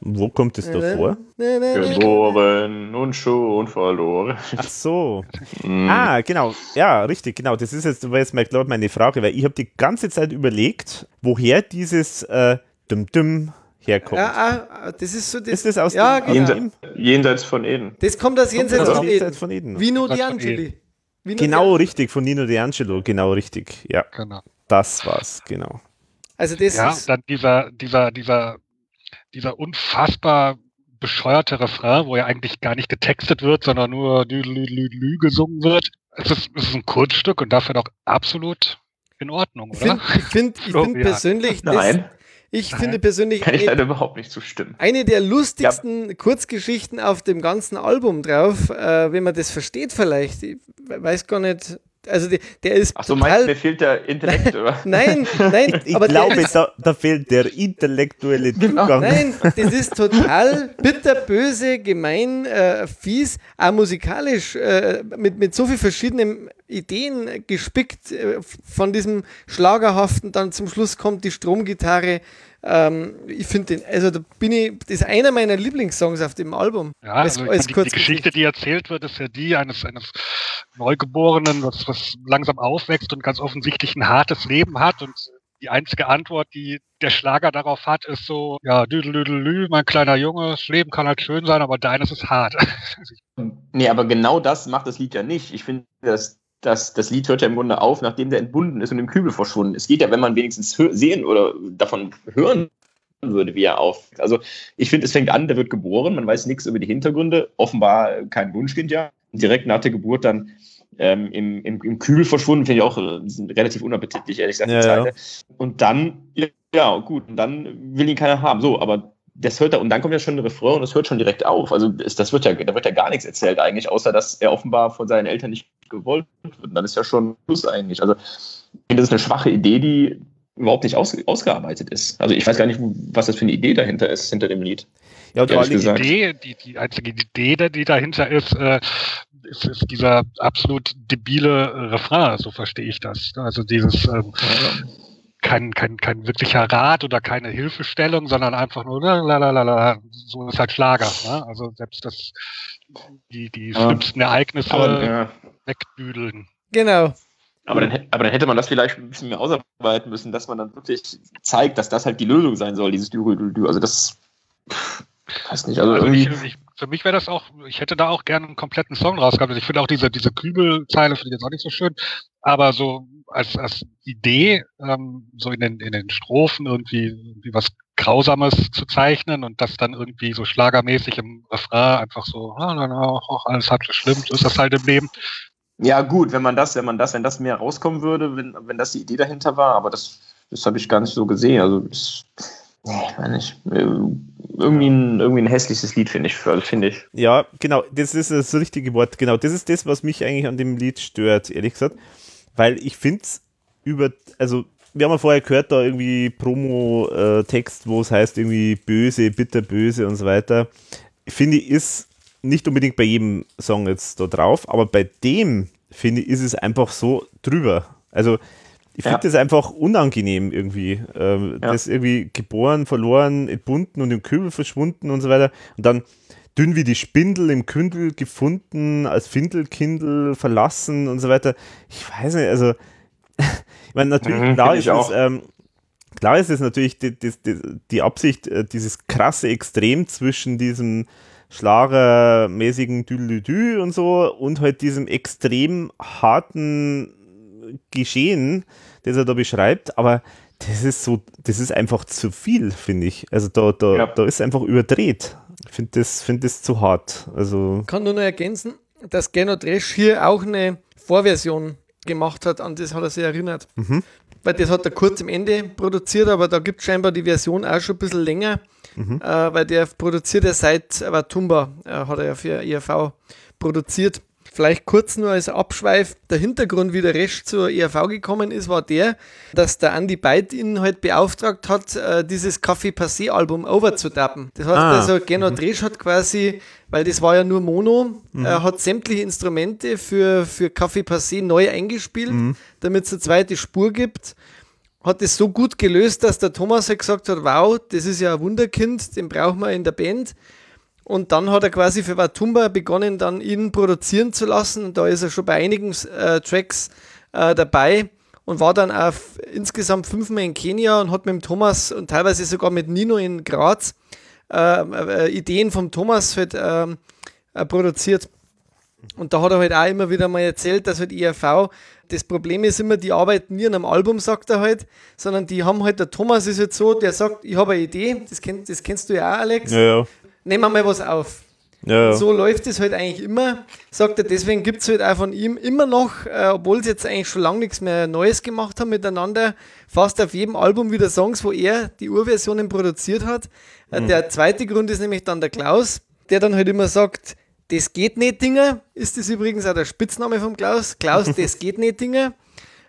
wo kommt es da vor? Geboren und schon verloren. Ach so. Mm. Ah, genau. Ja, richtig, genau. Das ist jetzt, war jetzt mal, glaube meine Frage, weil ich habe die ganze Zeit überlegt, woher dieses äh, Dum Dum herkommt. Ja, ah, das ist so das. Ist das aus ja, dem, genau. Jenseits, jenseits von Eden. Das kommt aus Jenseits, kommt von, Eden. von Eden. Vino Di Angeli. Vino genau Di richtig, von Nino D'Angelo, genau richtig. Ja. Genau. Das war's, genau. Also das ja, ist dann dieser, dieser, dieser dieser unfassbar bescheuerte Refrain, wo ja eigentlich gar nicht getextet wird, sondern nur lü, lü, lü, lü gesungen wird. Es ist, es ist ein Kurzstück und dafür doch absolut in Ordnung, oder? Ich finde find, find persönlich, Nein. ich Nein. finde persönlich kann ich eine, überhaupt nicht zustimmen. Eine der lustigsten ja. Kurzgeschichten auf dem ganzen Album drauf, äh, wenn man das versteht vielleicht. Ich weiß gar nicht, also die, der ist. Ach so, total, meinst mir fehlt der Intellekt, oder? nein, nein. Ich, aber glaube, ist, da, da, fehlt der intellektuelle genau. Zugang. Nein, das ist total bitter, böse, gemein, äh, fies, auch musikalisch, äh, mit, mit so vielen verschiedenen Ideen gespickt, äh, von diesem Schlagerhaften, dann zum Schluss kommt die Stromgitarre, ähm, ich finde den, also da bin ich, das ist einer meiner Lieblingssongs auf dem Album. Ja, als, also als die, die, Geschichte, die erzählt wird, ist ja die eines, eines Neugeborenen, was, was langsam aufwächst und ganz offensichtlich ein hartes Leben hat und die einzige Antwort, die der Schlager darauf hat, ist so, ja, düdelüdelü, mein kleiner Junge, das Leben kann halt schön sein, aber deines ist hart. nee, aber genau das macht das Lied ja nicht. Ich finde, das das, das Lied hört ja im Grunde auf, nachdem der entbunden ist und im Kübel verschwunden. Es geht ja, wenn man wenigstens sehen oder davon hören würde, wie er auf. Also ich finde, es fängt an, der wird geboren, man weiß nichts über die Hintergründe, offenbar kein Wunschkind ja. Direkt nach der Geburt dann ähm, im, im, im Kübel verschwunden, finde ich auch äh, relativ unappetitlich, ehrlich gesagt. Ja, ja. Und dann, ja, gut, und dann will ihn keiner haben. So, aber das hört er, und dann kommt ja schon ein Refrain und das hört schon direkt auf. Also das wird ja, da wird ja gar nichts erzählt eigentlich, außer dass er offenbar von seinen Eltern nicht gewollt wird. Und dann ist ja schon Schluss eigentlich. Also ich finde, das ist eine schwache Idee, die überhaupt nicht aus, ausgearbeitet ist. Also ich weiß gar nicht, was das für eine Idee dahinter ist, hinter dem Lied. Ja, und die Idee, die, die einzige Idee, die dahinter ist, äh, ist, ist dieser absolut debile Refrain, so verstehe ich das. Also dieses ähm, kein, kein, kein wirklicher Rat oder keine Hilfestellung, sondern einfach nur lalalala, so ist halt Schlager. Ne? Also selbst das, die, die ja. schlimmsten Ereignisse aber, ja. wegbüdeln. Genau. Aber dann, aber dann hätte man das vielleicht ein bisschen mehr ausarbeiten müssen, dass man dann wirklich zeigt, dass das halt die Lösung sein soll, dieses Dürü. Also das weiß nicht. Also, also ich, ich, für mich wäre das auch, ich hätte da auch gerne einen kompletten Song rausgehabt. Also ich finde auch diese, diese Kübelzeile finde ich jetzt auch nicht so schön. Aber so als, als Idee, ähm, so in den, in den Strophen irgendwie, irgendwie was Grausames zu zeichnen und das dann irgendwie so schlagermäßig im Refrain einfach so, ah, na, na, auch alles hat so schlimm, so ist das halt im Leben. Ja, gut, wenn man das, wenn man das, wenn das mehr rauskommen würde, wenn, wenn das die Idee dahinter war, aber das, das habe ich gar nicht so gesehen. Also das, nee, meine ich, irgendwie ein, irgendwie ein hässliches Lied, finde ich, also finde ich. Ja, genau, das ist das richtige Wort, genau. Das ist das, was mich eigentlich an dem Lied stört, ehrlich gesagt weil ich finde es über, also wir haben ja vorher gehört, da irgendwie Promo-Text, wo es heißt irgendwie böse, bitterböse und so weiter. Finde ich, ist nicht unbedingt bei jedem Song jetzt da drauf, aber bei dem, finde ich, ist es einfach so drüber. Also ich finde ja. das einfach unangenehm irgendwie. Ähm, ja. Das irgendwie geboren, verloren, entbunden und im Kübel verschwunden und so weiter. Und dann dünn wie die Spindel im Kündel gefunden, als Findelkindel verlassen und so weiter. Ich weiß nicht, also ich meine, natürlich, mhm, klar, ist es, ähm, klar ist es natürlich die, die, die, Absicht, äh, dieses krasse Extrem zwischen diesem schlagermäßigen Düdelüdü und so und halt diesem extrem harten Geschehen, das er da beschreibt, aber das ist so, das ist einfach zu viel, finde ich. Also da, da, ja. da ist einfach überdreht. Ich finde das, find das zu hart. Also kann nur noch ergänzen, dass Geno Dresch hier auch eine Vorversion gemacht hat, an das hat er sich erinnert. Mhm. weil das hat er kurz am Ende produziert, aber da gibt es scheinbar die Version auch schon ein bisschen länger, mhm. äh, weil der produziert ja seit Watumba, äh, hat er ja für ERV produziert. Vielleicht kurz nur als Abschweif, der Hintergrund, wie der Rest zur ERV gekommen ist, war der, dass der Andy Byte ihn halt beauftragt hat, äh, dieses Café Passé Album overzutappen. Das heißt ah. also, Gernot mhm. Dresch hat quasi, weil das war ja nur Mono, mhm. er hat sämtliche Instrumente für, für Café Passé neu eingespielt, mhm. damit es eine zweite Spur gibt hat es so gut gelöst, dass der Thomas halt gesagt hat, wow, das ist ja ein Wunderkind, den brauchen wir in der Band. Und dann hat er quasi für Watumba begonnen, dann ihn produzieren zu lassen. Da ist er schon bei einigen äh, Tracks äh, dabei und war dann auch insgesamt fünfmal in Kenia und hat mit dem Thomas und teilweise sogar mit Nino in Graz äh, äh Ideen vom Thomas halt ähm, äh, produziert. Und da hat er halt auch immer wieder mal erzählt, dass halt IRV, das Problem ist immer, die arbeiten nie an einem Album, sagt er halt, sondern die haben halt, der Thomas ist halt so, der sagt, ich habe eine Idee, das, kenn, das kennst du ja auch, Alex. Ja, ja nehmen wir mal was auf. Ja, ja. So läuft es halt eigentlich immer. Sagt er, deswegen gibt es halt auch von ihm immer noch, äh, obwohl sie jetzt eigentlich schon lange nichts mehr Neues gemacht haben miteinander, fast auf jedem Album wieder Songs, wo er die Urversionen produziert hat. Äh, mhm. Der zweite Grund ist nämlich dann der Klaus, der dann halt immer sagt, das geht nicht Dinger, ist das übrigens auch der Spitzname vom Klaus. Klaus, das geht nicht Dinger.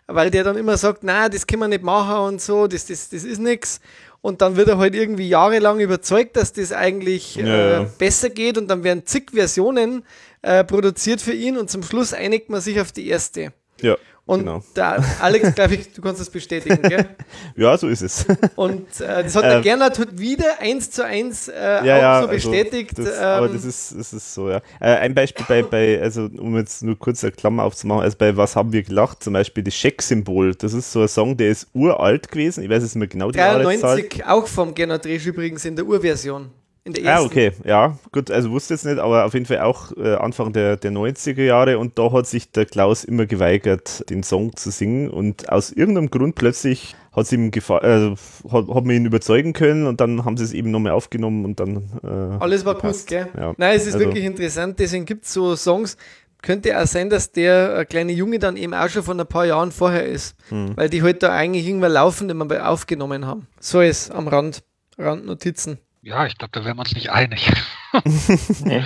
Weil der dann immer sagt, na, das können wir nicht machen und so, das, das, das ist nichts und dann wird er halt irgendwie jahrelang überzeugt, dass das eigentlich ja, äh, besser geht und dann werden zig Versionen äh, produziert für ihn und zum Schluss einigt man sich auf die erste. Ja. Und genau. der Alex, glaube ich, du kannst das bestätigen, gell? ja, so ist es. Und äh, das hat der ähm, Gernot wieder eins zu eins äh, ja, auch ja, so also bestätigt. Also das, ähm, aber das ist, das ist so, ja. Äh, ein Beispiel bei, bei, also um jetzt nur kurz eine Klammer aufzumachen, also bei Was haben wir gelacht, zum Beispiel das Scheck-Symbol, das ist so ein Song, der ist uralt gewesen, ich weiß jetzt nicht mehr genau die 93, auch vom Gernot Dresch übrigens in der Urversion. In der ah, ersten. Ah, okay, ja, gut, also wusste jetzt nicht, aber auf jeden Fall auch äh, Anfang der, der 90er Jahre und da hat sich der Klaus immer geweigert, den Song zu singen und aus irgendeinem Grund plötzlich hat es ihm gefallen, äh, hat, hat man ihn überzeugen können und dann haben sie es eben nochmal aufgenommen und dann. Äh, Alles war gut, gell? Ja. Nein, es ist also, wirklich interessant, deswegen gibt es so Songs, könnte auch sein, dass der äh, kleine Junge dann eben auch schon von ein paar Jahren vorher ist, hm. weil die halt da eigentlich irgendwann laufend immer aufgenommen haben. So ist am Rand, Randnotizen. Ja, ich glaube, da wären wir uns nicht einig. nee.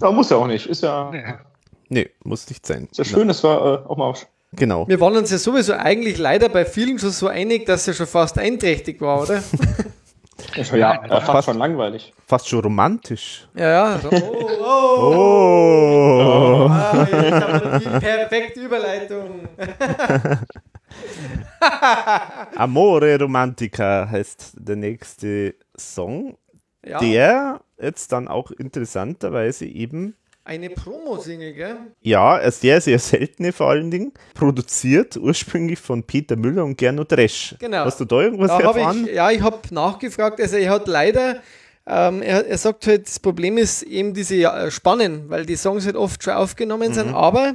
Aber muss ja auch nicht. Ist ja. Nee, nee muss nicht sein. Ist ja schön, dass wir äh, auch mal Genau. Wir waren uns ja sowieso eigentlich leider bei vielen schon so einig, dass er schon fast einträchtig war, oder? ja, ja fast, fast schon langweilig. Fast schon romantisch. Ja, ja. So, oh, oh, oh. oh. Ah, jetzt haben wir die perfekte Überleitung. Amore Romantica heißt der nächste Song ja. der jetzt dann auch interessanterweise eben eine Promo-Single, gell? Ja, eine sehr, sehr seltene vor allen Dingen. Produziert ursprünglich von Peter Müller und Gernot Resch. Genau. Hast du da irgendwas da erfahren? Ich, ja, ich habe nachgefragt. Also er hat leider, ähm, er, er, sagt halt, das Problem ist eben diese ja, Spannen, weil die Songs halt oft schon aufgenommen mhm. sind. Aber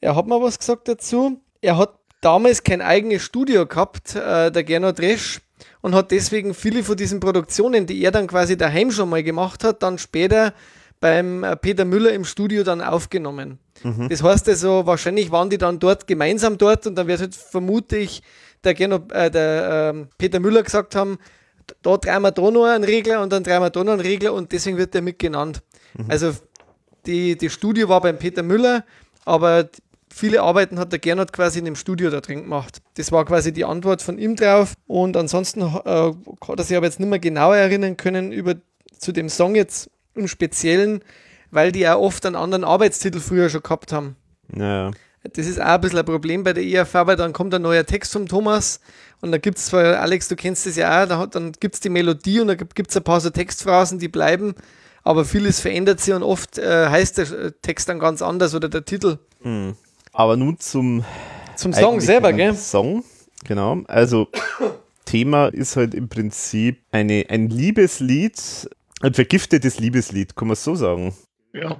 er hat mal was gesagt dazu. Er hat damals kein eigenes Studio gehabt, äh, der Gernot Resch und hat deswegen viele von diesen Produktionen, die er dann quasi daheim schon mal gemacht hat, dann später beim äh, Peter Müller im Studio dann aufgenommen. Mhm. Das heißt also, wahrscheinlich waren die dann dort gemeinsam dort und dann wird halt vermutlich der, Geno, äh, der äh, Peter Müller gesagt haben, da wir da noch einen Regler und dann drehen wir da noch einen Regler und deswegen wird der mitgenannt. Mhm. Also die, die Studio war beim Peter Müller, aber viele Arbeiten hat der Gernot quasi in dem Studio da drin gemacht. Das war quasi die Antwort von ihm drauf. Und ansonsten äh, hat er sich aber jetzt nicht mehr genauer erinnern können über zu dem Song jetzt im Speziellen, weil die auch oft einen anderen Arbeitstitel früher schon gehabt haben. Ja. Das ist auch ein bisschen ein Problem bei der ERV, weil dann kommt ein neuer Text vom Thomas und da gibt es zwar, Alex, du kennst das ja auch, da dann gibt es die Melodie und da gibt es ein paar so Textphrasen, die bleiben, aber vieles verändert sich und oft äh, heißt der Text dann ganz anders oder der Titel. Hm. Aber nun zum, zum Song selber, gell? Song, genau. Also Thema ist halt im Prinzip eine, ein Liebeslied, ein vergiftetes Liebeslied, kann man so sagen. Ja,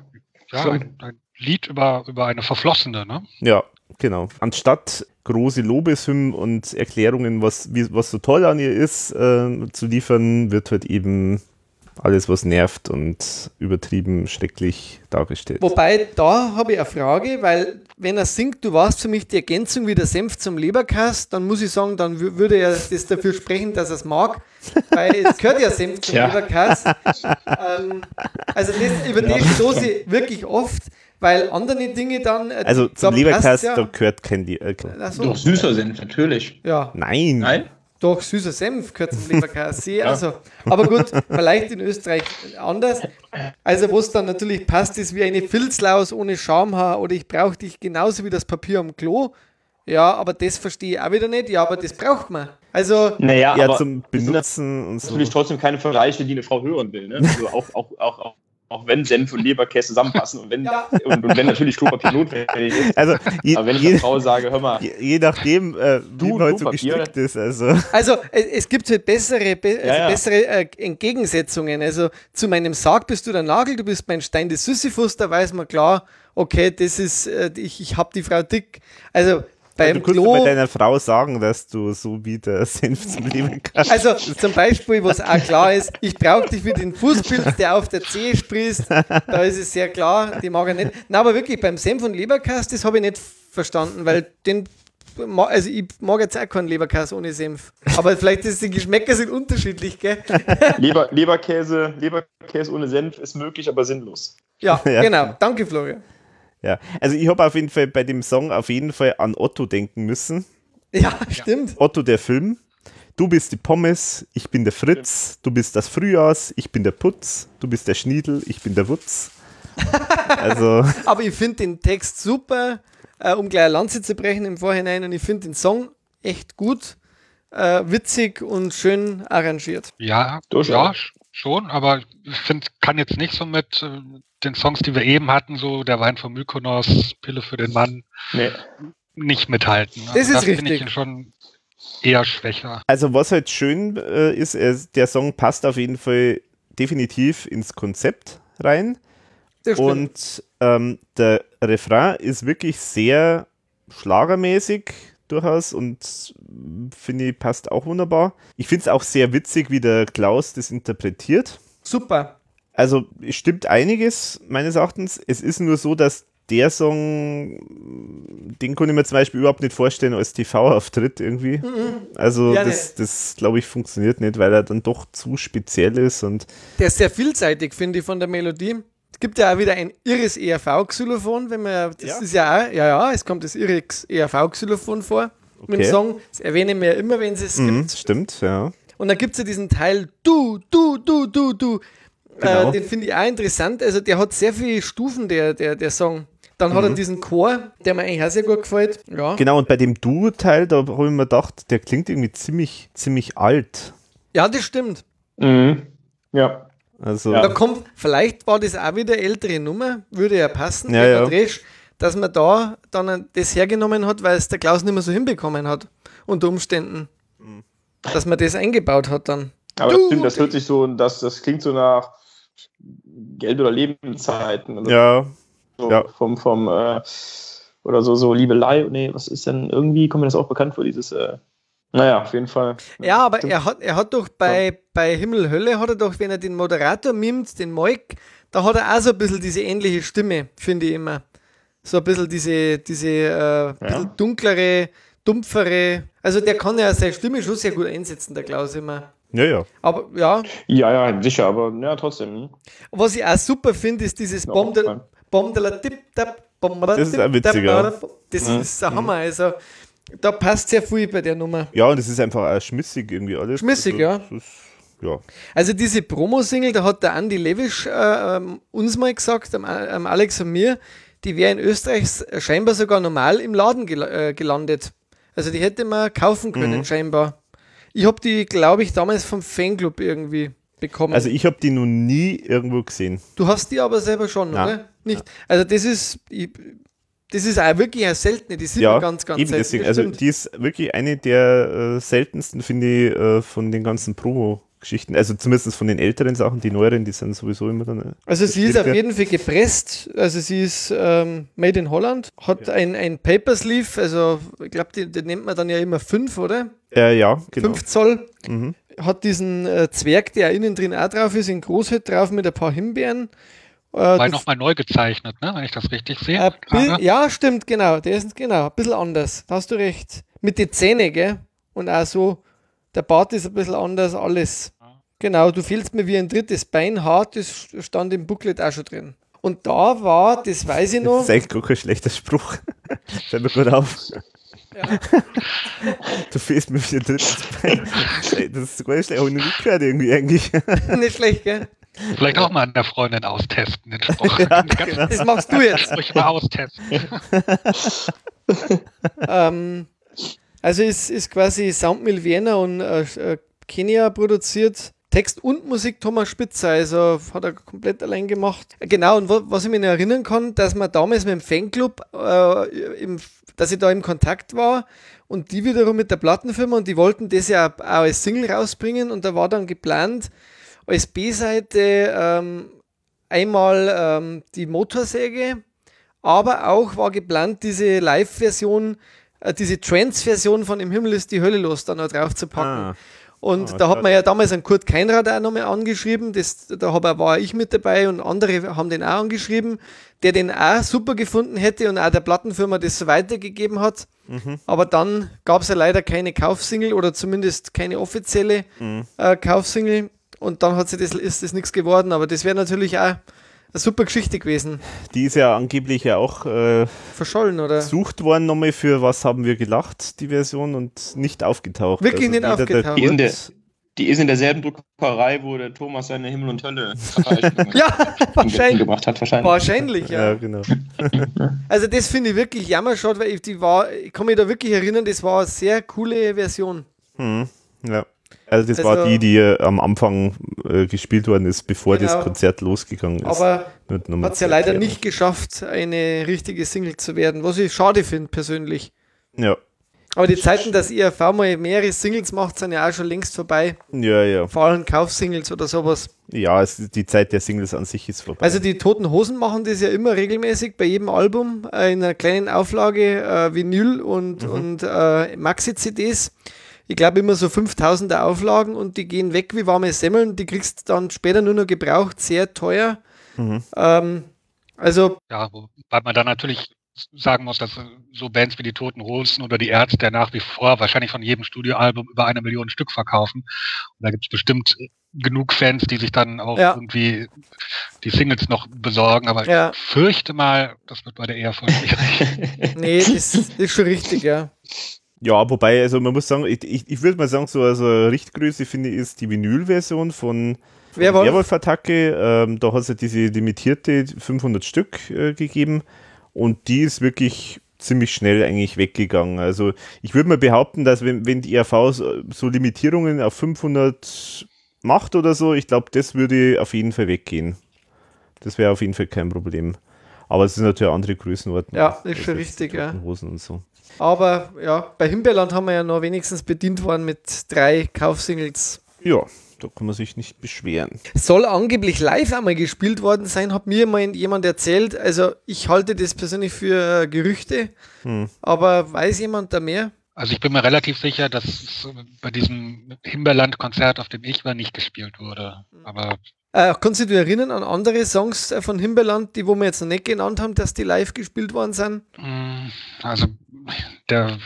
ja ein, ein, Lied über, über eine Verflossene, ne? Ja, genau. Anstatt große Lobeshymnen und Erklärungen, was, wie, was so toll an ihr ist, äh, zu liefern, wird halt eben alles, was nervt und übertrieben schrecklich dargestellt. Wobei, da habe ich eine Frage, weil wenn er singt, du warst für mich die Ergänzung wie der Senf zum Leberkass, dann muss ich sagen, dann wü- würde er das dafür sprechen, dass er es mag, weil es gehört ja Senf zum Tja. Leberkass. Ähm, also das, über das stoße ich wirklich oft, weil andere Dinge dann... äh, Also da zum passt's Leberkass, ja, da gehört kein äh, so. Doch süßer sind, natürlich. Ja, Nein. Nein? Doch, süßer Senf gehört zum Leberkass. sehe Also, aber gut, vielleicht in Österreich anders. Also, wo es dann natürlich passt, ist wie eine Filzlaus ohne Schamhaar oder ich brauche dich genauso wie das Papier am Klo. Ja, aber das verstehe ich auch wieder nicht. Ja, aber das braucht man. Also, Naja, Ja, aber zum Benutzen und so. natürlich trotzdem keine Vergleiche, die eine Frau hören will. Ne? Also auch, auch, auch, auch, auch wenn Senf und Leberkäse zusammenpassen und wenn, Ja. und, und wenn natürlich Klopapier notwendig ist. Also je, Aber wenn ich je, Frau sage, hör mal, je, je nachdem, äh, wie Du, man so Klopapier. gestrickt ist. Also also es, es gibt halt bessere, be also Ja, ja. bessere äh, Entgegensetzungen. Also zu meinem Sarg bist du der Nagel, du bist mein Stein des Sisyphus, da weiß man klar, okay, das ist, äh, ich, ich hab die Frau dick. Also beim du kannst Klo. bei deiner Frau sagen, dass du so wie der Senf zum Leben kannst. Also zum Beispiel, was auch klar ist, ich brauche dich für den Fußpilz, der auf der Zehe sprießt. Da ist es sehr klar, die mag er nicht. Na, aber wirklich beim Senf und Leberkass, das habe ich nicht verstanden, weil den, also ich mag jetzt auch keinen Leberkass ohne Senf. Aber vielleicht ist die Geschmäcker sind unterschiedlich, gell? Leber, Leberkäse, Leberkäse ohne Senf ist möglich, aber sinnlos. Ja, Ja. genau. Danke, Florian. Ja, also ich habe auf jeden Fall bei dem Song auf jeden Fall an Otto denken müssen. Ja, stimmt. Otto der Film. Du bist die Pommes, ich bin der Fritz, du bist das Frühjahrs, ich bin der Putz, du bist der Schniedel, ich bin der Wutz. Also, Aber ich finde den Text super, äh, um gleich eine Lanze zu brechen im Vorhinein. Und ich finde den Song echt gut, äh, witzig und schön arrangiert. Ja, Durchaus. ja, sch- schon, aber ich finde, kann jetzt nicht so mit äh, den Songs, die wir eben hatten, so der Wein von Mykonos, Pille für den Mann, Nee. nicht mithalten. Das ist finde richtig. ich schon eher schwächer. also was halt schön äh, ist, er, der Song passt auf jeden Fall definitiv ins Konzept rein. Das. Und ähm, der Refrain ist wirklich sehr schlagermäßig durchaus und mm, finde ich passt auch wunderbar. Ich finde es auch sehr witzig, wie der Klaus das interpretiert. super. Also stimmt einiges meines Erachtens. Es ist nur so, dass der Song, den konnte ich mir zum Beispiel überhaupt nicht vorstellen als TV-Auftritt irgendwie. Also Mhm. Ja, das, das glaube ich funktioniert nicht, weil er dann doch zu speziell ist und Der ist sehr vielseitig, finde ich, von der Melodie. Es gibt ja auch wieder ein irres ERV-Xylophon, wenn man, das Ja? ist ja auch, ja, ja, es kommt das irres ERV-Xylophon vor mit dem Okay. Song. Das erwähnen wir ja immer, wenn es es mhm, gibt. stimmt, ja. Und dann gibt es ja diesen Teil Du, Du, Du, Du, Du. Genau. Äh, den finde ich auch interessant. Also der hat sehr viele Stufen, der, der, der Song. Dann hat er Mhm. diesen Chor, der mir eigentlich auch sehr gut gefällt. Ja, Genau, und bei dem Du-Teil, da habe ich mir gedacht, der klingt irgendwie ziemlich, ziemlich alt. ja das stimmt. Mhm. Ja. Also, Ja. Da kommt, vielleicht war das auch wieder ältere Nummer, würde ja passen, Ja, ja. dreht, dass man da dann das hergenommen hat, weil es der Klaus nicht mehr so hinbekommen hat, unter Umständen. Mhm. Dass man das eingebaut hat dann. Aber Du, das stimmt, das hört sich so, das, das klingt so nach Geld- oder Lebenszeiten. Also ja, so ja. Vom, vom, äh, oder so, so Liebelei. Nee, was ist denn, irgendwie kommt mir das auch bekannt vor, dieses, äh, naja, auf jeden Fall. Ja, aber er hat, er hat doch bei, bei Himmel Hölle, hat er doch, wenn er den Moderator mimt, den Moik, da hat er auch so ein bisschen diese ähnliche Stimme, finde ich immer. So ein bisschen diese, diese äh, bisschen dunklere, dumpfere. Also der kann ja seine Stimme schon sehr gut einsetzen, der Klaus immer. Ja, ja. Aber ja, Ja, ja, sicher, aber ja, trotzdem. hm. was ich auch super finde, ist dieses Ja, Bom de, aufgefallen. Bom de la Tip Tap, Das ist auch witzig, Tap, ja. Das Mhm. ist der Hammer. Also da passt sehr viel bei der Nummer. Ja, und es ist einfach auch schmissig irgendwie alles. Schmissig, also, ja. ja. Also diese Promo-Single, da hat der Andy Lewisch äh, ähm, uns mal gesagt, am, am Alex und mir, die wäre in Österreich scheinbar sogar normal im Laden gel äh, gelandet. Also die hätte man kaufen können, Mhm. scheinbar. Ich habe die, glaube ich, damals vom Fanclub irgendwie bekommen. Also ich habe die noch nie irgendwo gesehen. du hast die aber selber schon, Nein. oder? Nicht. Also das ist, ich, das ist auch wirklich eine seltene, die sieht ja, ganz, ganz eben selten. deswegen. Also die ist wirklich eine der äh, seltensten, finde ich, äh, von den ganzen Promo-Geschichten. Also zumindest von den älteren Sachen, die neueren, die sind sowieso immer dann. äh, Also sie ist auf ja. jeden Fall gepresst, also sie ist ähm, made in Holland, hat ein, ein Papersleeve, also ich glaube, die, die nennt man dann ja immer 5, oder? Äh, ja, genau. 5 Zoll. Mhm. hat diesen äh, Zwerg, der innen drin auch drauf ist, in Großhütte drauf mit ein paar Himbeeren. Äh, War nochmal neu gezeichnet, ne? wenn ich das richtig sehe. Äh, ja, stimmt, genau. Der ist genau ein bisschen anders. Da hast du recht. Mit den Zähnen, gell? Und auch so, der Bart ist ein bisschen anders, alles. Genau, du fehlst mir wie ein drittes Bein hart, das stand im Booklet auch schon drin. Und da war, das weiß ich noch. Das ist eigentlich gar kein schlechter Spruch. Fällt mir gut auf. Ja. Du fehlst mir wie ein drittes Bein. Das ist gar nicht schlecht, habe ich noch nicht gehört irgendwie eigentlich. Nicht schlecht, gell? Vielleicht auch mal an der Freundin austesten, den Spruch. Ja, genau. Das machst du jetzt. Ruhig mal austesten. ähm, also ist, ist quasi Soundmill Vienna und äh, Kenia produziert. Text und Musik Thomas Spitzer, also hat er komplett allein gemacht. Genau, und was ich mich erinnern kann, dass man damals mit dem Fanclub, äh, im, dass ich da im Kontakt war und die wiederum mit der Plattenfirma und die wollten das ja auch als Single rausbringen und da war dann geplant, als B-Seite ähm, einmal ähm, die Motorsäge, aber auch war geplant, diese Live-Version, äh, diese Trance-Version von Im Himmel ist die Hölle los, da noch drauf zu packen. Ah. Und ah, da hat man ja damals einen Kurt Keinrad auch nochmal angeschrieben, das, da hab, war ich mit dabei und andere haben den auch angeschrieben, der den auch super gefunden hätte und auch der Plattenfirma das so weitergegeben hat. Mhm. Aber dann gab es ja leider keine Kaufsingle oder zumindest keine offizielle mhm. äh, Kaufsingle. Und dann hat sie das, ist das nichts geworden. Aber das wäre natürlich auch super Geschichte gewesen. Die ist ja angeblich ja auch äh, verschollen, oder? Sucht worden nochmal für Was haben wir gelacht, die Version, und nicht aufgetaucht. Wirklich also nicht aufgetaucht. Die, in der, die ist in derselben Druckerei, wo der Thomas seine Himmel und Hölle ja, wahrscheinlich. gemacht hat. Wahrscheinlich, wahrscheinlich ja. ja genau. also das finde ich wirklich jammerschade, weil ich, die war, ich kann mich da wirklich erinnern, das war eine sehr coole Version. Hm, ja. Also das also, war die, die äh, am Anfang äh, gespielt worden ist, bevor genau. das Konzert losgegangen ist. Aber hat es ja leider nicht geschafft, eine richtige Single zu werden, was ich schade finde persönlich. Ja. Aber die Zeiten, dass IRV mal mehrere Singles macht, sind ja auch schon längst vorbei. Ja, ja. Vor allem Kaufsingles oder sowas. Ja, es, die Zeit der Singles an sich ist vorbei. Also die Toten Hosen machen das ja immer regelmäßig bei jedem Album äh, in einer kleinen Auflage, äh, Vinyl und, mhm. und äh, Maxi-CDs ich glaube, immer so 5000er Auflagen und die gehen weg wie warme Semmeln. Die kriegst du dann später nur noch gebraucht, sehr teuer. Mhm. Ähm, also. Ja, wobei man da natürlich sagen muss, dass so Bands wie die Toten Hosen oder die Ärzte nach wie vor wahrscheinlich von jedem Studioalbum über eine Million Stück verkaufen. Und da gibt es bestimmt genug Fans, die sich dann auch ja. irgendwie die Singles noch besorgen. Aber ja. ich fürchte mal, das wird bei der ERV schwierig. nee, das ist schon richtig, ja. Ja, wobei, also man muss sagen, ich, ich, ich würde mal sagen, so also Richtgröße finde ich ist die Vinyl-Version von, Werwolf-Attacke. Ähm, da hat es ja diese limitierte 500 Stück äh, gegeben und die ist wirklich ziemlich schnell eigentlich weggegangen. Also ich würde mal behaupten, dass wenn, wenn die RV so, so Limitierungen auf 500 macht oder so, ich glaube, das würde auf jeden Fall weggehen. Das wäre auf jeden Fall kein Problem. Aber es ist natürlich andere Größenordnung. Ja, ist schon richtig, ja. Hosen und so. Aber ja, bei Himbeerland haben wir ja noch wenigstens bedient worden mit drei Kaufsingles. Ja, da kann man sich nicht beschweren. Soll angeblich live einmal gespielt worden sein, hat mir mal jemand erzählt. Also ich halte das persönlich für äh, Gerüchte, hm. aber weiß jemand da mehr? Also ich bin mir relativ sicher, dass bei diesem Himbeerland-Konzert, auf dem ich war, nicht gespielt wurde. Aber äh, kannst du dich erinnern an andere Songs äh, von Himbeerland, die wo wir jetzt noch nicht genannt haben, dass die live gespielt worden sind? Mm, also der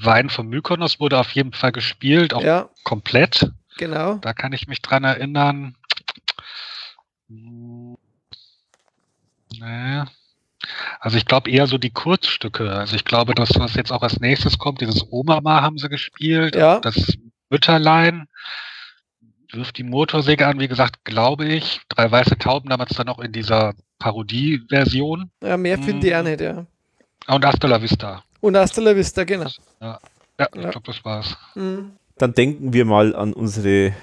Wein von Mykonos wurde auf jeden Fall gespielt, auch ja. komplett. Genau. Da kann ich mich dran erinnern. Nee. Also ich glaube eher so die Kurzstücke. Also ich glaube, das, was jetzt auch als nächstes kommt, dieses Omama haben sie gespielt, ja. das Mütterlein wirft die Motorsäge an, wie gesagt, glaube ich. Drei weiße Tauben damals dann noch in dieser Parodie-Version. Ja, mehr finde ich auch nicht, ja. Und Hasta la Vista. Und Hasta la Vista, genau. Ja, ja, ich glaube, das war's. Mhm. Dann denken wir mal an unsere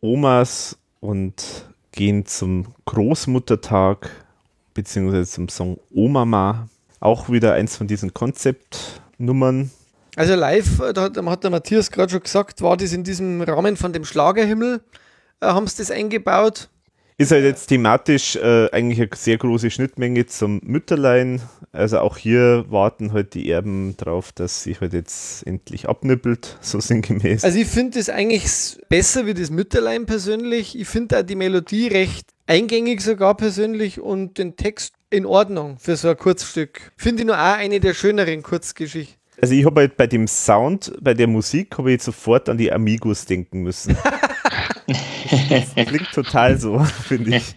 Omas und gehen zum Großmuttertag, beziehungsweise zum Song Omama. Auch wieder eins von diesen Konzeptnummern, also live, äh, da hat, hat der Matthias gerade schon gesagt, war das in diesem Rahmen von dem Schlagerhimmel, äh, haben sie das eingebaut. Ist halt jetzt thematisch äh, eigentlich eine sehr große Schnittmenge zum Mütterlein. Also auch hier warten halt die Erben drauf, dass sich halt jetzt endlich abnippelt, so sinngemäß. Also ich finde das eigentlich besser wie das Mütterlein persönlich. Ich finde auch die Melodie recht eingängig sogar persönlich und den Text in Ordnung für so ein Kurzstück. Finde ich nur auch eine der schöneren Kurzgeschichten. Also ich habe halt bei dem Sound, bei der Musik, habe ich jetzt sofort an die Amigos denken müssen. das klingt total so, finde ich.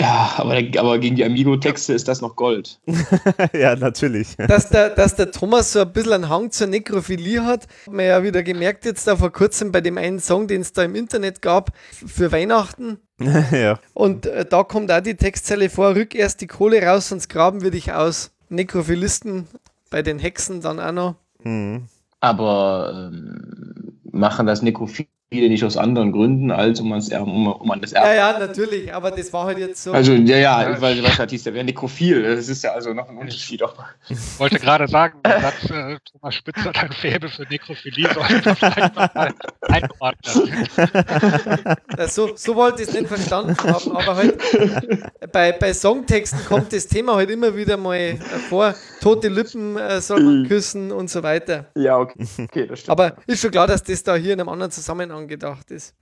Ja, aber, aber gegen die Amigo-Texte ist das noch Gold. ja, natürlich. Dass der, dass der Thomas so ein bisschen einen Hang zur Nekrophilie hat, hat man ja wieder gemerkt jetzt da vor kurzem bei dem einen Song, den es da im Internet gab, für Weihnachten. ja. Und äh, da kommt auch die Textzeile vor, rück erst die Kohle raus, sonst graben wir dich aus. Nekrophilisten bei den Hexen dann auch noch. Mhm. Aber ähm, machen das Nekrophile nicht aus anderen Gründen, als um, ans Erben, um, um an das Erben. Ja, ja, natürlich, aber das war halt jetzt so. Also, ja, ja, weil was hat hieß, der wäre nekrophil. Das ist ja also noch ein Unterschied. Auch. Ich wollte gerade sagen, der Satz, äh, Thomas Spitzer hat ein Fäbe für Nekrophilie, sollte man vielleicht einordnen. so, so wollte ich es nicht verstanden haben, aber halt bei, bei Songtexten kommt das Thema halt immer wieder mal vor. Tote Lippen äh, soll man küssen und so weiter. Ja, okay, okay das stimmt. Aber ist schon klar, dass das da hier in einem anderen Zusammenhang gedacht ist.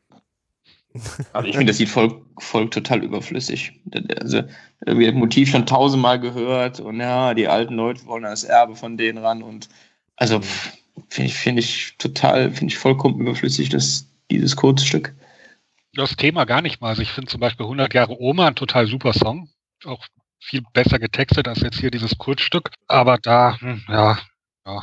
Also ich finde das Lied voll, voll total überflüssig. Also irgendwie das Motiv schon tausendmal gehört und ja, die alten Leute wollen das Erbe von denen ran und also finde ich, finde ich total, finde ich vollkommen überflüssig, das, dieses Kurzstück. Das Thema gar nicht mal. Also ich finde zum Beispiel 100 Jahre Oma ein total super Song. Auch viel besser getextet als jetzt hier dieses Kurzstück. Aber da, hm, ja, ja,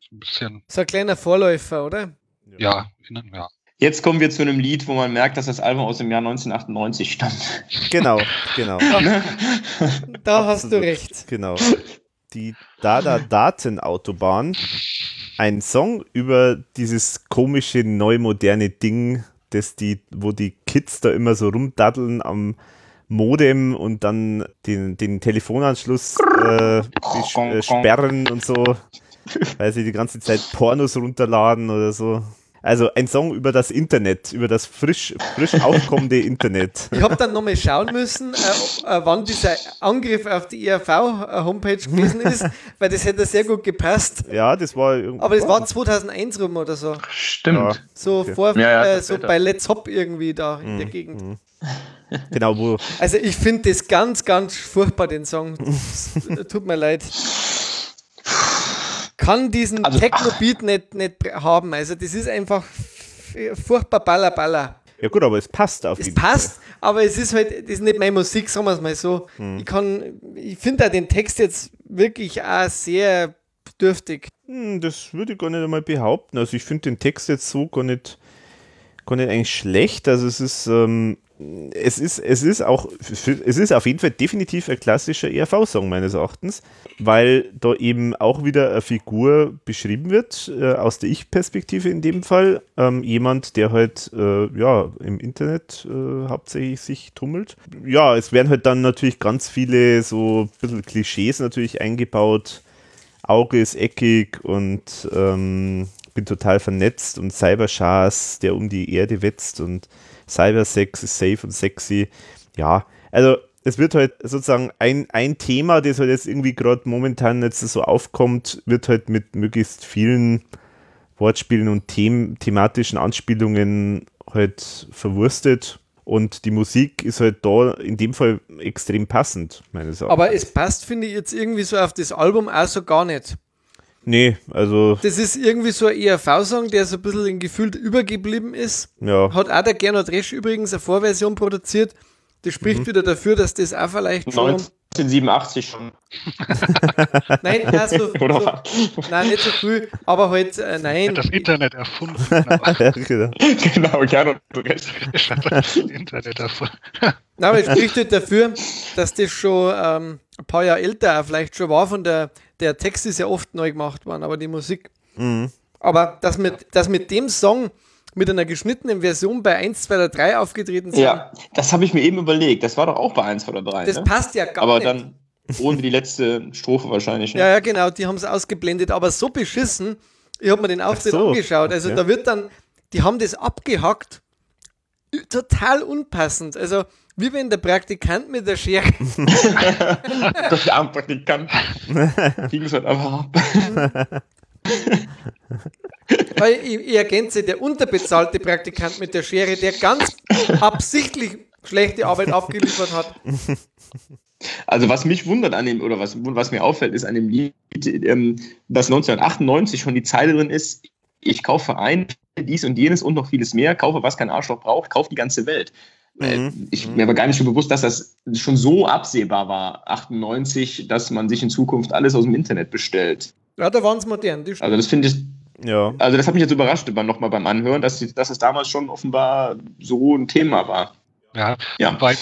so ein bisschen. So ein kleiner Vorläufer, oder? Ja, innen, ja. Jetzt kommen wir zu einem Lied, wo man merkt, dass das Album aus dem Jahr 1998 stammt. Genau, genau. da hast du recht. Genau. Die Dada Datenautobahn. Ein Song über dieses komische, neumoderne Ding, das die, wo die Kids da immer so rumdaddeln am Modem und dann den, den Telefonanschluss äh, äh, sperren und so, weil sie die ganze Zeit Pornos runterladen oder so. Also ein Song über das Internet, über das frisch, frisch aufkommende Internet. Ich habe dann nochmal schauen müssen, äh, äh, wann dieser Angriff auf die ERV-Homepage gewesen ist, weil das hätte sehr gut gepasst. Ja, das war Aber das war 2001 rum oder so. Stimmt. Ja, so okay. vor, ja, ja, äh, so bei Let's Hop irgendwie da in Mhm. der Gegend. Genau, wo. Also ich finde das ganz, ganz furchtbar, den Song. Tut mir leid. Kann diesen Also, Techno-Beat nicht, nicht haben. Also das ist einfach furchtbar baller, baller. Ja gut, aber es passt auf Es jeden passt, aber es ist halt, das ist nicht meine Musik, sagen wir es mal so. Hm. Ich kann, ich finde auch den Text jetzt wirklich auch sehr bedürftig. Hm, das würde ich gar nicht einmal behaupten. Also ich finde den Text jetzt so gar nicht, gar nicht eigentlich schlecht. Also es ist, ähm, es ist, es ist auch, es ist auf jeden Fall definitiv ein klassischer ERV-Song meines Erachtens, weil da eben auch wieder eine Figur beschrieben wird, äh, aus der Ich-Perspektive in dem Fall. Ähm, jemand, der halt, äh, ja, im Internet äh, hauptsächlich sich tummelt. Ja, es werden halt dann natürlich ganz viele so ein bisschen Klischees natürlich eingebaut. Auge ist eckig und ähm, bin total vernetzt und Cyberschars, der um die Erde wetzt und Cybersex ist safe und sexy. Ja, also es wird halt sozusagen ein, ein Thema, das halt jetzt irgendwie gerade momentan jetzt so aufkommt, wird halt mit möglichst vielen Wortspielen und them thematischen Anspielungen halt verwurstet. Und die Musik ist halt da in dem Fall extrem passend, meines Erachtens. Aber es passt, finde ich, jetzt irgendwie so auf das Album auch so gar nicht. Nee, also, Das ist irgendwie so ein ERV-Song, der so ein bisschen in gefühlt übergeblieben ist. ja. Hat auch der Gernot Resch übrigens eine Vorversion produziert. Das spricht Mhm. wieder dafür, dass das auch vielleicht schon. 1987 schon. Nein, nein, so, so, nein, nicht so früh, aber halt, äh, nein. Hat das Internet erfunden. ja genau. genau, gerne. du recht. Hat das Internet erfunden. Nein, aber es spricht halt dafür, dass das schon ähm, ein paar Jahre älter auch vielleicht schon war. Von der, der Text ist ja oft neu gemacht worden, aber die Musik. Mhm. Aber dass mit, dass mit dem Song mit einer geschnittenen Version bei 1, 2 oder 3 aufgetreten sind, Ja, das habe ich mir eben überlegt. Das war doch auch bei 1 oder 3. das ne? passt ja gar Aber nicht. dann ohne die letzte Strophe wahrscheinlich. Ne? Ja, ja, genau, die haben es ausgeblendet, aber so beschissen. Ich habe mir den Auftritt so, angeschaut. Also okay. da wird dann, die haben das abgehackt total unpassend. Also, wie wenn der Praktikant mit der Schere. der arme Praktikant. Ging es halt einfach ab. Weil ich, ich ergänze, der unterbezahlte Praktikant mit der Schere, der ganz absichtlich schlechte Arbeit abgeliefert hat. Also was mich wundert an dem, oder was, was mir auffällt, ist an dem Lied, ähm, dass 1998 schon die Zeile drin ist, ich kaufe ein, dies und jenes und noch vieles mehr, kaufe, was kein Arschloch braucht, kaufe die ganze Welt. Mhm. Ich, mir war gar nicht so bewusst, dass das schon so absehbar war, 98, dass man sich in Zukunft alles aus dem Internet bestellt. Ja, da waren es modern. Also das finde ich, ja. Also das hat mich jetzt überrascht, nochmal beim Anhören, dass, dass es damals schon offenbar so ein Thema war. Ja, ja. weil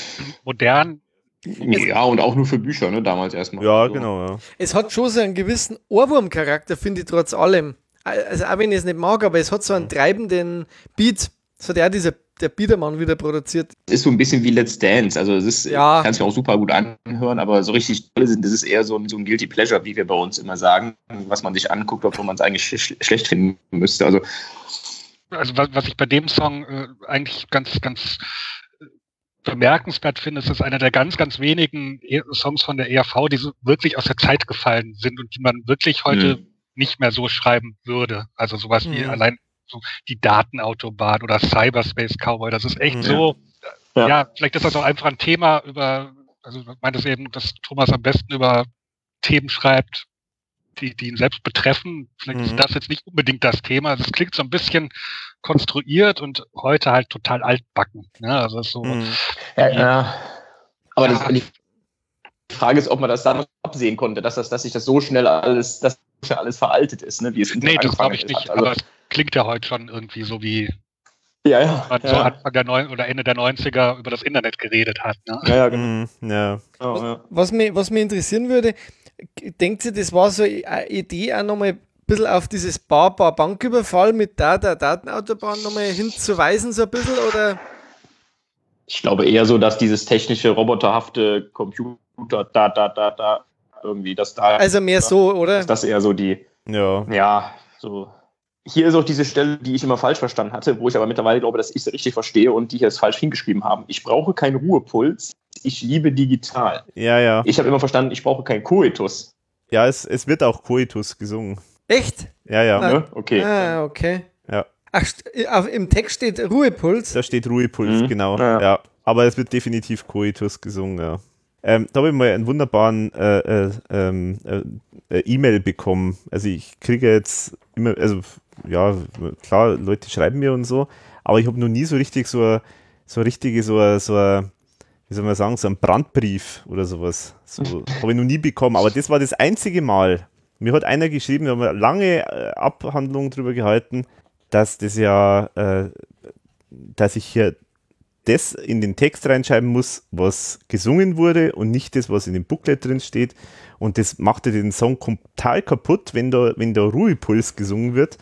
modern. Ja, und auch nur für Bücher, ne, damals erstmal. Ja, so. genau. Ja. Es hat schon so einen gewissen Ohrwurmcharakter, finde ich trotz allem. Also auch wenn ich es nicht mag, aber es hat so einen treibenden Beat. Das hat ja dieser der Biedermann wieder produziert. Ist so ein bisschen wie Let's Dance. Also es ist, ja. kann es mir auch super gut anhören, aber so richtig toll sind, das ist eher so ein, so ein Guilty Pleasure, wie wir bei uns immer sagen, was man sich anguckt, obwohl man es eigentlich sch schlecht finden müsste. Also, also was, was ich bei dem Song äh, eigentlich ganz, ganz bemerkenswert finde, ist, dass einer der ganz, ganz wenigen e Songs von der ERV, die so wirklich aus der Zeit gefallen sind und die man wirklich heute mhm. nicht mehr so schreiben würde. Also sowas mhm. wie allein so die Datenautobahn oder Cyberspace Cowboy. Das ist echt mhm. so, ja. ja. vielleicht ist das auch einfach ein Thema über, also ich meine das eben, dass Thomas am besten über Themen schreibt, die, die ihn selbst betreffen. Vielleicht mhm. ist das jetzt nicht unbedingt das Thema. Also es klingt so ein bisschen konstruiert und heute halt total altbacken. Ne? Also so. Mhm. Ja, ja. Aber ja. Das, die Frage ist, ob man das dann absehen konnte, dass das, dass sich das so schnell alles, dass ja alles veraltet ist, ne? Wie es nee, das glaube ich nicht. Also, aber es klingt ja heute schon irgendwie so wie ja, ja, man ja. so Anfang der Neun oder Ende der 90er über das Internet geredet hat. Ne? Ja, ja, genau. Mhm, ja. Was, was, mich, was mich interessieren würde, denkt ihr, das war so eine Idee auch nochmal ein bisschen auf dieses Bar-Bar-Banküberfall mit da der Datenautobahn nochmal hinzuweisen, so ein bisschen, oder? Ich glaube eher so, dass dieses technische, roboterhafte Computer da, da, da, da, irgendwie das da. Also mehr so, oder? Ist das eher so die. Ja. Ja, so hier ist auch diese Stelle, die ich immer falsch verstanden hatte, wo ich aber mittlerweile glaube, dass ich sie richtig verstehe und die hier es falsch hingeschrieben haben. Ich brauche keinen Ruhepuls, ich liebe digital. Ja, ja. Ich habe immer verstanden, ich brauche keinen Koitus. Ja, es, es wird auch Koitus gesungen. Echt? Ja, ja. Ah, okay. Ah, okay. Ja. Ach, im Text steht Ruhepuls? Da steht Ruhepuls, mhm. genau. Ja. ja. Aber es wird definitiv Koitus gesungen, ja. Ähm, da habe ich mal einen wunderbaren äh, äh, ähm, äh, E-Mail bekommen. Also ich kriege jetzt immer, also ja, klar, Leute schreiben mir und so, aber ich habe noch nie so richtig so so richtige, so, so wie soll man sagen, so ein Brandbrief oder sowas. So, habe ich noch nie bekommen, aber das war das einzige Mal. Mir hat einer geschrieben, wir haben eine lange äh, Abhandlung darüber gehalten, dass das ja, äh, dass ich hier das in den Text reinschreiben muss, was gesungen wurde und nicht das, was in dem Booklet drin steht. Und das machte den Song total kaputt, wenn da, wenn da Ruhepuls gesungen wird.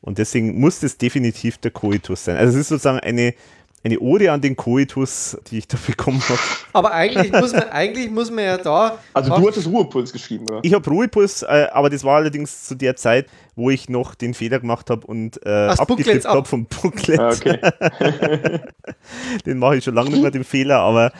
Und deswegen muss das definitiv der Koitus sein. Also es ist sozusagen eine, eine Ode an den Koitus, die ich da bekommen habe. Aber eigentlich muss man, eigentlich muss man ja da. Also du hattest Ruhepuls geschrieben, oder? Ich habe Ruhepuls, äh, aber das war allerdings zu der Zeit, wo ich noch den Fehler gemacht habe und äh, abgetippt habe vom Booklet. Ah, okay. den mache ich schon lange nicht mehr, den Fehler, aber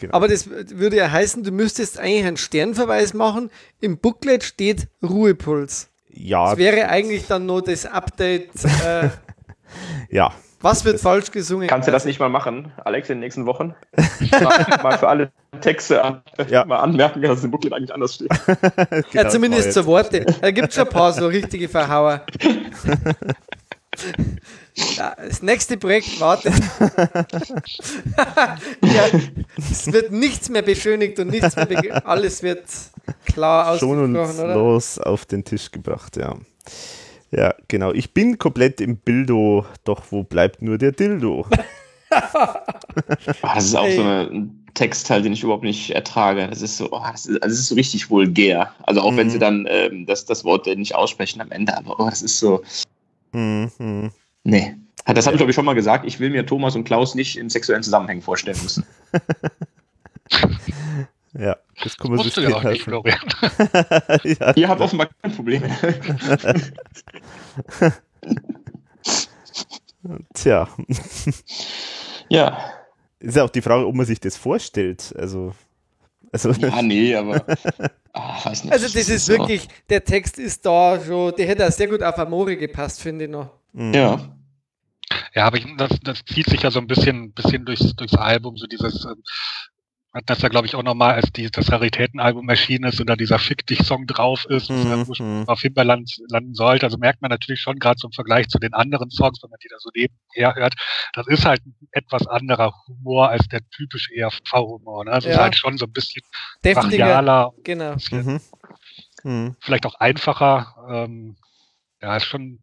Genau. Aber das würde ja heißen, du müsstest eigentlich einen Sternverweis machen. Im Booklet steht Ruhepuls. Ja. Das wäre eigentlich dann nur das Update. Äh, ja. Was wird falsch gesungen? Kannst du das nicht mal machen, Alex, in den nächsten Wochen? mal, mal für alle Texte an, ja. mal anmerken, dass es im Booklet eigentlich anders steht. genau, ja, zumindest zur Worte. Da gibt es schon ein paar so richtige Verhauer. Ja, das nächste Projekt wartet. ja, es wird nichts mehr beschönigt und nichts mehr alles wird klar ausgesprochen, Schon und oder? los auf den Tisch gebracht, ja. Ja, genau. Ich bin komplett im Bildo, doch wo bleibt nur der Dildo? das ist auch so ein Textteil, den ich überhaupt nicht ertrage. Das ist so, oh, das, ist, also das ist so richtig vulgär. Also auch mhm. wenn sie dann ähm, das, das Wort nicht aussprechen am Ende, aber oh, das ist so. Mhm. Nee. Das habe ich, glaube ich, schon mal gesagt. Ich will mir Thomas und Klaus nicht in sexuellen Zusammenhängen vorstellen müssen. ja, das kann man sich ja auch nicht, Florian. ja, Ihr habt offenbar kein Problem. Tja. Ja. Ist ja auch die Frage, ob man sich das vorstellt. Also, also Ja, nee, aber. Ah, weiß nicht. Also das ist so- wirklich, der Text ist da schon, der hätte auch sehr gut auf Amore gepasst, finde ich noch. mh. Ja. Ja, aber ich, das, das zieht sich ja so ein bisschen, bisschen durchs, durchs Album, so dieses, ähm, hat das ja glaube ich auch nochmal, als die, das Raritätenalbum erschienen ist und da dieser Fick dich Song drauf ist, ja Mhm, ursprünglich mhm. auf Himbeerland landen sollte. Also merkt man natürlich schon gerade so im Vergleich zu den anderen Songs, wenn man die da so nebenher hört, das ist halt ein etwas anderer Humor als der typische ERV-Humor. Ne? Das ist Ja. halt schon so ein bisschen brachialer, genau. Mhm. Mhm. vielleicht auch einfacher. Ähm, ja, ist schon ein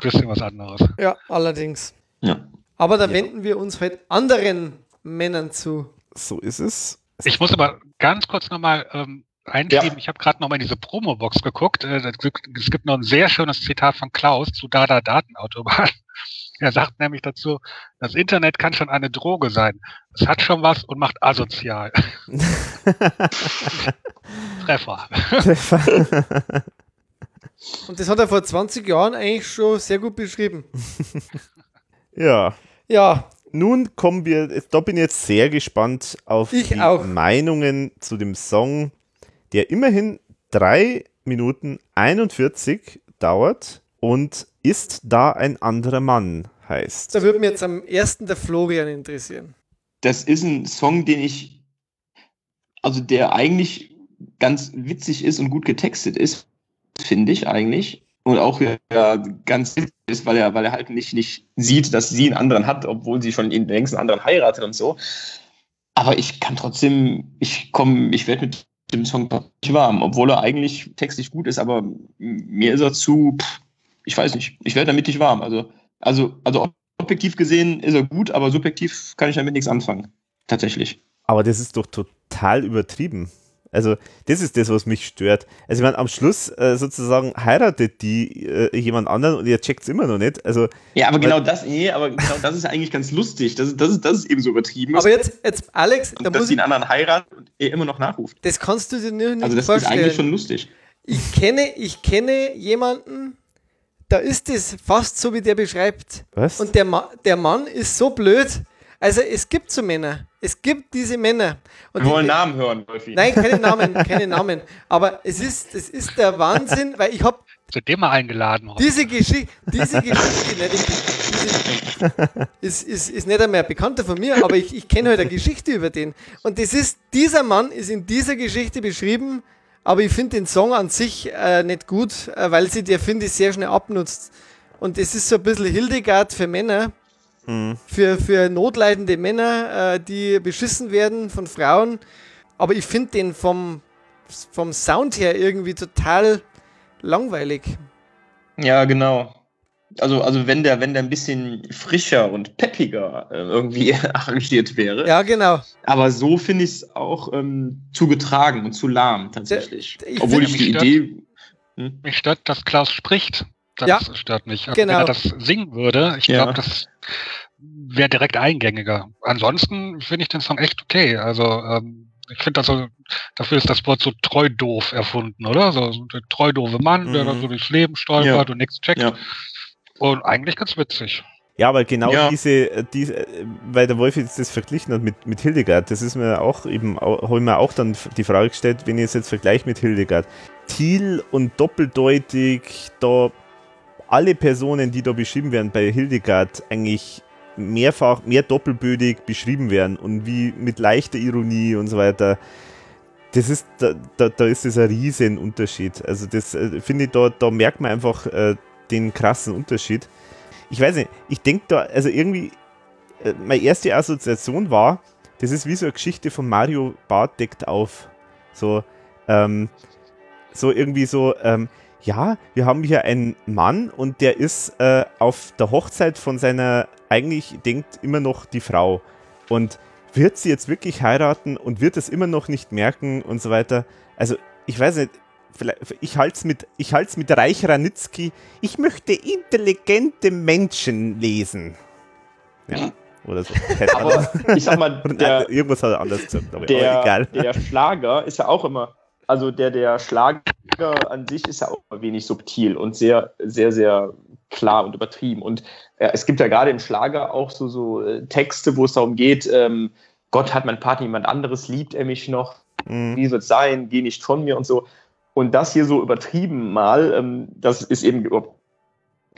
bisschen was anderes. Ja, allerdings. ja. Aber da wenden wir uns halt anderen Männern zu. So ist es. Ich muss aber ganz kurz nochmal ähm, einschieben. Ja. Ich habe gerade nochmal in diese Promo-Box geguckt. Äh, es gibt noch ein sehr schönes Zitat von Klaus zu Dada Datenautobahn. Er sagt nämlich dazu, das Internet kann schon eine Droge sein. Es hat schon was und macht asozial. Treffer. Und das hat er vor 20 Jahren eigentlich schon sehr gut beschrieben. ja. Ja, Nun kommen wir, da bin ich jetzt sehr gespannt auf Ich die auch. Meinungen zu dem Song, der immerhin 3 Minuten 41 dauert und ist da ein anderer Mann heißt. da würde mich jetzt am ersten der Florian interessieren. Das ist ein Song, den ich. Also, der eigentlich ganz witzig ist und gut getextet ist, finde ich eigentlich. Und auch ja, ganz ist, weil er, weil er halt nicht, nicht sieht, dass sie einen anderen hat, obwohl sie schon längst einen anderen heiratet und so. Aber ich kann trotzdem, ich komme, ich werde mit dem Song nicht warm, obwohl er eigentlich textlich gut ist, aber mir ist er zu, pff, ich weiß nicht, ich werde damit nicht warm. Also, also, also objektiv gesehen ist er gut, aber subjektiv kann ich damit nichts anfangen. Tatsächlich. Aber das ist doch total übertrieben. Also, das ist das, was mich stört. Also, ich meine, am Schluss äh, sozusagen heiratet die äh, jemand anderen und ihr checkt es immer noch nicht. Also, Ja, aber genau das, nee, aber genau das ist eigentlich ganz lustig. Das, ist- das, ist, das ist eben so übertrieben. Aber jetzt, jetzt Alex, da und dass muss sie einen anderen heiratet und er immer noch nachruft. das kannst du dir nur nicht Also das ist vorstellen. eigentlich schon lustig. Ich kenne, ich kenne jemanden, da ist es fast so, wie der beschreibt. was? Und der, Ma der Mann ist so blöd. Also es gibt so Männer. Es gibt diese Männer. Und Wir wollen die, Namen hören, Wolfi. Nein, keine Namen, keine Namen. Aber es ist, es ist der Wahnsinn, weil ich habe Zu dem mal eingeladen. worden. diese Geschichte, diese Geschichte, nicht, diese, ist, ist, ist nicht einmal ein Bekannter von mir, aber ich, ich kenne halt eine Geschichte über den. Und das ist, dieser Mann ist in dieser Geschichte beschrieben, aber ich finde den Song an sich äh, nicht gut, äh, weil sie der, finde ich, sehr schnell abnutzt. Und das ist so ein bisschen Hildegard für Männer, Hm. für, für notleidende Männer, äh, die beschissen werden von Frauen. Aber ich finde den vom, vom Sound her irgendwie total langweilig. Ja, genau. Also, also wenn der, wenn der ein bisschen frischer und peppiger äh, irgendwie arrangiert wäre. Ja, genau. Aber so finde ich es auch ähm, zu getragen und zu lahm tatsächlich. Der- ich Obwohl ich die stört- Idee. Mich stört, dass Klaus spricht. Das Ja. stört mich. Also Genau. Wenn er das singen würde, ich Ja. glaube, das wäre direkt eingängiger. Ansonsten finde ich den Song echt okay. Also ähm, ich finde also, dafür ist das Wort so treu doof erfunden, oder? So, so der treu doofe Mann, der Mhm. da so durchs Leben stolpert Ja. und nichts checkt. Ja. Und eigentlich ganz witzig. Ja, aber genau Ja. diese, diese, weil der Wolf jetzt das verglichen hat mit, mit Hildegard, das ist mir auch eben, habe ich mir auch dann die Frage gestellt, wenn ich es jetzt vergleiche mit Hildegard. Thiel und doppeldeutig, da alle Personen, die da beschrieben werden bei Hildegard, eigentlich mehrfach, mehr doppelbödig beschrieben werden und wie mit leichter Ironie und so weiter. Das ist, da, da, da ist das ein riesen Unterschied. Also das äh, finde ich, da, da merkt man einfach äh, den krassen Unterschied. Ich weiß nicht, ich denke da, also irgendwie, äh, meine erste Assoziation war, das ist wie so eine Geschichte von Mario Bart deckt auf. So, ähm, so irgendwie so, ähm, ja, wir haben hier einen Mann und der ist äh, auf der Hochzeit von seiner, eigentlich denkt immer noch die Frau. Und wird sie jetzt wirklich heiraten und wird es immer noch nicht merken und so weiter. Also, ich weiß nicht, vielleicht, ich halte es mit, ich halt's mit Reich Ranitzky, ich möchte intelligente Menschen lesen. Ja, oder so. Aber ich sag mal, der, irgendwas hat er anders gesagt, aber, aber der, egal. der Schlager ist ja auch immer, also der, der Schlager an sich ist ja auch immer wenig subtil und sehr, sehr, sehr klar und übertrieben. Und äh, es gibt ja gerade im Schlager auch so, so äh, Texte, wo es darum geht, ähm, Gott hat mein Partner jemand anderes, liebt er mich noch, mhm. wie wird es sein, geh nicht von mir und so. Und das hier so übertrieben mal, ähm, das ist eben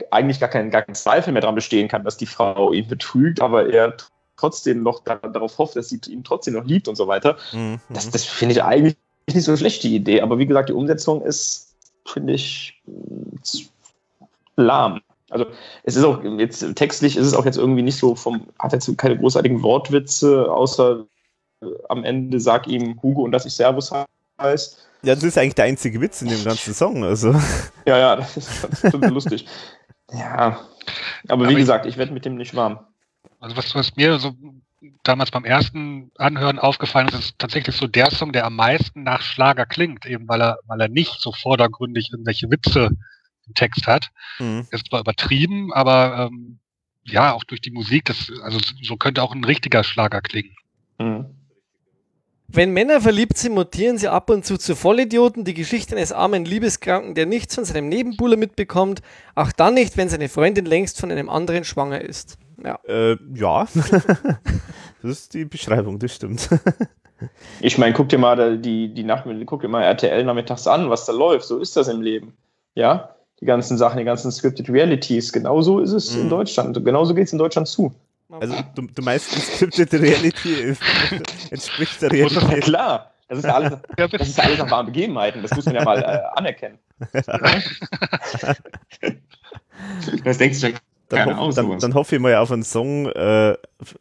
eigentlich gar kein, gar kein Zweifel mehr daran bestehen kann, dass die Frau ihn betrügt, aber er trotzdem noch da, darauf hofft, dass sie ihn trotzdem noch liebt und so weiter. Mhm. Das, das finde ich eigentlich nicht so eine schlechte Idee. Aber wie gesagt, die Umsetzung ist, finde ich, lahm. Also es ist auch jetzt textlich ist es auch jetzt irgendwie nicht so vom, hat jetzt keine großartigen Wortwitze, außer äh, am Ende sag ihm Hugo und dass ich Servus heißt. Ja, das ist eigentlich der einzige Witz in dem ganzen Song. Also. Ja, ja, das ist, ist lustig. Ja, aber wie aber gesagt, ich werde mit dem nicht warm. Also was, was mir so damals beim ersten Anhören aufgefallen ist, ist tatsächlich so der Song, der am meisten nach Schlager klingt, eben weil er, weil er nicht so vordergründig irgendwelche Witze im Text hat. Mhm. ist zwar übertrieben, aber ähm, ja, auch durch die Musik, das, also so könnte auch ein richtiger Schlager klingen. Mhm. Wenn Männer verliebt sind, mutieren sie ab und zu zu Vollidioten. Die Geschichte eines armen Liebeskranken, der nichts von seinem Nebenbuhler mitbekommt. Auch dann nicht, wenn seine Freundin längst von einem anderen schwanger ist. Ja. Äh, ja. das ist die Beschreibung, das stimmt. ich meine, guck dir mal die, die Nacht, guck dir mal RTL nachmittags an, was da läuft. So ist das im Leben. Ja, die ganzen Sachen, die ganzen Scripted Realities. Genauso ist es mhm. in Deutschland. Genauso geht es in Deutschland zu. Also du, du meinst, Scripted Reality ist, entspricht der Realität. Ja, klar. Das ist ja alles, das ist alles nach wahren Begebenheiten. Das muss man ja mal äh, anerkennen. das denkst du dann, hoff, dann, dann, hoffe ich mal auf einen Song, äh,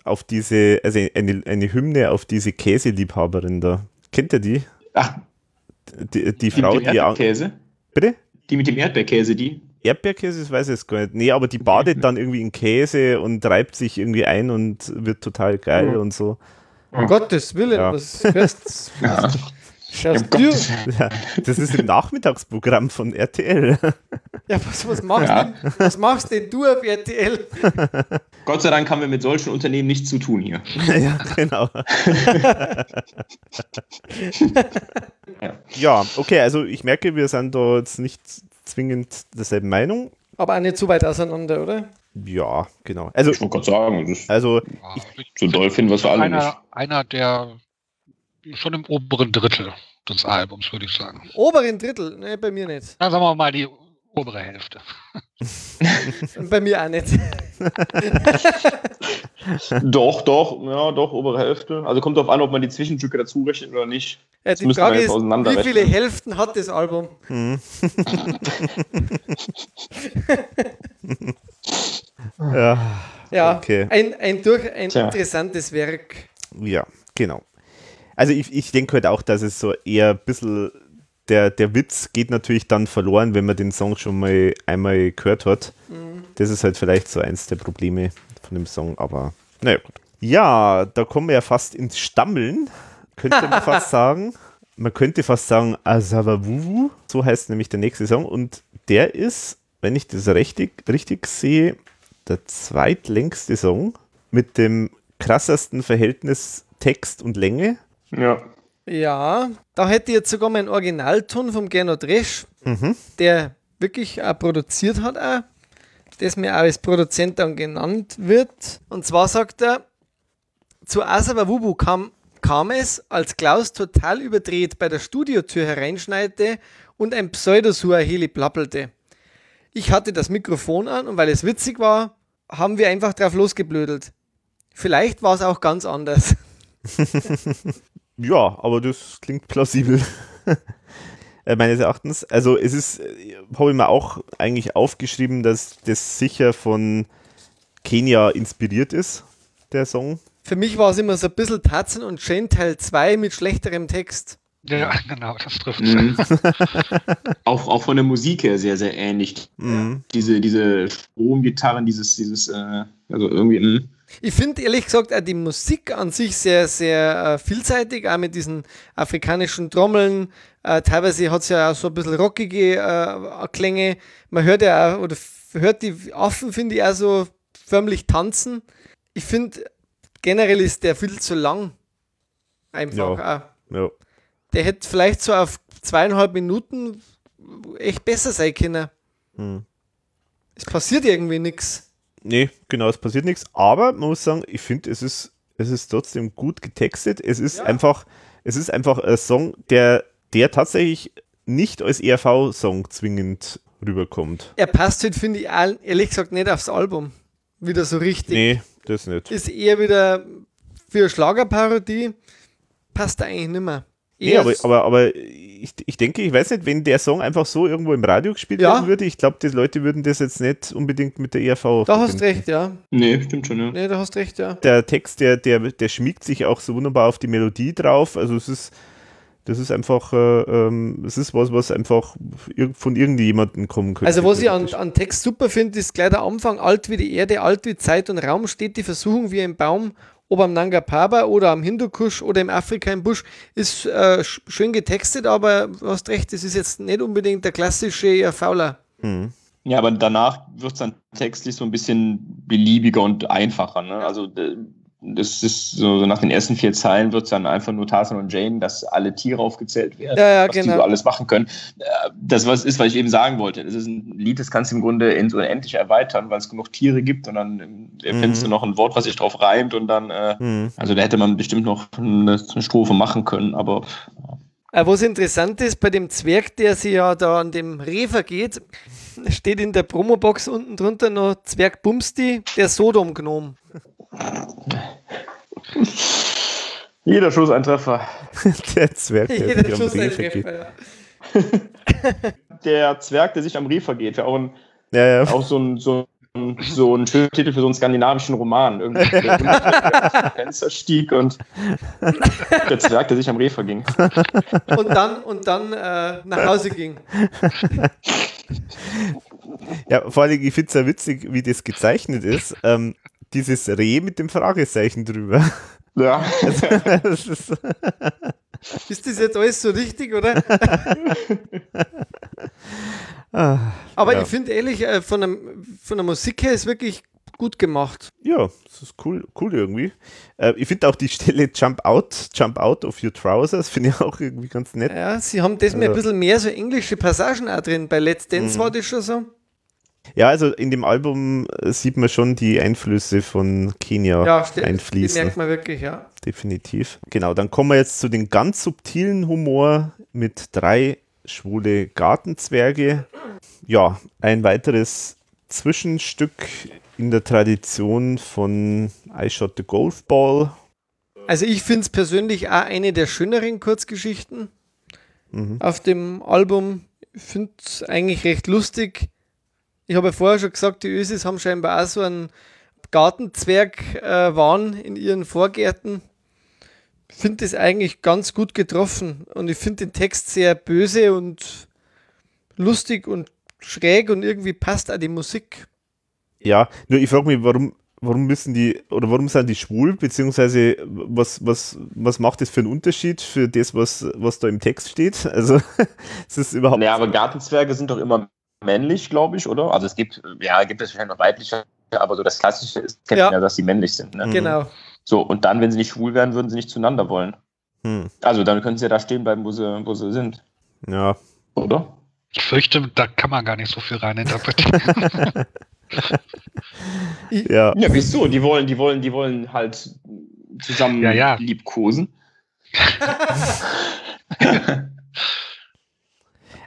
auf diese, also eine, eine Hymne auf diese Käseliebhaberin da. Kennt ihr die? Ach. Die, die Frau, die. Erdbeerkäse? Bitte? Die mit dem Erdbeerkäse, die? Erdbeerkäse, das weiß ich jetzt gar nicht. Nee, aber die badet dann irgendwie in Käse und reibt sich irgendwie ein und wird total geil mhm. und so. Um Gottes Willen, ja. was hörst ja. Schaust du? Ja, das ist im Nachmittagsprogramm von RTL. Ja, was, was, machst ja. Denn, was machst denn du auf RTL? Gott sei Dank haben wir mit solchen Unternehmen nichts zu tun hier. Ja, genau. ja, okay, also ich merke, wir sind da jetzt nicht zwingend derselben Meinung. Aber auch nicht zu weit auseinander, oder? Ja, genau. Also, ich wollte gerade sagen, das also, ich, so doll finden wir es alle einer, nicht. Einer der schon im oberen Drittel des Albums, würde ich sagen. Oberen Drittel? Ne, bei mir nicht. Dann sagen wir mal die obere Hälfte. bei mir auch nicht. doch, doch, ja, doch, obere Hälfte. Also kommt darauf an, ob man die Zwischenstücke dazu rechnet oder nicht. Ja, die Frage ist, wie viele Hälften hat das Album? Hm. ja, ja okay. ein, ein, durch, ein interessantes Werk. Ja, genau. Also ich, ich denke halt auch, dass es so eher ein bisschen, der, der Witz geht natürlich dann verloren, wenn man den Song schon mal einmal gehört hat. Mhm. Das ist halt vielleicht so eins der Probleme von dem Song, aber naja gut. Ja, da kommen wir ja fast ins Stammeln, könnte man fast sagen. Man könnte fast sagen Asavavuvu, so heißt nämlich der nächste Song und der ist, wenn ich das richtig, richtig sehe, der zweitlängste Song mit dem krassesten Verhältnis Text und Länge. Ja. Ja, da hätte ich jetzt sogar meinen Originalton vom Gernot Resch, mhm. der wirklich auch produziert hat, auch, das mir auch als Produzent dann genannt wird. Und zwar sagt er, zu Asaba Wubu kam, kam es, als Klaus total überdreht bei der Studiotür hereinschneite und ein Pseudosuaheli plappelte. Ich hatte das Mikrofon an und weil es witzig war, haben wir einfach drauf losgeblödelt. Vielleicht war es auch ganz anders. Ja, aber das klingt plausibel. Äh, meines Erachtens. Also es ist, äh, habe ich mir auch eigentlich aufgeschrieben, dass das sicher von Kenia inspiriert ist, der Song. Für mich war es immer so ein bisschen Tatzen und Shane Teil 2 mit schlechterem Text. Ja, genau, das trifft mhm. auch, auch von der Musik her sehr, sehr ähnlich. Mhm. Diese, diese Stromgitarren, dieses, dieses, äh, also irgendwie, mh. Ich finde ehrlich gesagt auch die Musik an sich sehr, sehr äh, vielseitig, auch mit diesen afrikanischen Trommeln. Äh, teilweise hat es ja auch so ein bisschen rockige äh, Klänge. Man hört ja auch, oder hört die Affen, finde ich, auch so förmlich tanzen. Ich finde, generell ist der viel zu lang. Einfach ja. auch. Ja. Der hätte vielleicht so auf zweieinhalb Minuten echt besser sein können. Hm. Es passiert irgendwie nichts. Nee, genau, es passiert nichts. Aber man muss sagen, ich finde, es ist, es ist trotzdem gut getextet. Es ist Ja. einfach, es ist einfach ein Song, der, der tatsächlich nicht als ERV-Song zwingend rüberkommt. Er passt halt, finde ich, ehrlich gesagt nicht aufs Album. Wieder so richtig. Nee, das nicht. Ist eher wieder für Schlagerparodie. Passt eigentlich nicht mehr. Nee, aber, aber, aber ich, ich denke, ich weiß nicht, wenn der Song einfach so irgendwo im Radio gespielt Ja. werden würde, ich glaube, die Leute würden das jetzt nicht unbedingt mit der ERV da hast verbinden. recht, ja. Nee, stimmt schon, ja. Nee, da hast recht, ja. Der Text, der, der, der schmiegt sich auch so wunderbar auf die Melodie drauf. Also es ist, das ist einfach, äh, ähm, es ist was, was einfach von irgendjemandem kommen könnte. Also was ich an, an Text super finde, ist gleich der Anfang, alt wie die Erde, alt wie Zeit und Raum, steht die Versuchung wie ein Baum, ob am Nanga Parbat oder am Hindukusch oder im Afrika im Busch, ist äh, sch- schön getextet, aber du hast recht, das ist jetzt nicht unbedingt der klassische eher Fauler. Hm. Ja, aber danach wird es dann textlich so ein bisschen beliebiger und einfacher. Ne? Also das ist so, so nach den ersten vier Zeilen wird es dann einfach nur Tarzan und Jane, dass alle Tiere aufgezählt werden, Ja, ja, was die genau. so alles machen können. Äh, Das was ist, was ich eben sagen wollte. Das ist ein Lied, das kannst du im Grunde ins Unendliche erweitern, weil es genug Tiere gibt und dann erfindest Mhm. du noch ein Wort, was sich drauf reimt und dann, äh, Hm. also da hätte man bestimmt noch eine, eine Strophe machen können, aber Äh, was interessant ist, bei dem Zwerg, der sich ja da an dem Reh vergeht, steht in der Promobox unten drunter noch Zwerg Bumsti, der Sodom-Gnom. Jeder Schuss ein Treffer. Der Zwerg, der Jeder sich am Schuss ein Reh vergeht. Treffer, ja. Der Zwerg, der sich am Reh vergeht, wäre auch ein Ja, ja. auch so ein, so ein, so ein schöner Titel für so einen skandinavischen Roman. Irgendwie der Fenster stieg und der Zwerg, der sich am Reh verging. Und dann, und dann äh, nach Hause ging. ja, vor allem, ich finde es ja witzig, wie das gezeichnet ist. Ähm, dieses Reh mit dem Fragezeichen drüber. Ja. das ist, Ist das jetzt alles so richtig, oder? ah, Aber Ja. ich finde ehrlich, äh, von, der, von der Musik her ist wirklich gut gemacht. ja, das ist cool, cool irgendwie. Äh, ich finde auch die Stelle Jump Out, Jump Out of Your Trousers, finde ich auch irgendwie ganz nett. Ja, sie haben das mir ein Ja. bisschen mehr so englische Passagen auch drin. Bei Let's Dance Mhm. war das schon so. Ja, also in dem Album äh, sieht man schon die Einflüsse von Kenia Ja, die einfließen. merkt man wirklich, ja. Definitiv. Genau, dann kommen wir jetzt zu den ganz subtilen Humor mit drei schwule Gartenzwerge. Ja, ein weiteres Zwischenstück in der Tradition von I Shot the Golf Ball. Also ich finde es persönlich auch eine der schöneren Kurzgeschichten Mhm. auf dem Album. Ich finde es eigentlich recht lustig. Ich habe ja vorher schon gesagt, die Ösis haben scheinbar auch so einen Gartenzwerg äh, waren in ihren Vorgärten. Ich finde das eigentlich ganz gut getroffen und ich finde den Text sehr böse und lustig und schräg und irgendwie passt auch die Musik. Ja, nur ich frage mich, warum, warum müssen die, oder warum sind die schwul, beziehungsweise was, was, was macht das für einen Unterschied für das, was, was da im Text steht? Also, es ist überhaupt Naja, aber Gartenzwerge sind doch immer männlich, glaube ich, oder? Also es gibt, ja, gibt es wahrscheinlich noch weibliche, aber so das Klassische ist, kennt Ja. man ja, dass sie männlich sind. Ne? Mhm. Genau. So, und dann, wenn sie nicht schwul wären, würden sie nicht zueinander wollen. Hm, Also dann können sie ja da stehen bleiben, wo sie, wo sie sind, ja. oder? Ich fürchte, da kann man gar nicht so viel reininterpretieren. Ja, Ja, wieso? Die wollen, die wollen, die wollen halt zusammen Ja, ja. liebkosen.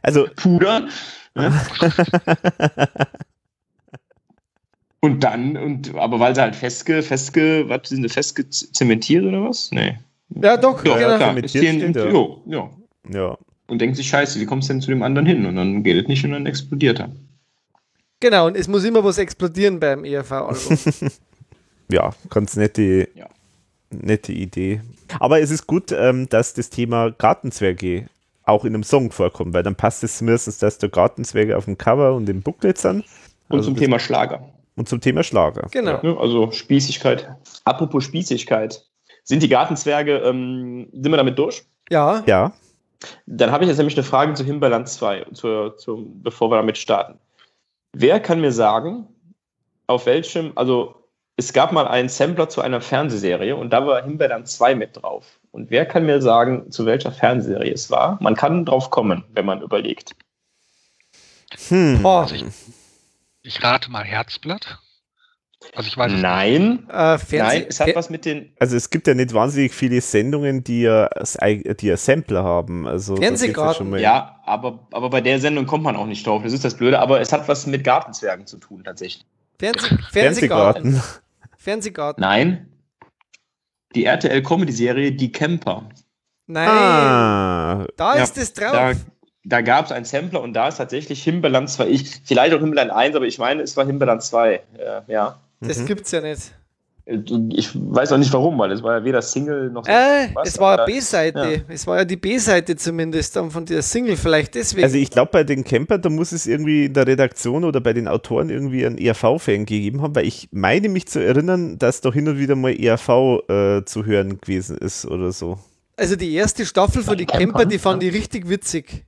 also Pudern. Ne? und dann, und aber weil sie halt festge, festge, was sind sie, festge zementiert oder was? Nee. Ja, doch, Ja, genau. klar. Ist steht, ja. jo, ja. ja, Und denkt sich, scheiße, wie kommst du denn zu dem anderen hin? Und dann geht es nicht und dann explodiert er. Genau, und es muss immer was explodieren beim ERV-Album. ja, ganz nette, Ja. nette Idee. Aber es ist gut, ähm, dass das Thema Gartenzwerge auch in einem Song vorkommt, weil dann passt es zumindest, dass da Gartenzwerge auf dem Cover und im Booklet sind. Und Also zum das- Thema Schlager. Und zum Thema Schlager. Genau. Ne? Also Spießigkeit. Apropos Spießigkeit. Sind die Gartenzwerge, ähm, sind wir damit durch? Ja, Ja, Dann habe ich jetzt nämlich eine Frage zu Himbeerland 2, zur, zur, bevor wir damit starten. Wer kann mir sagen, auf welchem, also es gab mal einen Sampler zu einer Fernsehserie und da war Himbeerland 2 mit drauf. Und wer kann mir sagen, zu welcher Fernsehserie es war? Man kann drauf kommen, wenn man überlegt. hm. Boah, Ich rate mal Herzblatt. Also ich weiß es Nein. Äh, Nein, es hat was mit den. Also es gibt ja nicht wahnsinnig viele Sendungen, die ja, die ja Sampler haben. Also ja Fernsehgarten. mal- Ja, aber, aber bei der Sendung kommt man auch nicht drauf. Das ist das Blöde. Aber es hat was mit Gartenzwergen zu tun, tatsächlich. Fernseh Fernsehgarten. Fernsehgarten. Fernsehgarten. Nein. Die RTL-Comedy-Serie Die Camper. Nein, Ah, da Ja, ist es drauf. Da, da gab es einen Sampler und da ist tatsächlich Himbeerland 2. Ich, vielleicht auch Himbeerland 1, aber ich meine, es war Himbeerland 2. Äh, ja. das Mhm. gibt's ja nicht. Ich weiß auch nicht warum, weil es war ja weder Single noch Äh, was, es war aber- eine B-Seite. Es war ja die B-Seite zumindest dann von der Single, vielleicht deswegen. Also ich glaube, bei den Camper, da muss es irgendwie in der Redaktion oder bei den Autoren irgendwie einen ERV-Fan gegeben haben, weil ich meine mich zu erinnern, dass doch hin und wieder mal ERV äh, zu hören gewesen ist oder so. Also die erste Staffel von die Camper, Camper, die fand ich richtig witzig.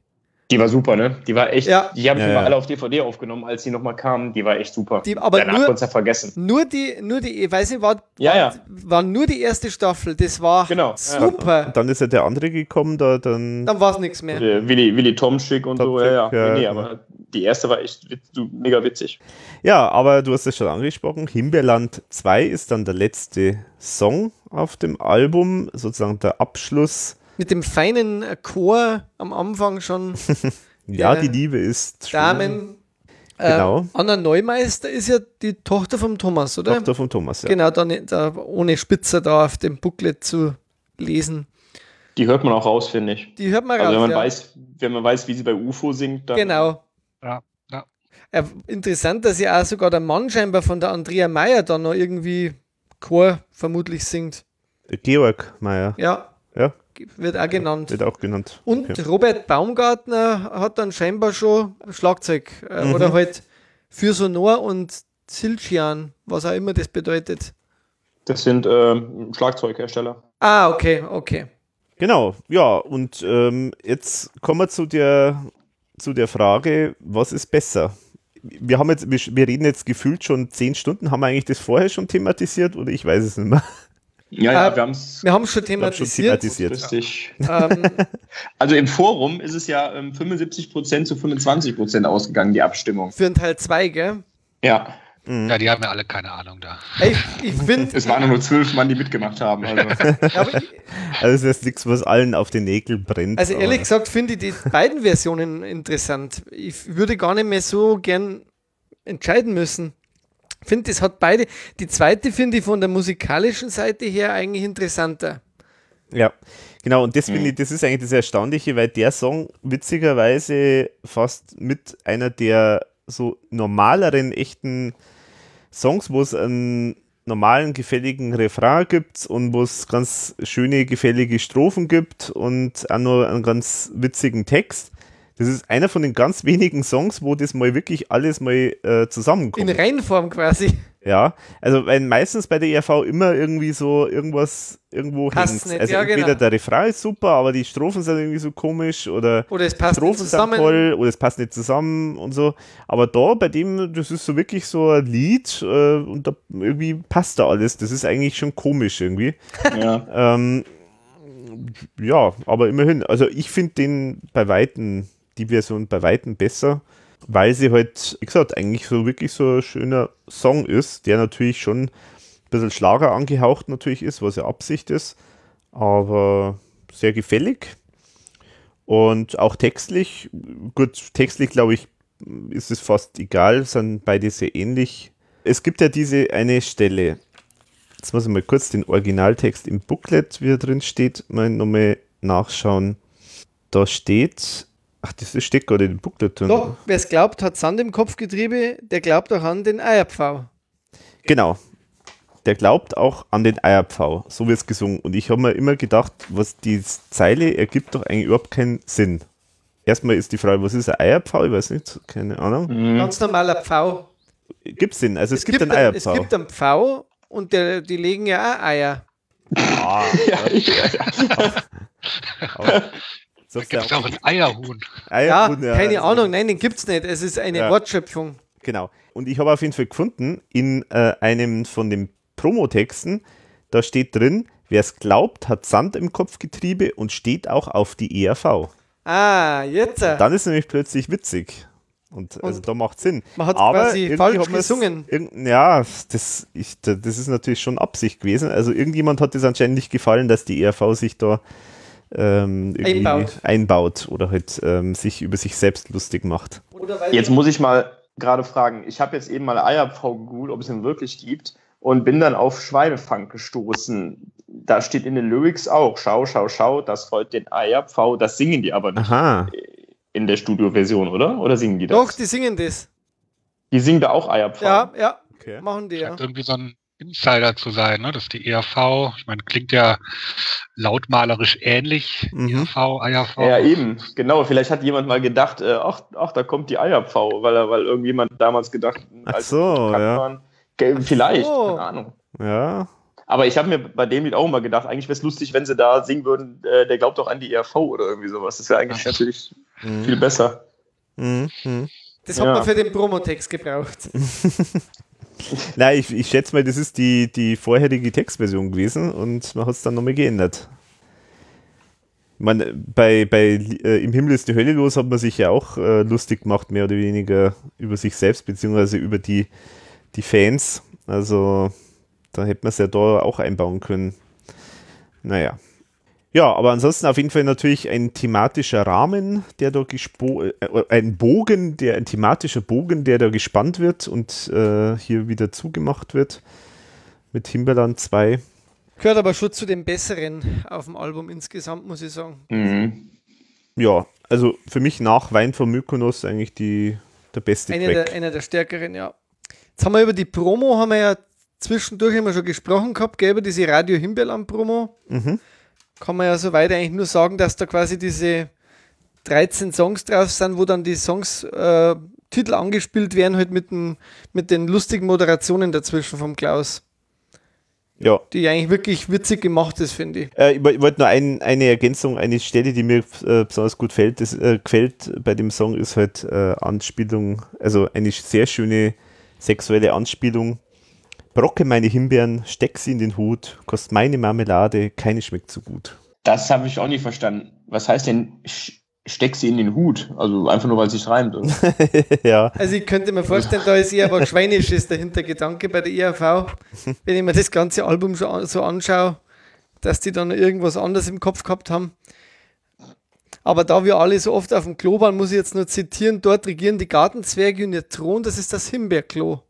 Die war super, ne? Die war echt. Ja. Die habe ich Ja, immer ja. alle auf DVD aufgenommen, als die nochmal kamen. Die war echt super. Die- aber Danach nur- ja vergessen. Nur die, nur die, ich weiß nicht, war, Ja, ja. war nur die erste Staffel. Das war Genau, super. Und dann ist ja der andere gekommen, da dann. Dann war es nichts mehr. Äh, Willi, Willi Tomschick und so, ja, ja. Tomschick, ja, nee, aber die erste war echt mega witzig. Ja, aber du hast es schon angesprochen. Himbeerland 2 ist dann der letzte Song auf dem Album, sozusagen der Abschluss. Mit dem feinen äh, Chor am Anfang schon. Ja, die Liebe ist. Damen. Äh, Genau. Anna Neumeister ist ja die Tochter vom Thomas, oder? Tochter von Thomas, ja. Genau, da, nicht- da ohne Spitzer da auf dem Booklet zu lesen. Die hört man auch raus, finde ich. Die hört man Also wenn raus, man ja. weiß, wenn man weiß, wie sie bei UFO singt, dann. Genau. Ja, ja. Äh, interessant, dass ja auch sogar der Mann scheinbar von der Andrea Meyer da noch irgendwie Chor vermutlich singt. Georg Meier, Ja, ja, wird auch genannt. wird auch genannt. Und Okay. Robert Baumgartner hat dann scheinbar schon Schlagzeug äh, Mhm. oder halt für Sonor und Silchian, was auch immer das bedeutet. Das sind ähm, Schlagzeughersteller. Ah, okay, okay. Genau, ja, und ähm, jetzt kommen wir zu der, zu der Frage, was ist besser? Wir haben jetzt, wir, wir reden jetzt gefühlt schon zehn Stunden, haben wir eigentlich das vorher schon thematisiert oder ich weiß es nicht mehr. Ja, ja, Äh, wir haben es Wir haben es schon hab schon thematisiert. thematisiert. lustig. ähm, Also im Forum ist es ja ähm, 75% zu 25% ausgegangen, die Abstimmung. für den Teil 2, gell? Ja, ja, die haben ja alle keine Ahnung da. Ey, ich finde, es waren nur zwölf Mann, die mitgemacht haben. Also. Also das ist nichts, was allen auf den Nägeln brennt. also ehrlich aber- gesagt finde ich die beiden Versionen interessant. Ich würde gar nicht mehr so gern entscheiden müssen. Ich finde, das hat beide. Die zweite finde ich von der musikalischen Seite her eigentlich interessanter. Ja, genau, und das finde ich, das ist eigentlich das Erstaunliche, weil der Song witzigerweise fast mit einer der so normaleren, echten Songs, wo es einen normalen, gefälligen Refrain gibt und wo es ganz schöne, gefällige Strophen gibt und auch noch einen ganz witzigen Text. Das ist einer von den ganz wenigen Songs, wo das mal wirklich alles mal äh, zusammenkommt. In Reinform quasi. Ja, also weil meistens bei der ERV immer irgendwie so irgendwas irgendwo hängt. nicht, Also ja, entweder genau. der Refrain ist super, aber die Strophen sind irgendwie so komisch oder Oder es passt nicht Strophen sind zusammen. toll oder es passt nicht zusammen und so. Aber da bei dem, das ist so wirklich so ein Lied äh, und da irgendwie passt da alles. Das ist eigentlich schon komisch irgendwie. ja. Ähm, ja, aber immerhin. Also ich finde den bei Weitem, die Version bei Weitem besser, weil sie halt, wie gesagt, eigentlich so wirklich so ein schöner Song ist, der natürlich schon ein bisschen Schlager angehaucht natürlich ist, was ja Absicht ist, aber sehr gefällig und auch textlich, gut, textlich glaube ich, ist es fast egal, sind beide sehr ähnlich. Es gibt ja diese eine Stelle, Jetzt muss ich mal kurz den Originaltext im Booklet, wie er drin steht, mal nochmal nachschauen. Da steht, ach, das steht gerade im Booklet drin. Doch, wer es glaubt, hat Sand im Kopfgetriebe, der glaubt auch an den Eierpfau. Genau. Der glaubt auch an den Eierpfau. So wird es gesungen. Und ich habe mir immer gedacht, was die Zeile ergibt doch eigentlich überhaupt keinen Sinn. Erstmal ist die Frage, was ist ein Eierpfau? Ich weiß nicht, keine Ahnung. Mhm. Ganz normaler Pfau. Gibt es Sinn? Also es, gibt einen ein- es Eierpfau. gibt einen Pfau und der, die legen ja auch Eier. ah, Ja, ich, aber, Da gibt es auch ein Eierhuhn. Ja, Eierhuhn, keine also- Ahnung, nein, den gibt's nicht. Es ist eine Ja. Wortschöpfung. Genau. Und ich habe auf jeden Fall gefunden, in äh, einem von den Promotexten, da steht drin, wer es glaubt, hat Sand im Kopfgetriebe und steht auch auf die ERV. Ah, jetzt. äh. Dann ist nämlich plötzlich witzig. Und, also da macht Sinn. Man hat Aber quasi falsch gesungen. Ja, das, ich, das ist natürlich schon Absicht gewesen. Also irgendjemand hat es anscheinend nicht gefallen, dass die ERV sich da ähm, Einbaut. einbaut oder halt ähm, sich über sich selbst lustig macht. Jetzt muss ich mal gerade fragen, ich habe jetzt eben mal IAPV gegoogelt, ob es ihn wirklich gibt und bin dann auf Schweinefang gestoßen. Da steht in den Lyrics auch, schau, schau, schau, das freut den IAPV, das singen die aber nicht Aha. in der Studioversion, oder? Oder singen die das? Doch, die singen das. die singen da auch IAPV. Ja, ja, Okay. machen die, ja. Irgendwie so ein Insider zu sein, ne? dass die ERV, ich meine, klingt ja lautmalerisch ähnlich, Mhm. ERV, IAV. Ja, eben, genau. Vielleicht hat jemand mal gedacht, äh, ach, ach, da kommt die IAPV, weil, weil irgendjemand damals gedacht Ach als so, ja. waren, vielleicht, so. keine Ahnung. Ja. Aber ich habe mir bei dem Lied auch immer gedacht, eigentlich wäre es lustig, wenn sie da singen würden, äh, der glaubt doch an die ERV oder irgendwie sowas. Das wäre eigentlich Ja. natürlich Mhm. viel besser. Mhm. Mhm. Das hat Ja. man für den Promotext gebraucht. Nein, ich, ich schätze mal, das ist die, die vorherige Textversion gewesen und man hat es dann nochmal geändert. Man, bei bei äh, Im Himmel ist die Hölle los hat man sich ja auch äh, lustig gemacht, mehr oder weniger über sich selbst, beziehungsweise über die, die Fans. Also da hätte man es ja da auch einbauen können. Naja. Ja, aber ansonsten auf jeden Fall natürlich ein thematischer Rahmen, der da gespo äh, ein Bogen, der ein thematischer Bogen, der da gespannt wird und äh, hier wieder zugemacht wird mit Timberland 2. Gehört aber schon zu den besseren auf dem Album insgesamt, muss ich sagen. Mhm. Ja, also für mich nach Wein von Mykonos eigentlich die, der beste Einer Track. der, einer der stärkeren, ja. Jetzt haben wir über die Promo, haben wir ja zwischendurch immer schon gesprochen gehabt, gell, über diese Radio Himbeerland Promo. Mhm. Kann man ja soweit eigentlich nur sagen, dass da quasi diese 13 Songs drauf sind, wo dann die Songs, äh, Titel angespielt werden, halt mit, dem, mit den lustigen Moderationen dazwischen vom Klaus. Ja, Die eigentlich wirklich witzig gemacht ist, finde ich. Äh, ich woll- ich wollte nur ein, eine Ergänzung, eine Stelle, die mir äh, besonders gut fällt, das, äh, gefällt bei dem Song, ist halt äh, Anspielung, also eine sehr schöne sexuelle Anspielung. Brocke meine Himbeeren, steck sie in den Hut, kost meine Marmelade, keine schmeckt so gut. Das habe ich auch nicht verstanden. Was heißt denn, steck sie in den Hut? Also einfach nur, weil sich reimt. ja, Also ich könnte mir vorstellen, da ist eher was Schweinisches der Hintergedanke bei der ERV, wenn ich mir das ganze Album an- so anschaue, dass die dann irgendwas anderes im Kopf gehabt haben. Aber da wir alle so oft auf dem Klo waren, muss ich jetzt nur zitieren, dort regieren die Gartenzwerge und ihr Thron, das ist das Himbeerklo.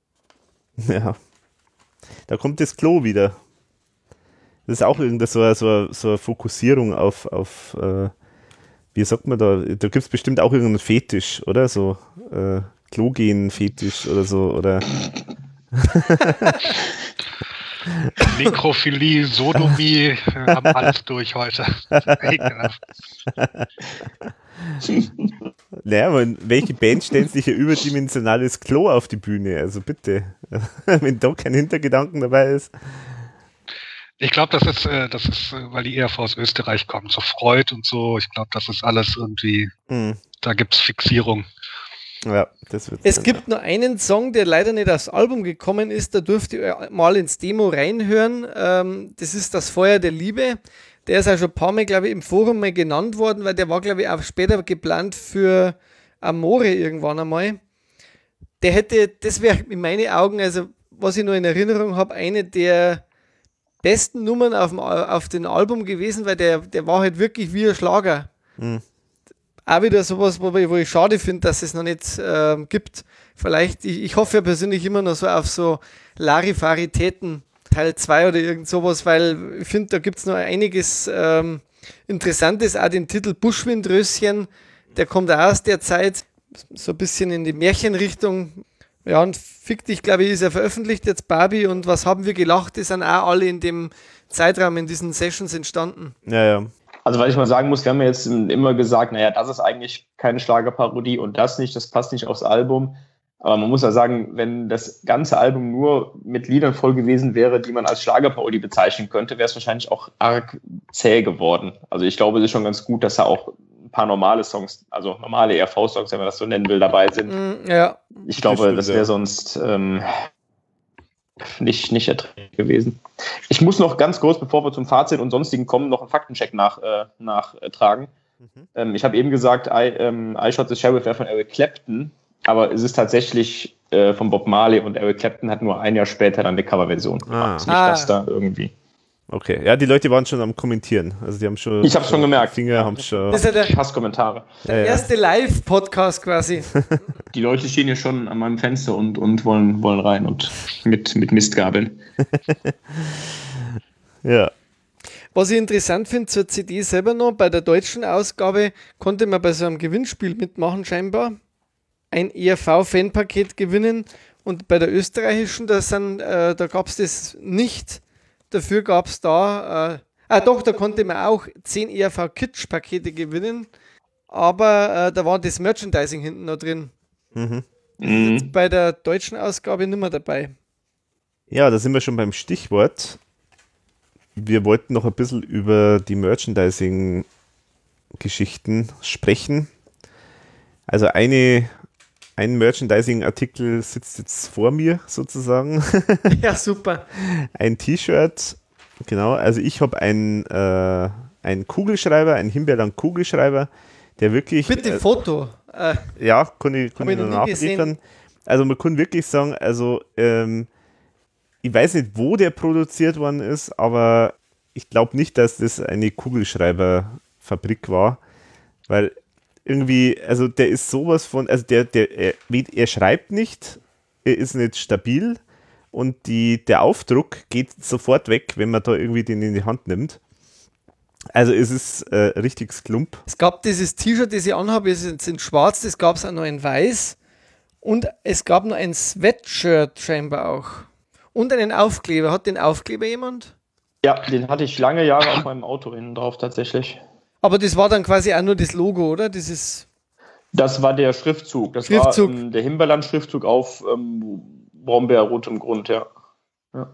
ja. Da kommt das Klo wieder. Das ist auch irgendeine so, eine- so, so eine Fokussierung auf, auf äh, wie sagt man da, da gibt es bestimmt auch irgendeinen Fetisch, oder? So äh, Klogehen-Fetisch oder so, oder Nekrophilie, Sodomie, wir haben alles durch heute. Naja, man, welche Band stellt sich ein überdimensionales Klo auf die Bühne? Also bitte, wenn da kein Hintergedanken dabei ist. Ich glaube, das ist, äh, das ist, äh, weil die ERV aus Österreich kommt, so Freud und so. Ich glaube, das ist alles irgendwie, Hm, da gibt's Fixierung. ja, das wird Es gibt nur einen Song, der leider nicht aufs Album gekommen ist, da dürft ihr mal ins Demo reinhören. Ähm, das ist das Feuer der Liebe. Der ist auch schon ein paar Mal, glaube ich, im Forum mal genannt worden, weil der war, glaube ich, auch später geplant für Amore irgendwann einmal. Der hätte, das wäre in meinen Augen, also was ich nur in Erinnerung habe, eine der besten Nummern auf dem, auf dem Album gewesen, weil der, der war halt wirklich wie ein Schlager. Hm. Auch wieder sowas, wo ich, wo ich schade finde, dass es noch nicht ähm, gibt. Vielleicht, ich, ich hoffe ja persönlich immer noch so auf so Larifaritäten Teil 2 oder irgend sowas, weil ich finde, da gibt es noch einiges ähm, Interessantes. Auch den Titel Buschwindröschen, der kommt auch aus der Zeit, so ein bisschen in die Märchenrichtung. Ja, und Fick dich, glaube ich, ist ja veröffentlicht jetzt Barbie und was haben wir gelacht, die sind auch alle in dem Zeitraum in diesen Sessions entstanden. Ja, ja. Also, weil ich mal sagen muss, wir haben ja jetzt immer gesagt, naja, das ist eigentlich keine Schlagerparodie und das nicht, das passt nicht aufs Album. Aber man muss ja sagen, wenn das ganze Album nur mit Liedern voll gewesen wäre, die man als Schlagerparodie bezeichnen könnte, wäre es wahrscheinlich auch arg zäh geworden. Also ich glaube, es ist schon ganz gut, dass da auch ein paar normale Songs, also normale ERV-Songs, wenn man das so nennen will, dabei sind. Mm, ja, Ich glaube, das ja. wäre sonst ähm, nicht, nicht erträglich gewesen. Ich muss noch ganz kurz, bevor wir zum Fazit und sonstigen kommen, noch einen Faktencheck nach, äh, nachtragen. Mhm. Ähm, ich habe eben gesagt, I, ähm, I Shot the Sheriff wäre von Eric Clapton. Aber es ist tatsächlich äh, von Bob Marley und Eric Clapton hat nur ein Jahr später dann eine Coverversion gemacht. Ah. Nicht Ah. das da irgendwie. Okay, ja, die Leute waren schon am Kommentieren. Also die haben schon. Ich hab's schon gemerkt. Finger haben schon. Das ist ja der, Ich hasse Kommentare. Ja, ja. erste Live-Podcast quasi. Die Leute stehen hier schon an meinem Fenster und, und wollen, wollen rein und mit, mit Mistgabeln. ja. Was ich interessant finde zur CD selber noch, bei der deutschen Ausgabe konnte man bei so einem Gewinnspiel mitmachen scheinbar. Ein ERV-Fanpaket gewinnen und bei der österreichischen, da, sind, äh, da gab es das nicht. Dafür gab es da, äh, ah doch, da konnte man auch 10 ERV-Kitsch-Pakete gewinnen, aber äh, da war das Merchandising hinten noch drin. Mhm. Mhm. Bei der deutschen Ausgabe nicht mehr dabei. Ja, da sind wir schon beim Stichwort. Wir wollten noch ein bisschen über die Merchandising-Geschichten sprechen. Also eine, ein Merchandising-Artikel sitzt jetzt vor mir sozusagen. ja, super. ein T-Shirt. Genau, also ich habe einen, äh, einen Kugelschreiber, einen Himbeerland-Kugelschreiber, der wirklich. Bitte äh, Foto. Äh, ja, kann ich, kann ich noch nachliefern. Also man kann wirklich sagen, also ähm, ich weiß nicht, wo der produziert worden ist, aber ich glaube nicht, dass das eine Kugelschreiberfabrik war, weil irgendwie, also der ist sowas von, also der, der, er, er schreibt nicht, er ist nicht stabil und die, der Aufdruck geht sofort weg, wenn man da irgendwie den in die Hand nimmt. Also es ist äh, richtig Klump. Es gab dieses T-Shirt, das ich anhabe, ist jetzt in schwarz, das gab es auch noch in weiß. Und es gab noch ein Sweatshirt scheinbar auch. Und einen Aufkleber. Hat den Aufkleber jemand? Ja, den hatte ich lange Jahre auf meinem Auto innen drauf tatsächlich. Aber das war dann quasi auch nur das Logo, oder? Dieses. Das war der Schriftzug. Das Schriftzug. war ähm, der Himberland-Schriftzug auf ähm, Brombeerrotem Grund, ja. ja.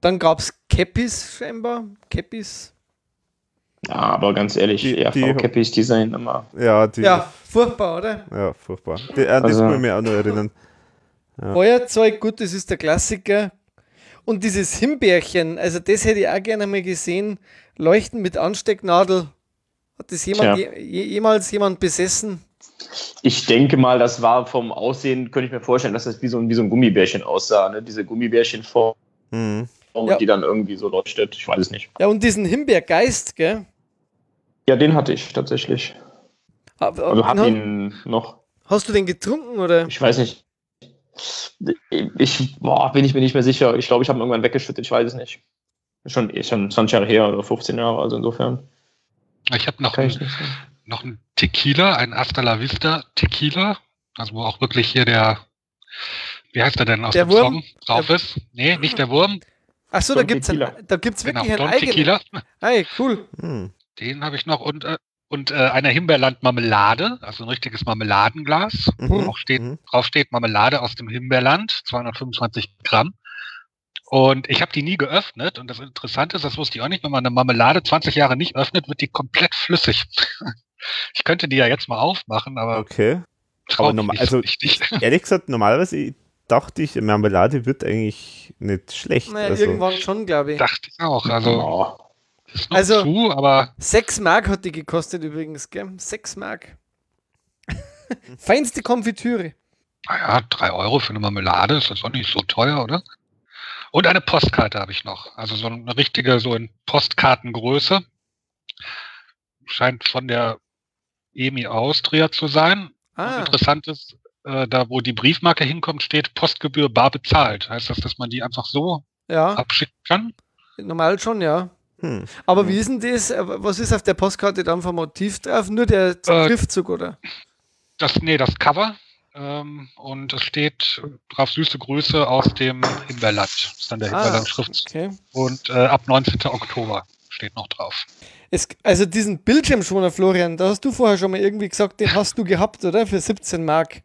Dann gab es Cappies scheinbar. Cappies. Ja, aber ganz ehrlich, Die- ERV die- immer. Ja, die, Ja, furchtbar, oder? Ja, furchtbar. Die, an das Also- muss ich mich auch noch erinnern. Feuerzeug, gut, das ist der Klassiker. Und dieses Himbeerchen, also das hätte ich auch gerne mal gesehen. Leuchten mit Anstecknadel. Hat das jemand, je, je, jemals jemand besessen? Ich denke mal, das war vom Aussehen, könnte ich mir vorstellen, dass das wie so ein, wie so ein Gummibärchen aussah. Ne? Diese Gummibärchenform, Mhm. Ja. die dann irgendwie so leuchtet. Ich weiß es nicht. Ja, und diesen Himbeergeist, gell? Ja, den hatte ich tatsächlich. Aber- Also hab ha- ihn noch. Hast du den getrunken oder? Ich weiß nicht. Ich boah, bin ich mir nicht mehr sicher. Ich glaube, ich habe ihn irgendwann weggeschüttet. Ich weiß es nicht. Schon, schon 20 Jahre her oder 15 Jahre, also insofern Ich habe noch, ein, noch einen Tequila, ein Hasta la Vista Tequila. Also wo auch wirklich hier der, wie heißt der denn aus Der dem Wurm? Song drauf ist? Nee, nicht der Wurm. Ach so, da da gibt's Genau, wirklich Don ein eigenes. Tequila. Hey, cool. Hm. Den habe ich noch und, äh, und äh, eine Himbeerland Marmelade, also ein richtiges Marmeladenglas. Mhm. Auch steht, Mhm. drauf steht Marmelade aus dem Himbeerland, 225 Gramm. Und ich habe die nie geöffnet. Und das Interessante ist, das wusste ich auch nicht, wenn man eine Marmelade 20 Jahre nicht öffnet, wird die komplett flüssig. Ich könnte die ja jetzt mal aufmachen, aber Okay. mich normal- nicht also-. Ehrlich gesagt, normalerweise ich dachte ich, Marmelade wird eigentlich nicht schlecht. Naja, also, irgendwann schon, glaube ich. Dachte ich auch. Also Oh. ist noch Also- zu, aber Sechs Mark hat die gekostet übrigens, gell? Sechs Mark. Feinste Konfitüre. naja, drei Euro für eine Marmelade ist jetzt auch nicht so teuer, oder? Und eine Postkarte habe ich noch. Also so eine richtige, so in Postkartengröße. Scheint von der EMI Austria zu sein. Ah, interessant ist, äh, da wo die Briefmarke hinkommt, steht Postgebühr bar bezahlt. Heißt das, dass man die einfach so ja, abschicken kann? normal schon, ja. hm. Aber wie ist denn das? äh, Was ist auf der Postkarte dann vom Motiv drauf? Nur der Äh, Schriftzug, oder? Das, nee, das Cover. Ähm, und es steht drauf süße Grüße aus dem Himbeerland. Das ist dann der Ah, Himbeerland-Schriftzug. okay. Und äh, ab 19. Oktober steht noch drauf. Es, also diesen Bildschirmschoner, Florian, da hast du vorher schon mal irgendwie gesagt, den hast du gehabt, oder? Für 17 Mark.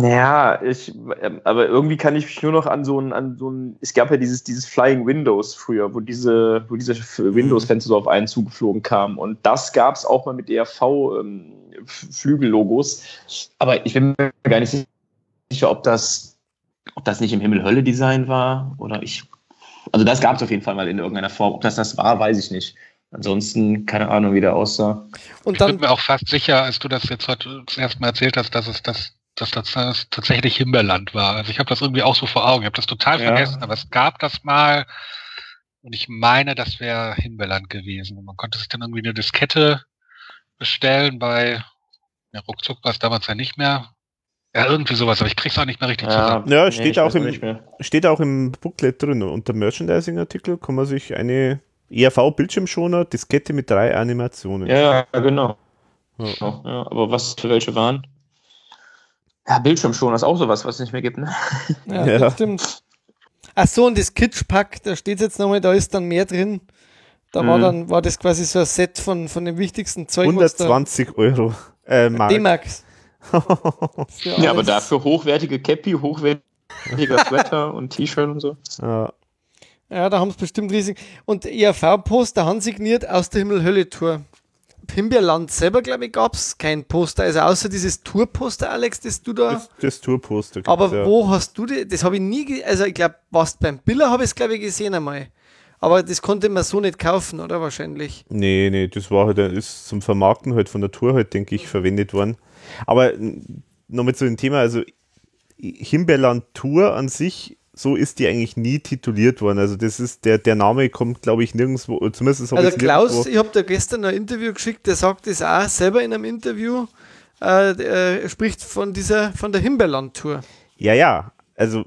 Ja, ich, ähm, aber irgendwie kann ich mich nur noch an so ein, an so ein, es gab ja dieses, dieses Flying Windows früher, wo diese, wo diese Windows-Fenster so auf einen zugeflogen kamen. Und das gab es auch mal mit ERV-Flügellogos. aber ich bin mir gar nicht sicher, ob das, ob das nicht im Himmel-Hölle-Design war oder ich. Also das gab es auf jeden Fall mal in irgendeiner Form. Ob das das war, weiß ich nicht. Ansonsten keine Ahnung, wie der aussah. Und Ich bin dann, mir auch fast sicher, als du das jetzt heute das erste Mal erzählt hast, dass es das dass das, das tatsächlich Himbeerland war. Also ich habe das irgendwie auch so vor Augen. Ich habe das total Ja. vergessen, aber es gab das mal und ich meine, das wäre Himbeerland gewesen. Und man konnte sich dann irgendwie eine Diskette bestellen bei ja, ruckzuck war es damals ja nicht mehr. Ja, irgendwie sowas, aber ich krieg's auch nicht mehr richtig zusammen. Ja, nee, steht ich auch im-. Steht auch im Booklet drin. Unter Merchandising-Artikel kann man sich eine ERV-Bildschirmschoner, Diskette mit drei Animationen. Ja, ja, genau. Ja. Ja, aber was für welche waren? Ja, Bildschirmschoner ist auch sowas, was es nicht mehr gibt, ne? Ja, Ja. das stimmt. Ach so, und das Kitschpack, da steht jetzt nochmal, da ist dann mehr drin. Da war Mhm. dann, war das quasi so ein Set von, von dem wichtigsten Zeug. was da- 120 Euro. Äh, Mark. D-Max. Ja, aber dafür hochwertige Cappy, hochwertiger Sweater und T-Shirt und so. ja. Ja, da haben sie bestimmt riesig. Und ERV-Poster handsigniert aus der Himmel-Hölle-Tour. Himbeerland selber, glaube ich, gab es kein Poster. Also außer dieses Tour-Poster, Alex, das du da. Das, das Tourposter. aber ja. wo hast du die? Das habe ich nie, also ich glaube, was beim Biller habe ich es, glaube ich, gesehen einmal. Aber das konnte man so nicht kaufen, oder wahrscheinlich? Nee, nee, das war halt, ist zum Vermarkten halt von der Tour halt, denke ich, verwendet worden. Aber nochmal zu dem Thema, also Himbeerland Tour an sich, so ist die eigentlich nie tituliert worden. Also das ist, der, der Name kommt, glaube ich, nirgendwo, zumindest Also Klaus, ich habe da gestern ein Interview geschickt, der sagt das auch selber in einem Interview. Äh, er spricht von dieser, von der Himbeerland-Tour. Ja, ja, also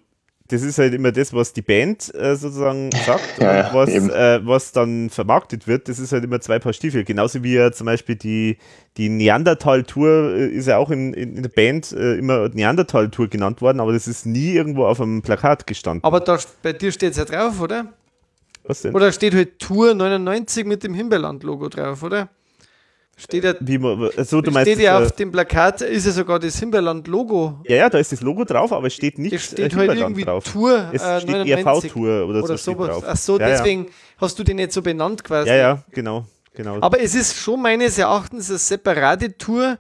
das ist halt immer das, was die Band äh, sozusagen sagt Ja, und was, äh, was dann vermarktet wird, das ist halt immer zwei Paar Stiefel. Genauso wie ja zum Beispiel die, die Neandertal-Tour äh, ist ja auch in, in, in der Band äh, immer Neandertal-Tour genannt worden, aber das ist nie irgendwo auf einem Plakat gestanden. Aber da, bei dir steht es ja drauf, oder? was denn? Oder steht halt Tour 99 mit dem Himbeerland-Logo drauf, oder? Steht ja, Wie man, so, du meinst, steht ja äh, auf dem Plakat, ist ja sogar das Himbeerland-Logo. ja, ja, da ist das Logo drauf, aber es steht nicht Es steht äh, halt irgendwie drauf. Tour Es äh, steht 99 ERV-Tour oder, oder so steht drauf. Ach so, ja, ja. deswegen hast du den nicht so benannt quasi. Ja, ja, genau. genau. Aber es ist schon meines Erachtens eine separate Tour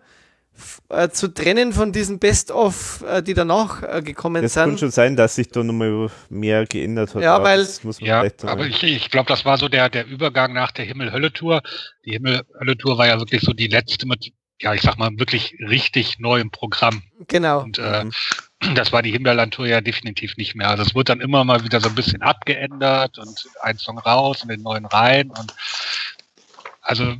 äh, zu trennen von diesen Best-of, äh, die danach äh, gekommen Es kann sind. schon sein, dass sich da nochmal mehr geändert hat. Ja, aber weil- das muss man Ja, aber ich, ich glaube, das war so der, der Übergang nach der Himmel-Hölle-Tour. Die Himmel-Hölle-Tour war ja wirklich so die letzte mit, ja, ich sag mal, wirklich richtig neuem Programm. Genau. Und äh, Mhm. das war die Himbeerland-Tour ja definitiv nicht mehr. Also es wurde dann immer mal wieder so ein bisschen abgeändert und ein Song raus und den neuen rein. Und also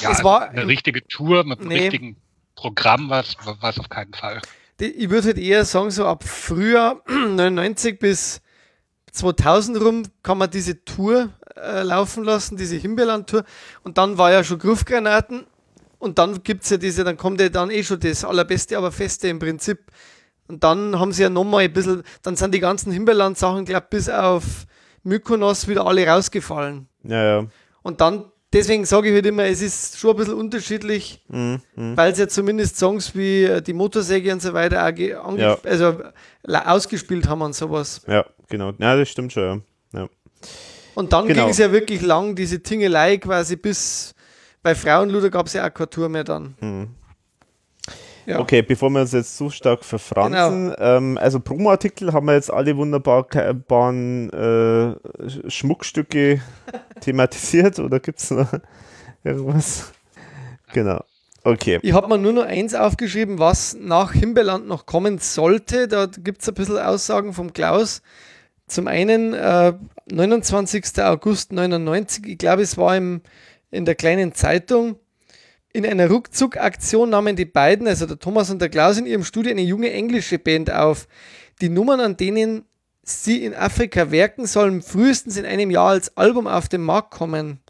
ja, Es war- eine richtige Tour mit einem Nee. richtigen Programm war es auf keinen Fall. Die, ich würde halt eher sagen, so ab Frühjahr 99 bis 2000 rum kann man diese Tour äh, laufen lassen, diese Himbeerland-Tour. Und dann war ja schon Gruffgranaten. Und dann gibt es ja diese, dann kommt ja dann eh schon das Allerbeste, aber Feste im Prinzip. Und dann haben sie ja nochmal ein bisschen, dann sind die ganzen Himbeerland-Sachen, glaube bis auf Mykonos wieder alle rausgefallen. Ja, ja. Und dann, deswegen sage ich halt immer, es ist schon ein bisschen unterschiedlich, Mhm, mhm. weil sie ja zumindest Songs wie äh, die Motorsäge und so weiter auch Ja. also, ausgespielt haben und sowas. Ja, genau. Ja, das stimmt schon, ja. ja. Und dann Genau. ging es ja wirklich lang, diese Tingelei quasi bis bei Frauenluder gab es ja auch keine Tour mehr dann. Mhm. Ja. Okay, bevor wir uns jetzt zu stark verfransen, ähm, also Promoartikel haben wir jetzt alle wunderbaren äh, Schmuckstücke thematisiert oder gibt es noch irgendwas? Genau. Okay. Ich habe mir nur noch eins aufgeschrieben, was nach Himbeerland noch kommen sollte. Da gibt es ein bisschen Aussagen vom Klaus. Zum einen äh, 29. August 99, ich glaube, es war im, in der kleinen Zeitung. In einer Ruckzuck-Aktion nahmen die beiden, also der Thomas und der Klaus, in ihrem Studio eine junge englische Band auf. Die Nummern, an denen sie in Afrika werken, sollen frühestens in einem Jahr als Album auf den Markt kommen.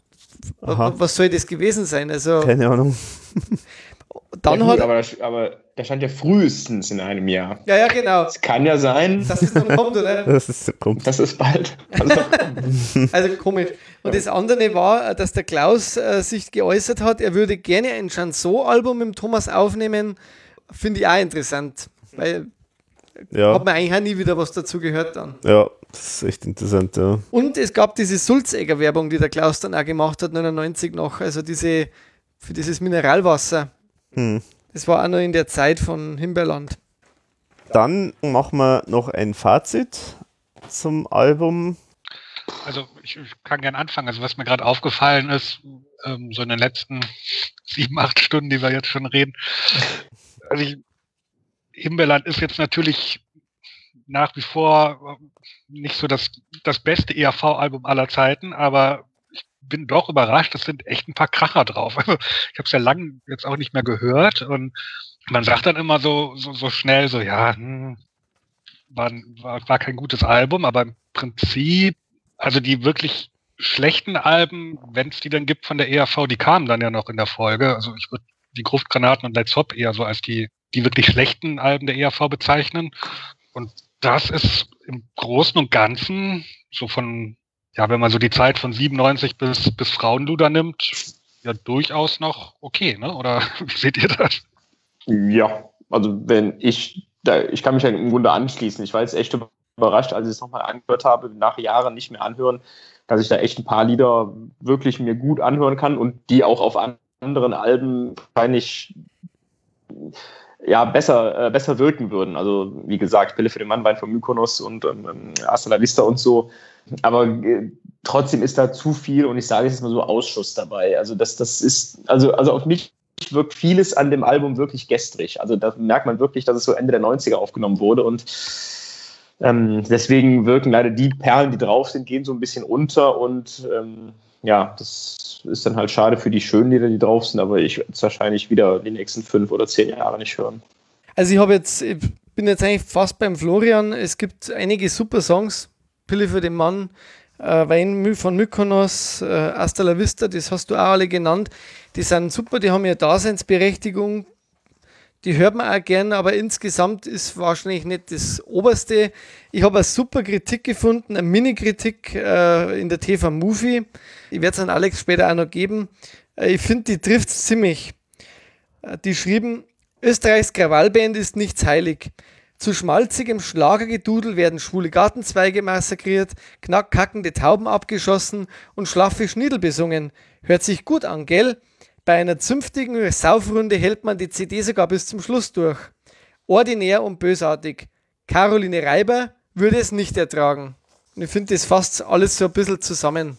Aha. Was soll das gewesen sein? Also Keine Ahnung. dann ja, hat gut, aber, das- aber da stand ja frühestens in einem Jahr. Ja, ja, genau. Es kann ja sein, Dass es noch kommt, oder? Das ist so komisch. dass es bald. Also, Also komisch. Und das andere war, dass der Klaus äh, sich geäußert hat, er würde gerne ein Chanson-Album mit Thomas aufnehmen. Finde ich auch interessant. Weil Ja, hat man eigentlich auch nie wieder was dazu gehört dann. ja, das ist echt interessant, ja. Und es gab diese Sulzegger-Werbung, die der Klaus dann auch gemacht hat, 99 noch. Also diese, für dieses Mineralwasser. Hm. Das war auch noch in der Zeit von Himbeerland. Dann machen wir noch ein Fazit zum Album. Also ich, ich kann gern anfangen. Also was mir gerade aufgefallen ist, ähm, so in den letzten sieben, acht Stunden, die wir jetzt schon reden. Also ich, Himbeerland ist jetzt natürlich nach wie vor nicht so das, das beste ERV-Album aller Zeiten, aber bin doch überrascht, es sind echt ein paar Kracher drauf. Also ich habe es ja lange jetzt auch nicht mehr gehört und man sagt dann immer so, so, so schnell so, ja, hm, war, war, war kein gutes Album, aber im Prinzip, also die wirklich schlechten Alben, wenn es die dann gibt von der ERV, die kamen dann ja noch in der Folge. Also ich würde die Gruftgranaten und Let's Hop eher so als die, die wirklich schlechten Alben der ERV bezeichnen. Und das ist im Großen und Ganzen so von, ja, wenn man so die Zeit von 97 bis, bis Frauenluder nimmt, ja durchaus noch okay, ne? Oder wie seht ihr das? Ja, also wenn ich, da, ich kann mich ja im Grunde anschließen. Ich war jetzt echt überrascht, als ich es nochmal angehört habe, nach Jahren nicht mehr anhören, dass ich da echt ein paar Lieder wirklich mir gut anhören kann und die auch auf anderen Alben wahrscheinlich ja, besser, äh, besser wirken würden. Also, wie gesagt, Pille für den Mann, Wein von Mykonos und ähm, Hasta la Vista und so. Aber äh, trotzdem ist da zu viel und ich sage es jetzt mal so Ausschuss dabei. Also, das, das ist, also, also auf mich wirkt vieles an dem Album wirklich gestrig. Also, da merkt man wirklich, dass es so Ende der 90er aufgenommen wurde und ähm, deswegen wirken leider die Perlen, die drauf sind, gehen so ein bisschen unter und ähm, ja, das ist dann halt schade für die schönen Lieder, die drauf sind, aber ich werde es wahrscheinlich wieder die nächsten fünf oder zehn Jahre nicht hören. Also ich habe jetzt, ich bin jetzt eigentlich fast beim Florian. Es gibt einige super Songs. Pille für den Mann, äh, Wein von Mykonos, äh, Hasta la Vista, das hast du auch alle genannt. Die sind super, die haben ja Daseinsberechtigung die hört man auch gern, aber insgesamt ist wahrscheinlich nicht das Oberste. Ich habe eine super Kritik gefunden, eine Mini-Kritik äh, in der TV Movie. Ich werde es an Alex später auch noch geben. Äh, ich finde, die trifft es ziemlich. Äh, die schrieben, Österreichs Krawallband ist nichts heilig. Zu schmalzigem Schlagergedudel werden schwule Gartenzweige massakriert, knackkackende Tauben abgeschossen und schlaffe Schniedel besungen. Hört sich gut an, gell? Bei einer zünftigen Saufrunde hält man die CD sogar bis zum Schluss durch. Ordinär und bösartig. Caroline Reiber würde es nicht ertragen. Ich finde, das fasst alles so ein bisschen zusammen.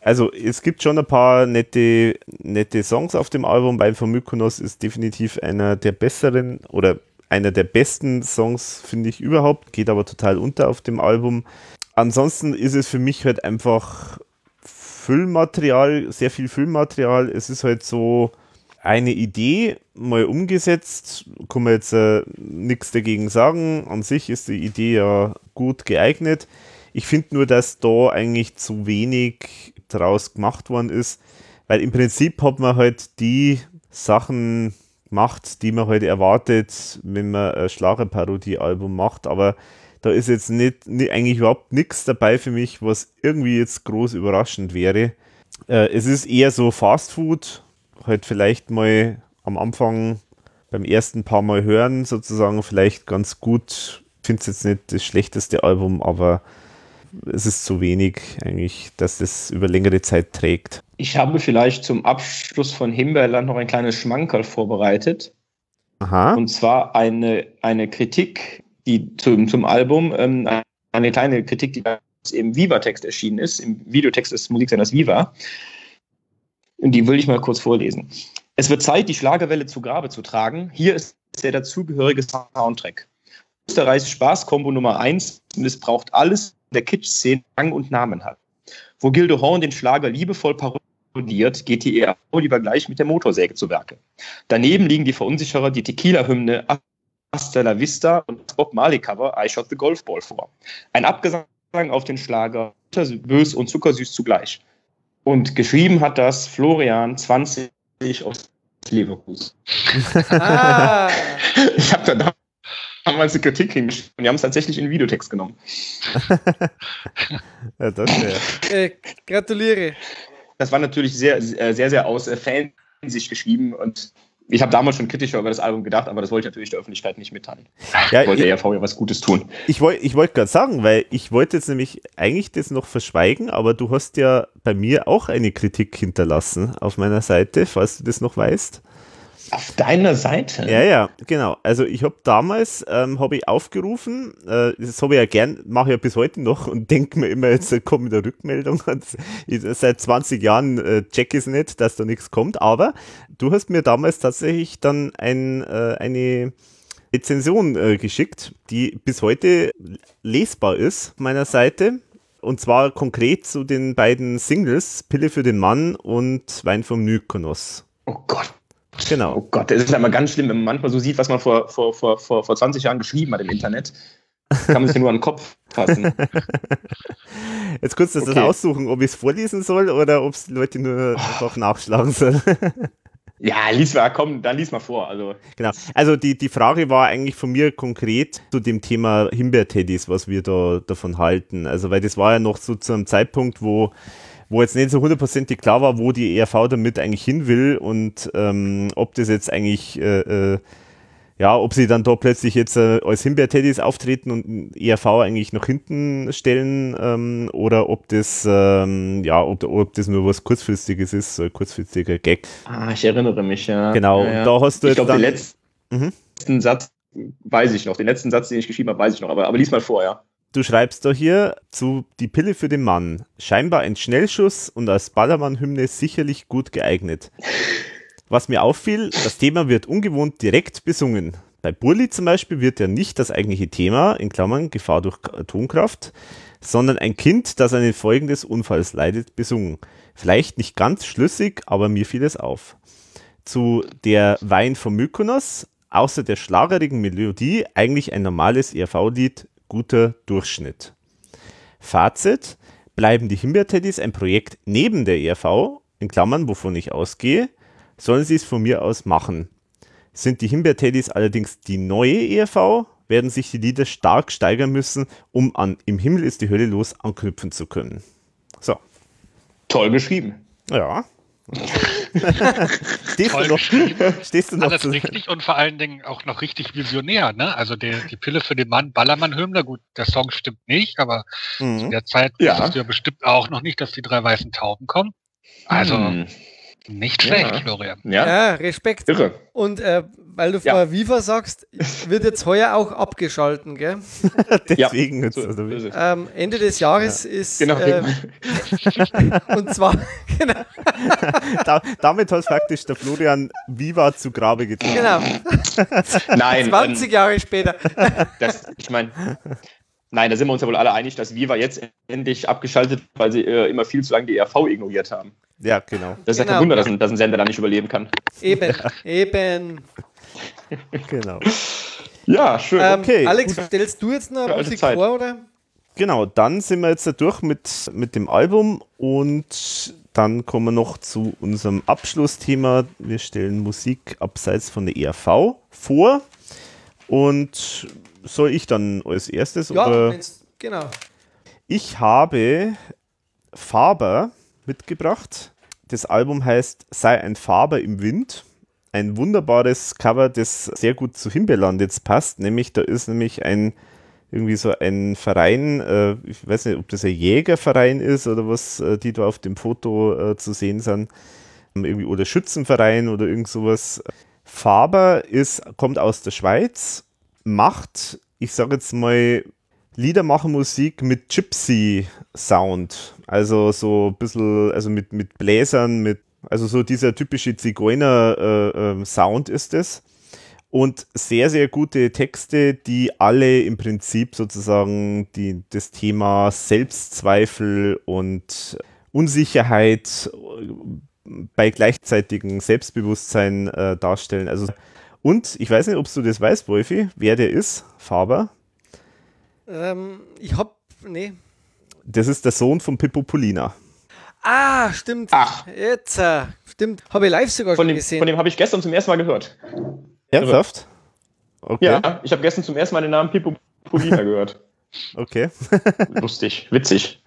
Also es gibt schon ein paar nette, nette Songs auf dem Album. Bei Mykonos ist definitiv einer der besseren oder einer der besten Songs, finde ich überhaupt. Geht aber total unter auf dem Album. Ansonsten ist es für mich halt einfach Füllmaterial, sehr viel Füllmaterial. Es ist halt so eine Idee mal umgesetzt, kann man jetzt äh, nichts dagegen sagen. An sich ist die Idee ja gut geeignet. Ich finde nur, dass da eigentlich zu wenig draus gemacht worden ist, weil im Prinzip hat man halt die Sachen gemacht, die man halt erwartet, wenn man ein Schlagerparodie-Album macht, aber da ist jetzt nicht, nicht eigentlich überhaupt nichts dabei für mich, was irgendwie jetzt groß überraschend wäre. Äh, es ist eher so Fast Food, halt vielleicht mal am Anfang beim ersten paar Mal hören, sozusagen vielleicht ganz gut. Finde es jetzt nicht das schlechteste Album, aber es ist zu wenig eigentlich, dass das über längere Zeit trägt. Ich habe vielleicht zum Abschluss von Himbeerland noch ein kleines Schmankerl vorbereitet. Aha. Und zwar eine, eine Kritik die zum, zum Album ähm, eine kleine Kritik, die im Viva-Text erschienen ist, im Videotext des Musiksenders Viva. Und die will ich mal kurz vorlesen. Es wird Zeit, die Schlagerwelle zu Grabe zu tragen. Hier ist der dazugehörige Soundtrack. Österreichs Spaßkombo Nummer 1 missbraucht alles der Kitsch-Szene Rang und Namen hat. Wo Gildo Horn den Schlager liebevoll parodiert, geht die ERV lieber gleich mit der Motorsäge zu Werke. Daneben liegen die Verunsicherer die Tequila-Hymne Hasta la Vista und das Bob Marley Cover I Shot the Golf Ball vor. Ein Abgesang auf den Schlager bös und zuckersüß zugleich. Und geschrieben hat das Florian 20 aus Leverkusen. Ah. ich habe da damals eine Kritik hingeschrieben und die haben es tatsächlich in Videotext genommen. ja, das äh, gratuliere. Das war natürlich sehr, sehr, sehr aus äh, Fansicht geschrieben und ich habe damals schon kritischer über das Album gedacht, aber das wollte ich natürlich der Öffentlichkeit nicht mitteilen. Ja, ich wollte der ERV ja was Gutes tun. Ich wollte ich wollt gerade sagen, weil ich wollte jetzt nämlich eigentlich das noch verschweigen, aber du hast ja bei mir auch eine Kritik hinterlassen auf meiner Seite, falls du das noch weißt. Auf deiner Seite? Ja, ja, genau. Also ich habe damals ähm, hab ich aufgerufen, äh, das habe ich ja gern, mache ich ja bis heute noch und denke mir immer, jetzt kommt eine Rückmeldung. Ich, seit 20 Jahren äh, check ich es nicht, dass da nichts kommt, aber du hast mir damals tatsächlich dann ein, äh, eine Rezension äh, geschickt, die bis heute lesbar ist, meiner Seite. Und zwar konkret zu den beiden Singles, Pille für den Mann und Wein vom Mykonos. Oh Gott. Genau. Oh Gott, das ist immer ganz schlimm, wenn man manchmal so sieht, was man vor, vor, vor, vor, vor 20 Jahren geschrieben hat im Internet. Kann man sich nur an den Kopf fassen. Jetzt kurz das Okay. aussuchen, ob ich es vorlesen soll oder ob es Leute nur einfach nachschlagen sollen. Ja, lies mal, komm, dann lies mal vor. Also, genau. Also die, die Frage war eigentlich von mir konkret zu dem Thema Himbeerteddys, was wir da davon halten. Also weil das war ja noch so zu einem Zeitpunkt, wo wo jetzt nicht so hundertprozentig klar war, wo die ERV damit eigentlich hin will und ähm, ob das jetzt eigentlich, äh, äh, ja, ob sie dann da plötzlich jetzt äh, als Himbeerteddys auftreten und ERV eigentlich nach hinten stellen ähm, oder ob das, ähm, ja, ob, ob das nur was kurzfristiges ist, so ein kurzfristiger Gag. ah, ich erinnere mich, ja. Genau, Ja, ja. da hast du Ich jetzt glaube, den letzten Mhm. Satz weiß ich noch. Den letzten Satz, den ich geschrieben habe, weiß ich noch. Aber, aber lies mal vor, ja. Du schreibst da hier zu Die Pille für den Mann. Scheinbar ein Schnellschuss und als Ballermann-Hymne sicherlich gut geeignet. Was mir auffiel, das Thema wird ungewohnt direkt besungen. Bei Burli zum Beispiel wird ja nicht das eigentliche Thema, in Klammern Gefahr durch Atomkraft, sondern ein Kind, das an den Folgen des Unfalls leidet, besungen. Vielleicht nicht ganz schlüssig, aber mir fiel es auf. Zu der Wein vom Mykonos, außer der schlagerigen Melodie, eigentlich ein normales ERV-Lied, guter Durchschnitt. Fazit, bleiben die Himbeerteddys ein Projekt neben der ERV, in Klammern, wovon ich ausgehe, sollen sie es von mir aus machen. Sind die Himbeerteddys allerdings die neue ERV, werden sich die Lieder stark steigern müssen, um an Im Himmel ist die Hölle los anknüpfen zu können. So, Toll geschrieben. ja. stehst, du Toll noch, geschrieben. stehst du noch Alles zu, richtig und vor allen Dingen auch noch richtig visionär, ne? Also der, die Pille für den Mann, Ballermann-Hymne, gut, der Song stimmt nicht, aber zu Mhm. der Zeit Ja. wusstest du ja bestimmt auch noch nicht, dass die drei weißen Tauben kommen. Also Hm. nicht schlecht, Ja. Florian. Ja, Ja, Respekt. irre. Und äh, weil du Ja. vorher Viva sagst, wird jetzt heuer auch abgeschalten, gell? deswegen jetzt, So, oder wie? so. Ähm, Ende des Jahres ist Genau. äh, und zwar genau, da, damit hat praktisch der Florian Viva zu Grabe getragen. genau Nein, 20 Jahre später. ähm, das, ich meine, nein, da sind wir uns ja wohl alle einig, dass Viva jetzt endlich abgeschaltet, weil sie äh, immer viel zu lange die ERV ignoriert haben. Ja, genau. Das ist ja Genau. kein Wunder, dass ein, dass ein Sender da nicht überleben kann. Eben, eben. Genau. Ja, schön. Ähm, Okay, Alex, stellst du jetzt noch Musik Zeit. vor, oder? Genau, dann sind wir jetzt da durch mit, mit dem Album und dann kommen wir noch zu unserem Abschlussthema. Wir stellen Musik abseits von der ERV vor. Und soll ich dann als erstes? Ja, oder? genau. Ich habe Faber mitgebracht. Das Album heißt Sei ein Faber im Wind. Ein wunderbares Cover, das sehr gut zu Himbeerland jetzt passt. Nämlich, da ist nämlich ein irgendwie so ein Verein, äh, ich weiß nicht, ob das ein Jägerverein ist oder was, äh, die da auf dem Foto äh, zu sehen sind. Ähm, Irgendwie, oder Schützenverein oder irgend sowas. Faber ist, kommt aus der Schweiz, macht, ich sage jetzt mal, Liedermachermusik mit Gypsy-Sound. Also so ein bisschen, also mit, mit Bläsern, mit, also so dieser typische Zigeuner-Sound ist es. Und sehr, sehr gute Texte, die alle im Prinzip sozusagen die, das Thema Selbstzweifel und Unsicherheit bei gleichzeitigem Selbstbewusstsein äh, darstellen. Also, und ich weiß nicht, ob du das weißt, Wolfi, wer der ist, Faber. Ähm, ich hab, nee. Das ist der Sohn von Pippo Polina. Ah, stimmt. Ach. Jetzt, äh, stimmt. Habe ich live sogar Von schon dem, gesehen. von dem habe ich gestern zum ersten Mal gehört. Ernsthaft? Okay. Ja, ich habe gestern zum ersten Mal den Namen Pippo Polina gehört. Okay. Lustig, witzig.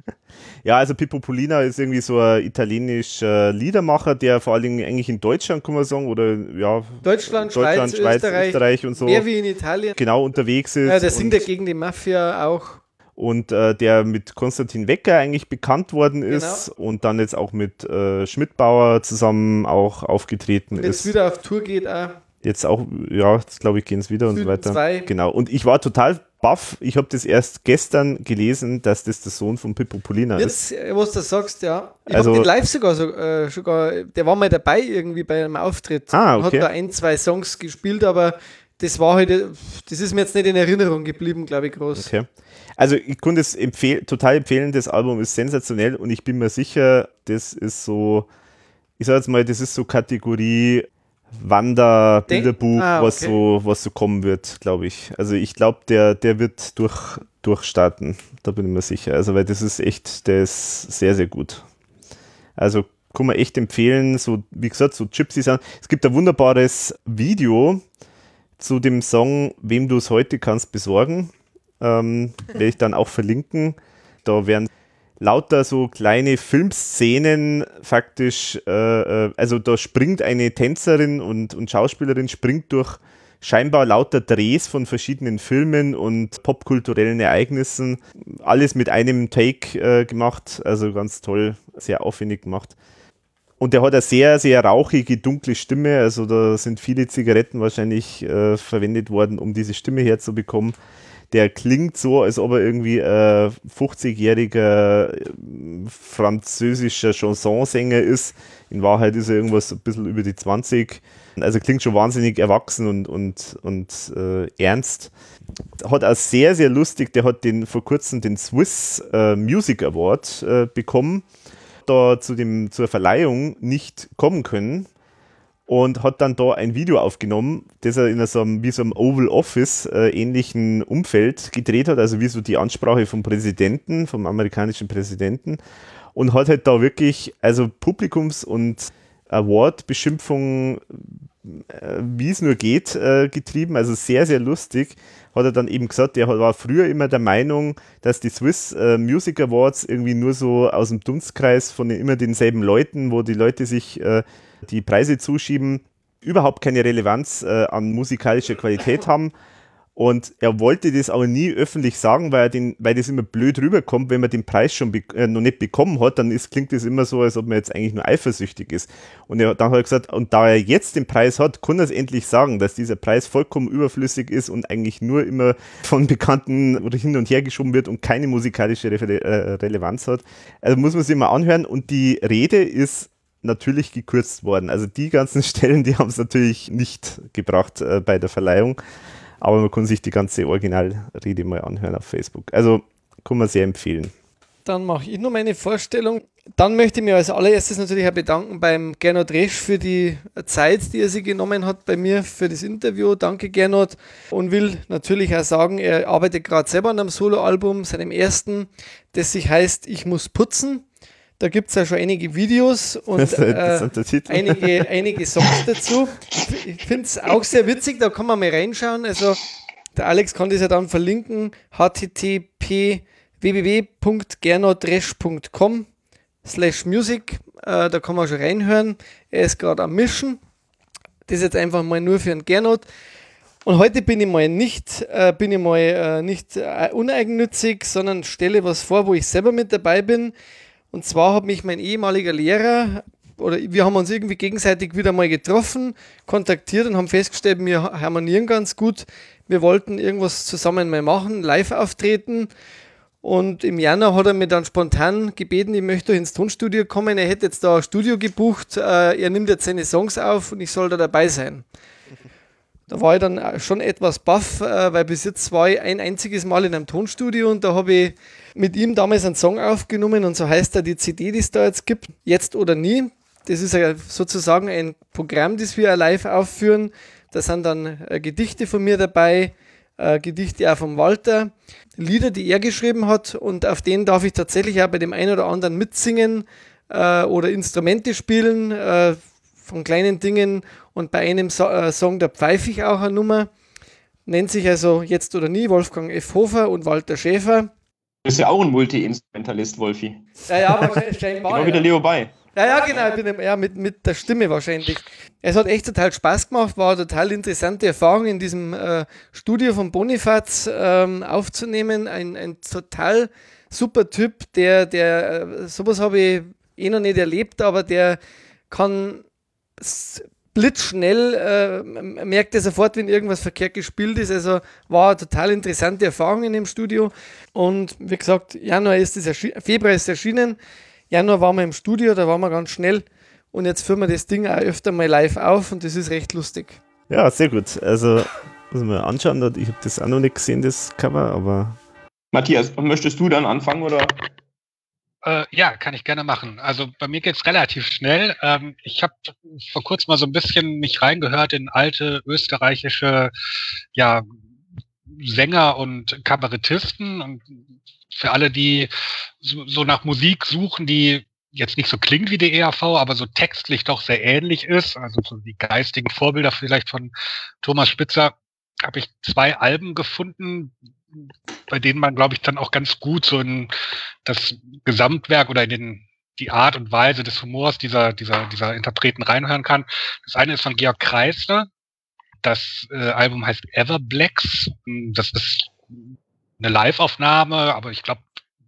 Ja, also Pippo Polina ist irgendwie so ein italienischer Liedermacher, der vor allen Dingen eigentlich in Deutschland, kann man sagen, oder ja, Deutschland, Deutschland, Schweiz, Schweiz, Österreich, Österreich und so mehr wie in Italien. genau unterwegs ist. Ja, der singt ja gegen die Mafia auch. Und äh, der mit Konstantin Wecker eigentlich bekannt worden ist Genau. und dann jetzt auch mit äh, Schmidtbauer zusammen auch aufgetreten jetzt ist. wieder auf Tour geht auch. Jetzt auch, ja, jetzt glaube ich, gehen es wieder und so Süden weiter. zwei. Genau. Und ich war total baff. Ich habe das erst gestern gelesen, dass das der Sohn von Pippo Polina ist. Jetzt, äh, was du sagst, ja. Ich Also- hab den live sogar, so, äh, sogar, der war mal dabei irgendwie bei einem Auftritt. Ah, okay. Hat da ein, zwei Songs gespielt, aber das war halt, das ist mir jetzt nicht in Erinnerung geblieben, glaube ich, groß. Okay. Also ich konnte es empfehl total empfehlen, das Album ist sensationell und ich bin mir sicher, das ist so, ich sag jetzt mal, das ist so Kategorie Wanderbilderbuch, ah, okay. was so, was so kommen wird, glaube ich. Also ich glaube, der, der wird durch, durchstarten, da bin ich mir sicher. Also weil das ist echt, der ist sehr, sehr gut. Also kann man echt empfehlen, so wie gesagt, so Gypsy Sound. Es gibt ein wunderbares Video zu dem Song Wem du es heute kannst besorgen ähm, werde ich dann auch verlinken. Da werden lauter so kleine Filmszenen faktisch, äh, äh, also da springt eine Tänzerin und, und Schauspielerin, springt durch scheinbar lauter Drehs von verschiedenen Filmen und popkulturellen Ereignissen. Alles mit einem Take äh, gemacht, also ganz toll, sehr aufwendig gemacht. Und der hat eine sehr, sehr rauchige, dunkle Stimme. Also da sind viele Zigaretten wahrscheinlich äh, verwendet worden, um diese Stimme herzubekommen der klingt so, als ob er irgendwie äh, 50-jähriger äh, französischer Chansonsänger ist. In Wahrheit ist er irgendwas ein bisschen über die 20. Also klingt schon wahnsinnig erwachsen und, und, und äh, ernst. Hat auch sehr, sehr lustig, der hat den vor kurzem den Swiss äh, Music Award äh, bekommen. Da zu dem, zur Verleihung nicht kommen können, und hat dann da ein Video aufgenommen, das er in so einem, wie so einem Oval Office äh, ähnlichen Umfeld gedreht hat, also wie so die Ansprache vom Präsidenten, vom amerikanischen Präsidenten und hat halt da wirklich, also Publikums- und Award-Beschimpfung, äh, wie es nur geht, äh, getrieben, also sehr, sehr lustig, hat er dann eben gesagt, er war früher immer der Meinung, dass die Swiss äh, Music Awards irgendwie nur so aus dem Dunstkreis von immer denselben Leuten, wo die Leute sich äh, die Preise zuschieben, überhaupt keine Relevanz äh, an musikalischer Qualität haben. Und er wollte das aber nie öffentlich sagen, weil, er den, weil das immer blöd rüberkommt, wenn man den Preis schon äh, noch nicht bekommen hat, dann ist, klingt das immer so, als ob man jetzt eigentlich nur eifersüchtig ist. Und er, dann hat er gesagt, und da er jetzt den Preis hat, kann er es endlich sagen, dass dieser Preis vollkommen überflüssig ist und eigentlich nur immer von Bekannten hin und her geschoben wird und keine musikalische Re äh, Relevanz hat. Also muss man sich mal anhören. Und die Rede ist natürlich gekürzt worden. Also die ganzen Stellen, die haben es natürlich nicht gebracht äh, bei der Verleihung, aber man kann sich die ganze Originalrede mal anhören auf Facebook. Also kann man sehr empfehlen. Dann mache ich nur meine Vorstellung. Dann möchte ich mich als allererstes natürlich auch bedanken beim Gernot Resch für die Zeit, die er sich genommen hat bei mir für das Interview. Danke Gernot und will natürlich auch sagen, er arbeitet gerade selber an einem Soloalbum, seinem ersten, das sich heißt Ich muss putzen. Da gibt es ja schon einige Videos und äh, einige, einige Songs dazu. Ich finde es auch sehr witzig, da kann man mal reinschauen. Also der Alex kann das ja dann verlinken. http www.gernotresch.com slash music. Äh, da kann man schon reinhören. Er ist gerade am Mischen. Das ist jetzt einfach mal nur für einen Gernot. Und heute bin ich mal nicht, äh, bin ich mal äh, nicht äh, uneigennützig, sondern stelle was vor, wo ich selber mit dabei bin. Und zwar hat mich mein ehemaliger Lehrer oder wir haben uns irgendwie gegenseitig wieder mal getroffen, kontaktiert und haben festgestellt, wir harmonieren ganz gut. Wir wollten irgendwas zusammen mal machen, live auftreten. Und im Januar hat er mir dann spontan gebeten, ich möchte ins Tonstudio kommen. Er hätte jetzt da ein Studio gebucht. Äh, er nimmt jetzt seine Songs auf und ich soll da dabei sein. Da war ich dann schon etwas baff, äh, weil bis jetzt war ich ein einziges Mal in einem Tonstudio und da habe ich mit ihm damals einen Song aufgenommen und so heißt er die CD, die es da jetzt gibt, jetzt oder nie. Das ist sozusagen ein Programm, das wir live aufführen. Da sind dann äh, Gedichte von mir dabei, äh, Gedichte auch von Walter, Lieder, die er geschrieben hat und auf denen darf ich tatsächlich auch bei dem einen oder anderen mitsingen äh, oder Instrumente spielen äh, von kleinen Dingen und bei einem so äh, Song, da pfeife ich auch eine Nummer. Nennt sich also Jetzt oder Nie Wolfgang F. Hofer und Walter Schäfer. Du bist ja auch ein Multi-Instrumentalist, Wolfi. Ja, ja, wahrscheinlich. genau wie der Leo Bay. Ja, ja, genau, bin, ja, mit, mit der Stimme wahrscheinlich. Es hat echt total Spaß gemacht, war eine total interessante Erfahrung in diesem äh, Studio von Bonifaz ähm, aufzunehmen. Ein, ein total super Typ, der, der, äh, sowas habe ich eh noch nicht erlebt, aber der kann blitzschnell, äh, merkt er sofort, wenn irgendwas verkehrt gespielt ist. Also war eine total interessante Erfahrung in dem Studio. Und wie gesagt, Januar ist es Februar ist erschienen. Januar waren wir im Studio, da waren wir ganz schnell. Und jetzt führen wir das Ding auch öfter mal live auf und das ist recht lustig. Ja, sehr gut. Also Muss man anschauen, ich habe das auch noch nicht gesehen, das Cover, aber. Matthias, möchtest du dann anfangen oder? Äh, ja, kann ich gerne machen. Also bei mir geht's relativ schnell. Ähm, ich habe vor kurzem mal so ein bisschen mich reingehört in alte österreichische ja, Sänger und Kabarettisten und für alle, die so, so nach Musik suchen, die jetzt nicht so klingt wie die ERV, aber so textlich doch sehr ähnlich ist, also so die geistigen Vorbilder vielleicht von Thomas Spitzer, habe ich zwei Alben gefunden, bei denen man, glaube ich, dann auch ganz gut so in das Gesamtwerk oder in den, die Art und Weise des Humors dieser, dieser, dieser Interpreten reinhören kann. Das eine ist von Georg Kreisler. Das äh, Album heißt Everblacks. Das ist eine Live-Aufnahme, aber ich glaube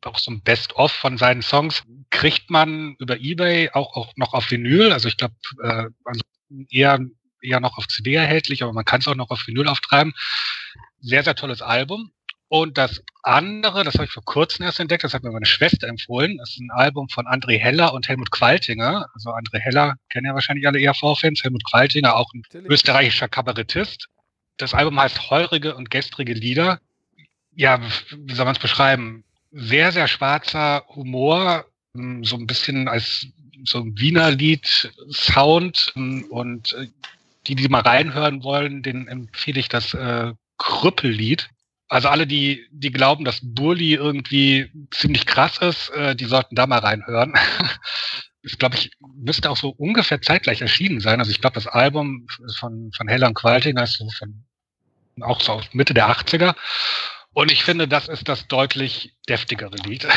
auch so ein Best-of von seinen Songs kriegt man über eBay auch, auch noch auf Vinyl. Also ich glaube, äh, also eher, eher noch auf CD erhältlich, aber man kann es auch noch auf Vinyl auftreiben. Sehr, sehr tolles Album. Und das andere, das habe ich vor kurzem erst entdeckt, das hat mir meine Schwester empfohlen, das ist ein Album von André Heller und Helmut Qualtinger. Also André Heller kennen ja wahrscheinlich alle ERV-Fans, Helmut Qualtinger auch ein Natürlich. österreichischer Kabarettist. Das Album heißt Heurige und gestrige Lieder. Ja, wie soll man es beschreiben? Sehr, sehr schwarzer Humor, hm, so ein bisschen als so ein Wiener Lied-Sound hm, und äh, die, die mal reinhören wollen, den empfehle ich das äh, Krüppellied also alle, die, die glauben, dass Burli irgendwie ziemlich krass ist, äh, die sollten da mal reinhören. ist, glaube ich, müsste auch so ungefähr zeitgleich erschienen sein. Also ich glaube, das Album von, von Heller und Qualtinger ist so von, auch so aus Mitte der 80er. Und ich finde, das ist das deutlich deftigere Lied.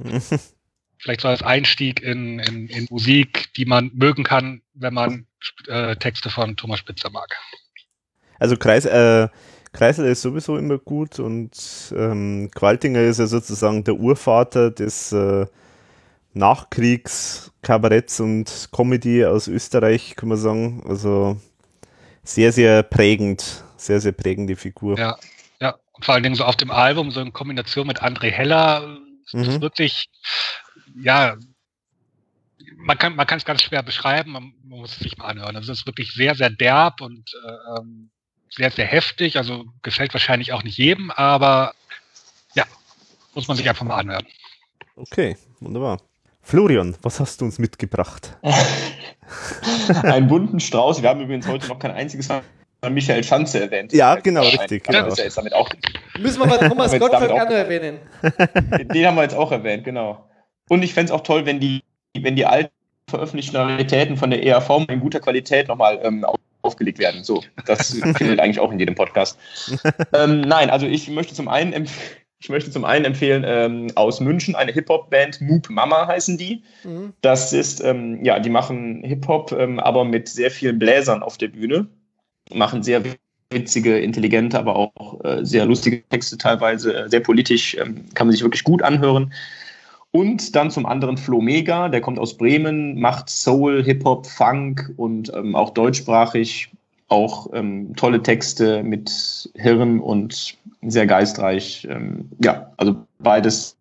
Vielleicht so als Einstieg in, in, in Musik, die man mögen kann, wenn man äh, Texte von Thomas Spitzer mag. Also Kreis, äh, Kreisel ist sowieso immer gut und ähm, Qualtinger ist ja sozusagen der Urvater des äh, Nachkriegskabaretts und Comedy aus Österreich, kann man sagen. Also sehr, sehr prägend, sehr, sehr prägende Figur. Ja, ja. Und vor allen Dingen so auf dem Album, so in Kombination mit André Heller, mhm. ist wirklich, ja, man kann es ganz schwer beschreiben, man, man muss es sich mal anhören. Also es ist wirklich sehr, sehr derb und äh, ähm, sehr, sehr heftig. Also gefällt wahrscheinlich auch nicht jedem, aber ja, muss man sich einfach mal anhören. Okay, wunderbar. Florian, was hast du uns mitgebracht? Einen bunten Strauß. Wir haben übrigens heute noch kein einziges Mal Michael Schanze erwähnt. Ja, genau, richtig. Genau. Ist ja jetzt damit auch Müssen wir mal Thomas Gottschalk gerne erwähnen. Den haben wir jetzt auch erwähnt, genau. Und ich fände es auch toll, wenn die, wenn die alten veröffentlichten Raritäten von der ERV in guter Qualität nochmal ähm, aufgelegt werden. So, das findet eigentlich auch in jedem Podcast. ähm, nein, also ich möchte zum einen ich möchte zum einen empfehlen ähm, aus München eine Hip-Hop-Band, Moop Mama heißen die. Mhm. Das ist, ähm, ja, die machen Hip-Hop, ähm, aber mit sehr vielen Bläsern auf der Bühne. Machen sehr witzige, intelligente, aber auch äh, sehr lustige Texte teilweise, äh, sehr politisch, ähm, kann man sich wirklich gut anhören. Und dann zum anderen Flo Mega, der kommt aus Bremen, macht Soul, Hip-Hop, Funk und ähm, auch deutschsprachig, auch ähm, tolle Texte mit Hirn und sehr geistreich. Ähm, ja, also beides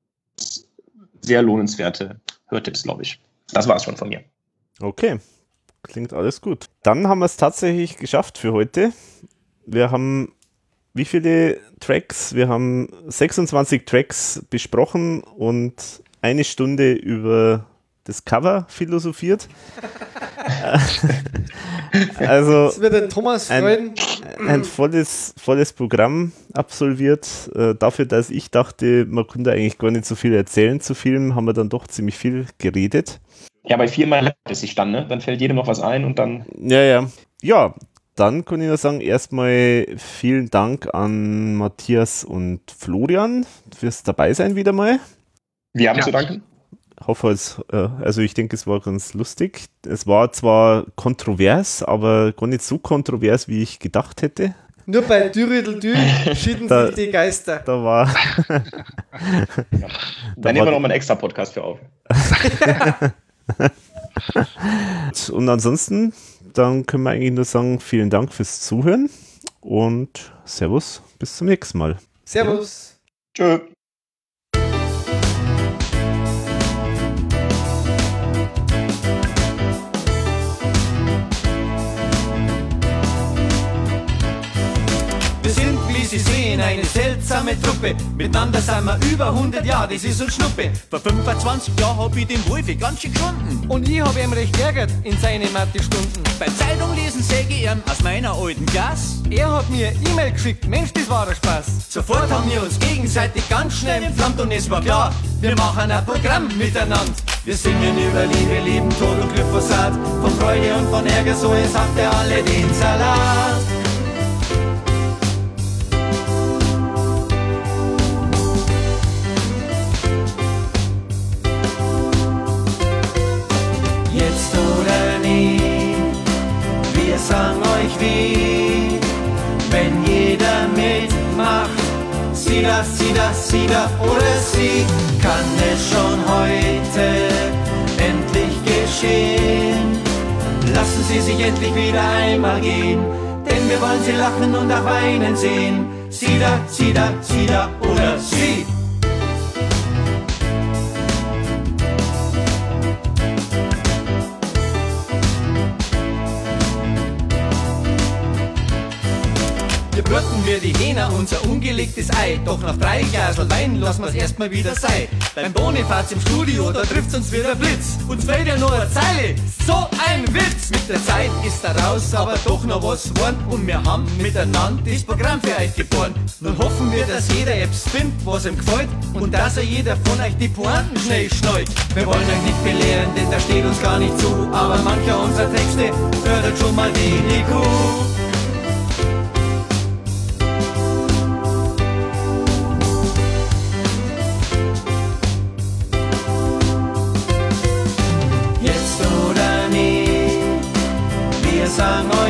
sehr lohnenswerte Hörtipps, glaube ich. Das war es schon von mir. Okay, klingt alles gut. Dann haben wir es tatsächlich geschafft für heute. Wir haben wie viele Tracks? Wir haben 26 Tracks besprochen und eine Stunde über das Cover philosophiert. also das wird den Thomas freuen. Ein, ein volles, volles Programm absolviert. Äh, dafür, dass ich dachte, man könnte eigentlich gar nicht so viel erzählen zu Filmen, haben wir dann doch ziemlich viel geredet. Ja, bei viermal hat es sich dann, ne? Dann fällt jedem noch was ein und dann. Ja, ja. Ja, dann kann ich nur sagen, erstmal vielen Dank an Matthias und Florian fürs Dabeisein wieder mal. Wir haben ja. zu danken. Hoffe es, äh, also ich denke, es war ganz lustig. Es war zwar kontrovers, aber gar nicht so kontrovers, wie ich gedacht hätte. Nur bei Dürüdeldü schieden da, sich die Geister. Da war. ja. Dann nehmen wir nochmal einen extra Podcast für auf. und ansonsten, dann können wir eigentlich nur sagen, vielen Dank fürs Zuhören und Servus, bis zum nächsten Mal. Servus. Ja. Tschö. sehen eine seltsame Truppe. Miteinander sind wir über 100 Jahre, das ist uns Schnuppe. Vor 25 Jahren hab ich den Wolfi ganz schön gefunden. Und ich hab ihm recht geärgert in seine Mathe-Stunden. Beim Zeitung lesen säge ich ihn aus meiner alten Klasse. Er hat mir E-Mail geschickt, Mensch, das war der Spaß. Sofort haben wir uns gegenseitig ganz schnell entflammt und es war klar, wir machen ein Programm miteinander. Wir singen über Liebe, Leben, Tod und Glyphosat, von Freude und von Ärger, so es habt ihr alle den Salat. Sagen euch wie, wenn jeder mitmacht. Sie das, sie das, sie da oder sie, kann es schon heute endlich geschehen. Lassen Sie sich endlich wieder einmal gehen, denn wir wollen Sie lachen und auch weinen sehen. Sie da, sie da, sie da oder sie. Brüten wir die Hähner unser ungelegtes Ei. Doch nach drei Glasel Wein lassen wir's erstmal wieder sein. Beim Bonifaz im Studio, da trifft's uns wieder Blitz. Uns fällt ja nur eine Zeile, so ein Witz. Mit der Zeit ist da raus, aber doch noch was geworden. Und wir haben miteinander das Programm für euch geboren. Nun hoffen wir, dass jeder Apps findet, was ihm gefällt. Und dass er jeder von euch die Pointen schnell schnallt. Wir wollen euch nicht belehren, denn das steht uns gar nicht zu. Aber mancher unserer Texte fördert schon mal die IQ.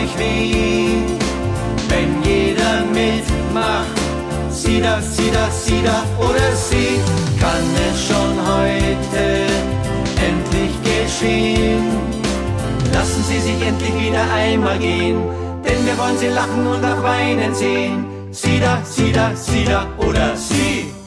Euch wie, wenn jeder mitmacht, sie das, sie das, sie da oder sie, kann es schon heute endlich geschehen. Lassen Sie sich endlich wieder einmal gehen, denn wir wollen Sie lachen und auch weinen sehen. Sie da, sie da, sie da oder sie.